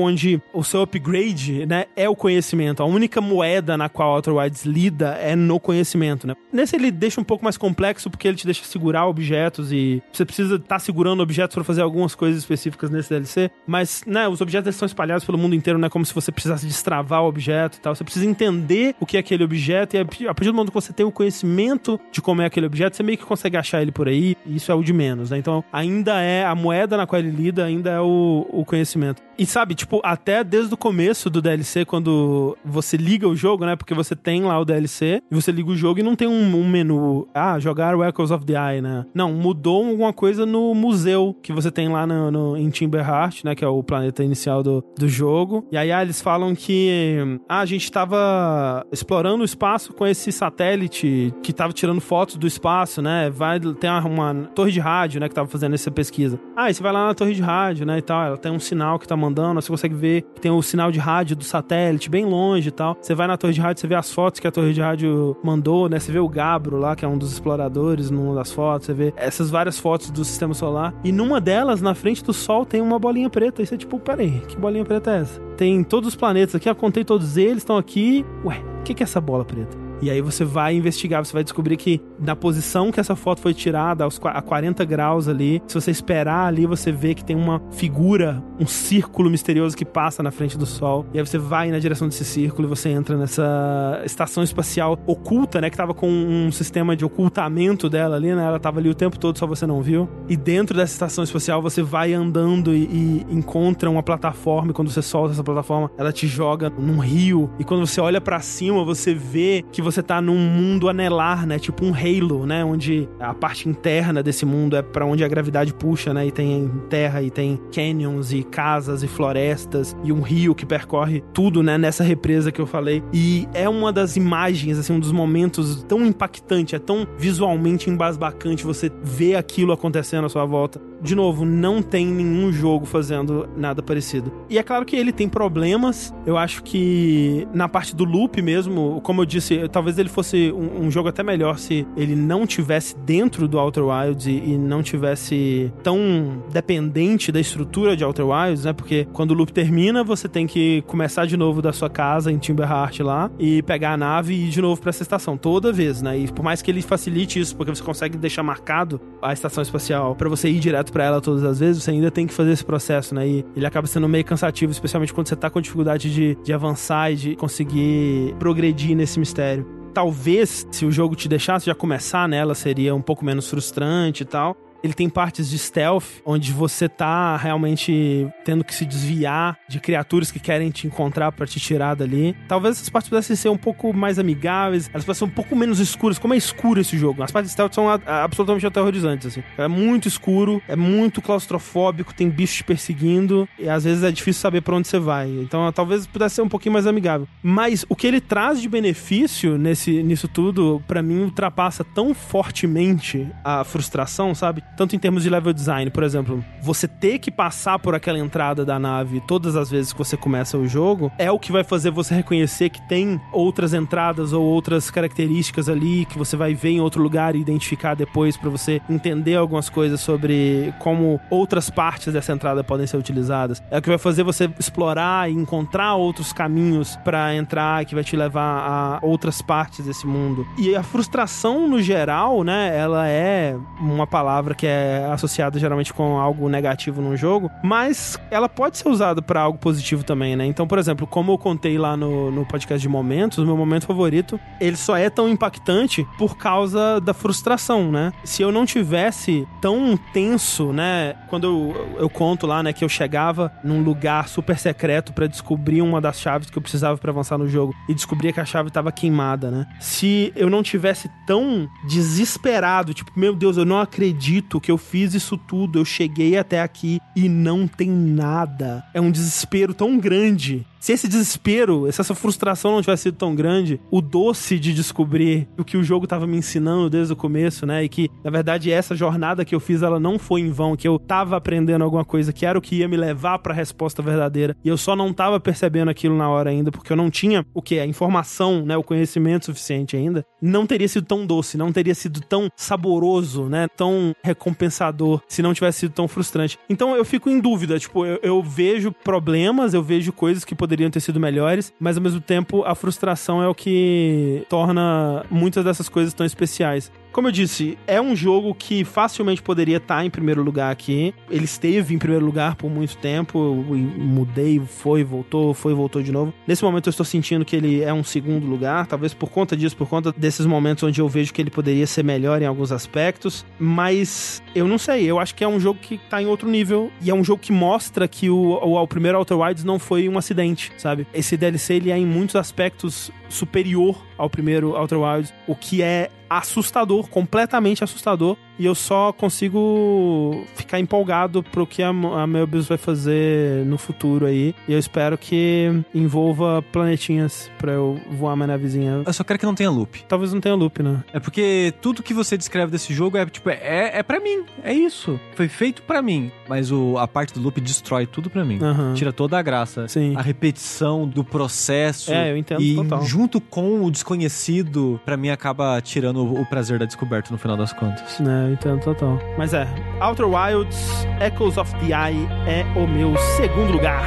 onde o seu upgrade, né, é o conhecimento. A única moeda na qual Outer Wilds lida é no conhecimento, né? Nesse ele deixa um pouco mais complexo porque ele te deixa segurar objetos e você precisa estar tá segurando objetos para fazer algumas coisas específicas nesse DLC, mas, né, os objetos estão espalhados pelo mundo inteiro, né, como se você precisasse destravar o objeto e tal. Você precisa entender o que é aquele objeto e a partir do momento que você tem o conhecimento de como é aquele objeto, você meio que consegue achar ele por aí, e isso é o de menos, né? Então, ainda é a moeda na qual ele lida, ainda é o, o conhecimento. E sabe, tipo, até desde o começo do DLC, quando você liga o jogo, né? Porque você tem lá o DLC, e você liga o jogo e não tem um, um menu, ah, jogar Echoes of the Eye, né? Não, mudou alguma coisa no museu que você tem lá no, no, em Timberheart, né? Que é o planeta inicial do, do jogo. E aí ah, eles falam que ah, a gente tava explorando o espaço com esse satélite que tava tirando fotos do espaço, né? Vai, tem uma, uma torre de rádio, né? Que tava fazendo essa pesquisa. Ah, e você vai lá na torre de rádio, né? E tal, ela tem um sinal que tá mandando, você consegue ver que tem o sinal de rádio do satélite bem longe e tal. Você vai na torre de rádio, você vê as fotos que a torre de rádio mandou, né? Você vê o Gabro lá, que é um dos exploradores numa das fotos, você vê essas várias fotos do sistema solar. E numa delas, na frente do Sol, tem uma bolinha preta. E você, tipo, peraí, que bolinha preta é essa? Tem todos os planetas aqui, eu contei todos eles, estão aqui. Ué, o que, que é essa bola preta? E aí você vai investigar, você vai descobrir que na posição que essa foto foi tirada, aos, a 40 graus ali, se você esperar ali, você vê que tem uma figura, um círculo misterioso que passa na frente do Sol. E aí você vai na direção desse círculo e você entra nessa estação espacial oculta, né? Que tava com um sistema de ocultamento dela ali, né? Ela tava ali o tempo todo, só você não viu. E dentro dessa estação espacial você vai andando e, e encontra uma plataforma. E quando você solta essa plataforma, ela te joga num rio. E quando você olha para cima, você vê que você tá num mundo anelar, né? Tipo um Halo, né? Onde a parte interna desse mundo é para onde a gravidade puxa, né? E tem terra, e tem canyons, e casas, e florestas, e um rio que percorre tudo, né? Nessa represa que eu falei. E é uma das imagens, assim, um dos momentos tão impactante, é tão visualmente embasbacante você ver aquilo acontecendo à sua volta. De novo, não tem nenhum jogo fazendo nada parecido. E é claro que ele tem problemas. Eu acho que na parte do loop mesmo, como eu disse, eu talvez ele fosse um, um, jogo até melhor se ele não tivesse dentro do Outer Wilds e, e, não tivesse tão dependente da estrutura de Outer Wilds, né? Porque quando o loop termina, você tem que começar de novo da sua casa em Timberheart lá e pegar a nave e ir de novo para essa estação toda vez, né? E por mais que ele facilite isso, porque você consegue deixar marcado a estação espacial para você ir direto para ela todas as vezes, você ainda tem que fazer esse processo, né? E ele acaba sendo meio cansativo, especialmente quando você tá com dificuldade de, de avançar e de conseguir progredir nesse mistério talvez se o jogo te deixasse já começar nela seria um pouco menos frustrante e tal. Ele tem partes de stealth, onde você tá realmente tendo que se desviar de criaturas que querem te encontrar para te tirar dali. Talvez essas partes pudessem ser um pouco mais amigáveis, elas pudessem ser um pouco menos escuras. Como é escuro esse jogo? As partes de stealth são absolutamente aterrorizantes, assim. É muito escuro, é muito claustrofóbico, tem bichos te perseguindo, e às vezes é difícil saber para onde você vai. Então talvez pudesse ser um pouquinho mais amigável. Mas o que ele traz de benefício nesse, nisso tudo, para mim, ultrapassa tão fortemente a frustração, sabe? Tanto em termos de level design, por exemplo, você ter que passar por aquela entrada da nave todas as vezes que você começa o jogo, é o que vai fazer você reconhecer que tem outras entradas ou outras características ali que você vai ver em outro lugar e identificar depois para você entender algumas coisas sobre como outras partes dessa entrada podem ser utilizadas. É o que vai fazer você explorar e encontrar outros caminhos para entrar que vai te levar a outras partes desse mundo. E a frustração no geral, né, ela é uma palavra que é associada geralmente com algo negativo num jogo, mas ela pode ser usada para algo positivo também, né? Então, por exemplo, como eu contei lá no, no podcast de momentos, meu momento favorito, ele só é tão impactante por causa da frustração, né? Se eu não tivesse tão tenso, né? Quando eu, eu conto lá, né, que eu chegava num lugar super secreto para descobrir uma das chaves que eu precisava para avançar no jogo e descobria que a chave estava queimada, né? Se eu não tivesse tão desesperado, tipo, meu Deus, eu não acredito que eu fiz isso tudo, eu cheguei até aqui e não tem nada. É um desespero tão grande se esse desespero, se essa frustração não tivesse sido tão grande, o doce de descobrir o que o jogo tava me ensinando desde o começo, né? E que, na verdade, essa jornada que eu fiz, ela não foi em vão, que eu tava aprendendo alguma coisa que era o que ia me levar para a resposta verdadeira. E eu só não tava percebendo aquilo na hora ainda, porque eu não tinha o que? A informação, né? O conhecimento suficiente ainda. Não teria sido tão doce, não teria sido tão saboroso, né? Tão recompensador, se não tivesse sido tão frustrante. Então eu fico em dúvida, tipo, eu, eu vejo problemas, eu vejo coisas que poderiam ter sido melhores, mas ao mesmo tempo a frustração é o que torna muitas dessas coisas tão especiais. Como eu disse, é um jogo que facilmente poderia estar em primeiro lugar aqui. Ele esteve em primeiro lugar por muito tempo. Mudei, foi, voltou, foi, voltou de novo. Nesse momento eu estou sentindo que ele é um segundo lugar, talvez por conta disso, por conta desses momentos onde eu vejo que ele poderia ser melhor em alguns aspectos. Mas eu não sei, eu acho que é um jogo que está em outro nível e é um jogo que mostra que o, o, o primeiro Outer Wilds não foi um acidente, sabe? Esse DLC ele é em muitos aspectos superior ao primeiro Outer Wilds, o que é assustador, completamente assustador. E eu só consigo ficar empolgado pro que a, a vai fazer no futuro aí. E eu espero que envolva planetinhas pra eu voar minha navezinha. Eu só quero que não tenha loop. Talvez não tenha loop, né? É porque tudo que você descreve desse jogo é tipo, é, é para mim. É isso. Foi feito para mim. Mas o, a parte do loop destrói tudo para mim. Uhum. Tira toda a graça. Sim. A repetição do processo. É, eu entendo e total. junto com o desconhecido, para mim acaba tirando o, o prazer da descoberta no final das contas. É, entendo total. Mas é, Outer Wilds, Echoes of the Eye é o meu segundo lugar.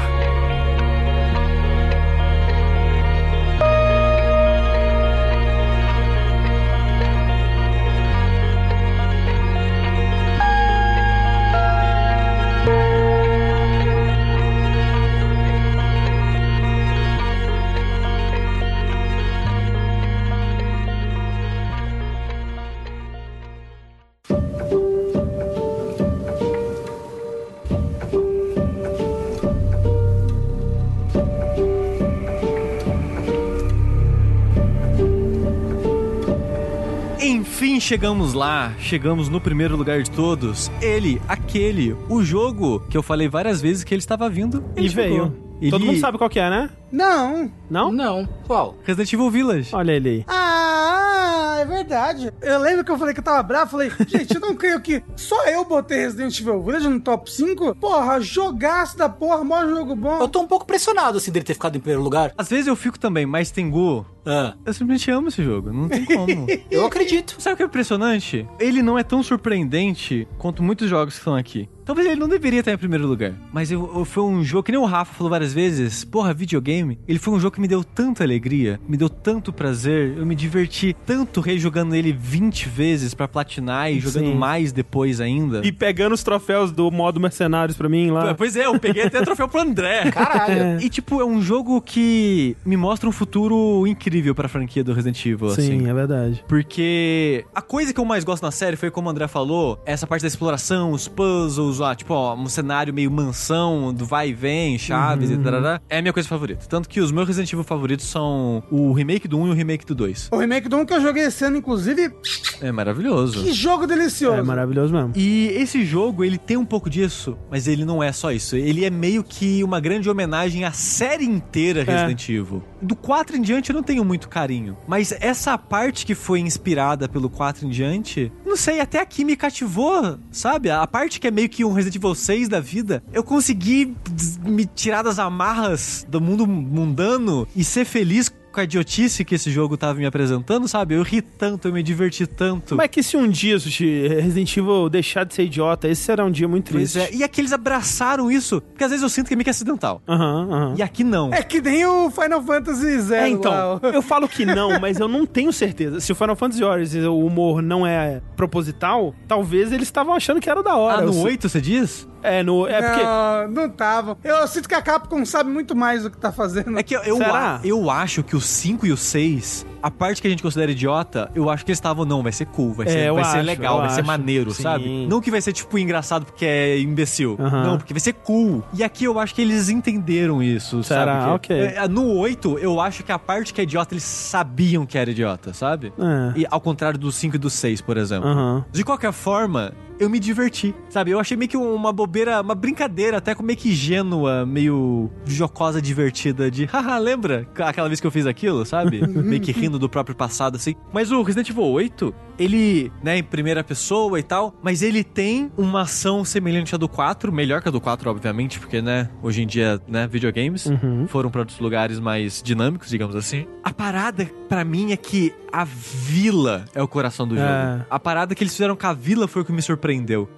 Enfim, chegamos lá, chegamos no primeiro lugar de todos. Ele, aquele, o jogo que eu falei várias vezes que ele estava vindo. Ele E veio. chegou. Ele- Todo mundo sabe qual que é, né? Não. Não? Não. Qual? Resident Evil Village. Olha ele aí. Ah, é verdade. Eu lembro que eu falei que eu tava bravo. Falei, gente, eu não creio que só eu botei Resident Evil Village no top 5. Porra, jogaço da porra, maior jogo bom. Eu tô um pouco pressionado, assim, dele ter ficado em primeiro lugar. Às vezes eu fico também, mas Tengu, Ah, eu simplesmente amo esse jogo, não tem como. eu acredito. Sabe o que é impressionante? Ele não é tão surpreendente quanto muitos jogos que estão aqui. Talvez ele não deveria estar em primeiro lugar. Mas eu, eu- foi um jogo que nem o Rafa falou várias vezes. Porra, videogame. Ele foi um jogo que me deu tanta alegria, me deu tanto prazer. Eu me diverti tanto rejogando ele 20 vezes pra platinar e jogando Sim. mais depois ainda. E pegando os troféus do modo mercenários pra mim lá. Pois é, eu peguei até troféu pro André. Caralho. E, tipo, é um jogo que me mostra um futuro incrível pra franquia do Resident Evil, assim. Sim, é verdade. Porque a coisa que eu mais gosto na série foi, como o André falou, essa parte da exploração, os puzzles, ah, tipo, ó, um cenário meio mansão, do vai e vem, chaves e tarará. É a minha coisa favorita. Tanto que os meus Resident Evil favoritos são o remake do 1 e o remake do 2. O remake do 1 que eu joguei esse ano, inclusive, É maravilhoso. que jogo delicioso. É maravilhoso mesmo. E esse jogo, ele tem um pouco disso, mas ele não é só isso. Ele é meio que uma grande homenagem à série inteira Resident Evil. Do 4 em diante eu não tenho muito carinho, mas essa parte que foi inspirada pelo 4 em diante, não sei, até aqui me cativou, sabe? A parte que é meio que um Resident Evil 6 da vida, eu consegui me tirar das amarras do mundo mundano e ser feliz com a idiotice que esse jogo tava me apresentando, sabe? Eu ri tanto, eu me diverti tanto. Mas é que se um dia, Sushi, Resident Evil deixar de ser idiota, esse será um dia muito Pois triste. é, e aqui eles abraçaram isso, porque às vezes eu sinto que é meio que acidental. Aham, aham. E aqui não. É que nem o Final Fantasy Zero. É, então, eu falo que não, mas eu não tenho certeza. Se o Final Fantasy Origins, o humor não é proposital, talvez eles estavam achando que era da hora. Ah, no Eu- 8 você diz? É, no, é porque... Não, não tava. Eu sinto que a Capcom sabe muito mais do que tá fazendo. É que eu, eu, Será? a- eu acho que o 5 e o 6 a parte que a gente considera idiota, eu acho que eles estavam, não, vai ser cool, vai É, ser, eu vai ser acho, legal, eu vai ser acho. maneiro, Sim. sabe? Não que vai ser, tipo, engraçado porque é imbecil. Não, porque vai ser cool. E aqui eu acho que eles entenderam isso, Será? sabe? Ok. É, no 8, eu acho que a parte que é idiota, eles sabiam que era idiota, sabe? É. E ao contrário do 5 e do 6, por exemplo. De qualquer forma, eu me diverti, sabe? Eu achei meio que uma bobeira, uma brincadeira, até meio que ingênua, meio jocosa, divertida, de haha, lembra aquela vez que eu fiz aquilo, sabe? meio que rindo do próprio passado, assim. Mas o Resident Evil 8, ele, né, em primeira pessoa e tal, mas ele tem uma ação semelhante à do 4, melhor que a do 4, obviamente, porque, né, hoje em dia, né, videogames Uhum. foram para outros lugares mais dinâmicos, digamos assim. A parada, pra mim, é que a vila é o coração do jogo. É. A parada que eles fizeram com a vila foi o que me surpreendeu.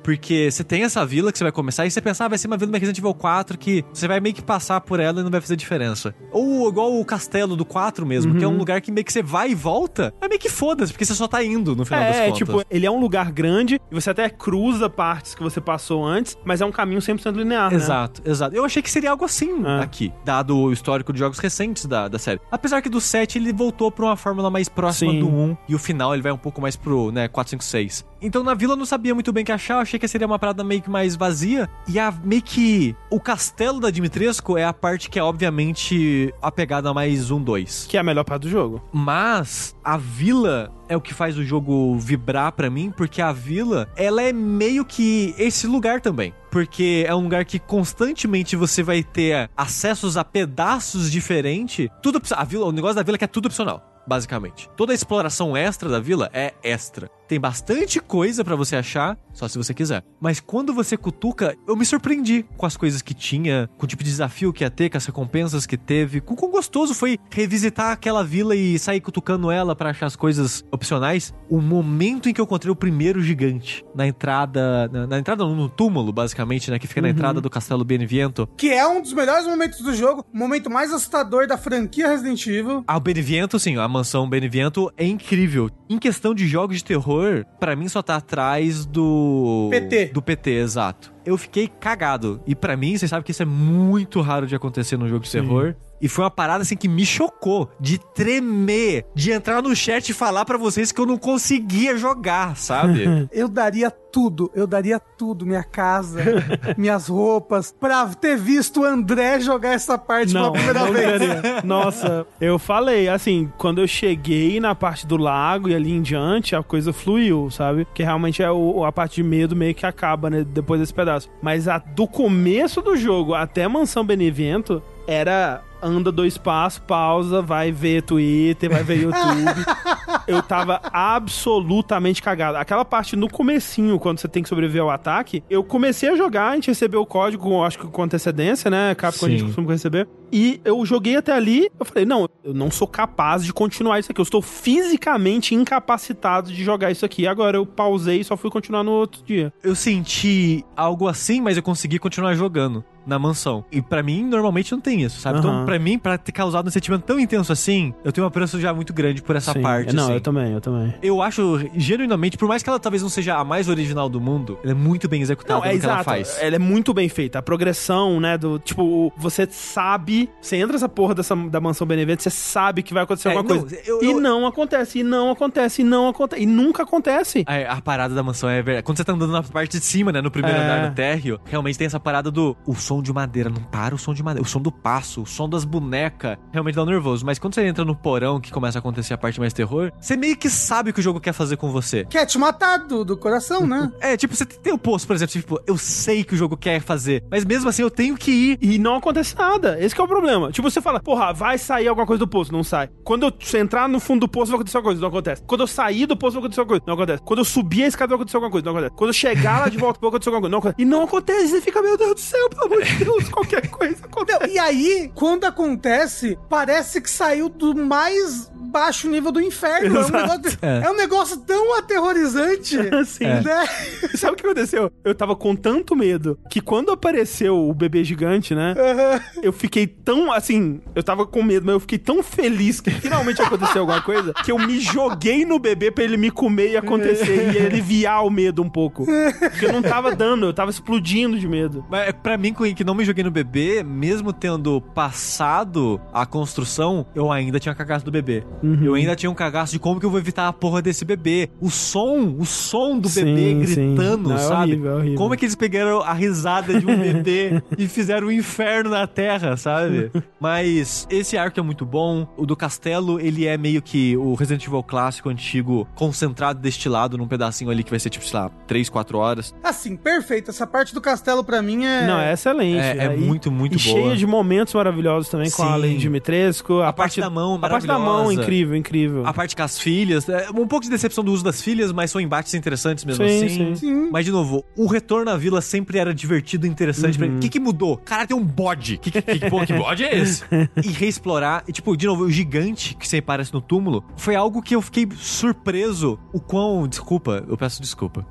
Porque você tem essa vila que você vai começar e você pensa, ah, vai ser uma vila do Resident Evil 4 que você vai meio que passar por ela e não vai fazer diferença. Ou igual o castelo do 4 mesmo, que é um lugar que meio que você vai e volta, é meio que foda-se, porque você só tá indo no final das É, contas. tipo, ele é um lugar grande e você até cruza partes que você passou antes, mas é um caminho 100% linear, né? Exato, exato. Eu achei que seria algo assim É. aqui, dado o histórico de jogos recentes da, da série. Apesar que do 7 ele voltou pra uma fórmula mais próxima Sim. do 1 e o final ele vai um pouco mais pro, né, 4, 5, 6. Então na vila eu não sabia muito bem o que achar, eu achei que seria uma parada meio que mais vazia. E a meio que. O castelo da Dimitrescu é a parte que é obviamente a pegada mais 1, 2. Que é a melhor parte do jogo. Mas a vila é o que faz o jogo vibrar pra mim, porque a vila, ela é meio que esse lugar também. Porque é um lugar que constantemente você vai ter acessos a pedaços diferentes. Tudo a vila, o negócio da vila é que é tudo opcional. Basicamente. Toda a exploração extra da vila é extra. Tem bastante coisa pra você achar, só se você quiser. Mas quando você cutuca, eu me surpreendi com as coisas que tinha, com o tipo de desafio que ia ter, com as recompensas que teve, com quão gostoso foi revisitar aquela vila e sair cutucando ela pra achar as coisas opcionais. O momento em que eu encontrei o primeiro gigante na entrada, na, na entrada no túmulo, basicamente, né, que fica na entrada do Castelo Beneviento. Que é um dos melhores momentos do jogo, o momento mais assustador da franquia Resident Evil. Ah, o Beneviento, sim, a mansão Beneviento é incrível. Em questão de jogos de terror, pra mim só tá atrás do. PT. Do PT, exato. Eu fiquei cagado. E pra mim, vocês sabem que isso é muito raro de acontecer num jogo de terror. E foi uma parada assim que me chocou de tremer, de entrar no chat e falar pra vocês que eu não conseguia jogar, sabe? Eu daria tudo, eu daria tudo, minha casa, minhas roupas, pra ter visto o André jogar essa parte Não, pela primeira não vez. queria. Nossa, eu falei, assim, quando eu cheguei na parte do lago e ali em diante, a coisa fluiu, sabe? Que realmente é o, a parte de medo meio que acaba, né, depois desse pedaço. Mas a, do começo do jogo até a Mansão Benevento, era anda dois passos, pausa, vai ver Twitter, vai ver YouTube. eu tava absolutamente cagado. Aquela parte no comecinho, quando você tem que sobreviver ao ataque, eu comecei a jogar, a gente recebeu o código, acho que com antecedência, né? Capcom a gente Sim. costuma receber. E eu joguei até ali, eu falei, não, eu não sou capaz de continuar isso aqui. Eu estou fisicamente incapacitado de jogar isso aqui. Agora eu pausei e só fui continuar no outro dia. eu senti algo assim, mas eu consegui continuar jogando na mansão. E pra mim, normalmente não tem isso, sabe? Então, Aham. pra mim, pra ter causado um sentimento tão intenso assim, eu tenho um apreço já muito grande por essa Sim. parte, Não, assim. eu também, eu também. Eu acho, genuinamente, por mais que ela talvez não seja a mais original do mundo, ela é muito bem executada Não, é no que ela exato. faz. Ela é muito bem feita. A progressão, né, do tipo, você sabe, você entra nessa porra dessa, da mansão Benevento, você sabe que vai acontecer É, alguma não, coisa. eu- e eu- não acontece, e não acontece, e não acontece, e nunca acontece. A, a parada da mansão é verdade. Quando você tá andando na parte de cima, né? No primeiro É. andar, no térreo, realmente tem essa parada do o som de madeira. Não para o som de madeira. O som do passo, o som das bonecas. Realmente dá um nervoso. Mas quando você entra no porão, que começa a acontecer a parte mais terror, você meio que sabe o que o jogo quer fazer com você. Quer te matar do, do coração, né? É, tipo, você tem o poço, por exemplo, tipo, eu sei que o jogo quer fazer, mas mesmo assim eu tenho que ir. E não acontece nada. Esse que é o problema. Tipo, você fala, porra, vai sair alguma coisa do poço, não sai. Quando eu entrar no fundo do poço, vai acontecer alguma coisa, não acontece. Quando eu sair do poço, vai acontecer alguma coisa, não acontece. Quando eu subir a escada, vai acontecer alguma coisa, não acontece. Quando eu chegar lá de volta, vai acontecer alguma coisa, não acontece. E não acontece, você fica, meu Deus do céu, pelo amor de Deus, qualquer coisa acontece. E aí, quando acontece, parece que saiu do mais baixo nível do inferno. É um, negócio, É. é um negócio tão aterrorizante. Assim, É. né? Sabe o que aconteceu? Eu tava com tanto medo que quando apareceu o bebê gigante, né? Eu fiquei tão, assim, eu tava com medo, mas eu fiquei tão feliz que finalmente aconteceu alguma coisa que eu me joguei no bebê pra ele me comer e acontecer e aliviar o medo um pouco. Porque eu não tava dando, eu tava explodindo de medo. Mas é, pra mim, que não me joguei no bebê, mesmo tendo passado a construção, eu ainda tinha cagado do bebê. eu ainda tinha um cagaço de como que eu vou evitar a porra desse bebê. O som, o som do Sim, bebê gritando, Não, é sabe? horrível, é horrível. Como é que eles pegaram a risada de um bebê e fizeram um inferno na Terra, sabe? Mas esse arco é muito bom. O do castelo, ele é meio que o Resident Evil clássico, antigo, concentrado, destilado num pedacinho ali que vai ser tipo, sei lá, 3, 4 horas. Assim, perfeito. Essa parte do castelo pra mim é. Não, é excelente. É- é? E- muito, muito e boa. cheia de momentos maravilhosos também com a Sim. Lady Dimitrescu. A, A parte da mão, A parte da mão, incrível, incrível. A parte com as filhas, é um pouco de decepção do uso das filhas, mas são embates interessantes mesmo Sim, assim. sim. Sim. Mas, de novo, o retorno à vila sempre era divertido e interessante. Uhum. O que, que mudou? Cara, tem um bode. Que, que, que, pô, que bode é esse? e reexplorar. E, tipo, de novo, o gigante que você aparece no túmulo foi algo que eu fiquei surpreso. O quão. Desculpa, eu peço desculpa.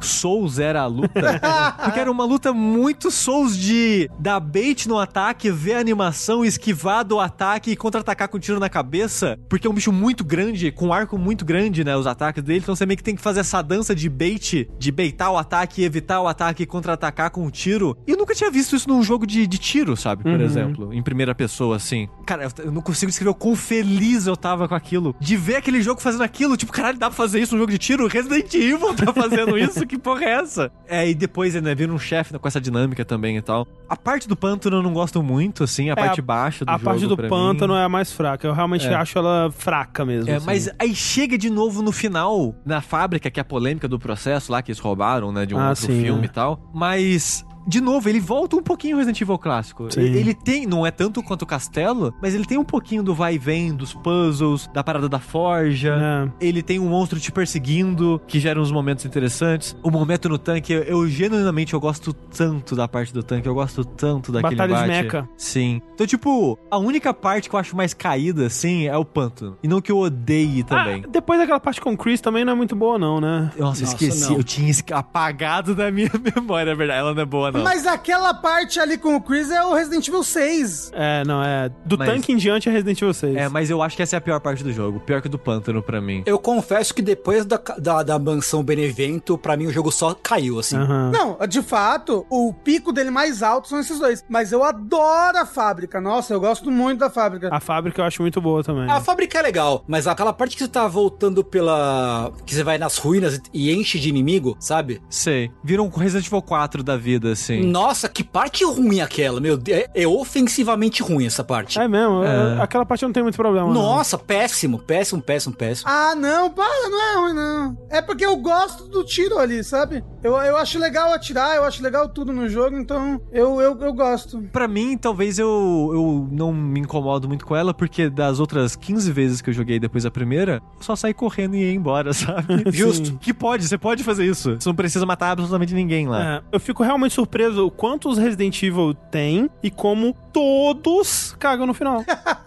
Souls era a luta. Porque era uma luta muito Souls de dar bait no ataque, ver a animação, esquivar do ataque e contra-atacar com um tiro na cabeça. Porque é um bicho muito grande, com um arco muito grande, né? Os ataques dele. Então você meio que tem que fazer essa dança de bait, de baitar o ataque, evitar o ataque e contra-atacar com um tiro. E eu nunca tinha visto isso num jogo de, de tiro, sabe? Por Uhum. exemplo, em primeira pessoa, assim. Cara, eu, eu não consigo descrever o quão feliz eu tava com aquilo. De ver aquele jogo fazendo aquilo. Tipo, caralho, dá pra fazer isso num jogo de tiro? Resident Evil tá fazendo isso? Que porra é essa? É, e depois, né, vira um chefe com essa dinâmica também e tal. A parte do pântano eu não gosto muito, assim, a parte a- baixa do a jogo. parte do pra pântano mim. é a mais fraca. Eu realmente É. acho ela fraca mesmo. É, assim. mas aí chega de novo no final, na fábrica, que é a polêmica do processo lá, que eles roubaram, né, de um Ah, outro sim, filme é. e tal. Mas. De novo, ele volta um pouquinho Resident Evil clássico. Sim. Ele tem, não é tanto quanto o Castelo, mas ele tem um pouquinho do vai e vem, dos puzzles, da parada da forja. É. Ele tem um monstro te perseguindo, que gera uns momentos interessantes. O momento no tanque, eu, eu genuinamente eu gosto tanto da parte do tanque, eu gosto tanto daquele Batalha de embate. mecha. Sim. Então, tipo, a única parte que eu acho mais caída, assim, é o pântano. E não que eu odeie também. Ah, depois daquela parte com o Chris também não é muito boa, não, né? Nossa, Nossa, esqueci. não. Eu tinha apagado da minha memória, é verdade. Ela não é boa, não. Mas aquela parte ali com o Chris é o Resident Evil 6. É, não, é. Do Mas- tanque em diante é Resident Evil 6. É, mas eu acho que essa é a pior parte do jogo. Pior que o do pântano pra mim. Eu confesso que depois da, da, da mansão Benevento, pra mim o jogo só caiu, assim. Aham. Não, de fato, o pico dele mais alto são esses dois. Mas eu adoro a fábrica. Nossa, eu gosto muito da fábrica. A fábrica eu acho muito boa também. A fábrica é legal, mas aquela parte que você tá voltando pela. que você vai nas ruínas e enche de inimigo, sabe? Sei. Vira um Resident Evil 4 da vida, assim. Nossa, que parte ruim aquela, meu Deus. É, é ofensivamente ruim essa parte. É mesmo, É. aquela parte não tem muito problema. não. Nossa, péssimo, péssimo, péssimo, péssimo. Ah, não, para, não é ruim, não. É porque eu gosto do tiro ali, sabe? Eu, eu acho legal atirar, eu acho legal tudo no jogo, então eu, eu, eu gosto. Pra mim, talvez eu, eu não me incomodo muito com ela, porque das outras 15 vezes que eu joguei depois da primeira, só saí correndo e ia embora, sabe? Justo. Que pode, você pode fazer isso. Você não precisa matar absolutamente ninguém lá. É, eu fico realmente surpreso o quanto os Resident Evil tem e como todos cagam no final.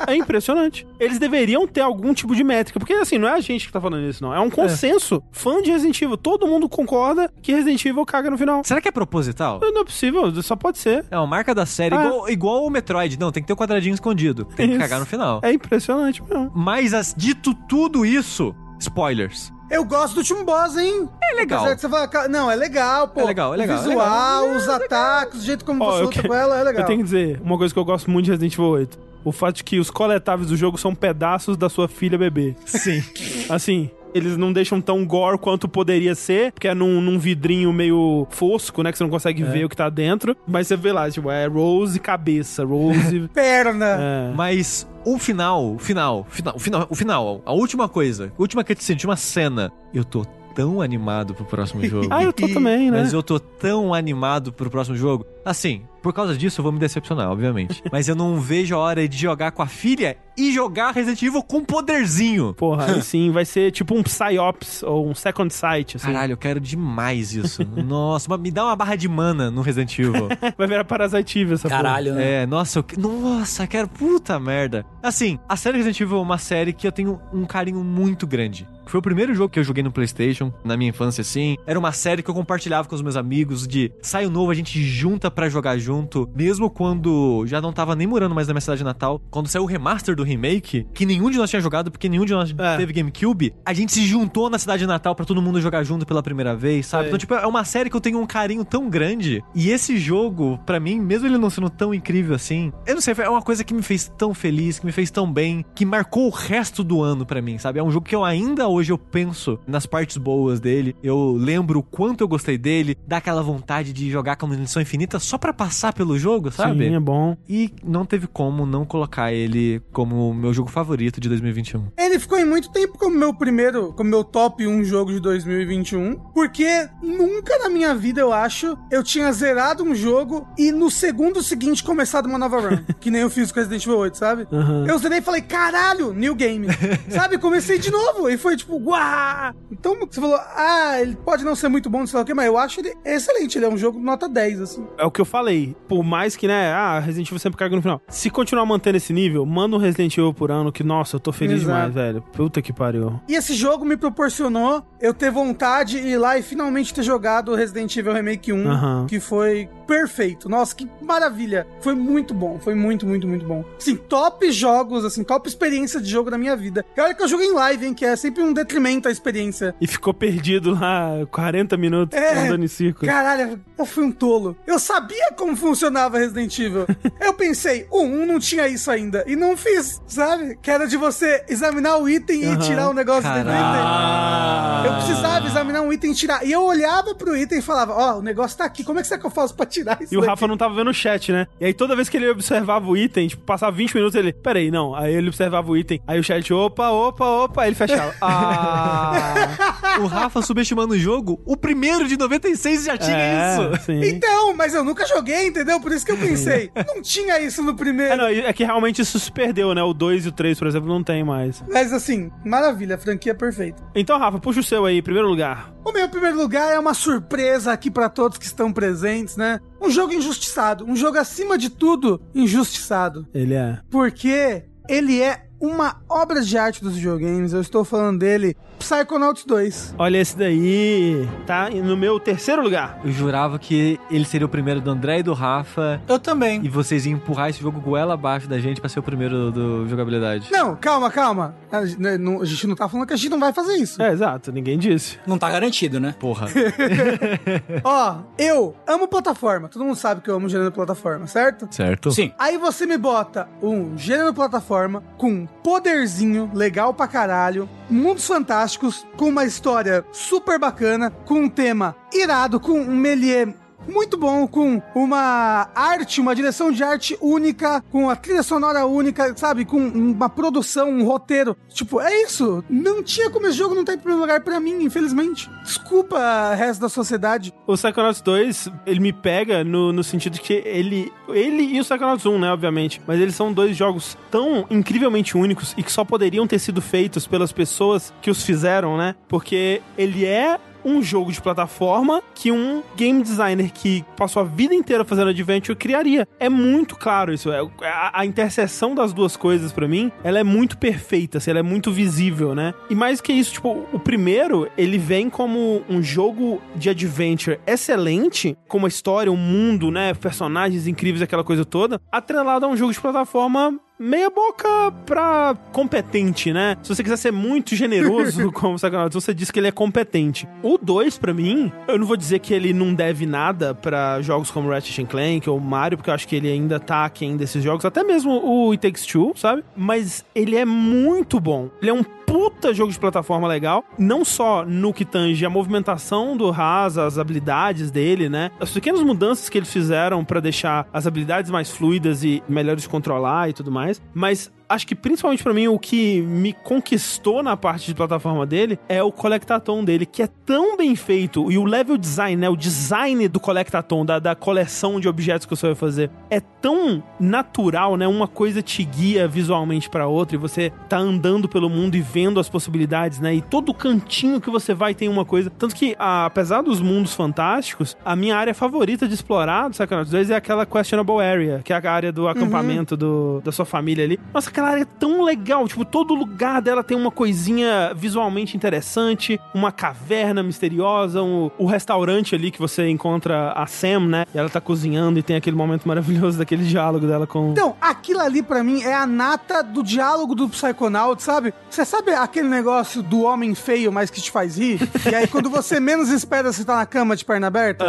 é impressionante. Eles deveriam ter algum tipo de métrica, porque assim, não é a gente que tá falando isso, não. É um consenso. Fã de Resident Evil, todo mundo concorda que Resident Evil caga no final. Será que é proposital? Não é possível, só pode ser. É uma marca da série, Ah. igual, igual o Metroid. Não, tem que ter o quadradinho escondido. Tem que Isso. cagar no final. É impressionante mesmo. Mas, as, dito tudo isso, spoilers. Eu gosto do último boss, hein? É legal. Apesar que você fala, "Ca- não, é legal, pô. É legal, é legal, O é visual, legal. os ataques, o jeito como Ó, você luta que- com ela, é legal. Eu tenho que dizer, uma coisa que eu gosto muito de Resident Evil 8. O fato de que os coletáveis do jogo são pedaços da sua filha bebê. Sim. Assim, eles não deixam tão gore quanto poderia ser, porque é num, num vidrinho meio fosco, né? Que você não consegue ver o que tá dentro. Mas você vê lá, tipo, é Rose cabeça, Rose. Perna. é. Mas o final, o final, o final, o final, o final, a última coisa, a última cutscene, de uma cena, eu tô tão animado pro próximo jogo. Ah, eu tô também, né? Mas eu tô tão animado pro próximo jogo. Assim, por causa disso eu vou me decepcionar, obviamente. Mas eu não vejo a hora de jogar com a filha e jogar Resident Evil com poderzinho. Porra, aí sim, vai ser tipo um Psyops ou um Second Sight, assim. Caralho, eu quero demais isso. Nossa, me dá uma barra de mana no Resident Evil. Vai virar Parasitive essa Caralho, né? É, nossa, eu, nossa, quero puta merda. Assim, a série Resident Evil é uma série que eu tenho um carinho muito grande. Foi o primeiro jogo que eu joguei no PlayStation, na minha infância, assim. Era uma série que eu compartilhava com os meus amigos, de sai o novo, a gente junta pra jogar junto. junto, mesmo quando já não tava nem morando mais na minha cidade natal, quando saiu o remaster do remake, que nenhum de nós tinha jogado, porque nenhum de nós É. teve GameCube, a gente se juntou na cidade natal pra todo mundo jogar junto pela primeira vez, sabe? Sei. Então, tipo, é uma série que eu tenho um carinho tão grande. E esse jogo, pra mim, mesmo ele não sendo tão incrível assim, eu não sei, é uma coisa que me fez tão feliz, que me fez tão bem, que marcou o resto do ano pra mim, sabe? É um jogo que eu ainda hoje eu penso nas partes boas dele, eu lembro o quanto eu gostei dele, dá aquela vontade de jogar com missão infinita só pra passar pelo jogo, sabe? Sim, é bom. E não teve como não colocar ele como o meu jogo favorito de 2021. Ele ficou em muito tempo como meu primeiro, como meu top 1 jogo de 2021, porque nunca na minha vida, eu acho, eu tinha zerado um jogo e no segundo seguinte começado uma nova run, que nem eu fiz com Resident Evil 8, sabe? Aham. Eu zerei e falei, caralho, new game. sabe? Comecei de novo e foi tipo, uau! Então você falou, ah, ele pode não ser muito bom, não sei lá o que, mas eu acho ele excelente. Ele é um jogo nota 10, assim. É o que eu falei. Por mais que, né, ah, Resident Evil sempre caiga no final. Se continuar mantendo esse nível, manda um Resident Evil por ano, que, nossa, eu tô feliz Exato. demais, velho. Puta que pariu. E esse jogo me proporcionou eu ter vontade de ir lá e finalmente ter jogado o Resident Evil Remake 1, Aham. que foi perfeito. Nossa, que maravilha. Foi muito bom, foi muito, muito, muito bom. Assim, top jogos, assim, top experiência de jogo da minha vida. E olha que eu joguei em live, hein, que é sempre um detrimento à experiência. E ficou perdido lá 40 minutos É. andando em círculo. Caralho, eu fui um tolo. Eu sabia como funcionava Resident Evil. eu pensei, o 1 não tinha isso ainda. E não fiz, sabe? Que era de você examinar o item Aham. e tirar o negócio dentro do item. Eu precisava examinar um item e tirar. E eu olhava pro item e falava, ó, o negócio tá aqui, como é que será que eu faço pra tirar isso E o daqui? Rafa não tava vendo o chat, né? E aí toda vez que ele observava o item, tipo, passava 20 minutos, ele, peraí, não. Aí ele observava o item. Aí o chat, opa, opa, opa, aí ele fechava. Ah, o Rafa subestimando o jogo, o primeiro de 96 já tinha é, isso. Sim. Então, mas eu nunca joguei, entendeu? Por isso que eu pensei, não tinha isso no primeiro. É, não, é que realmente isso se perdeu, né? O 2 e o 3, por exemplo, não tem mais. Mas assim, maravilha, franquia perfeita. Então, Rafa, puxa o seu aí, primeiro lugar. O meu primeiro lugar é uma surpresa aqui pra todos que estão presentes, né? Um jogo injustiçado, um jogo acima de tudo injustiçado, Ele é. porque ele é uma obra de arte dos videogames. Eu estou falando dele, Psychonauts 2. Olha esse daí. Tá no meu terceiro lugar. Eu jurava que ele seria o primeiro do André e do Rafa. Eu também. E vocês iam empurrar esse jogo goela abaixo da gente pra ser o primeiro do, do jogabilidade. Não, calma, calma. A, gente- né, não- a gente não tá falando que a gente não vai fazer isso. É, exato, ninguém disse. Não tá garantido, né? Porra. Ó, eu amo plataforma. Todo mundo sabe que eu amo gênero plataforma, certo? certo? Sim. Aí você me bota um gênero plataforma com um poderzinho legal pra caralho, mundos fantásticos, com uma história super bacana, com um tema irado, com um melee muito bom, com uma arte, uma direção de arte única, com a trilha sonora única, sabe? Com uma produção, um roteiro. Tipo, é isso. Não tinha como esse jogo não estar em primeiro lugar pra mim, infelizmente. Desculpa, resto da sociedade. O Psychonauts 2, ele me pega no, no sentido que ele. Ele e o Psychonauts 1, né, obviamente. Mas eles são dois jogos tão incrivelmente únicos e que só poderiam ter sido feitos pelas pessoas que os fizeram, né? Porque ele é um jogo de plataforma que um game designer que passou a vida inteira fazendo adventure criaria. É muito claro isso. É, a, a interseção das duas coisas, pra mim, ela é muito perfeita, assim, ela é muito visível, né? E mais que isso, tipo, o primeiro, ele vem como um jogo de adventure excelente, com uma história, um mundo, né? Personagens incríveis, aquela coisa toda, atrelado a um jogo de plataforma meia boca pra competente, né? Se você quiser ser muito generoso como o Psychonauts, você diz que ele é competente. O 2, pra mim, eu não vou dizer que ele não deve nada pra jogos como Ratchet Clank ou Mario, porque eu acho que ele ainda tá aquém desses jogos, até mesmo o It Takes Two, sabe? Mas ele é muito bom. Ele é um puta jogo de plataforma legal, não só no que tange a movimentação do Haas, as habilidades dele, né? As pequenas mudanças que eles fizeram pra deixar as habilidades mais fluidas e melhores de controlar e tudo mais, mas acho que principalmente pra mim o que me conquistou na parte de plataforma dele é o Collectathon dele, que é tão bem feito e o level design, né, o design do Collectathon, da, da coleção de objetos que você vai fazer, é tão natural, né? Uma coisa te guia visualmente pra outra e você tá andando pelo mundo e vendo as possibilidades, né? E todo cantinho que você vai tem uma coisa. Tanto que, ah, apesar dos mundos fantásticos, a minha área favorita de explorar do Psychonauts 2 é aquela questionable area, que é a área do acampamento do, da sua família ali. Nossa, aquela área é tão legal. Tipo, todo lugar dela tem uma coisinha visualmente interessante, uma caverna misteriosa, um, o restaurante ali que você encontra a Sam, né? E ela tá cozinhando e tem aquele momento maravilhoso daquele diálogo dela com. Então, aquilo ali pra mim é a nata do diálogo do Psychonaut, sabe? Você sabe aquele negócio do homem feio, mas que te faz rir? E aí quando você menos espera, você tá na cama de perna aberta?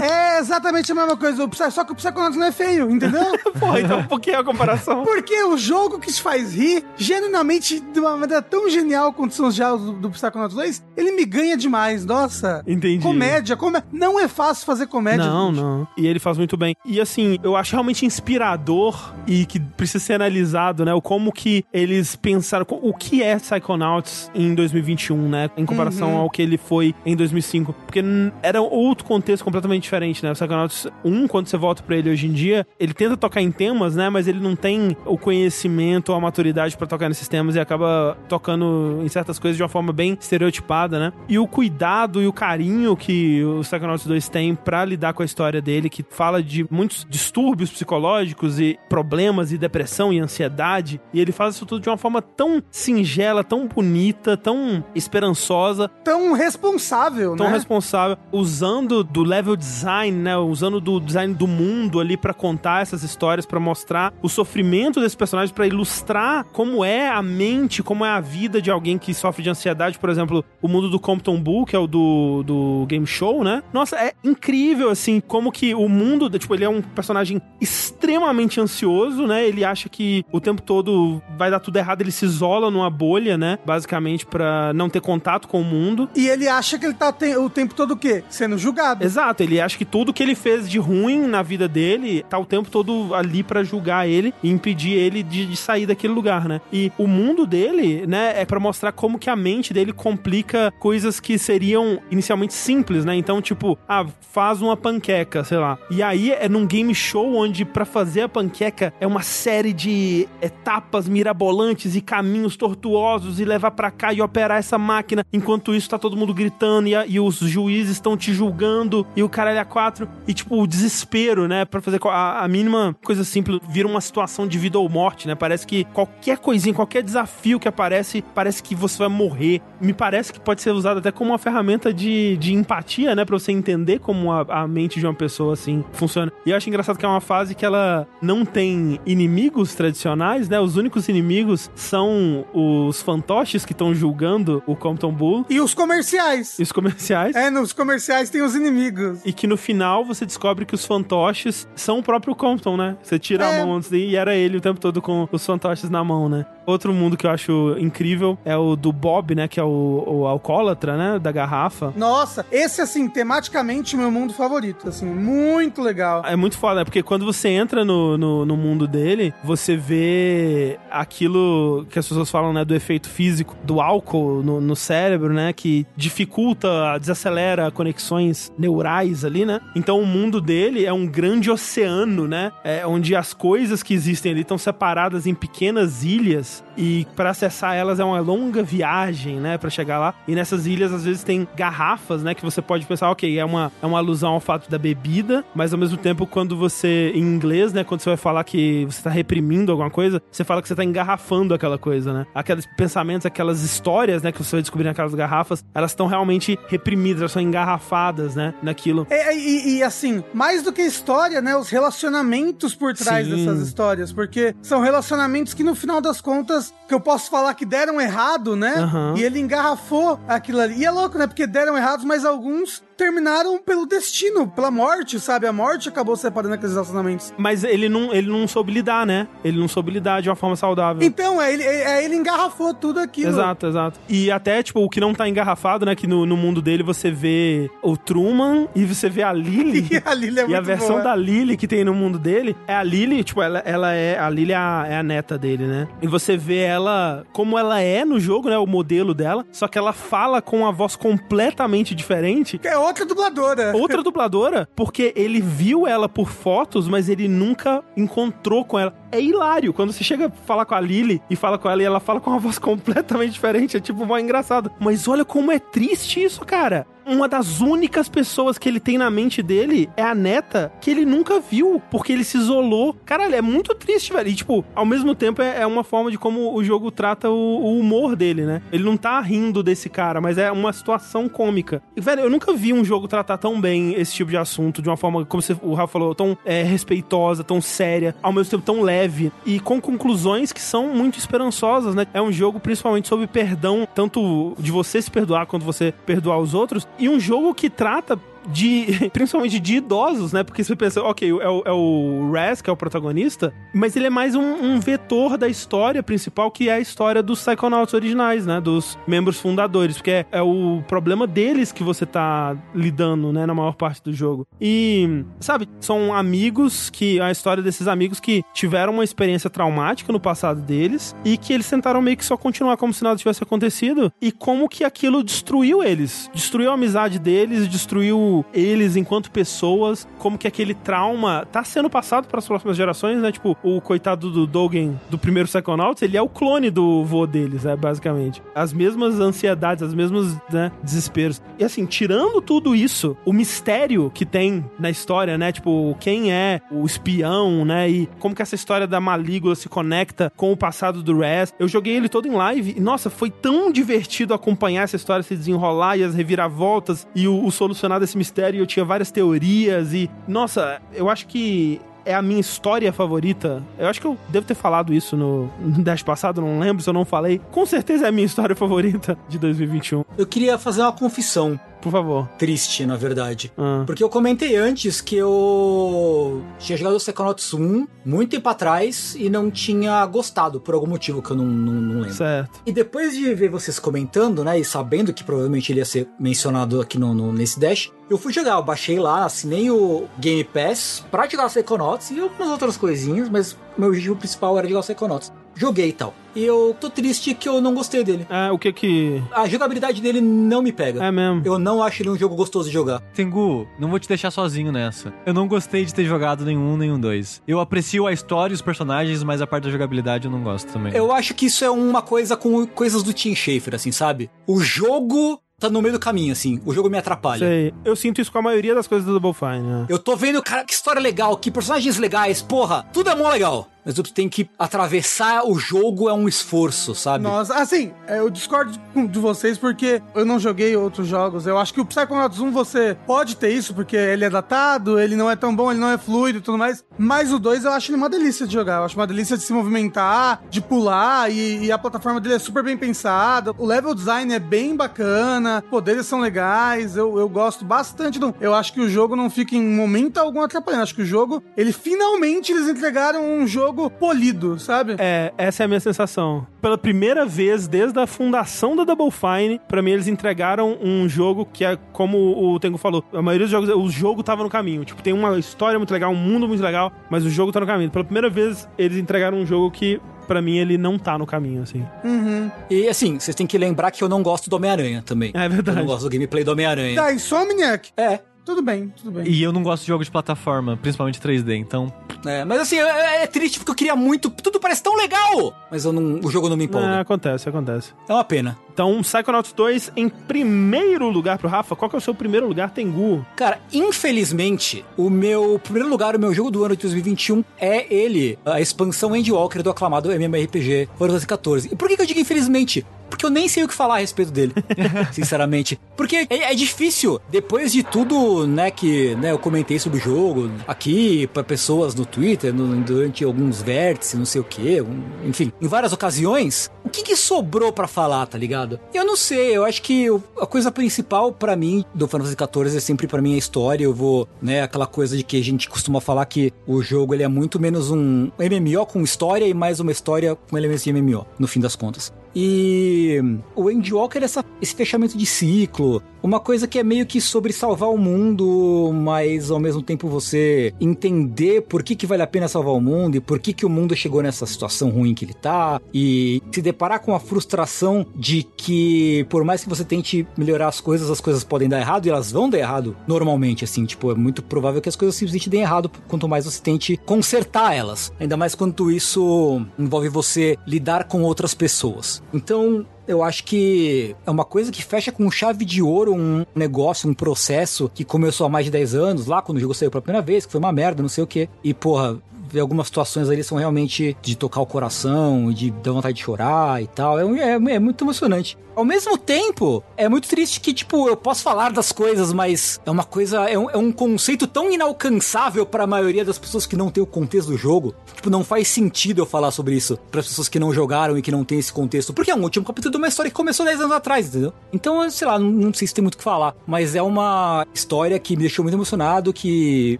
É exatamente a mesma coisa só que o Psychonaut não é feio, entendeu? Porra, então por que a comparação? Porque o jogo que te faz rir, genuinamente, de uma maneira tão genial quanto são os diálogos do, do Psychonauts 2, ele me ganha demais. Nossa. Entendi. Comédia, comé... não é fácil fazer comédia. Não, bicho. não. E ele faz muito bem. E assim, eu acho realmente inspirador e que precisa ser analisado, né? O como que eles pensaram, o que é Psychonauts em 2021, né? Em comparação Uhum. ao que ele foi em 2005. Porque era outro contexto completamente diferente, né? O Psychonauts 1, quando você volta pra ele hoje em dia, ele tenta tocar em temas, né? Mas ele não tem o conhecimento ou a maturidade pra tocar nesses temas e acaba tocando em certas coisas de uma forma bem estereotipada, né? E o cuidado e o carinho que o Psychonauts 2 tem pra lidar com a história dele, que fala de muitos distúrbios psicológicos e problemas e depressão e ansiedade, e ele faz isso tudo de uma forma tão singela, tão bonita, tão esperançosa, Tão responsável, tão né? responsável, usando do level design, né, usando do design do mundo ali pra contar essas histórias, pra mostrar o sofrimento desse personagem, pra ilustrar como é a mente, como é a vida de alguém que sofre de ansiedade, por exemplo, o mundo do Compton Bull, que é o do, do game show, né? Nossa, é incrível assim como que o mundo, tipo, ele é um personagem extremamente ansioso, né? Ele acha que o tempo todo vai dar tudo errado, ele se isola numa bolha, né? Basicamente pra não ter contato com o mundo. E ele acha que ele tá o tempo todo o quê? Sendo julgado. Exato, ele acha que tudo que ele fez de ruim na vida dele tá o tempo todo ali pra julgar ele e impedir ele de, de sair daquele lugar, né? E o mundo dele, né, é pra mostrar como que a mente dele complica coisas que seriam inicialmente simples, né? Então, tipo, ah, faz uma panqueca, sei lá. E aí é num game show onde pra fazer a panqueca é uma série de etapas mirabolantes e caminhos tortuosos e levar pra cá e operar essa máquina. Enquanto isso tá todo mundo gritando e, a- e os juízes estão te julgando e o caralho a quatro. E tipo, o desespero, né? Pra fazer a, a mínima coisa simples vira uma situação de vida ou morte, né? Parece que qualquer coisinha, qualquer desafio que aparece, parece que você vai morrer. Me parece que pode ser usado até como uma ferramenta de, de empatia, né? Pra você entender como a, a mente de uma pessoa assim funciona. E eu acho engraçado que é uma fase que ela não tem inimigos tradicionais, né? Os únicos inimigos são os fantoches que estão julgando o Compton Bull E os comerciais. e os comerciais. É, nos comerciais tem os inimigos. E que no final você descobre que os fantoches são o próprio Compton, né? Você tira É. a mão antes e era ele o tempo todo com os fantoches na mão, né? Outro mundo que eu acho incrível é o do Bob, né? Que é o, o alcoólatra, né? Da garrafa. Nossa, esse, assim, tematicamente, meu mundo favorito. Assim, muito legal. É muito foda, né? Porque quando você entra no, no, no mundo dele, você vê aquilo que as pessoas falam, né? Do efeito físico do álcool no, no cérebro, né? Que dificulta, desacelera conexões neurais ali, né? Então o mundo dele é um grande oceano, né? É, onde as coisas que existem ali estão separadas em pequenas ilhas e para acessar elas é uma longa viagem, né? Pra chegar lá. E nessas ilhas, às vezes, tem garrafas, né? Que você pode pensar, ok, é uma, é uma alusão ao fato da bebida, mas ao mesmo tempo, quando você, em inglês, né? Quando você vai falar que você tá reprimindo alguma coisa, você fala que você tá engarrafando aquela coisa, né? Aqueles pensamentos, aquelas histórias, né? Que você vai descobrir naquelas garrafas, elas estão realmente reprimidas, elas são engarrafadas, né? Naquilo. É, e, e, assim, mais do que história, né? Os relacionamentos por trás Sim. dessas histórias. Porque são relacionamentos que, no final das contas, que eu posso falar que deram errado, né? Aham. E ele engarrafou aquilo ali. E é louco, né? Porque deram errados, mas alguns terminaram pelo destino, pela morte, sabe? A morte acabou separando aqueles relacionamentos. Mas ele não, ele não soube lidar, né? Ele não soube lidar de uma forma saudável. Então, é, ele, é, ele engarrafou tudo aquilo. Exato, exato. E até, tipo, o que não tá engarrafado, né? Que no, no mundo dele você vê o Truman e você vê a Lily. E a Lily é E muito a versão boa. da Lily que tem no mundo dele é a Lily, tipo, ela, ela é. A Lily é a, é a neta dele, né? E você vê ela como ela é no jogo, né? O modelo dela. Só que ela fala com uma voz completamente diferente. Que é outra dubladora. Outra dubladora, porque ele viu ela por fotos, mas ele nunca encontrou com ela. É hilário. Quando você chega a falar com a Lily e fala com ela e ela fala com uma voz completamente diferente, é tipo mó engraçado. Mas olha como é triste isso, cara uma das únicas pessoas que ele tem na mente dele é a neta que ele nunca viu, porque ele se isolou. Caralho, é muito triste, velho. E, tipo, ao mesmo tempo é, é uma forma de como o jogo trata o, o, humor dele, né? Ele não tá rindo desse cara, mas é uma situação cômica. E, velho, eu nunca vi um jogo tratar tão bem esse tipo de assunto, de uma forma, como você, o Rafa falou, tão é, respeitosa, tão séria, ao mesmo tempo tão leve, e com conclusões que são muito esperançosas, né? É um jogo principalmente sobre perdão, tanto de você se perdoar quanto você perdoar os outros, e um jogo que trata de. principalmente de idosos, né? Porque você pensa, ok, é o, é o Raz, que é o protagonista, mas ele é mais um, um, vetor da história principal, que é a história dos Psychonauts originais, né? Dos membros fundadores, porque é, é o problema deles que você tá lidando, né? Na maior parte do jogo. E, sabe, são amigos que. A história desses amigos que tiveram uma experiência traumática no passado deles e que eles tentaram meio que só continuar como se nada tivesse acontecido e como que aquilo destruiu eles. Destruiu a amizade deles, destruiu eles enquanto pessoas, como que aquele trauma tá sendo passado para as próximas gerações, né? Tipo, o coitado do Dogen do primeiro Psychonauts, ele é o clone do vô deles, né? Basicamente. As mesmas ansiedades, as mesmas, né, desesperos. E assim, tirando tudo isso, o mistério que tem na história, né? Tipo, quem é o espião, né? E como que essa história da Malígula se conecta com o passado do Raz. Eu joguei ele todo em live e, nossa, foi tão divertido acompanhar essa história se desenrolar e as reviravoltas e o, o solucionar desse mistério mistério, eu tinha várias teorias e. Nossa, eu acho que é a minha história favorita. Eu acho que eu devo ter falado isso no, no Dash passado, não lembro se eu não falei. Com certeza é a minha história favorita de 2021. Eu queria fazer uma confissão. Por favor. Triste, na verdade. Ah. Porque eu comentei antes que eu tinha jogado o Psychonauts 1 muito tempo atrás e não tinha gostado, por algum motivo que eu não, não, não, lembro. Certo. E depois de ver vocês comentando, né, e sabendo que provavelmente ele ia ser mencionado aqui no, no nesse Dash, eu fui jogar, eu baixei lá, assinei o Game Pass pra jogar o Psychonauts e algumas outras coisinhas, mas meu objetivo principal era jogar Psychonauts joguei e tal. E eu tô triste que eu não gostei dele. É, o que que. A jogabilidade dele não me pega. É mesmo. Eu não acho ele um jogo gostoso de jogar. Tengu, não vou te deixar sozinho nessa. Eu não gostei de ter jogado nenhum, nenhum dois. Eu aprecio a história e os personagens, mas a parte da jogabilidade eu não gosto também. Eu acho que isso é uma coisa com coisas do Tim Schafer, assim, sabe? O jogo tá no meio do caminho, assim. O jogo me atrapalha. Sei. Eu sinto isso com a maioria das coisas do Double Fine, né? Eu tô vendo, cara, que história legal, que personagens legais, porra, tudo é mó legal mas tu tem que atravessar o jogo é um esforço, sabe? Nossa, assim, eu discordo de vocês porque eu não joguei outros jogos. Eu acho que o Psychonauts 1 você pode ter isso porque ele é datado, ele não é tão bom, ele não é fluido e tudo mais. Mas o 2 eu acho ele uma delícia de jogar. Eu acho uma delícia de se movimentar, de pular e, e a plataforma dele é super bem pensada. O level design é bem bacana, poderes são legais. Eu, eu gosto bastante do. Eu acho que o jogo não fica em momento algum atrapalhando. Acho que o jogo, ele finalmente eles entregaram um jogo jogo polido, sabe? É, essa é a minha sensação. Pela primeira vez desde a fundação da Double Fine, para mim eles entregaram um jogo que é como o Tengo falou, a maioria dos jogos, o jogo tava no caminho. Tipo, tem uma história muito legal, um mundo muito legal, mas o jogo tá no caminho. Pela primeira vez eles entregaram um jogo que para mim ele não tá no caminho, assim. Uhum. E assim, vocês têm que lembrar que eu não gosto do Homem-Aranha também. É verdade. Eu não gosto do gameplay do Homem-Aranha. Da Insomniac? É. Tudo bem, tudo bem. E eu não gosto de jogos de plataforma, principalmente 3D, então. É, mas assim, é, é, triste porque eu queria muito. Tudo parece tão legal! Mas eu não, o jogo não me empolga. É, acontece, acontece. É uma pena. Então, Psychonauts 2 em primeiro lugar pro Rafa. Qual que é o seu primeiro lugar, Tengu? Cara, infelizmente, o meu primeiro lugar, o meu jogo do ano de 2021 é ele, a expansão Endwalker do aclamado MMORPG Final XIV. E por que, que eu digo infelizmente? Porque eu nem sei o que falar a respeito dele, sinceramente. Porque é, é, difícil, depois de tudo, né, que né, eu comentei sobre o jogo aqui para pessoas no Twitter, no, durante alguns vértices, não sei o que, um, enfim, em várias ocasiões, o que, que sobrou para falar, tá ligado? Eu não sei, eu acho que a coisa principal para mim do Final Fantasy XIV é sempre para mim a história. Eu vou, né, aquela coisa de que a gente costuma falar que o jogo ele é muito menos um MMO com história e mais uma história com elementos de MMO, no fim das contas. E o Endwalker é essa, esse fechamento de ciclo, Uma coisa que é meio que sobre salvar o mundo, mas ao mesmo tempo você entender por que, que vale a pena salvar o mundo e por que, que o mundo chegou nessa situação ruim que ele tá. E se deparar com a frustração de que, por mais que você tente melhorar as coisas, as coisas podem dar errado e elas vão dar errado normalmente, assim. Tipo, é muito provável que as coisas simplesmente deem errado quanto mais você tente consertar elas. Ainda mais quando isso envolve você lidar com outras pessoas. Então, eu acho que é uma coisa que fecha com chave de ouro um negócio, um processo que começou há mais de 10 anos, lá quando o jogo saiu pela primeira vez, que foi uma merda, não sei o quê. E, porra, algumas situações ali são realmente de tocar o coração, de dar vontade de chorar e tal. É, é, é, muito emocionante. Ao mesmo tempo, é muito triste que, tipo, eu posso falar das coisas, mas é uma coisa. É um, é um conceito tão inalcançável para a maioria das pessoas que não tem o contexto do jogo. Tipo, não faz sentido eu falar sobre isso para as pessoas que não jogaram e que não tem esse contexto. Porque é um último capítulo de uma história que começou 10 anos atrás, entendeu? Então, sei lá, não, não sei se tem muito o que falar. Mas é uma história que me deixou muito emocionado, que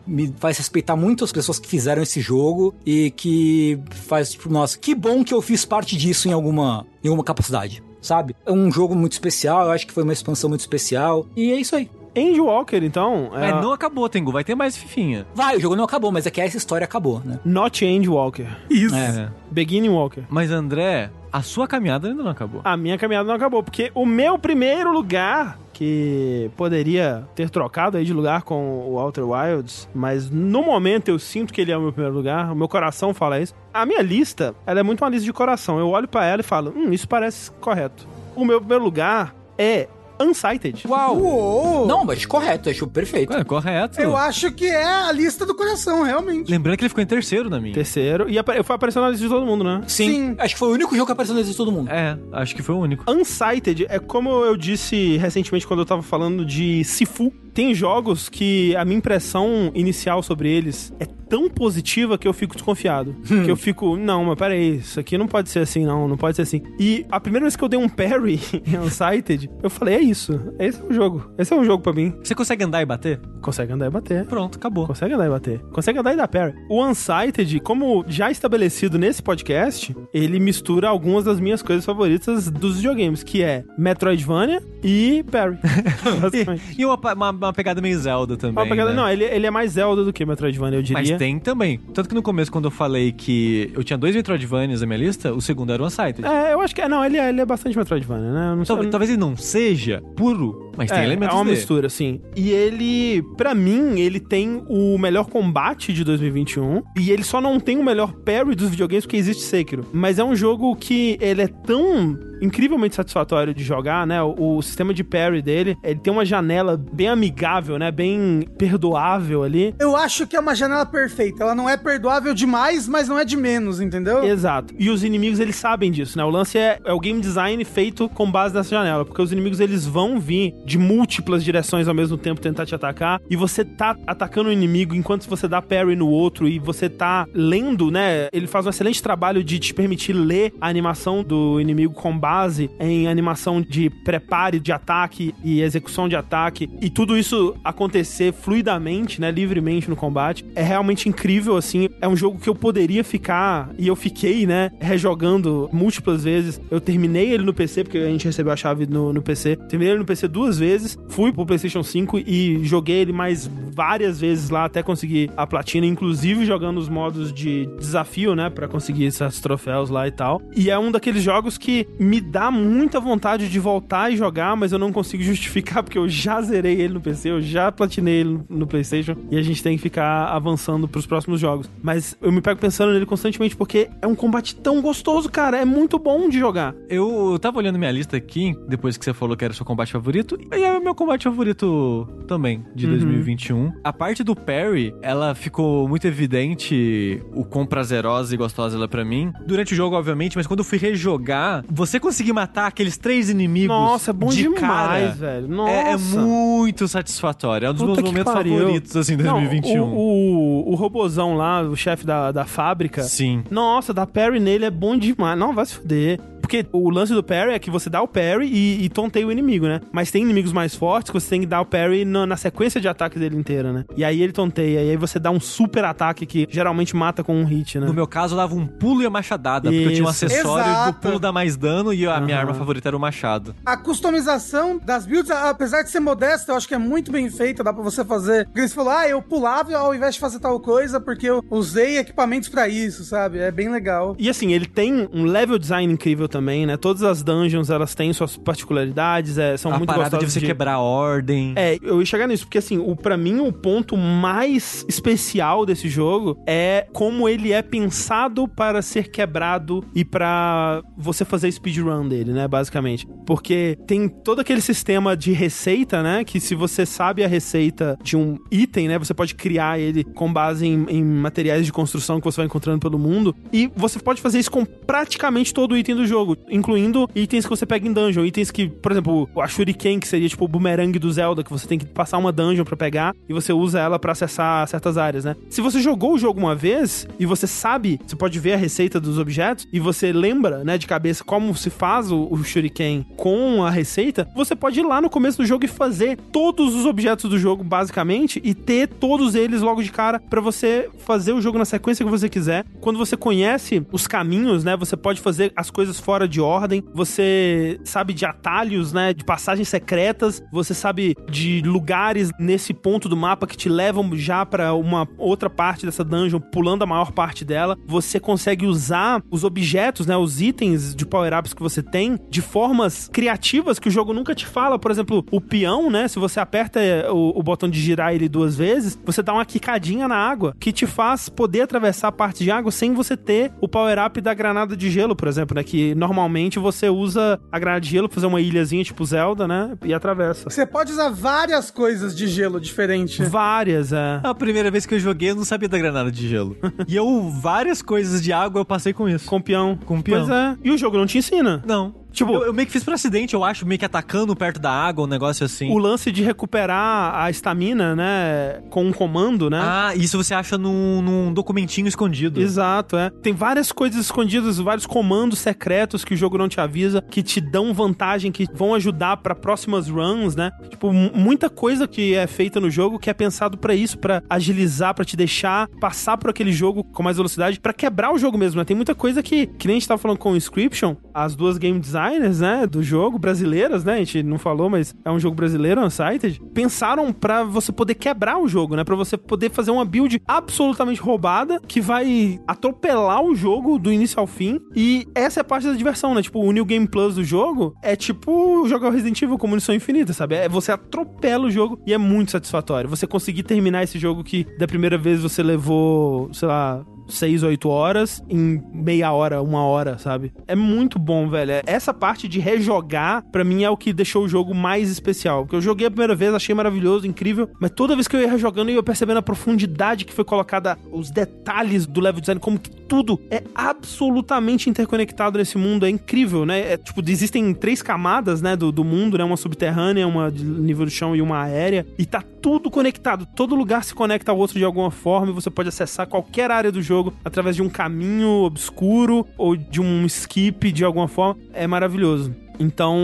me faz respeitar muito as pessoas que fizeram esse jogo e que faz, tipo, nossa, que bom que eu fiz parte disso em alguma, em alguma capacidade sabe? É um jogo muito especial, eu acho que foi uma expansão muito especial. E é isso aí. Andy Walker, então. É... Mas não acabou, Tengu. Vai ter mais Fifinha. Vai, o jogo não acabou, mas é que essa história acabou, né? Not Andy Walker. Isso. É. Beginning Walker. Mas André, a sua caminhada ainda não acabou. A minha caminhada não acabou, porque o meu primeiro lugar que poderia ter trocado aí de lugar com o Outer Wilds, mas no momento eu sinto que ele é o meu primeiro lugar, o meu coração fala isso. A minha lista, ela é muito uma lista de coração. Eu olho para ela e falo, hum, isso parece correto. O meu primeiro lugar é Unsighted. Uau! Uou. Não, mas correto, acho perfeito. É, correto. Eu acho que é a lista do coração, realmente. Lembrando que ele ficou em terceiro na minha. Terceiro. E foi aparecendo na lista de todo mundo, né? Sim. Sim. Acho que foi o único jogo que apareceu na lista de todo mundo. É, acho que foi o único. Unsighted é como eu disse recentemente quando eu tava falando de Sifu. Tem jogos que a minha impressão inicial sobre eles é tão positiva que eu fico desconfiado. Hum. Que eu fico, não, mas peraí, isso aqui não pode ser assim, não, não pode ser assim. E a primeira vez que eu dei um parry em Unsighted, eu falei, é isso, esse é o jogo. Esse é o jogo pra mim. Você consegue andar e bater? Consegue andar e bater. Pronto, acabou. Consegue andar e bater. Consegue andar e dar parry. O Unsighted, como já estabelecido nesse podcast, ele mistura algumas das minhas coisas favoritas dos videogames, que é Metroidvania e parry. e, e uma, uma, uma, pegada meio Zelda também. Uma pegada, né? Não, ele, ele é mais Zelda do que Metroidvania, eu diria. Mas tem também. Tanto que no começo, quando eu falei que eu tinha dois Metroidvanias na minha lista, o segundo era o Unsighted. É, eu acho que. É, não, ele é, ele é bastante Metroidvania, né? Não talvez, talvez ele não seja puro, mas tem é, elementos É uma de. mistura, sim. E ele, para mim, ele tem o melhor combate de 2021. E ele só não tem o melhor parry dos videogames porque existe Sekiro. Mas é um jogo que ele é tão incrivelmente satisfatório de jogar, né? O, o, sistema de parry dele, ele tem uma janela bem amigável, né? Bem perdoável ali. Eu acho que é uma janela perfeita. Ela não é perdoável demais, mas não é de menos, entendeu? Exato. E os inimigos, eles sabem disso, né? O lance é, é o game design feito com base nessa janela, porque os inimigos, eles vão vir de múltiplas direções ao mesmo tempo tentar te atacar, e você tá atacando o inimigo enquanto você dá parry no outro, e você tá lendo, né? Ele faz um excelente trabalho de te permitir ler a animação do inimigo com base em animação de prepare de ataque e execução de ataque e tudo isso acontecer fluidamente, né, livremente no combate. É realmente incrível assim. É um jogo que eu poderia ficar e eu fiquei, né, rejogando múltiplas vezes. Eu terminei ele no PC porque a gente recebeu a chave no, no PC. Terminei ele no PC duas vezes, fui pro PlayStation 5 e joguei ele mais várias vezes lá até conseguir a platina, inclusive jogando os modos de desafio, né, para conseguir esses troféus lá e tal. E é um daqueles jogos que me dá muita vontade de voltar e jogar, mas eu não consigo justificar porque eu já zerei ele no PC, eu já platinei ele no PlayStation e a gente tem que ficar avançando pros próximos jogos. Mas eu me pego pensando nele constantemente porque é um combate tão gostoso, cara, é muito bom de jogar. Eu tava olhando minha lista aqui, depois que você falou que era o seu combate favorito, e é o meu combate favorito também, de uhum. 2021. A parte do parry, ela ficou muito evidente o quão prazerosa e gostosa ela é pra mim. Durante o jogo, obviamente, mas quando eu fui rejogar, você conseguir matar aqueles três inimigos. Nossa, é bom de demais, cara, velho. Nossa. É, é, muito satisfatório. É um dos Puta meus momentos pariu. favoritos, assim, 2021. Não, o, o, o robozão lá, o chefe da, da fábrica. Sim. Nossa, dar parry nele é bom demais. Não, vai se fuder. Porque o lance do parry é que você dá o parry e, e tonteia o inimigo, né? Mas tem inimigos mais fortes que você tem que dar o parry na, na sequência de ataque dele inteira, né? E aí ele tonteia, e aí você dá um super ataque que geralmente mata com um hit, né? No meu caso, eu dava um pulo e a machadada, porque eu tinha um Isso. acessório Exato. do pulo dá mais dano e a minha Aham. arma favorita era o machado. A customização das builds, apesar de ser modesta, eu acho que é muito bem feita, dá pra você fazer. Porque você falou, ah, eu pulava ao invés de fazer tal coisa, porque eu usei equipamentos pra isso, sabe? É bem legal. E assim, ele tem um level design incrível também, né? Todas as dungeons, elas têm suas particularidades, é, são a muito parada de gostosas você quebrar a ordem. É, eu ia chegar nisso, porque assim, o, pra mim o ponto mais especial desse jogo é como ele é pensado para ser quebrado e pra você fazer speedrun dele, né, basicamente. Porque tem todo aquele sistema de receita, né, que se você sabe a receita de um item, né, você pode criar ele com base em, em materiais de construção que você vai encontrando pelo mundo, e você pode fazer isso com praticamente todo o item do jogo, incluindo itens que você pega em dungeon, itens que, por exemplo, a Shuriken, que seria tipo o boomerang do Zelda, que você tem que passar uma dungeon pra pegar e você usa ela pra acessar certas áreas, né? Se você jogou o jogo uma vez e você sabe, você pode ver a receita dos objetos e você lembra, né, de cabeça como se faz o, o Shuriken com a receita, você pode ir lá no começo do jogo e fazer todos os objetos do jogo, basicamente, e ter todos eles logo de cara pra você fazer o jogo na sequência que você quiser. Quando você conhece os caminhos, né, você pode fazer as coisas fora de ordem, você sabe de atalhos, né, de passagens secretas, você sabe de lugares nesse ponto do mapa que te levam já pra uma outra parte dessa dungeon, pulando a maior parte dela. Você consegue usar os objetos, né, os itens de power-ups que você tem de formas criativas que o jogo nunca te fala. Por exemplo, o peão, né, se você aperta eh, o, o botão de girar ele duas vezes, você dá uma quicadinha na água que te faz poder atravessar a parte de água sem você ter o power-up da granada de gelo, por exemplo, né, que normalmente você usa a granada de gelo pra fazer uma ilhazinha tipo Zelda, né, e atravessa. Você pode usar várias coisas de gelo diferente. Várias, é. A primeira vez que eu joguei, eu não sabia da granada de gelo. e eu, várias coisas de água, eu passei com isso. Com peão. Com peão. Pois é. E o jogo não te ensina. Não. Tipo- eu, eu meio que fiz por acidente, eu acho, meio que atacando perto da água, um negócio assim. O lance de recuperar a estamina, né, com um comando, né? Ah, isso você acha num, num documentinho escondido. Exato, é. Tem várias coisas escondidas, vários comandos secretos que o jogo não te avisa, que te dão vantagem, que vão ajudar pra próximas runs, né? Tipo, muita coisa que é feita no jogo que é pensado pra isso, pra agilizar, pra te deixar passar por aquele jogo com mais velocidade, pra quebrar o jogo mesmo, né? Tem muita coisa que, que nem a gente tava falando com o Inscription, as duas game designers, né, do jogo, brasileiras, né? A gente não falou, mas é um jogo brasileiro, Unsighted, pensaram pra você poder quebrar o jogo, né? Pra você poder fazer uma build absolutamente roubada que vai atropelar o jogo do início ao fim. E essa é a parte da diversão, né? Tipo, o New Game Plus do jogo é tipo jogar o Resident Evil com munição infinita, sabe? É você atropela o jogo e é muito satisfatório. Você conseguir terminar esse jogo que da primeira vez você levou, sei lá, 6, 8 horas em meia hora, uma hora, sabe? É muito bom, velho. É- Essa parte de rejogar, pra mim, é o que deixou o jogo mais especial. Porque eu joguei a primeira vez, achei maravilhoso, incrível, mas toda vez que eu ia rejogando, eu ia percebendo a profundidade que foi colocada, os detalhes do level design, como que tudo é absolutamente interconectado nesse mundo. É incrível, né? É, tipo, existem três camadas, né, do, do mundo, né? Uma subterrânea, uma de nível do chão e uma aérea. E tá tudo conectado. Todo lugar se conecta ao outro de alguma forma e você pode acessar qualquer área do jogo através de um caminho obscuro ou de um skip de alguma forma. É maravilhoso. Então,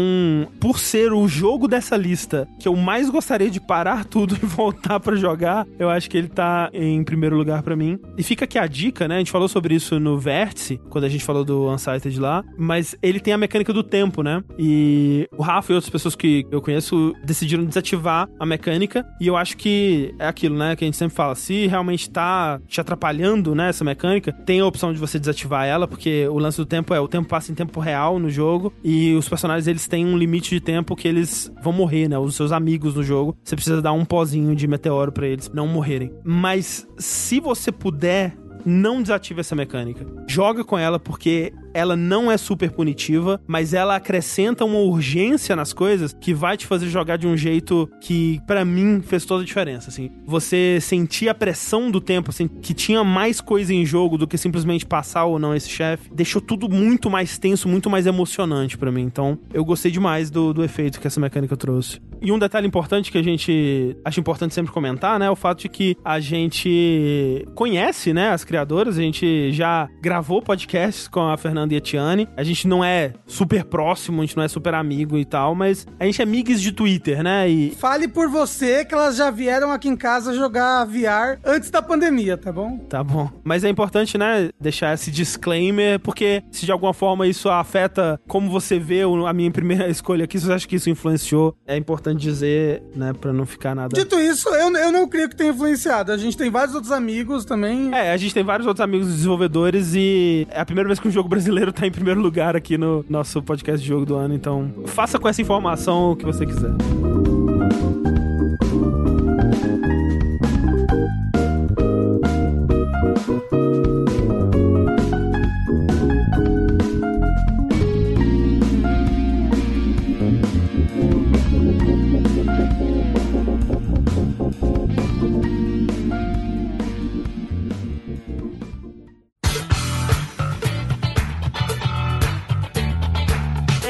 por ser o jogo dessa lista que eu mais gostaria de parar tudo e voltar pra jogar, eu acho que ele tá em primeiro lugar pra mim. E fica aqui a dica, né? A gente falou sobre isso no Vértice, quando a gente falou do Unsighted lá, mas ele tem a mecânica do tempo, né? E o Rafa e outras pessoas que eu conheço decidiram desativar a mecânica, e eu acho que é aquilo, né, que a gente sempre fala, se realmente tá te atrapalhando, né, essa mecânica, tem a opção de você desativar ela, porque o lance do tempo é o tempo passa em tempo real no jogo e os eles têm um limite de tempo que eles vão morrer, né? Os seus amigos no jogo, você precisa dar um pozinho de meteoro pra eles não morrerem. Mas se você puder não desative essa mecânica. Joga com ela porque ela não é super punitiva, mas ela acrescenta uma urgência nas coisas que vai te fazer jogar de um jeito que, pra mim, fez toda a diferença, assim. Você sentir a pressão do tempo, assim, que tinha mais coisa em jogo do que simplesmente passar ou não esse chefe, deixou tudo muito mais tenso, muito mais emocionante pra mim. Então, eu gostei demais do, do efeito que essa mecânica trouxe. E um detalhe importante que a gente acha importante sempre comentar, né, é o fato de que a gente conhece, né, as criadoras, a gente já gravou podcasts com a Fernanda e a Tiane. A gente não é super próximo, a gente não é super amigo e tal, mas a gente é amigos de Twitter, né? E Fale por você que elas já vieram aqui em casa jogar VR antes da pandemia, tá bom? Tá bom. Mas é importante, né, deixar esse disclaimer, porque se de alguma forma isso afeta como você vê a minha primeira escolha aqui, se você acha que isso influenciou, é importante dizer, né, pra não ficar nada. Dito isso, eu, eu não creio que tenha influenciado. A gente tem vários outros amigos também. É, a gente tem vários outros amigos desenvolvedores e é a primeira vez que um jogo brasileiro tá em primeiro lugar aqui no nosso podcast de jogo do ano, então faça com essa informação o que você quiser.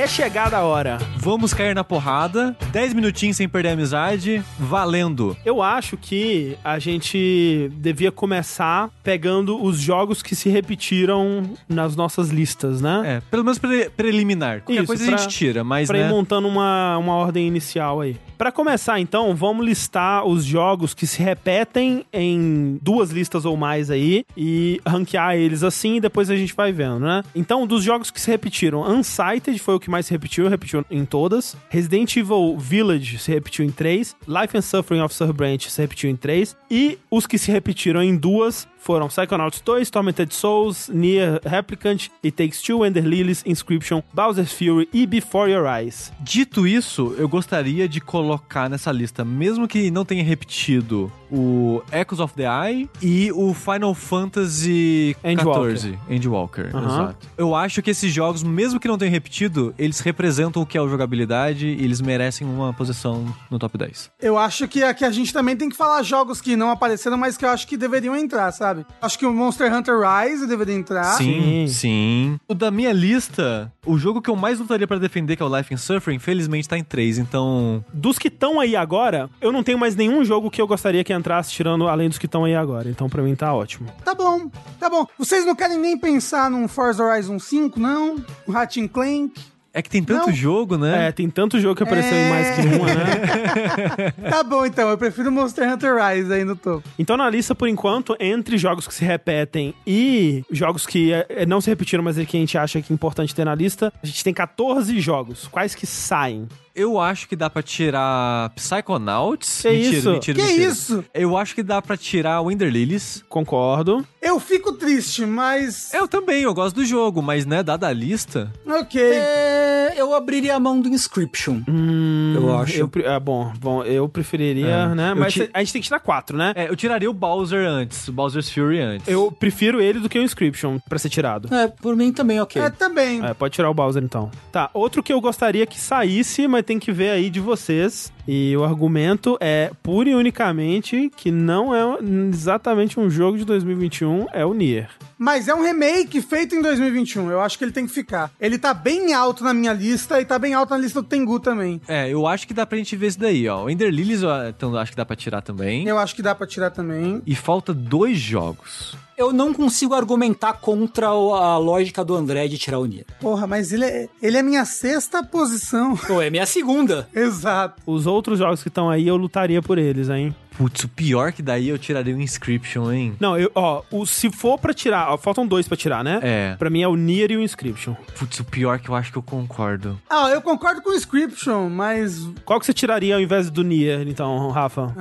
É chegada a hora. Vamos cair na porrada. 10 minutinhos sem perder a amizade. Valendo. Eu acho que a gente devia começar pegando os jogos que se repetiram nas nossas listas, né? É, pelo menos pre- preliminar. Qualquer Isso, coisa pra- a gente tira, mas Pra ir né? montando uma, uma ordem inicial aí. Pra começar, então, vamos listar os jogos que se repetem em duas listas ou mais aí e ranquear eles assim e depois a gente vai vendo, né? Então, dos jogos que se repetiram, Unsighted foi o que mais se repetiu, repetiu em todas. Resident Evil Village se repetiu em três. Life and Suffering of Sir Branch se repetiu em três. E os que se repetiram em duas foram Psychonauts 2, Tormented Souls, Nier Replicant, It Takes Two, Ender Lilies, Inscription, Bowser's Fury e Before Your Eyes. Dito isso, eu gostaria de colocar nessa lista, mesmo que não tenha repetido, o Echoes of the Eye e o Final Fantasy Endwalker. XIV. Endwalker, Aham. exato. Eu acho que esses jogos, mesmo que não tenham repetido, eles representam o que é o jogabilidade e eles merecem uma posição no top 10. Eu acho que aqui a gente também tem que falar jogos que não apareceram, mas que eu acho que deveriam entrar, sabe? Acho que o Monster Hunter Rise deveria entrar. Sim, Sim. sim. O da minha lista, o jogo que eu mais lutaria pra defender, que é o Life in Surfer, infelizmente tá em 3, então... Dos que estão aí agora, eu não tenho mais nenhum jogo que eu gostaria que entrasse tirando além dos que estão aí agora. Então, pra mim, tá ótimo. Tá bom, tá bom. Vocês não querem nem pensar num Forza Horizon 5, não? Um Ratchet Clank? É que tem tanto Não. jogo, né? É, tem tanto jogo que apareceu É. em mais que uma, né? Tá bom, então. Eu prefiro Monster Hunter Rise aí no topo. Então, na lista, por enquanto, entre jogos que se repetem e jogos que é, não se repetiram, mas é que a gente acha que é importante ter na lista, a gente tem 14 jogos. Quais que saem? Eu acho que dá pra tirar Psychonauts. Que mentira, isso? mentira, Que mentira. isso? Eu acho que dá pra tirar Wonder Lilies. Concordo. Eu fico triste, mas. Eu também, eu gosto do jogo, mas né, dada a lista. Ok. É, eu abriria a mão do Inscription. Hum, Eu acho. Eu, ah, bom, bom, eu preferiria, É. né? Eu Mas ti- a gente tem que tirar quatro, né? É, eu tiraria o Bowser antes, o Bowser's Fury antes. Eu prefiro ele do que o Inscription pra ser tirado. É, por mim também, ok. É, também. É, pode tirar o Bowser então. Tá, outro que eu gostaria que saísse, mas tem que ver aí de vocês. E o argumento é pura e unicamente que não é exatamente um jogo de 2021, é o Nier. Mas é um remake feito em 2021. Eu acho que ele tem que ficar. Ele tá bem alto na minha lista e tá bem alto na lista do Tengu também. É, eu acho que dá pra gente ver isso daí, ó. O Ender Lilies eu então, acho que dá pra tirar também. Eu acho que dá pra tirar também. E falta dois jogos. Eu não consigo argumentar contra a lógica do André de tirar o Nier. Porra, mas ele é, ele é minha sexta posição. Pô, é minha segunda. Exato. Os outros jogos que estão aí, eu lutaria por eles, hein? Putz, o pior que daí eu tiraria o Inscription, hein? Não, eu, ó, o, se for pra tirar, ó, faltam dois pra tirar, né? É. Pra mim é o Nier e o Inscription. Putz, o pior que eu acho que eu concordo. Ah, eu concordo com o Inscription, mas. Qual que você tiraria ao invés do Nier, então, Rafa?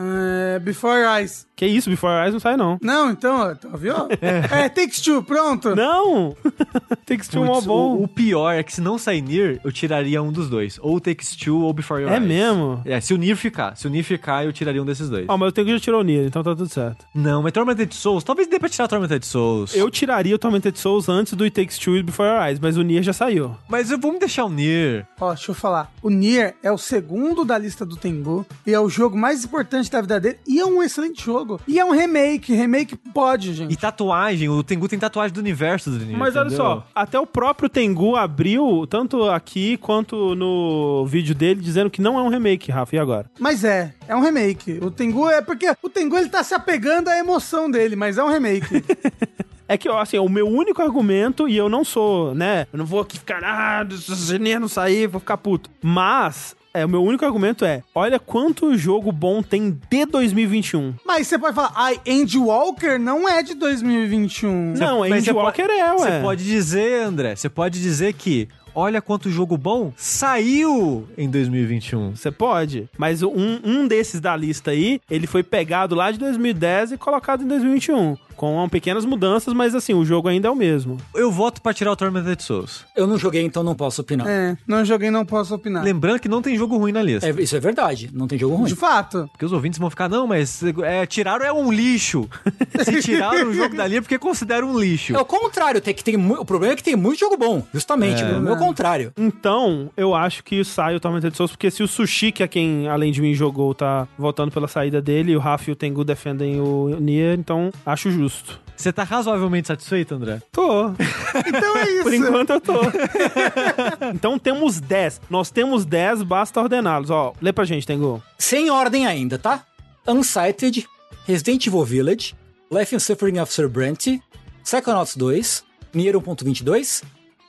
É, Before Your Eyes. Que isso, Before Your Eyes não sai, não. Não, então, ó, tá, viu? É, Takes Two, pronto. Não! Ser um mó Putz, bom. o, o pior é que se não sair Nier, eu tiraria um dos dois. Ou Takes Two ou Before Your É Eyes. mesmo? É, se o Nier ficar. Se o Nier ficar, eu tiraria um desses dois. Ó, mas eu tenho que já tirou o Nier, então tá tudo certo. Não, mas Tormented Souls, talvez dê pra tirar Tormented Souls. Eu tiraria o Tormented Souls antes do It Takes Two e Before Your Eyes, mas o Nier já saiu. Mas eu, vamos deixar o Nier. Ó, deixa eu falar. O Nier é o segundo da lista do Tengu e é o jogo mais importante da vida dele e é um excelente jogo. E é um remake. Remake pode, gente. E tatuagem, o Tengu tem tatuagem do universo do Nier. Mas olha entendeu? só, até o próprio Tengu abriu, tanto aqui quanto no vídeo dele, dizendo que não é um remake, Rafa. E agora? Mas é, é um remake. O Tengu é porque o Tengu ele tá se apegando à emoção dele, mas é um remake. É que, assim, o meu único argumento, e eu não sou, né? Eu não vou aqui ficar, ah, não sair, vou ficar puto. Mas. É, o meu único argumento é: olha quanto jogo bom tem de 2021. Mas você pode falar, ai, Andy Walker não é de 2021. Não, Andy Walker pode- é, ué. Você pode dizer, André, você pode dizer que olha quanto jogo bom saiu em 2021. Você pode. Mas um, um desses da lista aí, ele foi pegado lá de 2010 e colocado em 2021. Com pequenas mudanças, mas assim, o jogo ainda é o mesmo. Eu voto pra tirar o Tormented Souls. Eu não joguei, então não posso opinar. É, não joguei, não posso opinar. Lembrando que não tem jogo ruim na lista. É, isso é verdade, não tem jogo ruim. De fato. Porque os ouvintes vão ficar, não, mas é, tiraram é um lixo. Se tiraram o jogo dali é porque consideram um lixo. É o contrário, tem que tem o problema é que tem muito jogo bom, justamente, o problema é o contrário. Então, eu acho que sai o Tormented Souls, porque se o Sushi, que é quem, além de mim, jogou, tá voltando pela saída dele, e o Rafa e o Tengu defendem o Nier, então acho justo. Você tá razoavelmente satisfeito, André? Tô. Então é isso. Por enquanto eu tô. então temos 10. Nós temos 10, basta ordená-los. Ó, lê pra gente, Tengu. Sem ordem ainda, tá? Unsighted, Resident Evil Village, Life and Suffering of Sir Brent, Psychonauts 2, Nier 1.22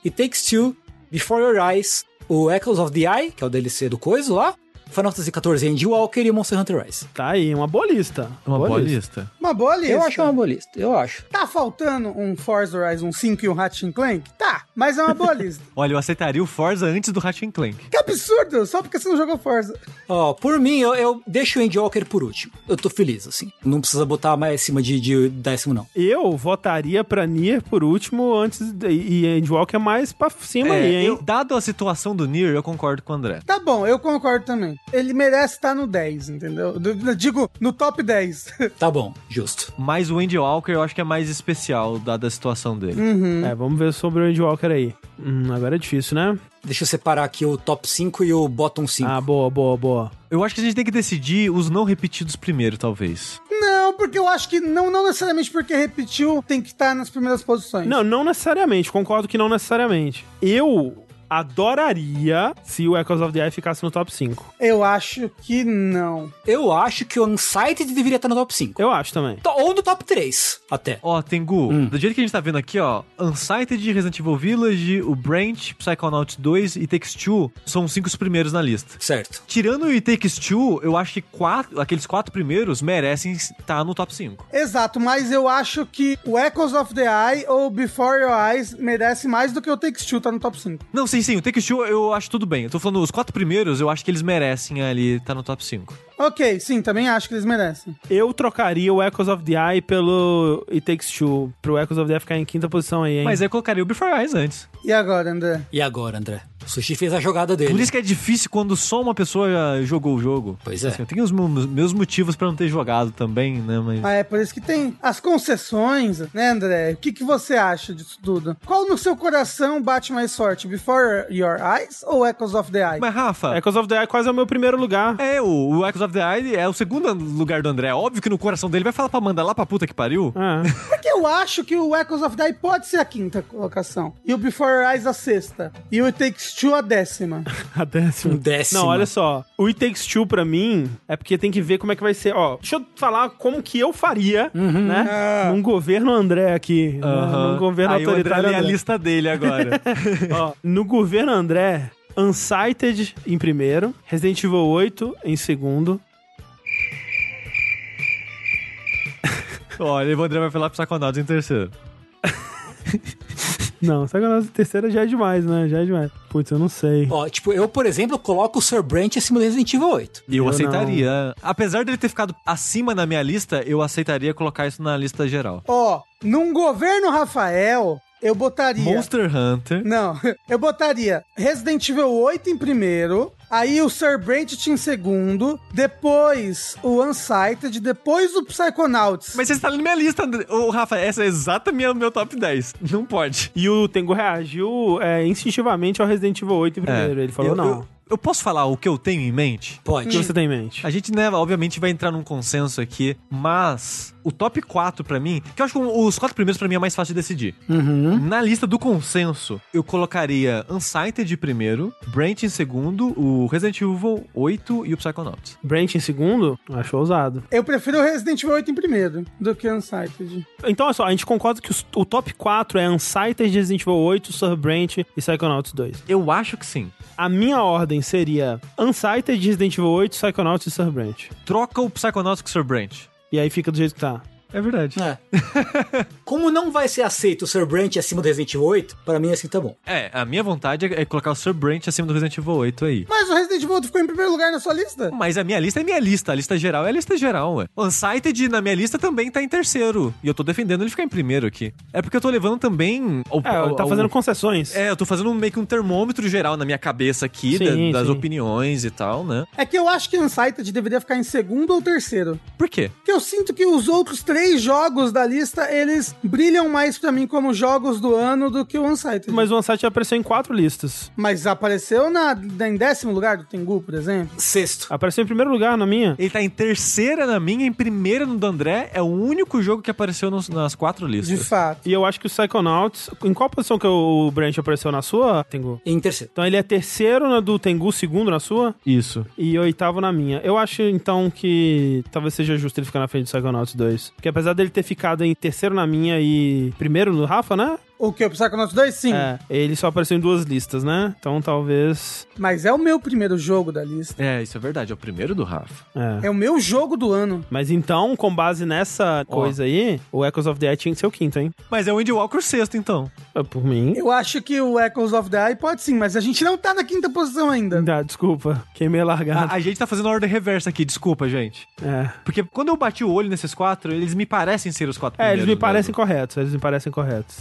e Takes Two, Before Your Eyes, o Echoes of the Eye, que é o DLC do coisa lá, Final Fantasy XIV Andy Walker e Monster Hunter Rise. Tá aí, uma boa lista. Uma boa, lista. Uma boa lista. Eu acho que é uma boa lista, eu acho. Tá faltando um Forza Horizon 5 e um Ratchet Clank? Tá, mas é uma boa lista. Olha, eu aceitaria o Forza antes do Ratchet Clank. que absurdo! Só porque você não jogou Forza. Ó, por mim, eu, eu deixo o Andy Walker por último. Eu tô feliz, assim. Não precisa botar mais acima de, de décimo, não. Eu votaria pra Nier por último antes de, e Andy Walker mais pra cima aí, hein? eu, dado a situação do Nier, eu concordo com o André. Tá bom, eu concordo também. Ele merece estar no 10, entendeu? Eu- digo, no top 10. Tá bom, justo. Mas o Andy Walker eu acho que é mais especial, dada a situação dele. É, vamos ver sobre o Andy Walker aí. Hum, agora é difícil, né? Deixa eu separar aqui o top 5 e o bottom 5. Ah, boa, boa, boa. Eu acho que a gente tem que decidir os não repetidos primeiro, talvez. não, porque eu acho que não, não necessariamente porque repetiu tem que estar nas primeiras posições. Não, não necessariamente. Concordo que não necessariamente. Eu adoraria se o Echoes of the Eye ficasse no top 5. Eu acho que não. Eu acho que o Unsighted deveria estar no top 5. Eu acho também. To- Ou no top 3, até. Ó, Tengu, do jeito que a gente tá vendo aqui, ó, Unsighted, Resident Evil Village, o Branch, Psychonauts 2 e Takes Two são os cinco os primeiros na lista. Certo. Tirando o It Takes Two, eu acho que quatro, aqueles quatro primeiros merecem estar no top 5. Exato, mas eu acho que o Echoes of the Eye ou Before Your Eyes merece mais do que o Takes Two tá no top 5. Não, sim, sim, o Takes Two eu acho tudo bem. Eu tô falando os quatro primeiros, eu acho que eles merecem ali estar no top 5. Ok, sim, também acho que eles merecem. Eu trocaria o Echoes of the Eye pelo It Takes Two, pro Echoes of the Eye ficar em quinta posição aí, hein? Mas eu colocaria o Before Eyes antes. E agora, André? E agora, André? O Sushi fez a jogada dele. Por isso que é difícil quando só uma pessoa já jogou o jogo. Pois é. Assim, eu tenho os meus motivos pra não ter jogado também, né? Mas. Ah, é por isso que tem as concessões, né, André? O que, que você acha disso tudo? Qual no seu coração bate mais forte? Before Your Eyes ou Echoes of the Eye? Mas, Rafa, Echoes of the Eye quase é o meu primeiro lugar. É, o, o Echoes of the Eye é o segundo lugar do André. Óbvio que no coração dele vai falar pra mandar lá pra puta que pariu. É. Porque eu acho que o Echoes of the Eye pode ser a quinta colocação. E o Before Your Eyes a sexta. E o It Takes Two a décima. A décima. Um décima. Não, olha só. O It Takes Two, pra mim, é porque tem que ver como é que vai ser. Ó, deixa eu falar como que eu faria, né? Ah. Num governo André aqui. Aham. Num governo Aí o André autoritário lê a André. lista dele agora. Ó, no governo André, Unsighted em primeiro, Resident Evil 8 em segundo. Olha, o André vai falar pro Psychonauts em terceiro. Não, só que a nossa terceira já é demais, né? Já é demais. Putz, eu não sei. Ó, tipo, eu, por exemplo, coloco o Sir Brent acima do Resident Evil 8. E eu, Eu aceitaria. Apesar dele ter ficado acima na minha lista, eu aceitaria colocar isso na lista geral. Ó, num governo Rafael, eu botaria. Monster Hunter. Não, eu botaria Resident Evil 8 em primeiro, aí o Sir Brent em segundo, depois o Unsighted, depois o Psychonauts. Mas você está na minha lista. Ô, Rafa, essa é exata minha meu top 10. Não pode. E o Tengu reagiu é, instintivamente ao Resident Evil 8 em primeiro. Ele falou, eu, não. Eu, eu posso falar o que eu tenho em mente? O Pode. que você tem em mente? A gente, né, obviamente vai entrar num consenso aqui, mas O top 4 pra mim, que eu acho que os quatro primeiros pra mim é mais fácil de decidir. Na lista do consenso, eu colocaria Unsighted primeiro, Brent em segundo, o Resident Evil 8 e o Psychonauts. Brent em segundo, acho ousado. Eu prefiro o Resident Evil 8 em primeiro do que Unsighted. Então, olha só, a gente concorda que os- o top 4 é Unsighted, Resident Evil 8, Sir Brent e Psychonauts 2. Eu acho que sim. A minha ordem seria Unsighted, Resident Evil 8, Psychonauts e Sir Brent. Troca o Psychonauts com o Sir Brent. E aí fica do jeito que tá. É verdade. É. Como não vai ser aceito o Sir Brent acima do Resident Evil 8, pra mim assim tá bom. É, a minha vontade é colocar o Sir Brent acima do Resident Evil 8 aí. Mas o Resident Evil 8 ficou em primeiro lugar na sua lista? Mas a minha lista é minha lista. A lista geral é a lista geral, ué. Unsighted na minha lista também tá em terceiro. E eu tô defendendo ele ficar em primeiro aqui. É porque eu tô levando também. o- É, o- tá o- fazendo concessões. É, eu tô fazendo meio que um termômetro geral na minha cabeça aqui, Sim, da- das sim. opiniões e tal, né? É que eu acho que Unsighted deveria ficar em segundo ou terceiro. Por quê? Porque eu sinto que os outros três jogos da lista, eles brilham mais pra mim como jogos do ano do que o Unsighted. Mas o Unsighted apareceu em quatro listas. Mas apareceu na, na- em décimo lugar do Tengu, por exemplo. Sexto. Apareceu em primeiro lugar na minha. Ele tá em terceira na minha, em primeira no do André. É o único jogo que apareceu nos- nas quatro De listas. fato. E eu acho que o Psychonauts. Em qual posição que o Brent apareceu na sua, Tengu? Em terceiro. Então ele é terceiro na do Tengu, segundo na sua Isso. e oitavo na minha. Eu acho então que talvez seja justo ele ficar na frente do Psychonauts 2. Porque apesar dele ter ficado em terceiro na minha e primeiro no Rafa, né? O que? O Psychonauts 2? Sim. É, ele só apareceu em duas listas, né? Então talvez. Mas é o meu primeiro jogo da lista. É, isso é verdade. É o primeiro do Rafa. É. É o meu jogo do ano. Mas então, com base nessa Ó. coisa aí, o Echoes of the Eye tinha que ser o quinto, hein? Mas é o Indie Walker sexto, então. É, Por mim. Eu acho que o Echoes of the Eye pode sim, mas a gente não tá na quinta posição ainda. Ah, desculpa, queimei a largada. A, a gente tá fazendo a ordem reversa aqui, desculpa, gente. É. Porque quando eu bati o olho nesses quatro, eles me parecem ser os quatro É, eles me primeiros parecem mesmo. corretos, eles me parecem corretos.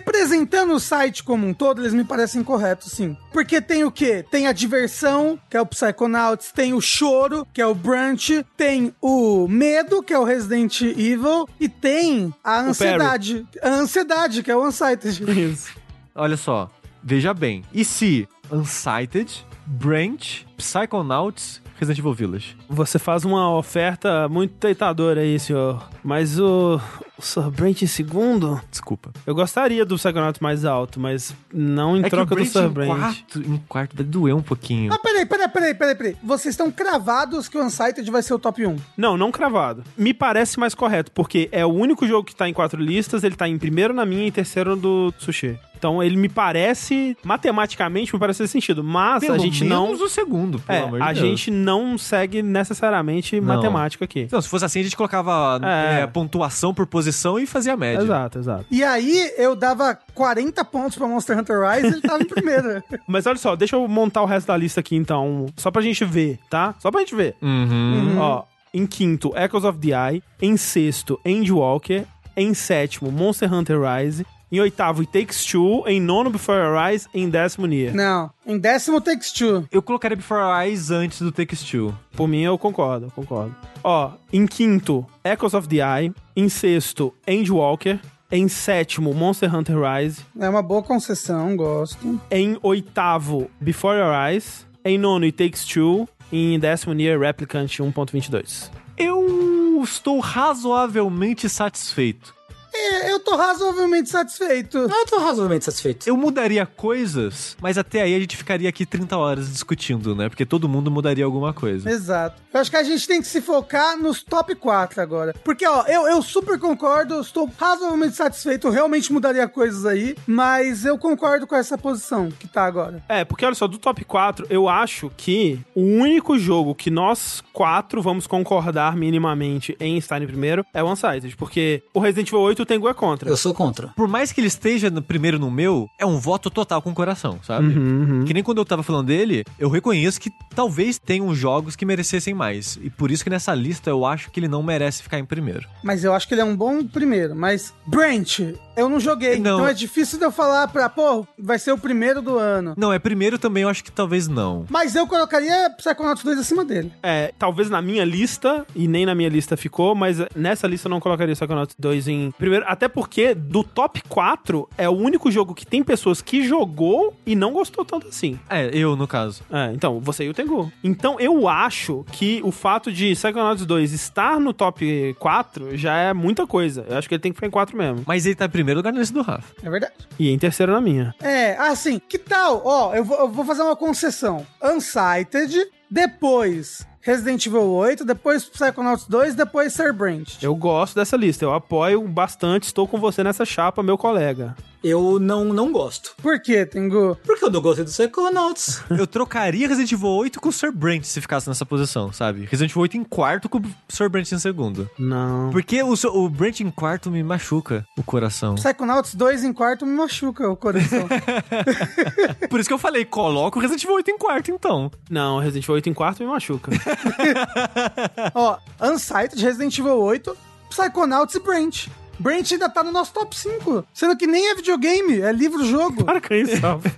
Representando o site como um todo, eles me parecem corretos, sim. Porque tem o quê? Tem a diversão, que é o Psychonauts, tem o choro, que é o Brunch, tem o medo, que é o Resident Evil, e tem a ansiedade. A ansiedade, que é o Unsighted. Isso. Olha só, veja bem. E se Unsighted, Branch, Psychonauts, Resident Evil Village? Você faz uma oferta muito tentadora aí, senhor. Mas o, o Sir Brent em segundo? Desculpa. Eu gostaria do Psychonauts mais alto, mas não em é que o troca do Sir em Brent. quarto, em quarto vai doer um pouquinho. Ah, peraí, peraí, peraí, peraí, peraí. Vocês estão cravados que o Unsighted vai ser o top 1. Não, não cravado. Me parece mais correto, porque é o único jogo que tá em quatro listas, ele tá em primeiro na minha e em terceiro do Sushi. Então ele me parece, matematicamente, me parece esse sentido. Mas Pelo a gente não. menos o segundo, pelo É, amor de a Deus. gente não segue necessariamente Não. matemática aqui. Não, se fosse assim, a gente colocava É. é, pontuação por posição e fazia média. Exato, exato. E aí eu dava 40 pontos pra Monster Hunter Rise e ele tava em primeiro. Mas olha só, deixa eu montar o resto da lista aqui então, só pra gente ver, tá? Só pra gente ver. Uhum. Ó, em quinto, Echoes of the Eye. Em sexto, Endwalker. Em sétimo, Monster Hunter Rise. Em oitavo, It Takes Two. Em nono, Before Your Eyes. Em décimo, Nier. Não. Em décimo, Takes Two. Eu colocaria Before Our Eyes antes do Takes Two. Por mim, eu concordo, eu concordo. Ó, em quinto, Echoes of the Eye. Em sexto, Endwalker. Em sétimo, Monster Hunter Rise. É uma boa concessão, gosto. Em oitavo, Before Your Eyes. Em nono, It Takes Two. E em décimo, Nier Replicant 1.22. Eu estou razoavelmente satisfeito. É, eu tô razoavelmente satisfeito. Ah, eu tô razoavelmente satisfeito. Eu mudaria coisas, mas até aí a gente ficaria aqui 30 horas discutindo, né? Porque todo mundo mudaria alguma coisa. Exato. Eu acho que a gente tem que se focar nos top 4 agora. Porque, ó, eu, eu super concordo, eu estou razoavelmente satisfeito, eu realmente mudaria coisas aí, mas eu concordo com essa posição que tá agora. É, porque olha só, do top 4, eu acho que o único jogo que nós quatro vamos concordar minimamente em estar em primeiro é o Unsighted, porque o Resident Evil 8 o Tengu é contra. Eu sou contra. Por mais que ele esteja no primeiro no meu, é um voto total com o coração, sabe? Uhum, Que nem quando eu tava falando dele, eu reconheço que talvez tenham jogos que merecessem mais. E por isso que nessa lista eu acho que ele não merece ficar em primeiro. Mas eu acho que ele é um bom primeiro. Mas Brent eu não joguei. Não. Então é difícil de eu falar pra, pô, vai ser o primeiro do ano. Não, é primeiro também, eu acho que talvez não. Mas eu colocaria Psychonauts 2 acima dele. É, talvez na minha lista, e nem na minha lista ficou, mas nessa lista eu não colocaria Psychonauts 2 em primeiro. Até porque do top 4 é o único jogo que tem pessoas que jogou e não gostou tanto assim. É, eu, no caso. É, então, você e o Tengu. Então, eu acho que o fato de Psychonauts 2 estar no top 4 já é muita coisa. Eu acho que ele tem que ficar em 4 mesmo. Mas ele tá em primeiro lugar na lista do Rafa. É verdade. E em terceiro na minha. É, assim, que tal? Ó, eu vou, eu vou fazer uma concessão. Unsighted, depois Resident Evil 8, depois Psychonauts 2, depois Serbrand. Eu gosto dessa lista, eu apoio bastante, estou com você nessa chapa, meu colega. Eu não, não gosto. Por quê, Tengu? Porque eu não gostei do Psychonauts. Eu trocaria Resident Evil 8 com o Sir Brent se ficasse nessa posição, sabe? Resident Evil 8 em quarto com o Sir Brent em segundo. Não. Porque o, Sir- o Brent em quarto me machuca o coração. Psychonauts 2 em quarto me machuca o coração. Por isso que eu falei, coloca o Resident Evil 8 em quarto, então. Não, Resident Evil 8 em quarto me machuca. Ó, Unsighted, Resident Evil 8, Psychonauts e Brent. Brent ainda tá no nosso top 5. Sendo que nem é videogame, é livro-jogo. Para com isso, Rafa.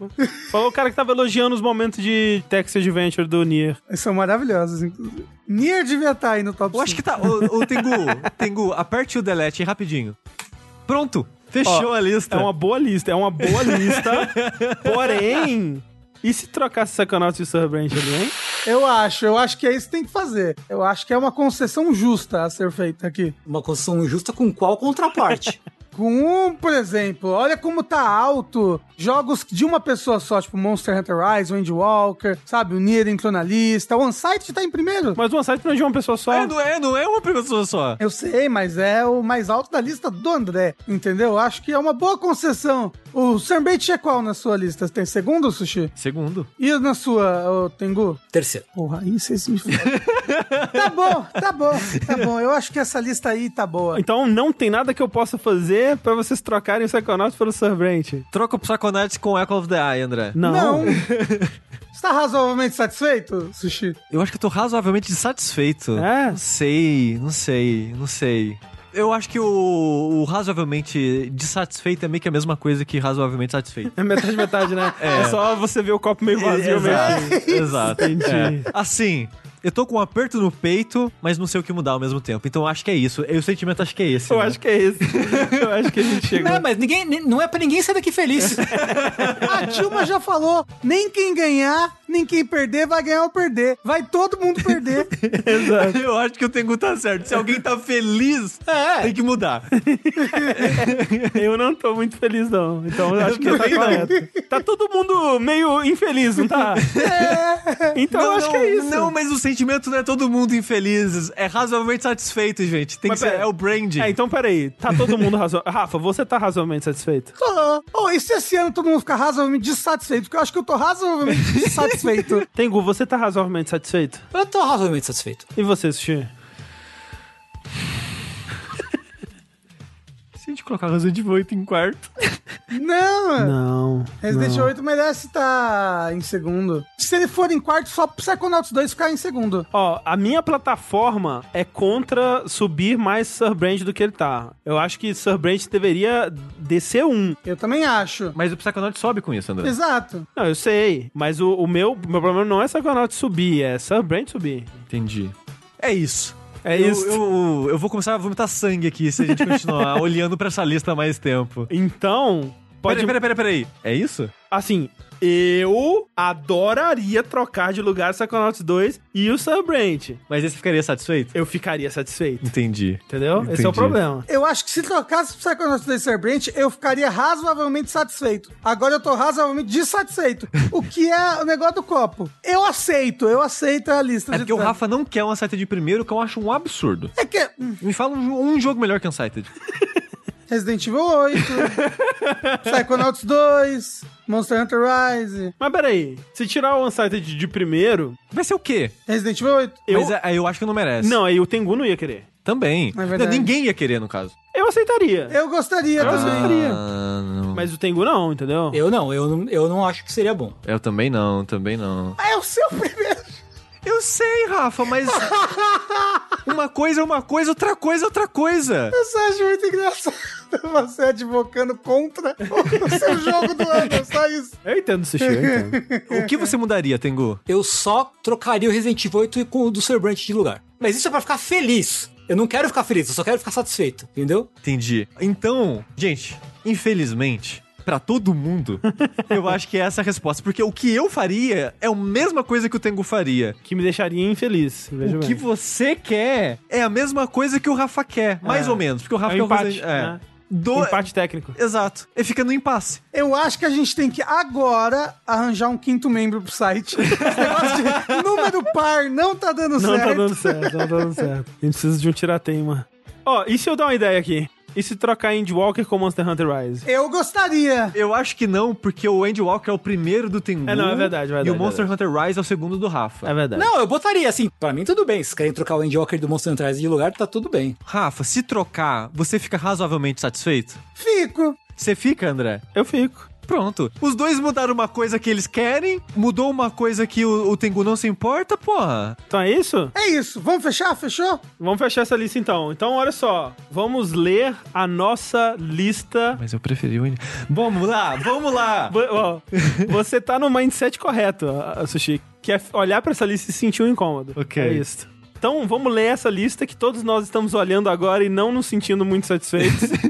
Falou o cara que tava elogiando os momentos de Text Adventure do Nier. São maravilhosos, inclusive. Nier devia estar aí no top Eu 5. acho que tá. Ô, ô Tengu, Tengu, aperte o delete aí rapidinho. Pronto, fechou Ó, a lista. É uma boa lista, é uma boa lista. Porém, e se trocasse Psychonauts e Surbranch ali, hein? Eu acho, eu acho que é isso que tem que fazer. Eu acho que é uma concessão justa a ser feita aqui. Uma construção justa com qual contraparte? Com um, por exemplo, olha como tá alto jogos de uma pessoa só, tipo Monster Hunter Rise, Wind Walker, sabe? O Nier entrou na lista, o Unsight tá em primeiro. Mas o OneSite não é de uma pessoa só. É, não é, não é uma pessoa só. Eu sei, mas é o mais alto da lista do André, entendeu? Acho que é uma boa concessão. O Sunbait é qual na sua lista? Tem segundo, Sushi? Segundo. E na sua, ô, Tengu? Terceiro. Porra, aí vocês me. Tá bom, tá bom, tá bom. Eu acho que essa lista aí tá boa. Então não tem nada que eu possa fazer pra vocês trocarem o Psychonauts pelo Surbranch. Troca o Psychonauts com Echo of the Eye, André. Não. Você tá razoavelmente satisfeito, Sushi? Eu acho que eu tô razoavelmente satisfeito. É? Não sei, não sei, não sei. Eu acho que o, o razoavelmente dissatisfeito é meio que a mesma coisa que razoavelmente satisfeito. É metade, metade, né? É. só você ver o copo meio vazio mesmo. Exato, exato. Entendi. É. Assim, eu tô com um aperto no peito, mas não sei o que mudar ao mesmo tempo. Então eu acho que é isso. E o sentimento acho que é esse. Eu né? acho que é esse. Eu acho que a gente chegou. Não, mas ninguém, ni- não é pra ninguém sair daqui feliz. A Dilma já falou: nem quem ganhar, nem quem perder vai ganhar ou perder. Vai todo mundo perder. Eu acho que o Tengu tá certo. Se alguém tá feliz, tem que mudar. Eu não tô muito feliz, não. Então eu acho que tá correto. Tá todo mundo meio infeliz, não tá? Então eu acho que é isso. Não, mas o sentimento não é todo mundo infeliz. É razoavelmente satisfeito, gente. Tem Mas que ser, é o branding. É, então peraí. Tá todo mundo razoável. Rafa, você tá razoavelmente satisfeito? Tô. Oh, e se esse ano todo mundo ficar razoavelmente dissatisfeito? Porque eu acho que eu tô razoavelmente dissatisfeito. Tengu, você tá razoavelmente satisfeito? Eu tô razoavelmente satisfeito. E você, Sushi? Gente colocar Resident Evil 8 em quarto. Não, Não. Resident não. Evil 8 merece estar em segundo. Se ele for em quarto, só pro Psychonauts 2 ficar em segundo. Ó, a minha plataforma é contra subir mais Surbrand do que ele tá. Eu acho que Surbrand deveria descer um. Eu também acho. Mas o Psychonauts sobe com isso, André. Exato. Não, eu sei. Mas o, o meu, meu problema não é Psychonauts subir, é Surbrand subir. Entendi. É isso. É eu, isso. Eu, eu vou começar a vomitar sangue aqui se a gente continuar olhando pra essa lista mais tempo. Então, pode... Peraí, peraí, peraí, peraí. É isso? Assim, eu adoraria trocar de lugar Psychonauts 2 e o Surbrand. Mas esse ficaria satisfeito? Eu ficaria satisfeito. Entendi. Entendeu? Esse é o Entendi. problema. Eu acho que se trocasse Psychonauts 2 Serbrand, eu ficaria razoavelmente satisfeito. Agora eu tô razoavelmente dissatisfeito. o que é o negócio do copo. Eu aceito, eu aceito a lista É de porque o. Rafa não quer um Unsighted de primeiro, que eu acho um absurdo. É que Me fala um, um jogo melhor que Unsighted. Resident Evil 8, Psychonauts 2, Monster Hunter Rise, Mas peraí, se tirar o Unsighted de primeiro, Vai ser o quê? Resident Evil 8. eu... Mas é, eu acho que não merece. Não, aí o Tengu não ia querer. Também. É. Não, ninguém ia querer, no caso. Eu aceitaria. Eu gostaria Eu também. aceitaria. Ah, não. Mas o Tengu não, entendeu? Eu não, eu não, eu não acho que seria bom. Eu também não, também não. Ah, é o seu primeiro. Eu sei, Rafa, mas. Uma coisa é uma coisa, outra coisa é outra coisa. Eu só acho muito engraçado você advocando contra o seu jogo do ano, só isso. Eu entendo sushi, eu entendo. O que você mudaria, Tengu? Eu só trocaria o Resident Evil 8 com o do Sir Branch de lugar. Mas isso é pra ficar feliz. Eu não quero ficar feliz, eu só quero ficar satisfeito, entendeu? Entendi. Então, gente, infelizmente, pra todo mundo, eu acho que é essa a resposta. Porque o que eu faria é a mesma coisa que o Tengu faria. Que me deixaria infeliz. Veja O bem. que você quer é a mesma coisa que o Rafa quer, mais É. ou menos. Porque o Rafa É um quer o empate, Resident- é. né? Do... Empate técnico. Exato. Ele fica no impasse. Eu acho que a gente tem que agora arranjar um quinto membro pro site. Esse negócio de número par não tá dando Não certo. tá dando certo, não tá dando certo. A gente precisa de um tirateima. Ó, e se eu dar uma ideia aqui? E se trocar Andy Walker com Monster Hunter Rise? Eu gostaria. Eu acho que não, porque o Andy Walker é o primeiro do Tengu. É, não, é verdade, é verdade, E o Monster é Hunter Rise é o segundo do Rafa. É verdade. Não, eu botaria assim. Pra mim, tudo bem. Se querem trocar o Andy Walker do Monster Hunter Rise de lugar, tá tudo bem. Rafa, se trocar, você fica razoavelmente satisfeito? Fico. Você fica, André? Eu fico. Pronto. Os dois mudaram uma coisa que eles querem, mudou uma coisa que o, o Tengu não se importa, porra. Então é isso? É isso. Vamos fechar? Fechou? Vamos fechar essa lista então. Então, olha só. Vamos ler a nossa lista. Mas eu preferi o. Vamos lá, vamos lá. Você tá no mindset correto, Sushi. Que é olhar pra essa lista e sentir um incômodo. Ok. É isso. Então, vamos ler essa lista que todos nós estamos olhando agora e não nos sentindo muito satisfeitos.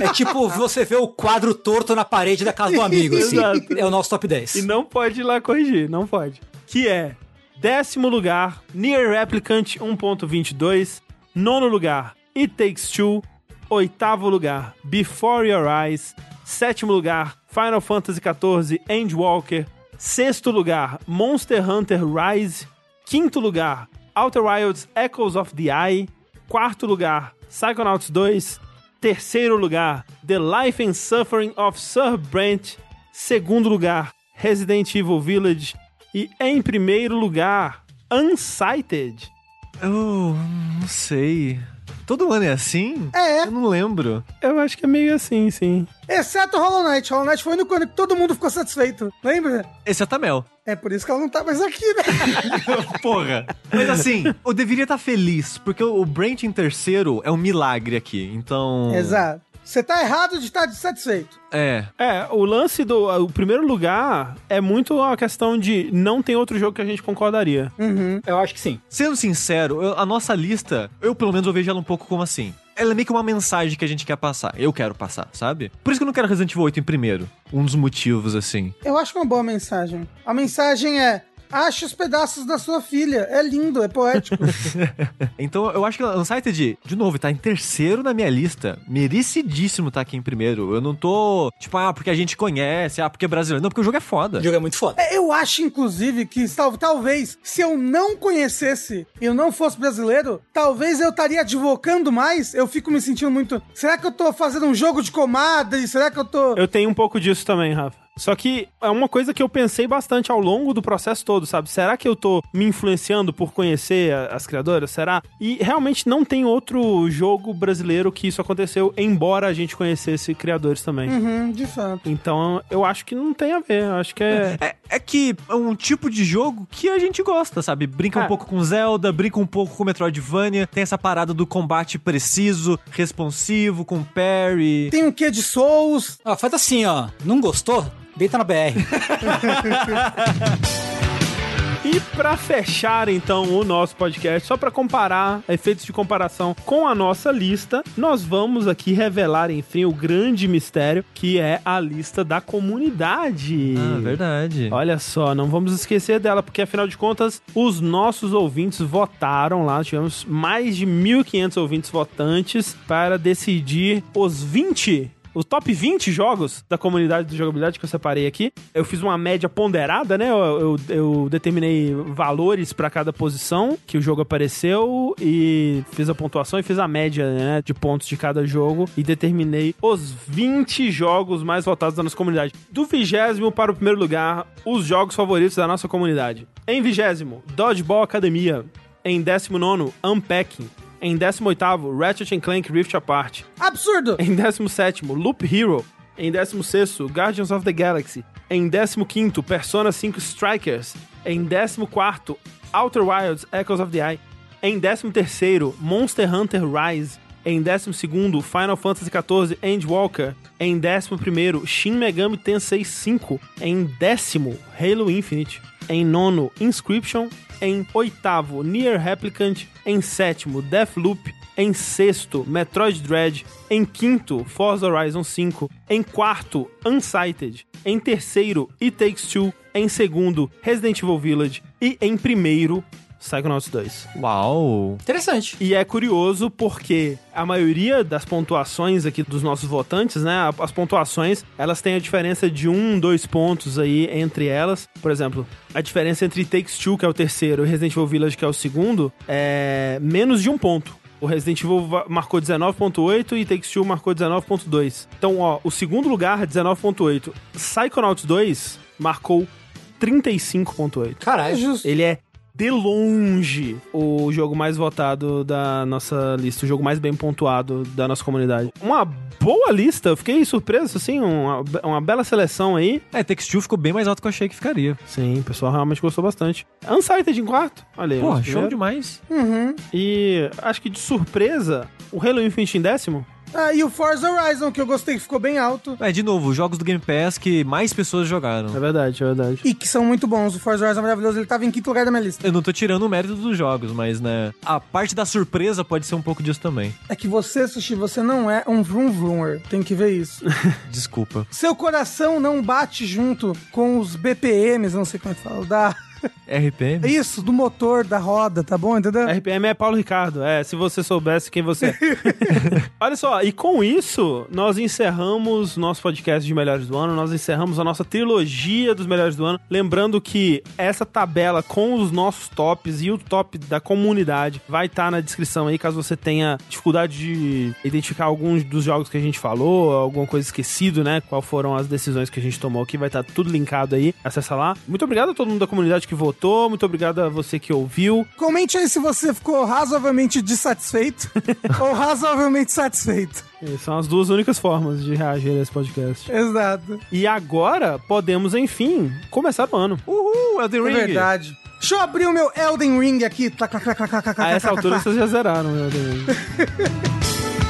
É tipo você vê o quadro torto na parede da casa do amigo, assim. Exato. É o nosso top 10. E não pode ir lá corrigir, não pode. Que é décimo lugar, Near Replicant 1.22. Nono lugar, It Takes Two. Oitavo lugar, Before Your Eyes. Sétimo lugar, Final Fantasy XIV Endwalker. Sexto lugar, Monster Hunter Rise. Quinto lugar, Outer Wilds Echoes of the Eye. Quarto lugar, Psychonauts 2. Terceiro lugar, The Life and Suffering of Sir Brent. Segundo lugar, Resident Evil Village. E em primeiro lugar, Unsighted. Eu não sei. Todo ano é assim? É. Eu não lembro. Eu acho que é meio assim, sim. Exceto Hollow Knight. Hollow Knight foi o único ano que todo mundo ficou satisfeito. Lembra? Esse é o Tamel. É por isso que ela não tá mais aqui, né? Porra. Mas assim, eu deveria estar feliz, porque o Brent em terceiro é um milagre aqui. Então. Exato. Você tá errado de estar satisfeito. É. É, o lance do o primeiro lugar é muito a questão de não tem outro jogo que a gente concordaria. Eu acho que sim. Sendo sincero, eu- a nossa lista, eu pelo menos eu vejo ela um pouco como assim. Ela é meio que uma mensagem que a gente quer passar. Eu quero passar, sabe? Por isso que eu não quero Resident Evil 8 em primeiro. Um dos motivos, assim. Eu acho uma boa mensagem. A mensagem é: ache os pedaços da sua filha. É lindo, é poético. Então eu acho que Unsighted, de novo, tá em terceiro na minha lista. Merecidíssimo tá aqui em primeiro. Eu não tô, tipo, ah, porque a gente conhece, ah, porque é brasileiro. Não, porque o jogo é foda. O jogo é muito foda. É, Eu acho, inclusive, que tal- talvez, se eu não conhecesse e eu não fosse brasileiro, talvez eu estaria advocando mais. Eu fico me sentindo muito. Será que eu tô fazendo um jogo de comadre? Será que eu tô. Eu tenho um pouco disso também, Rafa. Só que é uma coisa que eu pensei bastante ao longo do processo todo, sabe? Será que eu tô me influenciando por conhecer as criadoras? Será? E realmente não tem outro jogo brasileiro que isso aconteceu, embora a gente conhecesse criadores também. Uhum, de fato. Então, eu acho que não tem a ver. Eu acho que é. É, é que é um tipo de jogo que a gente gosta, sabe? Brinca um É. pouco com Zelda, brinca um pouco com Metroidvania, tem essa parada do combate preciso, responsivo, com parry. Tem um quê de Souls? Ah, faz assim, ó. Não gostou? Deita na BR. E pra fechar então o nosso podcast, só pra comparar, efeitos de comparação com a nossa lista, nós vamos aqui revelar, enfim, o grande mistério que é a lista da comunidade. Ah, verdade. Olha só, não vamos esquecer dela, porque afinal de contas, os nossos ouvintes votaram lá. Tivemos mais de 1.500 ouvintes votantes para decidir os 20. O top 20 jogos da comunidade de jogabilidade que eu separei aqui. Eu fiz uma média ponderada, né? Eu, eu- eu determinei valores para cada posição que o jogo apareceu e fiz a pontuação e fiz a média né, de pontos de cada jogo e determinei os 20 jogos mais votados da nossa comunidade. Do vigésimo para o primeiro lugar, os jogos favoritos da nossa comunidade. Em vigésimo, Dodgeball Academia. Em décimo nono, Unpacking. Em décimo oitavo, Ratchet Clank Rift Apart. Absurdo! Em 17, Loop Hero. Em 16, Guardians of the Galaxy. Em 15, Persona 5 Strikers. Em 14, Outer Wilds Echoes of the Eye. Em 13º, Monster Hunter Rise. Em 12º, Final Fantasy XIV Endwalker. Em 11º, Shin Megami Tensei V. Em décimo, Halo Infinite. Em nono, Inscription. Em oitavo, Nier Replicant. Em sétimo, Deathloop. Em sexto, Metroid Dread. Em quinto, Forza Horizon 5. Em quarto, Unsighted. Em terceiro, It Takes Two. Em segundo, Resident Evil Village. E em primeiro, Psychonauts 2. Uau! Interessante. E é curioso porque a maioria das pontuações aqui dos nossos votantes, né? As pontuações, elas têm a diferença de um, dois pontos aí entre elas. Por exemplo, a diferença entre Takes Two, que é o terceiro, e Resident Evil Village, que é o segundo, é menos de um ponto. O Resident Evil marcou 19.8 e Takes Two marcou 19.2. Então, ó, o segundo lugar, 19.8. Psychonauts 2 marcou 35.8. Caralho. Justo. Ele é de longe o jogo mais votado da nossa lista, o jogo mais bem pontuado da nossa comunidade. Uma boa lista, eu fiquei surpreso, assim, uma, uma bela seleção aí. É, Textil ficou bem mais alto que eu achei que ficaria. Sim, o pessoal realmente gostou bastante. Unsighted em quarto, olha aí. Porra, show demais. Uhum. E acho que de surpresa, o Halo Infinite em décimo. Ah, e o Forza Horizon, que eu gostei, que ficou bem alto. É, de novo, jogos do Game Pass que mais pessoas jogaram. É verdade, é verdade. E que são muito bons. O Forza Horizon é maravilhoso. Ele tava em quinto lugar da minha lista. Eu não tô tirando o mérito dos jogos, mas, né, a parte da surpresa pode ser um pouco disso também. É que você, Sushi, você não é um vroom vroomer. Tem que ver isso. Desculpa. Seu coração não bate junto com os BPMs, não sei como é que fala, da... RPM? Isso, do motor, da roda, tá bom? Entendeu? RPM é Paulo Ricardo. É, se você soubesse quem você é. Olha só, e com isso, nós encerramos nosso podcast de melhores do ano, nós encerramos a nossa trilogia dos melhores do ano. Lembrando que essa tabela com os nossos tops e o top da comunidade vai estar na descrição aí, caso você tenha dificuldade de identificar alguns dos jogos que a gente falou, alguma coisa esquecido, né? Qual foram as decisões que a gente tomou aqui, vai estar tudo linkado aí. Acessa lá. Muito obrigado a todo mundo da comunidade que votou, muito obrigado a você que ouviu. Comente aí se você ficou razoavelmente dissatisfeito ou razoavelmente satisfeito. E são as duas únicas formas de reagir a esse podcast. Exato. E agora podemos, enfim, começar o ano. Uhul, Elden É Ring! verdade. Deixa eu abrir o meu Elden Ring aqui. A essa altura vocês já zeraram, meu Deus. Sintonia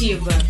Criativa.